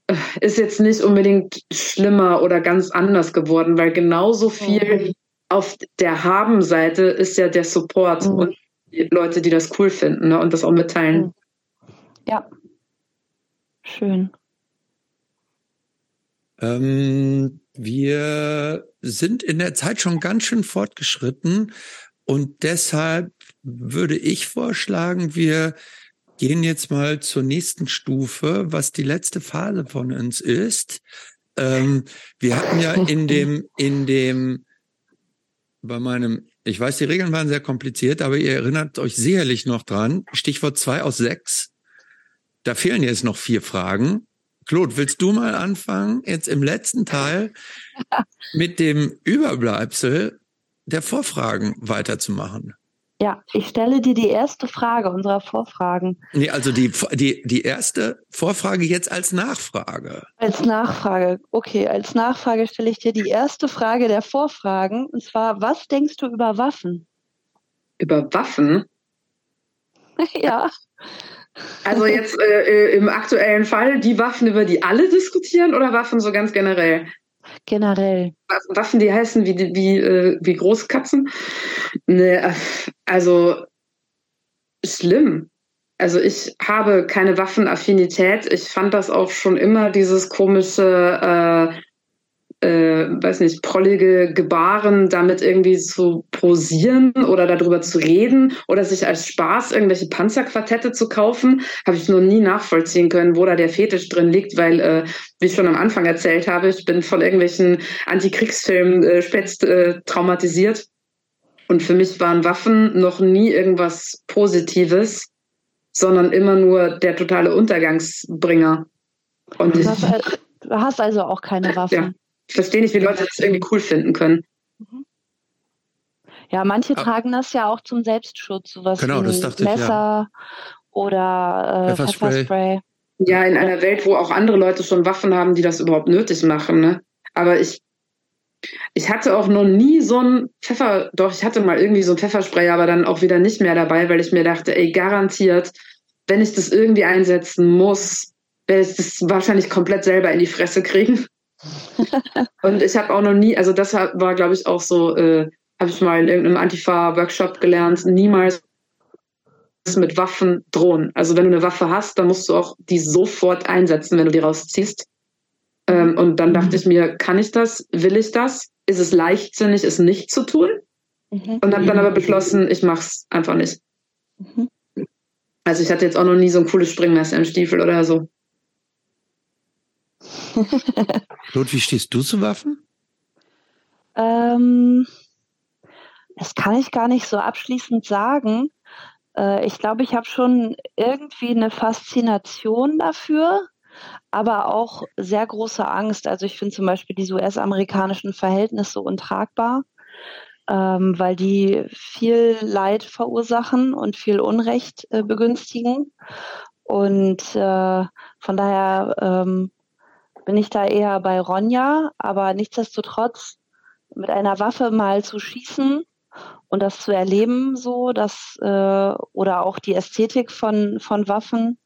[SPEAKER 3] äh, ist jetzt nicht unbedingt schlimmer oder ganz anders geworden, weil genauso viel mhm. auf der Haben-Seite ist ja der Support. Mhm. Und Leute, die das cool finden ne, und das auch mitteilen.
[SPEAKER 1] Ja, schön.
[SPEAKER 2] Ähm, wir sind in der Zeit schon ganz schön fortgeschritten Und deshalb würde ich vorschlagen, wir gehen jetzt mal zur nächsten Stufe, was die letzte Phase von uns ist. Ähm, wir hatten ja in dem, in dem, bei meinem, ich weiß, die Regeln waren sehr kompliziert, aber ihr erinnert euch sicherlich noch dran. Stichwort zwei aus sechs. Da fehlen jetzt noch vier Fragen. Claude, willst du mal anfangen, jetzt im letzten Teil mit dem Überbleibsel der Vorfragen weiterzumachen?
[SPEAKER 1] Ja, ich stelle dir die erste Frage unserer Vorfragen.
[SPEAKER 2] Nee, also die, die, die erste Vorfrage jetzt als Nachfrage.
[SPEAKER 1] Als Nachfrage. Okay, als Nachfrage stelle ich dir die erste Frage der Vorfragen. Und zwar, was denkst du über Waffen?
[SPEAKER 3] Über Waffen?
[SPEAKER 1] ja.
[SPEAKER 3] Also jetzt äh, äh, im aktuellen Fall die Waffen, über die alle diskutieren oder Waffen so ganz generell?
[SPEAKER 1] Generell.
[SPEAKER 3] Waffen, die heißen wie, wie, äh, wie Großkatzen. Ne, also schlimm. Also ich habe keine Waffenaffinität. Ich fand das auch schon immer dieses komische äh, äh, weiß nicht, prollige Gebaren damit irgendwie zu posieren oder darüber zu reden oder sich als Spaß irgendwelche Panzerquartette zu kaufen, habe ich noch nie nachvollziehen können, wo da der Fetisch drin liegt, weil, äh, wie ich schon am Anfang erzählt habe, ich bin von irgendwelchen Antikriegsfilmen äh, spätst äh, traumatisiert. Und für mich waren Waffen noch nie irgendwas Positives, sondern immer nur der totale Untergangsbringer.
[SPEAKER 1] Und du, hast, du hast also auch keine Waffen. Ja.
[SPEAKER 3] Ich verstehe nicht, wie Leute das irgendwie cool finden können. Mhm.
[SPEAKER 1] Ja, manche ah. tragen das ja auch zum Selbstschutz, sowas
[SPEAKER 2] genau,
[SPEAKER 1] wie Messer ich, ja. oder äh, Pfefferspray. Pfefferspray.
[SPEAKER 3] Ja, in einer Welt, wo auch andere Leute schon Waffen haben, die das überhaupt nötig machen. Ne? Aber ich, ich hatte auch noch nie so ein Pfeffer, doch, ich hatte mal irgendwie so ein Pfefferspray, aber dann auch wieder nicht mehr dabei, weil ich mir dachte, ey, garantiert, wenn ich das irgendwie einsetzen muss, werde ich das wahrscheinlich komplett selber in die Fresse kriegen. und ich habe auch noch nie, also das war, glaube ich, auch so, äh, habe ich mal in irgendeinem Antifa-Workshop gelernt, niemals mit Waffen drohen. Also wenn du eine Waffe hast, dann musst du auch die sofort einsetzen, wenn du die rausziehst. Ähm, und dann dachte ich mir, kann ich das? Will ich das? Ist es leichtsinnig, es nicht zu tun? Mhm. Und habe dann aber beschlossen, ich mache es einfach nicht. Mhm. Also ich hatte jetzt auch noch nie so ein cooles Springmesser im Stiefel oder so.
[SPEAKER 2] Claude, wie stehst du zu Waffen?
[SPEAKER 1] Ähm, das kann ich gar nicht so abschließend sagen. Äh, ich glaube, ich habe schon irgendwie eine Faszination dafür, aber auch sehr große Angst. Also ich finde zum Beispiel diese US-amerikanischen Verhältnisse untragbar, ähm, weil die viel Leid verursachen und viel Unrecht äh, begünstigen. Und äh, von daher ähm, bin ich da eher bei Ronja, aber nichtsdestotrotz mit einer Waffe mal zu schießen und das zu erleben, so dass äh, oder auch die Ästhetik von von Waffen,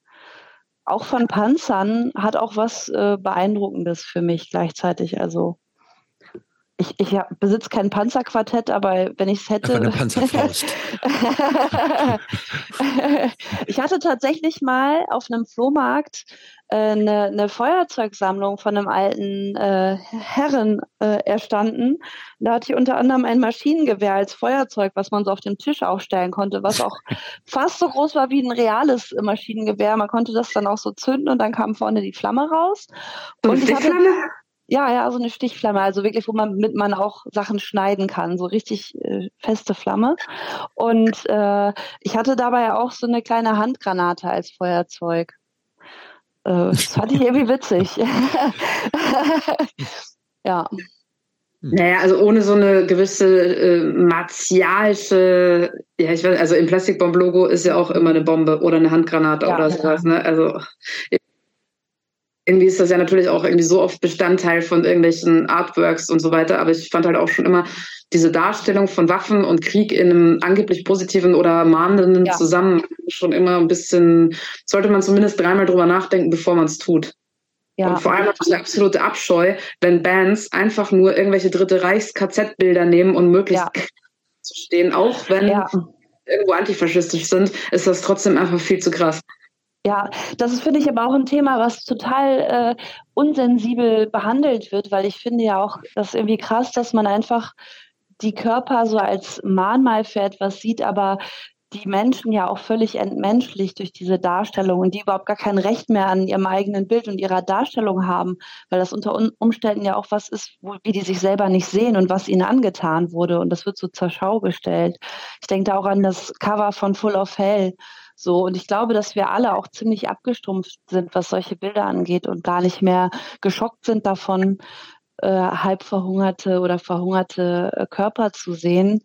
[SPEAKER 1] auch von Panzern, hat auch was äh, beeindruckendes für mich gleichzeitig. Also ich, ich ja, besitze kein Panzerquartett, aber wenn ich es hätte.
[SPEAKER 2] Aber eine Panzerfaust.
[SPEAKER 1] ich hatte tatsächlich mal auf einem Flohmarkt äh, eine, eine Feuerzeugsammlung von einem alten äh, Herren äh, erstanden. Da hatte ich unter anderem ein Maschinengewehr als Feuerzeug, was man so auf dem Tisch aufstellen konnte, was auch fast so groß war wie ein reales Maschinengewehr. Man konnte das dann auch so zünden und dann kam vorne die Flamme raus.
[SPEAKER 3] Und, und die Flamme?
[SPEAKER 1] Ja, ja, so eine Stichflamme, also wirklich, wo man mit man auch Sachen schneiden kann, so richtig äh, feste Flamme. Und äh, ich hatte dabei auch so eine kleine Handgranate als Feuerzeug. Äh, das fand ich irgendwie witzig. ja.
[SPEAKER 3] Naja, also ohne so eine gewisse äh, martialische, ja, ich weiß, also im Plastikbomb-Logo ist ja auch immer eine Bombe oder eine Handgranate ja, oder sowas, ne? Also irgendwie ist das ja natürlich auch irgendwie so oft Bestandteil von irgendwelchen Artworks und so weiter. Aber ich fand halt auch schon immer diese Darstellung von Waffen und Krieg in einem angeblich positiven oder mahnenden ja. Zusammenhang schon immer ein bisschen, sollte man zumindest dreimal drüber nachdenken, bevor man es tut. Ja. Und vor allem auch diese absolute Abscheu, wenn Bands einfach nur irgendwelche Dritte Reichs-KZ-Bilder nehmen und möglichst ja. zu stehen, auch wenn ja. irgendwo antifaschistisch sind, ist das trotzdem einfach viel zu krass.
[SPEAKER 1] Ja, das ist, finde ich, aber auch ein Thema, was total äh, unsensibel behandelt wird, weil ich finde ja auch, das ist irgendwie krass, dass man einfach die Körper so als Mahnmal für etwas sieht, aber die Menschen ja auch völlig entmenschlicht durch diese Darstellung und die überhaupt gar kein Recht mehr an ihrem eigenen Bild und ihrer Darstellung haben, weil das unter Umständen ja auch was ist, wo, wie die sich selber nicht sehen und was ihnen angetan wurde und das wird so zur Schau gestellt. Ich denke da auch an das Cover von Full of Hell. So, und ich glaube, dass wir alle auch ziemlich abgestumpft sind, was solche Bilder angeht und gar nicht mehr geschockt sind davon, äh, halb verhungerte oder verhungerte äh, Körper zu sehen,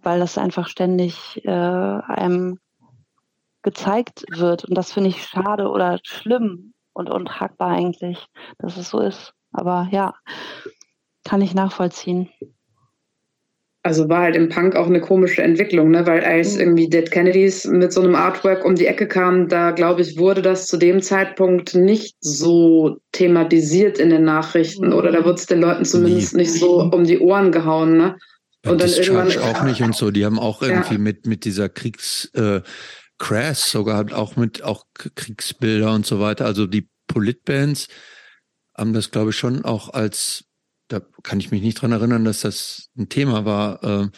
[SPEAKER 1] weil das einfach ständig äh, einem gezeigt wird. Und das finde ich schade oder schlimm und untragbar eigentlich, dass es so ist. Aber ja, kann ich nachvollziehen.
[SPEAKER 3] Also war halt im Punk auch eine komische Entwicklung, ne? weil als mhm. irgendwie Dead Kennedys mit so einem Artwork um die Ecke kam, da glaube ich, wurde das zu dem Zeitpunkt nicht so thematisiert in den Nachrichten oder da wurde es den Leuten zumindest nicht so um die Ohren gehauen. Ne?
[SPEAKER 2] Und dann irgendwann auch nicht und so. Die haben auch irgendwie ja. mit mit dieser Kriegs äh, Crash sogar halt auch mit auch Kriegsbilder und so weiter. Also die Politbands haben das glaube ich schon auch als da kann ich mich nicht dran erinnern, dass das ein Thema war. Äh,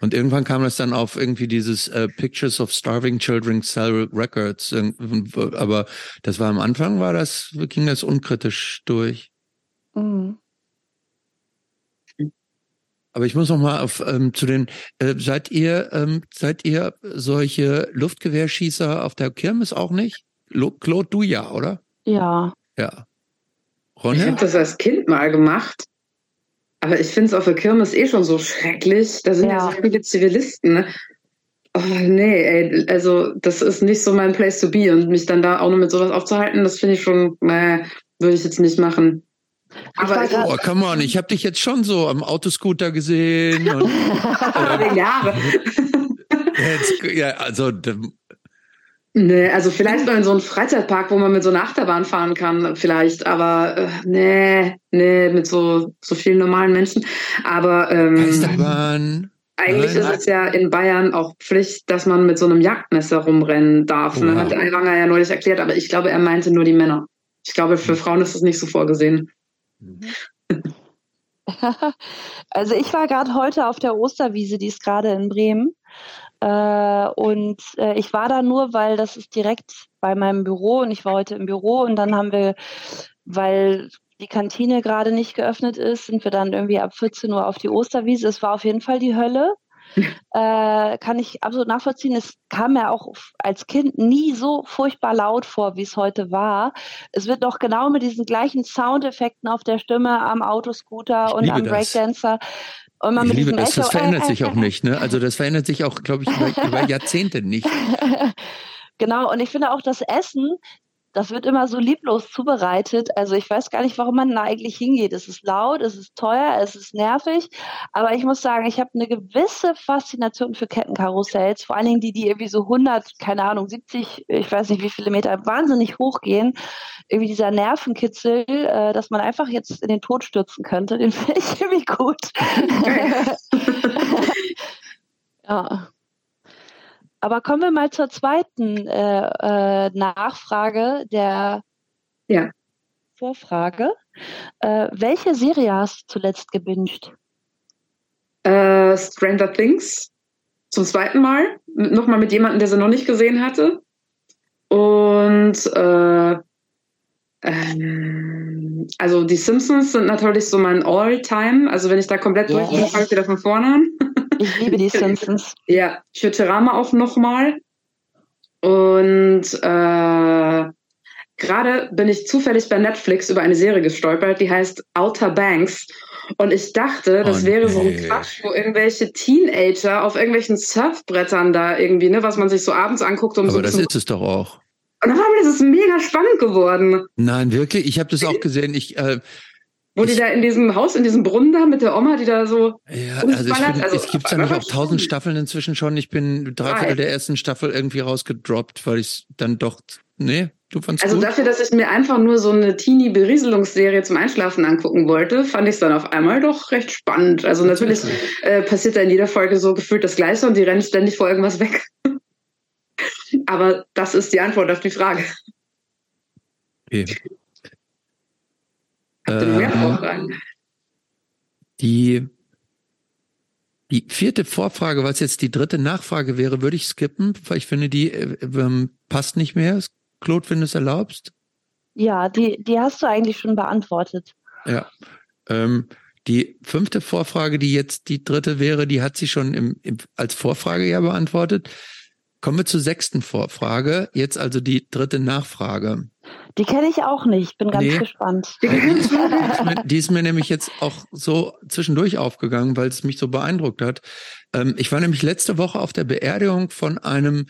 [SPEAKER 2] und irgendwann kam das dann auf irgendwie dieses äh, Pictures of Starving Children Sell Records. Aber das war am Anfang, war das, ging das unkritisch durch. Mhm. Aber ich muss noch mal auf ähm, zu den äh, seid ihr ähm, seid ihr solche Luftgewehrschießer auf der Kirmes auch nicht? Claude, du ja, oder?
[SPEAKER 1] Ja.
[SPEAKER 2] Ja.
[SPEAKER 3] Ronja? Ich habe das als Kind mal gemacht. Aber ich finde es auf der Kirmes eh schon so schrecklich. Da sind ja, ja so viele Zivilisten. Ne? Oh, nee, ey, also das ist nicht so mein Place to be. Und mich dann da auch noch mit sowas aufzuhalten, das finde ich schon, äh, würde ich jetzt nicht machen.
[SPEAKER 2] Aber ich oh, come on, ich habe dich jetzt schon so am Autoscooter gesehen. Und, äh,
[SPEAKER 3] Jahre.
[SPEAKER 2] Jetzt, ja, also
[SPEAKER 3] Nee, also vielleicht mal in so einem Freizeitpark, wo man mit so einer Achterbahn fahren kann, vielleicht, aber äh, nee, nee, mit so, so vielen normalen Menschen. Aber ähm,
[SPEAKER 2] Achterbahn.
[SPEAKER 3] Eigentlich Nein. ist es ja in Bayern auch Pflicht, dass man mit so einem Jagdmesser rumrennen darf. Oh, ne? Hat Aiwanger ja neulich erklärt, aber ich glaube, er meinte nur die Männer. Ich glaube, für hm. Frauen ist das nicht so vorgesehen.
[SPEAKER 1] Also ich war gerade heute auf der Osterwiese, die ist gerade in Bremen. Äh, und äh, ich war da nur, weil das ist direkt bei meinem Büro und ich war heute im Büro und dann haben wir, weil die Kantine gerade nicht geöffnet ist, sind wir dann irgendwie ab 14 Uhr auf die Osterwiese. Es war auf jeden Fall die Hölle. äh, kann ich absolut nachvollziehen. Es kam mir auch als Kind nie so furchtbar laut vor, wie es heute war. Es wird noch genau mit diesen gleichen Soundeffekten auf der Stimme am Autoscooter und am Breakdancer
[SPEAKER 2] und man ich liebe das, das verändert sich auch nicht, ne? Also das verändert sich auch, glaube ich, über, über Jahrzehnte nicht.
[SPEAKER 1] genau, und ich finde auch das Essen, das wird immer so lieblos zubereitet. Also ich weiß gar nicht, warum man da eigentlich hingeht. Es ist laut, es ist teuer, es ist nervig. Aber ich muss sagen, ich habe eine gewisse Faszination für Kettenkarussells. Vor allen Dingen die, die irgendwie so 100, keine Ahnung, 70, ich weiß nicht wie viele Meter, wahnsinnig hochgehen. Irgendwie dieser Nervenkitzel, äh, dass man einfach jetzt in den Tod stürzen könnte, den finde ich irgendwie gut. ja. Aber kommen wir mal zur zweiten äh, äh, Nachfrage der
[SPEAKER 3] ja.
[SPEAKER 1] Vorfrage. Äh, welche Serie hast du zuletzt gebinged?
[SPEAKER 3] Äh, Stranger Things zum zweiten Mal. Nochmal mit jemandem, der sie noch nicht gesehen hatte. Und äh, ähm, also die Simpsons sind natürlich so mein All-Time. Also wenn ich da komplett yes. durch bin, fange ich wieder von vorne an.
[SPEAKER 1] Ich liebe die Simpsons.
[SPEAKER 3] Ja, Futurama auch nochmal. Und äh, gerade bin ich zufällig bei Netflix über eine Serie gestolpert, die heißt Outer Banks. Und ich dachte, das oh, wäre nee. so ein Quatsch, wo irgendwelche Teenager auf irgendwelchen Surfbrettern da irgendwie, ne, was man sich so abends anguckt. Um
[SPEAKER 2] Aber
[SPEAKER 3] so
[SPEAKER 2] das ist es doch auch.
[SPEAKER 3] Und dann war mir das mega spannend geworden.
[SPEAKER 2] Nein, wirklich? Ich habe das auch gesehen. Ich, äh,
[SPEAKER 3] wo ich, die da in diesem Haus, in diesem Brunnen da mit der Oma, die da so.
[SPEAKER 2] Ja, also, ich find, also es gibt ja nicht auch tausend Staffeln inzwischen schon. Ich bin drei Viertel der ersten Staffel irgendwie rausgedroppt, weil ich dann doch. Nee, du fandst
[SPEAKER 3] Also
[SPEAKER 2] gut?
[SPEAKER 3] dafür, dass ich mir einfach nur so eine Teenie-Berieselungsserie zum Einschlafen angucken wollte, fand ich es dann auf einmal doch recht spannend. Also natürlich äh, passiert da in jeder Folge so gefühlt das Gleiche und die rennen ständig vor irgendwas weg. Aber das ist die Antwort auf die Frage.
[SPEAKER 2] Okay. Ähm, die Die vierte Vorfrage, was jetzt die dritte Nachfrage wäre, würde ich skippen, weil ich finde, die äh, ähm, passt nicht mehr. Claude, wenn du es erlaubst.
[SPEAKER 1] Ja, die, die hast du eigentlich schon beantwortet.
[SPEAKER 2] Ja. Ähm, die fünfte Vorfrage, die jetzt die dritte wäre, die hat sie schon im, im, als Vorfrage ja beantwortet. Kommen wir zur sechsten Vorfrage. Jetzt also die dritte Nachfrage.
[SPEAKER 1] Die kenne ich auch nicht. Bin ganz nee. gespannt.
[SPEAKER 2] Die ist, mir, die ist, mir, nämlich jetzt auch so zwischendurch aufgegangen, weil es mich so beeindruckt hat. Ähm, ich war nämlich letzte Woche auf der Beerdigung von einem,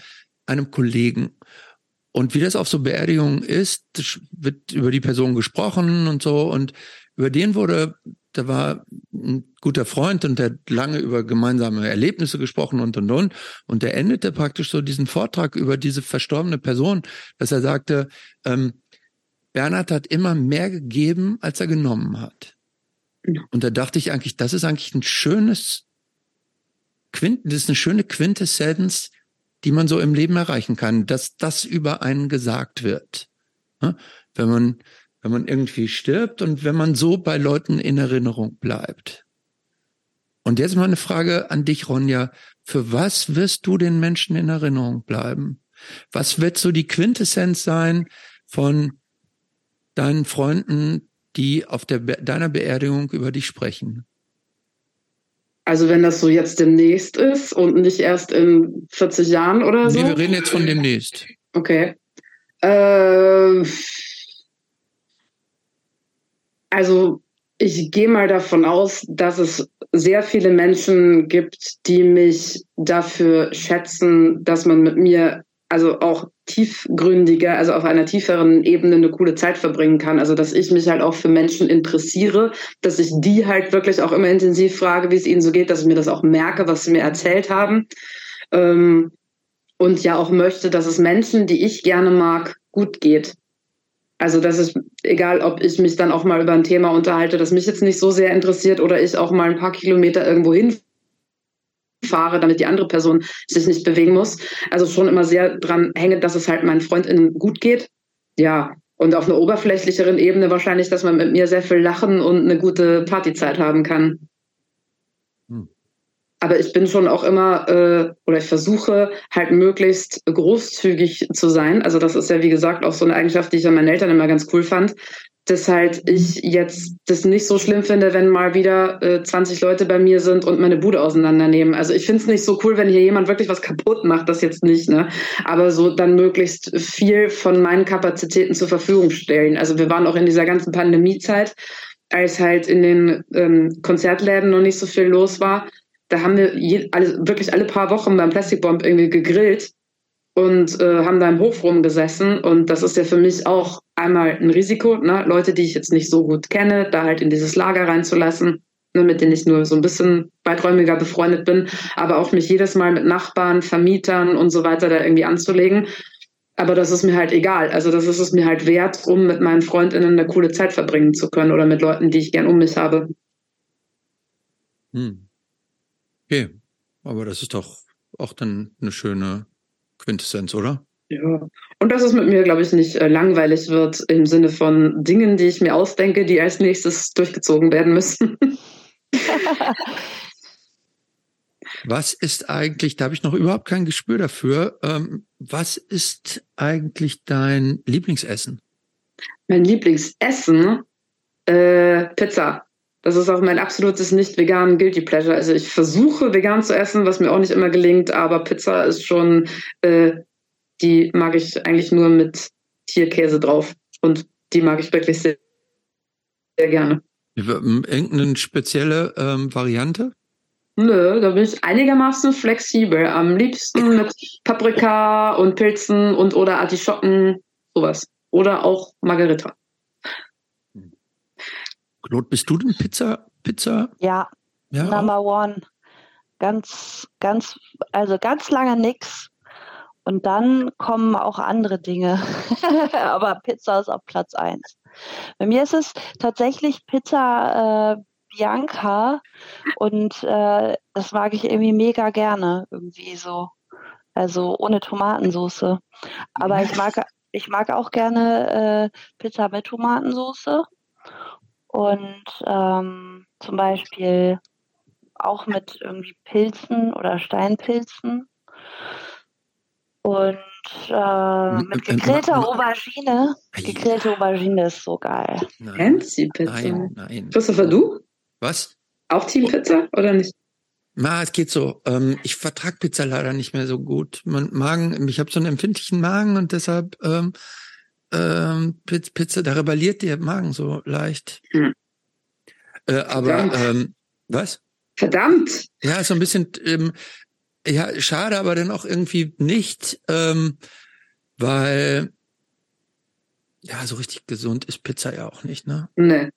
[SPEAKER 2] einem Kollegen. Und wie das auf so Beerdigungen ist, wird über die Person gesprochen und so. Und über den wurde da war ein guter Freund und der hat lange über gemeinsame Erlebnisse gesprochen und und und. Und der endete praktisch so diesen Vortrag über diese verstorbene Person, dass er sagte, ähm, Bernhard hat immer mehr gegeben, als er genommen hat. Und da dachte ich eigentlich, das ist eigentlich ein schönes Quint, das ist eine schöne Quintessenz, die man so im Leben erreichen kann, dass das über einen gesagt wird. Wenn man wenn man irgendwie stirbt und wenn man so bei Leuten in Erinnerung bleibt. Und jetzt mal eine Frage an dich, Ronja. Für was wirst du den Menschen in Erinnerung bleiben? Was wird so die Quintessenz sein von deinen Freunden, die auf der, deiner Beerdigung über dich sprechen?
[SPEAKER 3] Also wenn das so jetzt demnächst ist und nicht erst in 40 Jahren oder so?
[SPEAKER 2] Nee, wir reden jetzt von demnächst.
[SPEAKER 3] Okay. Äh, also ich gehe mal davon aus, dass es sehr viele Menschen gibt, die mich dafür schätzen, dass man mit mir also auch tiefgründiger, also auf einer tieferen Ebene eine coole Zeit verbringen kann. Also dass ich mich halt auch für Menschen interessiere, dass ich die halt wirklich auch immer intensiv frage, wie es ihnen so geht, dass ich mir das auch merke, was sie mir erzählt haben. Ähm, und ja auch möchte, dass es Menschen, die ich gerne mag, gut geht. Also das ist egal, ob ich mich dann auch mal über ein Thema unterhalte, das mich jetzt nicht so sehr interessiert oder ich auch mal ein paar Kilometer irgendwo hinfahre, damit die andere Person sich nicht bewegen muss. Also schon immer sehr dran hänge, dass es halt meinen FreundInnen gut geht. Ja, und auf einer oberflächlicheren Ebene wahrscheinlich, dass man mit mir sehr viel lachen und eine gute Partyzeit haben kann. Aber ich bin schon auch immer, äh, oder ich versuche halt möglichst großzügig zu sein. Also das ist ja, wie gesagt, auch so eine Eigenschaft, die ich an meinen Eltern immer ganz cool fand. Dass halt ich jetzt das nicht so schlimm finde, wenn mal wieder äh, 20 Leute bei mir sind und meine Bude auseinandernehmen. Also ich finde es nicht so cool, wenn hier jemand wirklich was kaputt macht, das jetzt nicht, ne? Aber so dann möglichst viel von meinen Kapazitäten zur Verfügung stellen. Also wir waren auch in dieser ganzen Pandemiezeit, als halt in den ähm, Konzertläden noch nicht so viel los war, da haben wir je, alle, wirklich alle paar Wochen beim Plastic Bomb irgendwie gegrillt und äh, haben da im Hof rumgesessen. Und das ist ja für mich auch einmal ein Risiko, ne? Leute, die ich jetzt nicht so gut kenne, da halt in dieses Lager reinzulassen, ne? mit denen ich nur so ein bisschen weiträumiger befreundet bin, aber auch mich jedes Mal mit Nachbarn, Vermietern und so weiter da irgendwie anzulegen. Aber das ist mir halt egal. Also das ist es mir halt wert, um mit meinen Freundinnen eine coole Zeit verbringen zu können oder mit Leuten, die ich gern um mich habe.
[SPEAKER 2] Hm. Okay, aber das ist doch auch dann eine schöne Quintessenz, oder?
[SPEAKER 3] Ja, und dass es mit mir, glaube ich, nicht äh, langweilig wird im Sinne von Dingen, die ich mir ausdenke, die als nächstes durchgezogen werden müssen.
[SPEAKER 2] was ist eigentlich, da habe ich noch überhaupt kein Gespür dafür, ähm, was ist eigentlich dein Lieblingsessen?
[SPEAKER 3] Mein Lieblingsessen? Äh, Pizza. Das ist auch mein absolutes nicht vegan Guilty Pleasure. Also ich versuche vegan zu essen, was mir auch nicht immer gelingt, aber Pizza ist schon, äh, die mag ich eigentlich nur mit Tierkäse drauf. Und die mag ich wirklich sehr, sehr gerne.
[SPEAKER 2] Irgendeine spezielle ähm, Variante?
[SPEAKER 3] Nö, da bin ich einigermaßen flexibel. Am liebsten mit Paprika und Pilzen und oder Artischocken, sowas. Oder auch Margarita.
[SPEAKER 2] Claude, bist du denn Pizza? Pizza?
[SPEAKER 1] Ja, ja Number auch? One. Ganz, ganz, also ganz lange nix. Und dann kommen auch andere Dinge. Aber Pizza ist auf Platz eins. Bei mir ist es tatsächlich Pizza äh, Bianca und äh, das mag ich irgendwie mega gerne. Irgendwie so. Also ohne Tomatensauce. Aber ich mag, ich mag auch gerne äh, Pizza mit Tomatensauce. Und ähm, zum Beispiel auch mit irgendwie Pilzen oder Steinpilzen. Und äh, mit gegrillter Aubergine. Gegrillte Aubergine ist so geil.
[SPEAKER 3] Fancy Pizza. Nein, nein. Christopher, du?
[SPEAKER 2] Was?
[SPEAKER 3] Auch Team Pizza oder nicht?
[SPEAKER 2] Na, es geht so. Ähm, ich vertrag Pizza leider nicht mehr so gut. Mein Magen, ich habe so einen empfindlichen Magen und deshalb ähm, ähm, Pizza, da rebelliert der Magen so leicht. Hm. Äh, aber ähm, was?
[SPEAKER 3] Verdammt.
[SPEAKER 2] Ja, so ein bisschen, ähm, ja, schade, aber dann auch irgendwie nicht, ähm, weil ja, so richtig gesund ist Pizza ja auch nicht, ne?
[SPEAKER 3] Nee.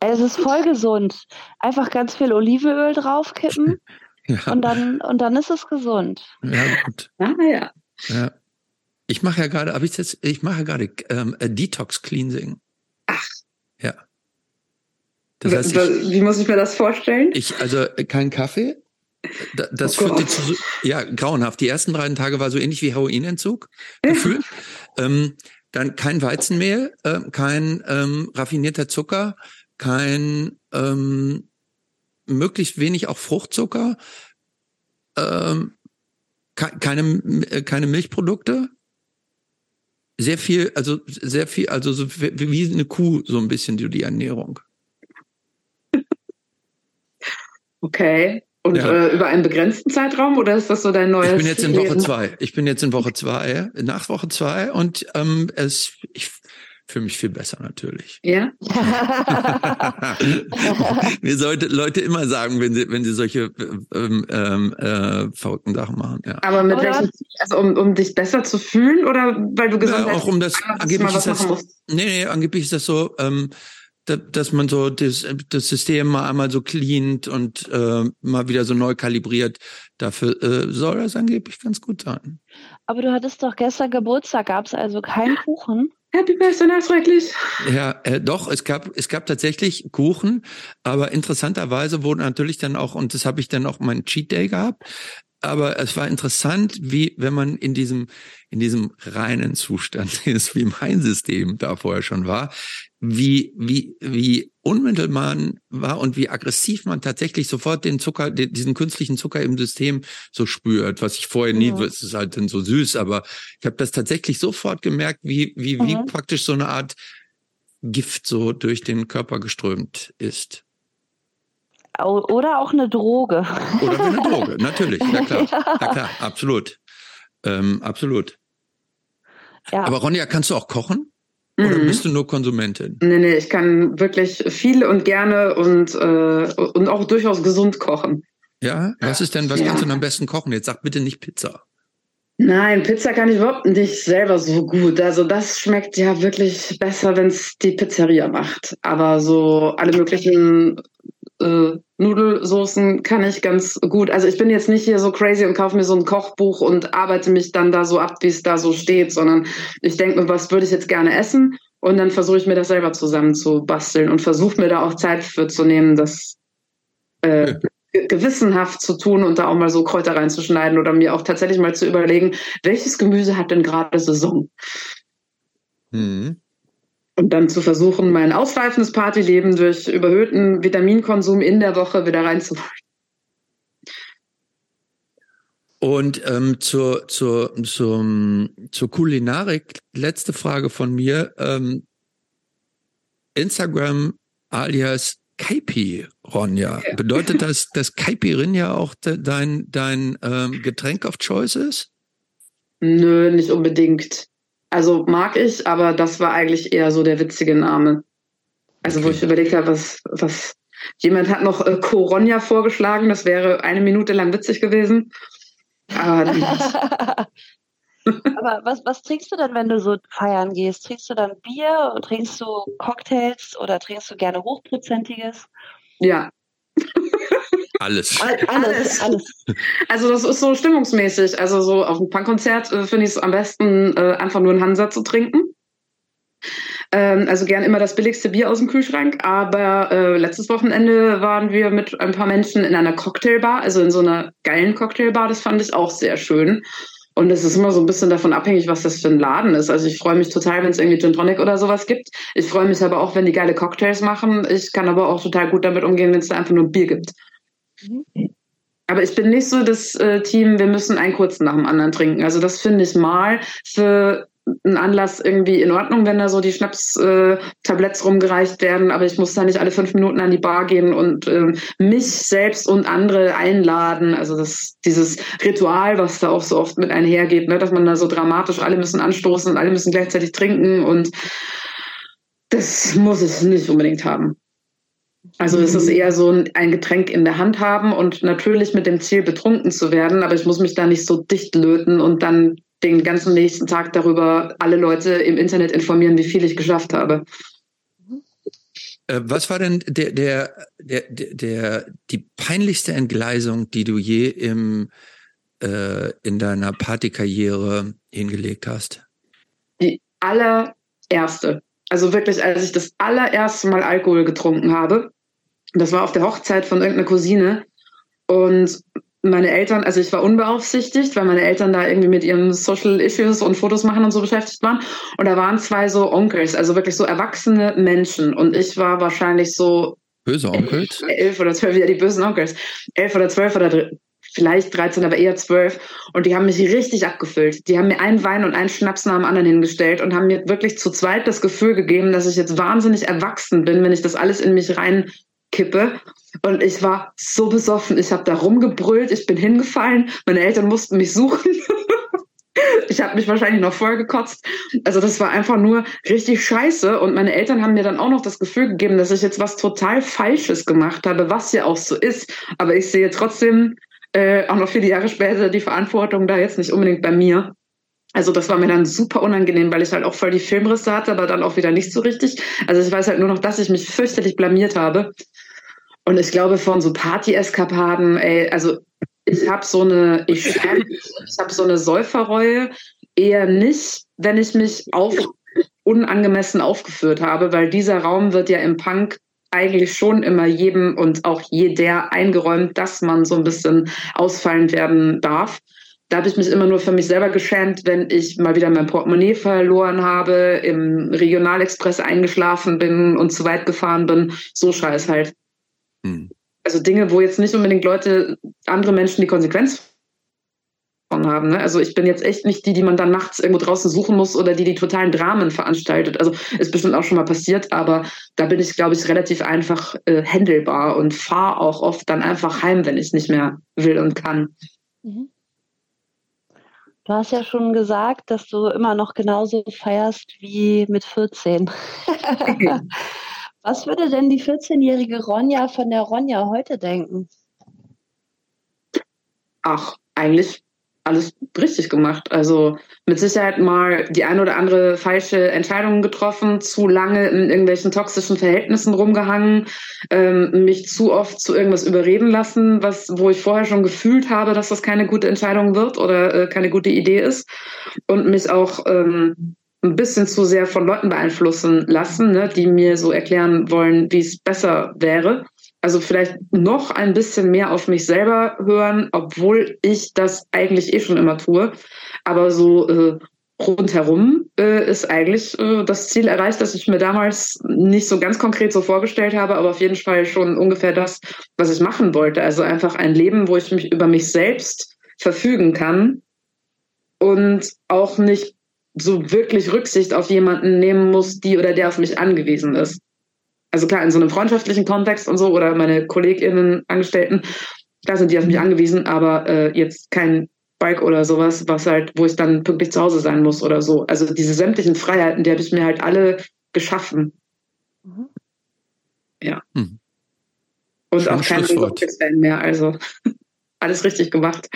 [SPEAKER 1] Es ist voll gesund. Einfach ganz viel Olivenöl draufkippen ja. und dann und dann ist es gesund.
[SPEAKER 2] Ja, gut.
[SPEAKER 3] Ah, ja.
[SPEAKER 2] ja. Ich mache ja gerade, habe ich jetzt, ich mache ja gerade ähm, Detox Cleansing.
[SPEAKER 3] Ach.
[SPEAKER 2] Ja.
[SPEAKER 3] Das heißt, ich, Wie muss ich mir das vorstellen?
[SPEAKER 2] Ich, also äh, kein Kaffee. Das oh führte zu, ja, grauenhaft. Die ersten drei Tage war so ähnlich wie Heroinentzug gefühlt. ähm, dann kein Weizenmehl, äh, kein ähm, raffinierter Zucker, kein ähm, möglichst wenig auch Fruchtzucker, ähm, keine, äh, keine Milchprodukte, sehr viel, also sehr viel, also so wie eine Kuh so ein bisschen die, die Ernährung.
[SPEAKER 3] Okay. Und ja. äh, über einen begrenzten Zeitraum oder ist das so dein neues?
[SPEAKER 2] Ich bin jetzt in Woche zwei. Ich bin jetzt in Woche zwei, nach Woche zwei und ähm, es, ich fühle mich viel besser natürlich.
[SPEAKER 3] Ja.
[SPEAKER 2] Mir sollte Leute immer sagen, wenn sie, wenn sie solche ähm, ähm, äh, verrückten Sachen machen. Ja.
[SPEAKER 3] Aber mit oder? welchem Ziel? Also um, um dich besser zu fühlen oder weil du gesagt
[SPEAKER 2] ja, hast, auch um das angeblich ist das, nee, nee, angeblich ist das so. Ähm, dass man so das, das System mal einmal so cleant und äh, mal wieder so neu kalibriert. Dafür äh, soll das angeblich ganz gut sein.
[SPEAKER 1] Aber du hattest doch gestern Geburtstag, gab es also keinen Kuchen?
[SPEAKER 3] Happy Birthday nachträglich.
[SPEAKER 2] Ja, äh, doch, es gab, es gab tatsächlich Kuchen, aber interessanterweise wurde natürlich dann auch, und das habe ich dann auch meinen Cheat Day gehabt, aber es war interessant, wie wenn man in diesem in diesem reinen Zustand ist, wie mein System da vorher schon war, wie wie wie unmittelbar war und wie aggressiv man tatsächlich sofort den Zucker, den, diesen künstlichen Zucker im System so spürt, was ich vorher nie, ja. es ist halt dann so süß, aber ich habe das tatsächlich sofort gemerkt, wie wie mhm. wie praktisch so eine Art Gift so durch den Körper geströmt ist.
[SPEAKER 1] Oder auch eine Droge.
[SPEAKER 2] Oder eine Droge, natürlich, ja klar, ja. ja klar, absolut, ähm, absolut. Ja. Aber Ronja, kannst du auch kochen? Oder mhm. bist du nur Konsumentin?
[SPEAKER 3] Nee, nee, ich kann wirklich viel und gerne und, äh, und auch durchaus gesund kochen.
[SPEAKER 2] Ja, was ist denn, was ja. kannst du denn am besten kochen? Jetzt sag bitte nicht Pizza.
[SPEAKER 3] Nein, Pizza kann ich überhaupt nicht selber so gut. Also das schmeckt ja wirklich besser, wenn es die Pizzeria macht. Aber so alle möglichen äh, Nudelsoßen kann ich ganz gut. Also ich bin jetzt nicht hier so crazy und kaufe mir so ein Kochbuch und arbeite mich dann da so ab, wie es da so steht, sondern ich denke mir, was würde ich jetzt gerne essen? Und dann versuche ich mir das selber zusammen zu basteln und versuche mir da auch Zeit für zu nehmen, das äh, gewissenhaft zu tun und da auch mal so Kräuter reinzuschneiden oder mir auch tatsächlich mal zu überlegen, welches Gemüse hat denn gerade Saison? Mhm. Und dann zu versuchen, mein ausschweifendes Partyleben durch überhöhten Vitaminkonsum in der Woche wieder reinzuholen.
[SPEAKER 2] Und ähm, zur, zur, zur, zur Kulinarik, letzte Frage von mir. Ähm, Instagram alias Kaipi, Ronja. Ja. Bedeutet das, dass Kaipirinha auch de, dein, dein ähm, Getränk of Choice ist?
[SPEAKER 3] Nö, nicht unbedingt. Also mag ich, aber das war eigentlich eher so der witzige Name. Also okay. wo ich überlegt habe, was, was jemand hat noch äh, Coronia vorgeschlagen, das wäre eine Minute lang witzig gewesen. Aber,
[SPEAKER 1] aber was, was trinkst du denn, wenn du so feiern gehst? Trinkst du dann Bier, trinkst du Cocktails oder trinkst du gerne hochprozentiges?
[SPEAKER 3] Ja,
[SPEAKER 2] alles.
[SPEAKER 3] alles. Alles. Also das ist so stimmungsmäßig. Also so auf einem Punkkonzert äh, finde ich es am besten, äh, einfach nur einen Hansa zu trinken. Ähm, also gern immer das billigste Bier aus dem Kühlschrank. Aber äh, letztes Wochenende waren wir mit ein paar Menschen in einer Cocktailbar, also in so einer geilen Cocktailbar. Das fand ich auch sehr schön. Und es ist immer so ein bisschen davon abhängig, was das für ein Laden ist. Also ich freue mich total, wenn es irgendwie Gin Tonic oder sowas gibt. Ich freue mich aber auch, wenn die geile Cocktails machen. Ich kann aber auch total gut damit umgehen, wenn es da einfach nur Bier gibt. Mhm. Aber ich bin nicht so das äh, Team, wir müssen einen kurzen nach dem anderen trinken. Also das finde ich mal für einen Anlass irgendwie in Ordnung, wenn da so die Schnaps-Tabletts äh, rumgereicht werden, aber ich muss da nicht alle fünf Minuten an die Bar gehen und äh, mich selbst und andere einladen. Also das, dieses Ritual, was da auch so oft mit einhergeht, ne, dass man da so dramatisch, alle müssen anstoßen und alle müssen gleichzeitig trinken und das muss ich nicht unbedingt haben. Also es ist eher so ein Getränk in der Hand haben und natürlich mit dem Ziel betrunken zu werden, aber ich muss mich da nicht so dicht löten und dann den ganzen nächsten Tag darüber alle Leute im Internet informieren, wie viel ich geschafft habe.
[SPEAKER 2] Äh, was war denn der, der, der, der, die peinlichste Entgleisung, die du je im, äh, in deiner Partykarriere hingelegt hast?
[SPEAKER 3] Die allererste. Also wirklich, als ich das allererste Mal Alkohol getrunken habe, das war auf der Hochzeit von irgendeiner Cousine. Und meine Eltern, also ich war unbeaufsichtigt, weil meine Eltern da irgendwie mit ihren Social Issues und Fotos machen und so beschäftigt waren. Und da waren zwei so Onkels, also wirklich so erwachsene Menschen. Und ich war wahrscheinlich so.
[SPEAKER 2] Böse Onkels?
[SPEAKER 3] Elf oder zwölf, ja, die bösen Onkels. Elf oder zwölf oder vielleicht 13, aber eher zwölf. Und die haben mich richtig abgefüllt. Die haben mir einen Wein und einen Schnaps nach dem anderen hingestellt und haben mir wirklich zu zweit das Gefühl gegeben, dass ich jetzt wahnsinnig erwachsen bin, wenn ich das alles in mich rein kippe. Und ich war so besoffen. Ich habe da rumgebrüllt, ich bin hingefallen. Meine Eltern mussten mich suchen. ich habe mich wahrscheinlich noch voll gekotzt. Also das war einfach nur richtig scheiße. Und meine Eltern haben mir dann auch noch das Gefühl gegeben, dass ich jetzt was total Falsches gemacht habe, was ja auch so ist. Aber ich sehe trotzdem äh, auch noch viele Jahre später die Verantwortung da jetzt nicht unbedingt bei mir. Also das war mir dann super unangenehm, weil ich halt auch voll die Filmrisse hatte, aber dann auch wieder nicht so richtig. Also ich weiß halt nur noch, dass ich mich fürchterlich blamiert habe. Und ich glaube, von so Party-Eskapaden, ey, also ich habe so eine, ich, ich habe so eine Säuferreue eher nicht, wenn ich mich auf unangemessen aufgeführt habe, weil dieser Raum wird ja im Punk eigentlich schon immer jedem und auch jeder eingeräumt, dass man so ein bisschen ausfallen werden darf. Da habe ich mich immer nur für mich selber geschämt, wenn ich mal wieder mein Portemonnaie verloren habe, im Regionalexpress eingeschlafen bin und zu weit gefahren bin. So scheiß halt. Hm. Also Dinge, wo jetzt nicht unbedingt Leute, andere Menschen die Konsequenz von haben. Ne? Also ich bin jetzt echt nicht die, die man dann nachts irgendwo draußen suchen muss oder die die totalen Dramen veranstaltet. Also ist bestimmt auch schon mal passiert, aber da bin ich, glaube ich, relativ einfach äh, handelbar und fahre auch oft dann einfach heim, wenn ich nicht mehr will und kann. Mhm.
[SPEAKER 1] Du hast ja schon gesagt, dass du immer noch genauso feierst wie mit 14. Was würde denn die 14-jährige Ronja von der Ronja heute denken?
[SPEAKER 3] Ach, eigentlich alles richtig gemacht. Also mit Sicherheit mal die eine oder andere falsche Entscheidung getroffen, zu lange in irgendwelchen toxischen Verhältnissen rumgehangen, ähm, mich zu oft zu irgendwas überreden lassen, was, wo ich vorher schon gefühlt habe, dass das keine gute Entscheidung wird oder äh, keine gute Idee ist und mich auch ähm, ein bisschen zu sehr von Leuten beeinflussen lassen, ne, die mir so erklären wollen, wie es besser wäre. Also vielleicht noch ein bisschen mehr auf mich selber hören, obwohl ich das eigentlich eh schon immer tue. Aber so äh, rundherum äh, ist eigentlich äh, das Ziel erreicht, das ich mir damals nicht so ganz konkret so vorgestellt habe, aber auf jeden Fall schon ungefähr das, was ich machen wollte. Also einfach ein Leben, wo ich mich über mich selbst verfügen kann und auch nicht so wirklich Rücksicht auf jemanden nehmen muss, die oder der auf mich angewiesen ist. Also klar, in so einem freundschaftlichen Kontext und so oder meine KollegInnen, Angestellten, da sind die auf mich angewiesen, aber äh, jetzt kein Bike oder sowas, was halt, wo ich dann pünktlich zu Hause sein muss oder so. Also diese sämtlichen Freiheiten, die habe ich mir halt alle geschaffen. Mhm. Ja. Mhm. Und Schön auch kein Fan mehr. Also alles richtig gemacht.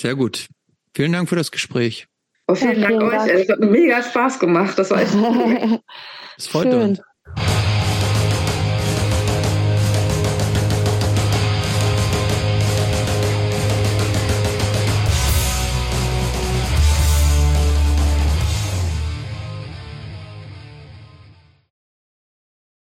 [SPEAKER 2] Sehr gut. Vielen Dank für das Gespräch.
[SPEAKER 3] Oh, vielen, ja, vielen Dank, Dank euch. Es hat mega Spaß gemacht. Das war echt
[SPEAKER 2] Es freut Schön. uns.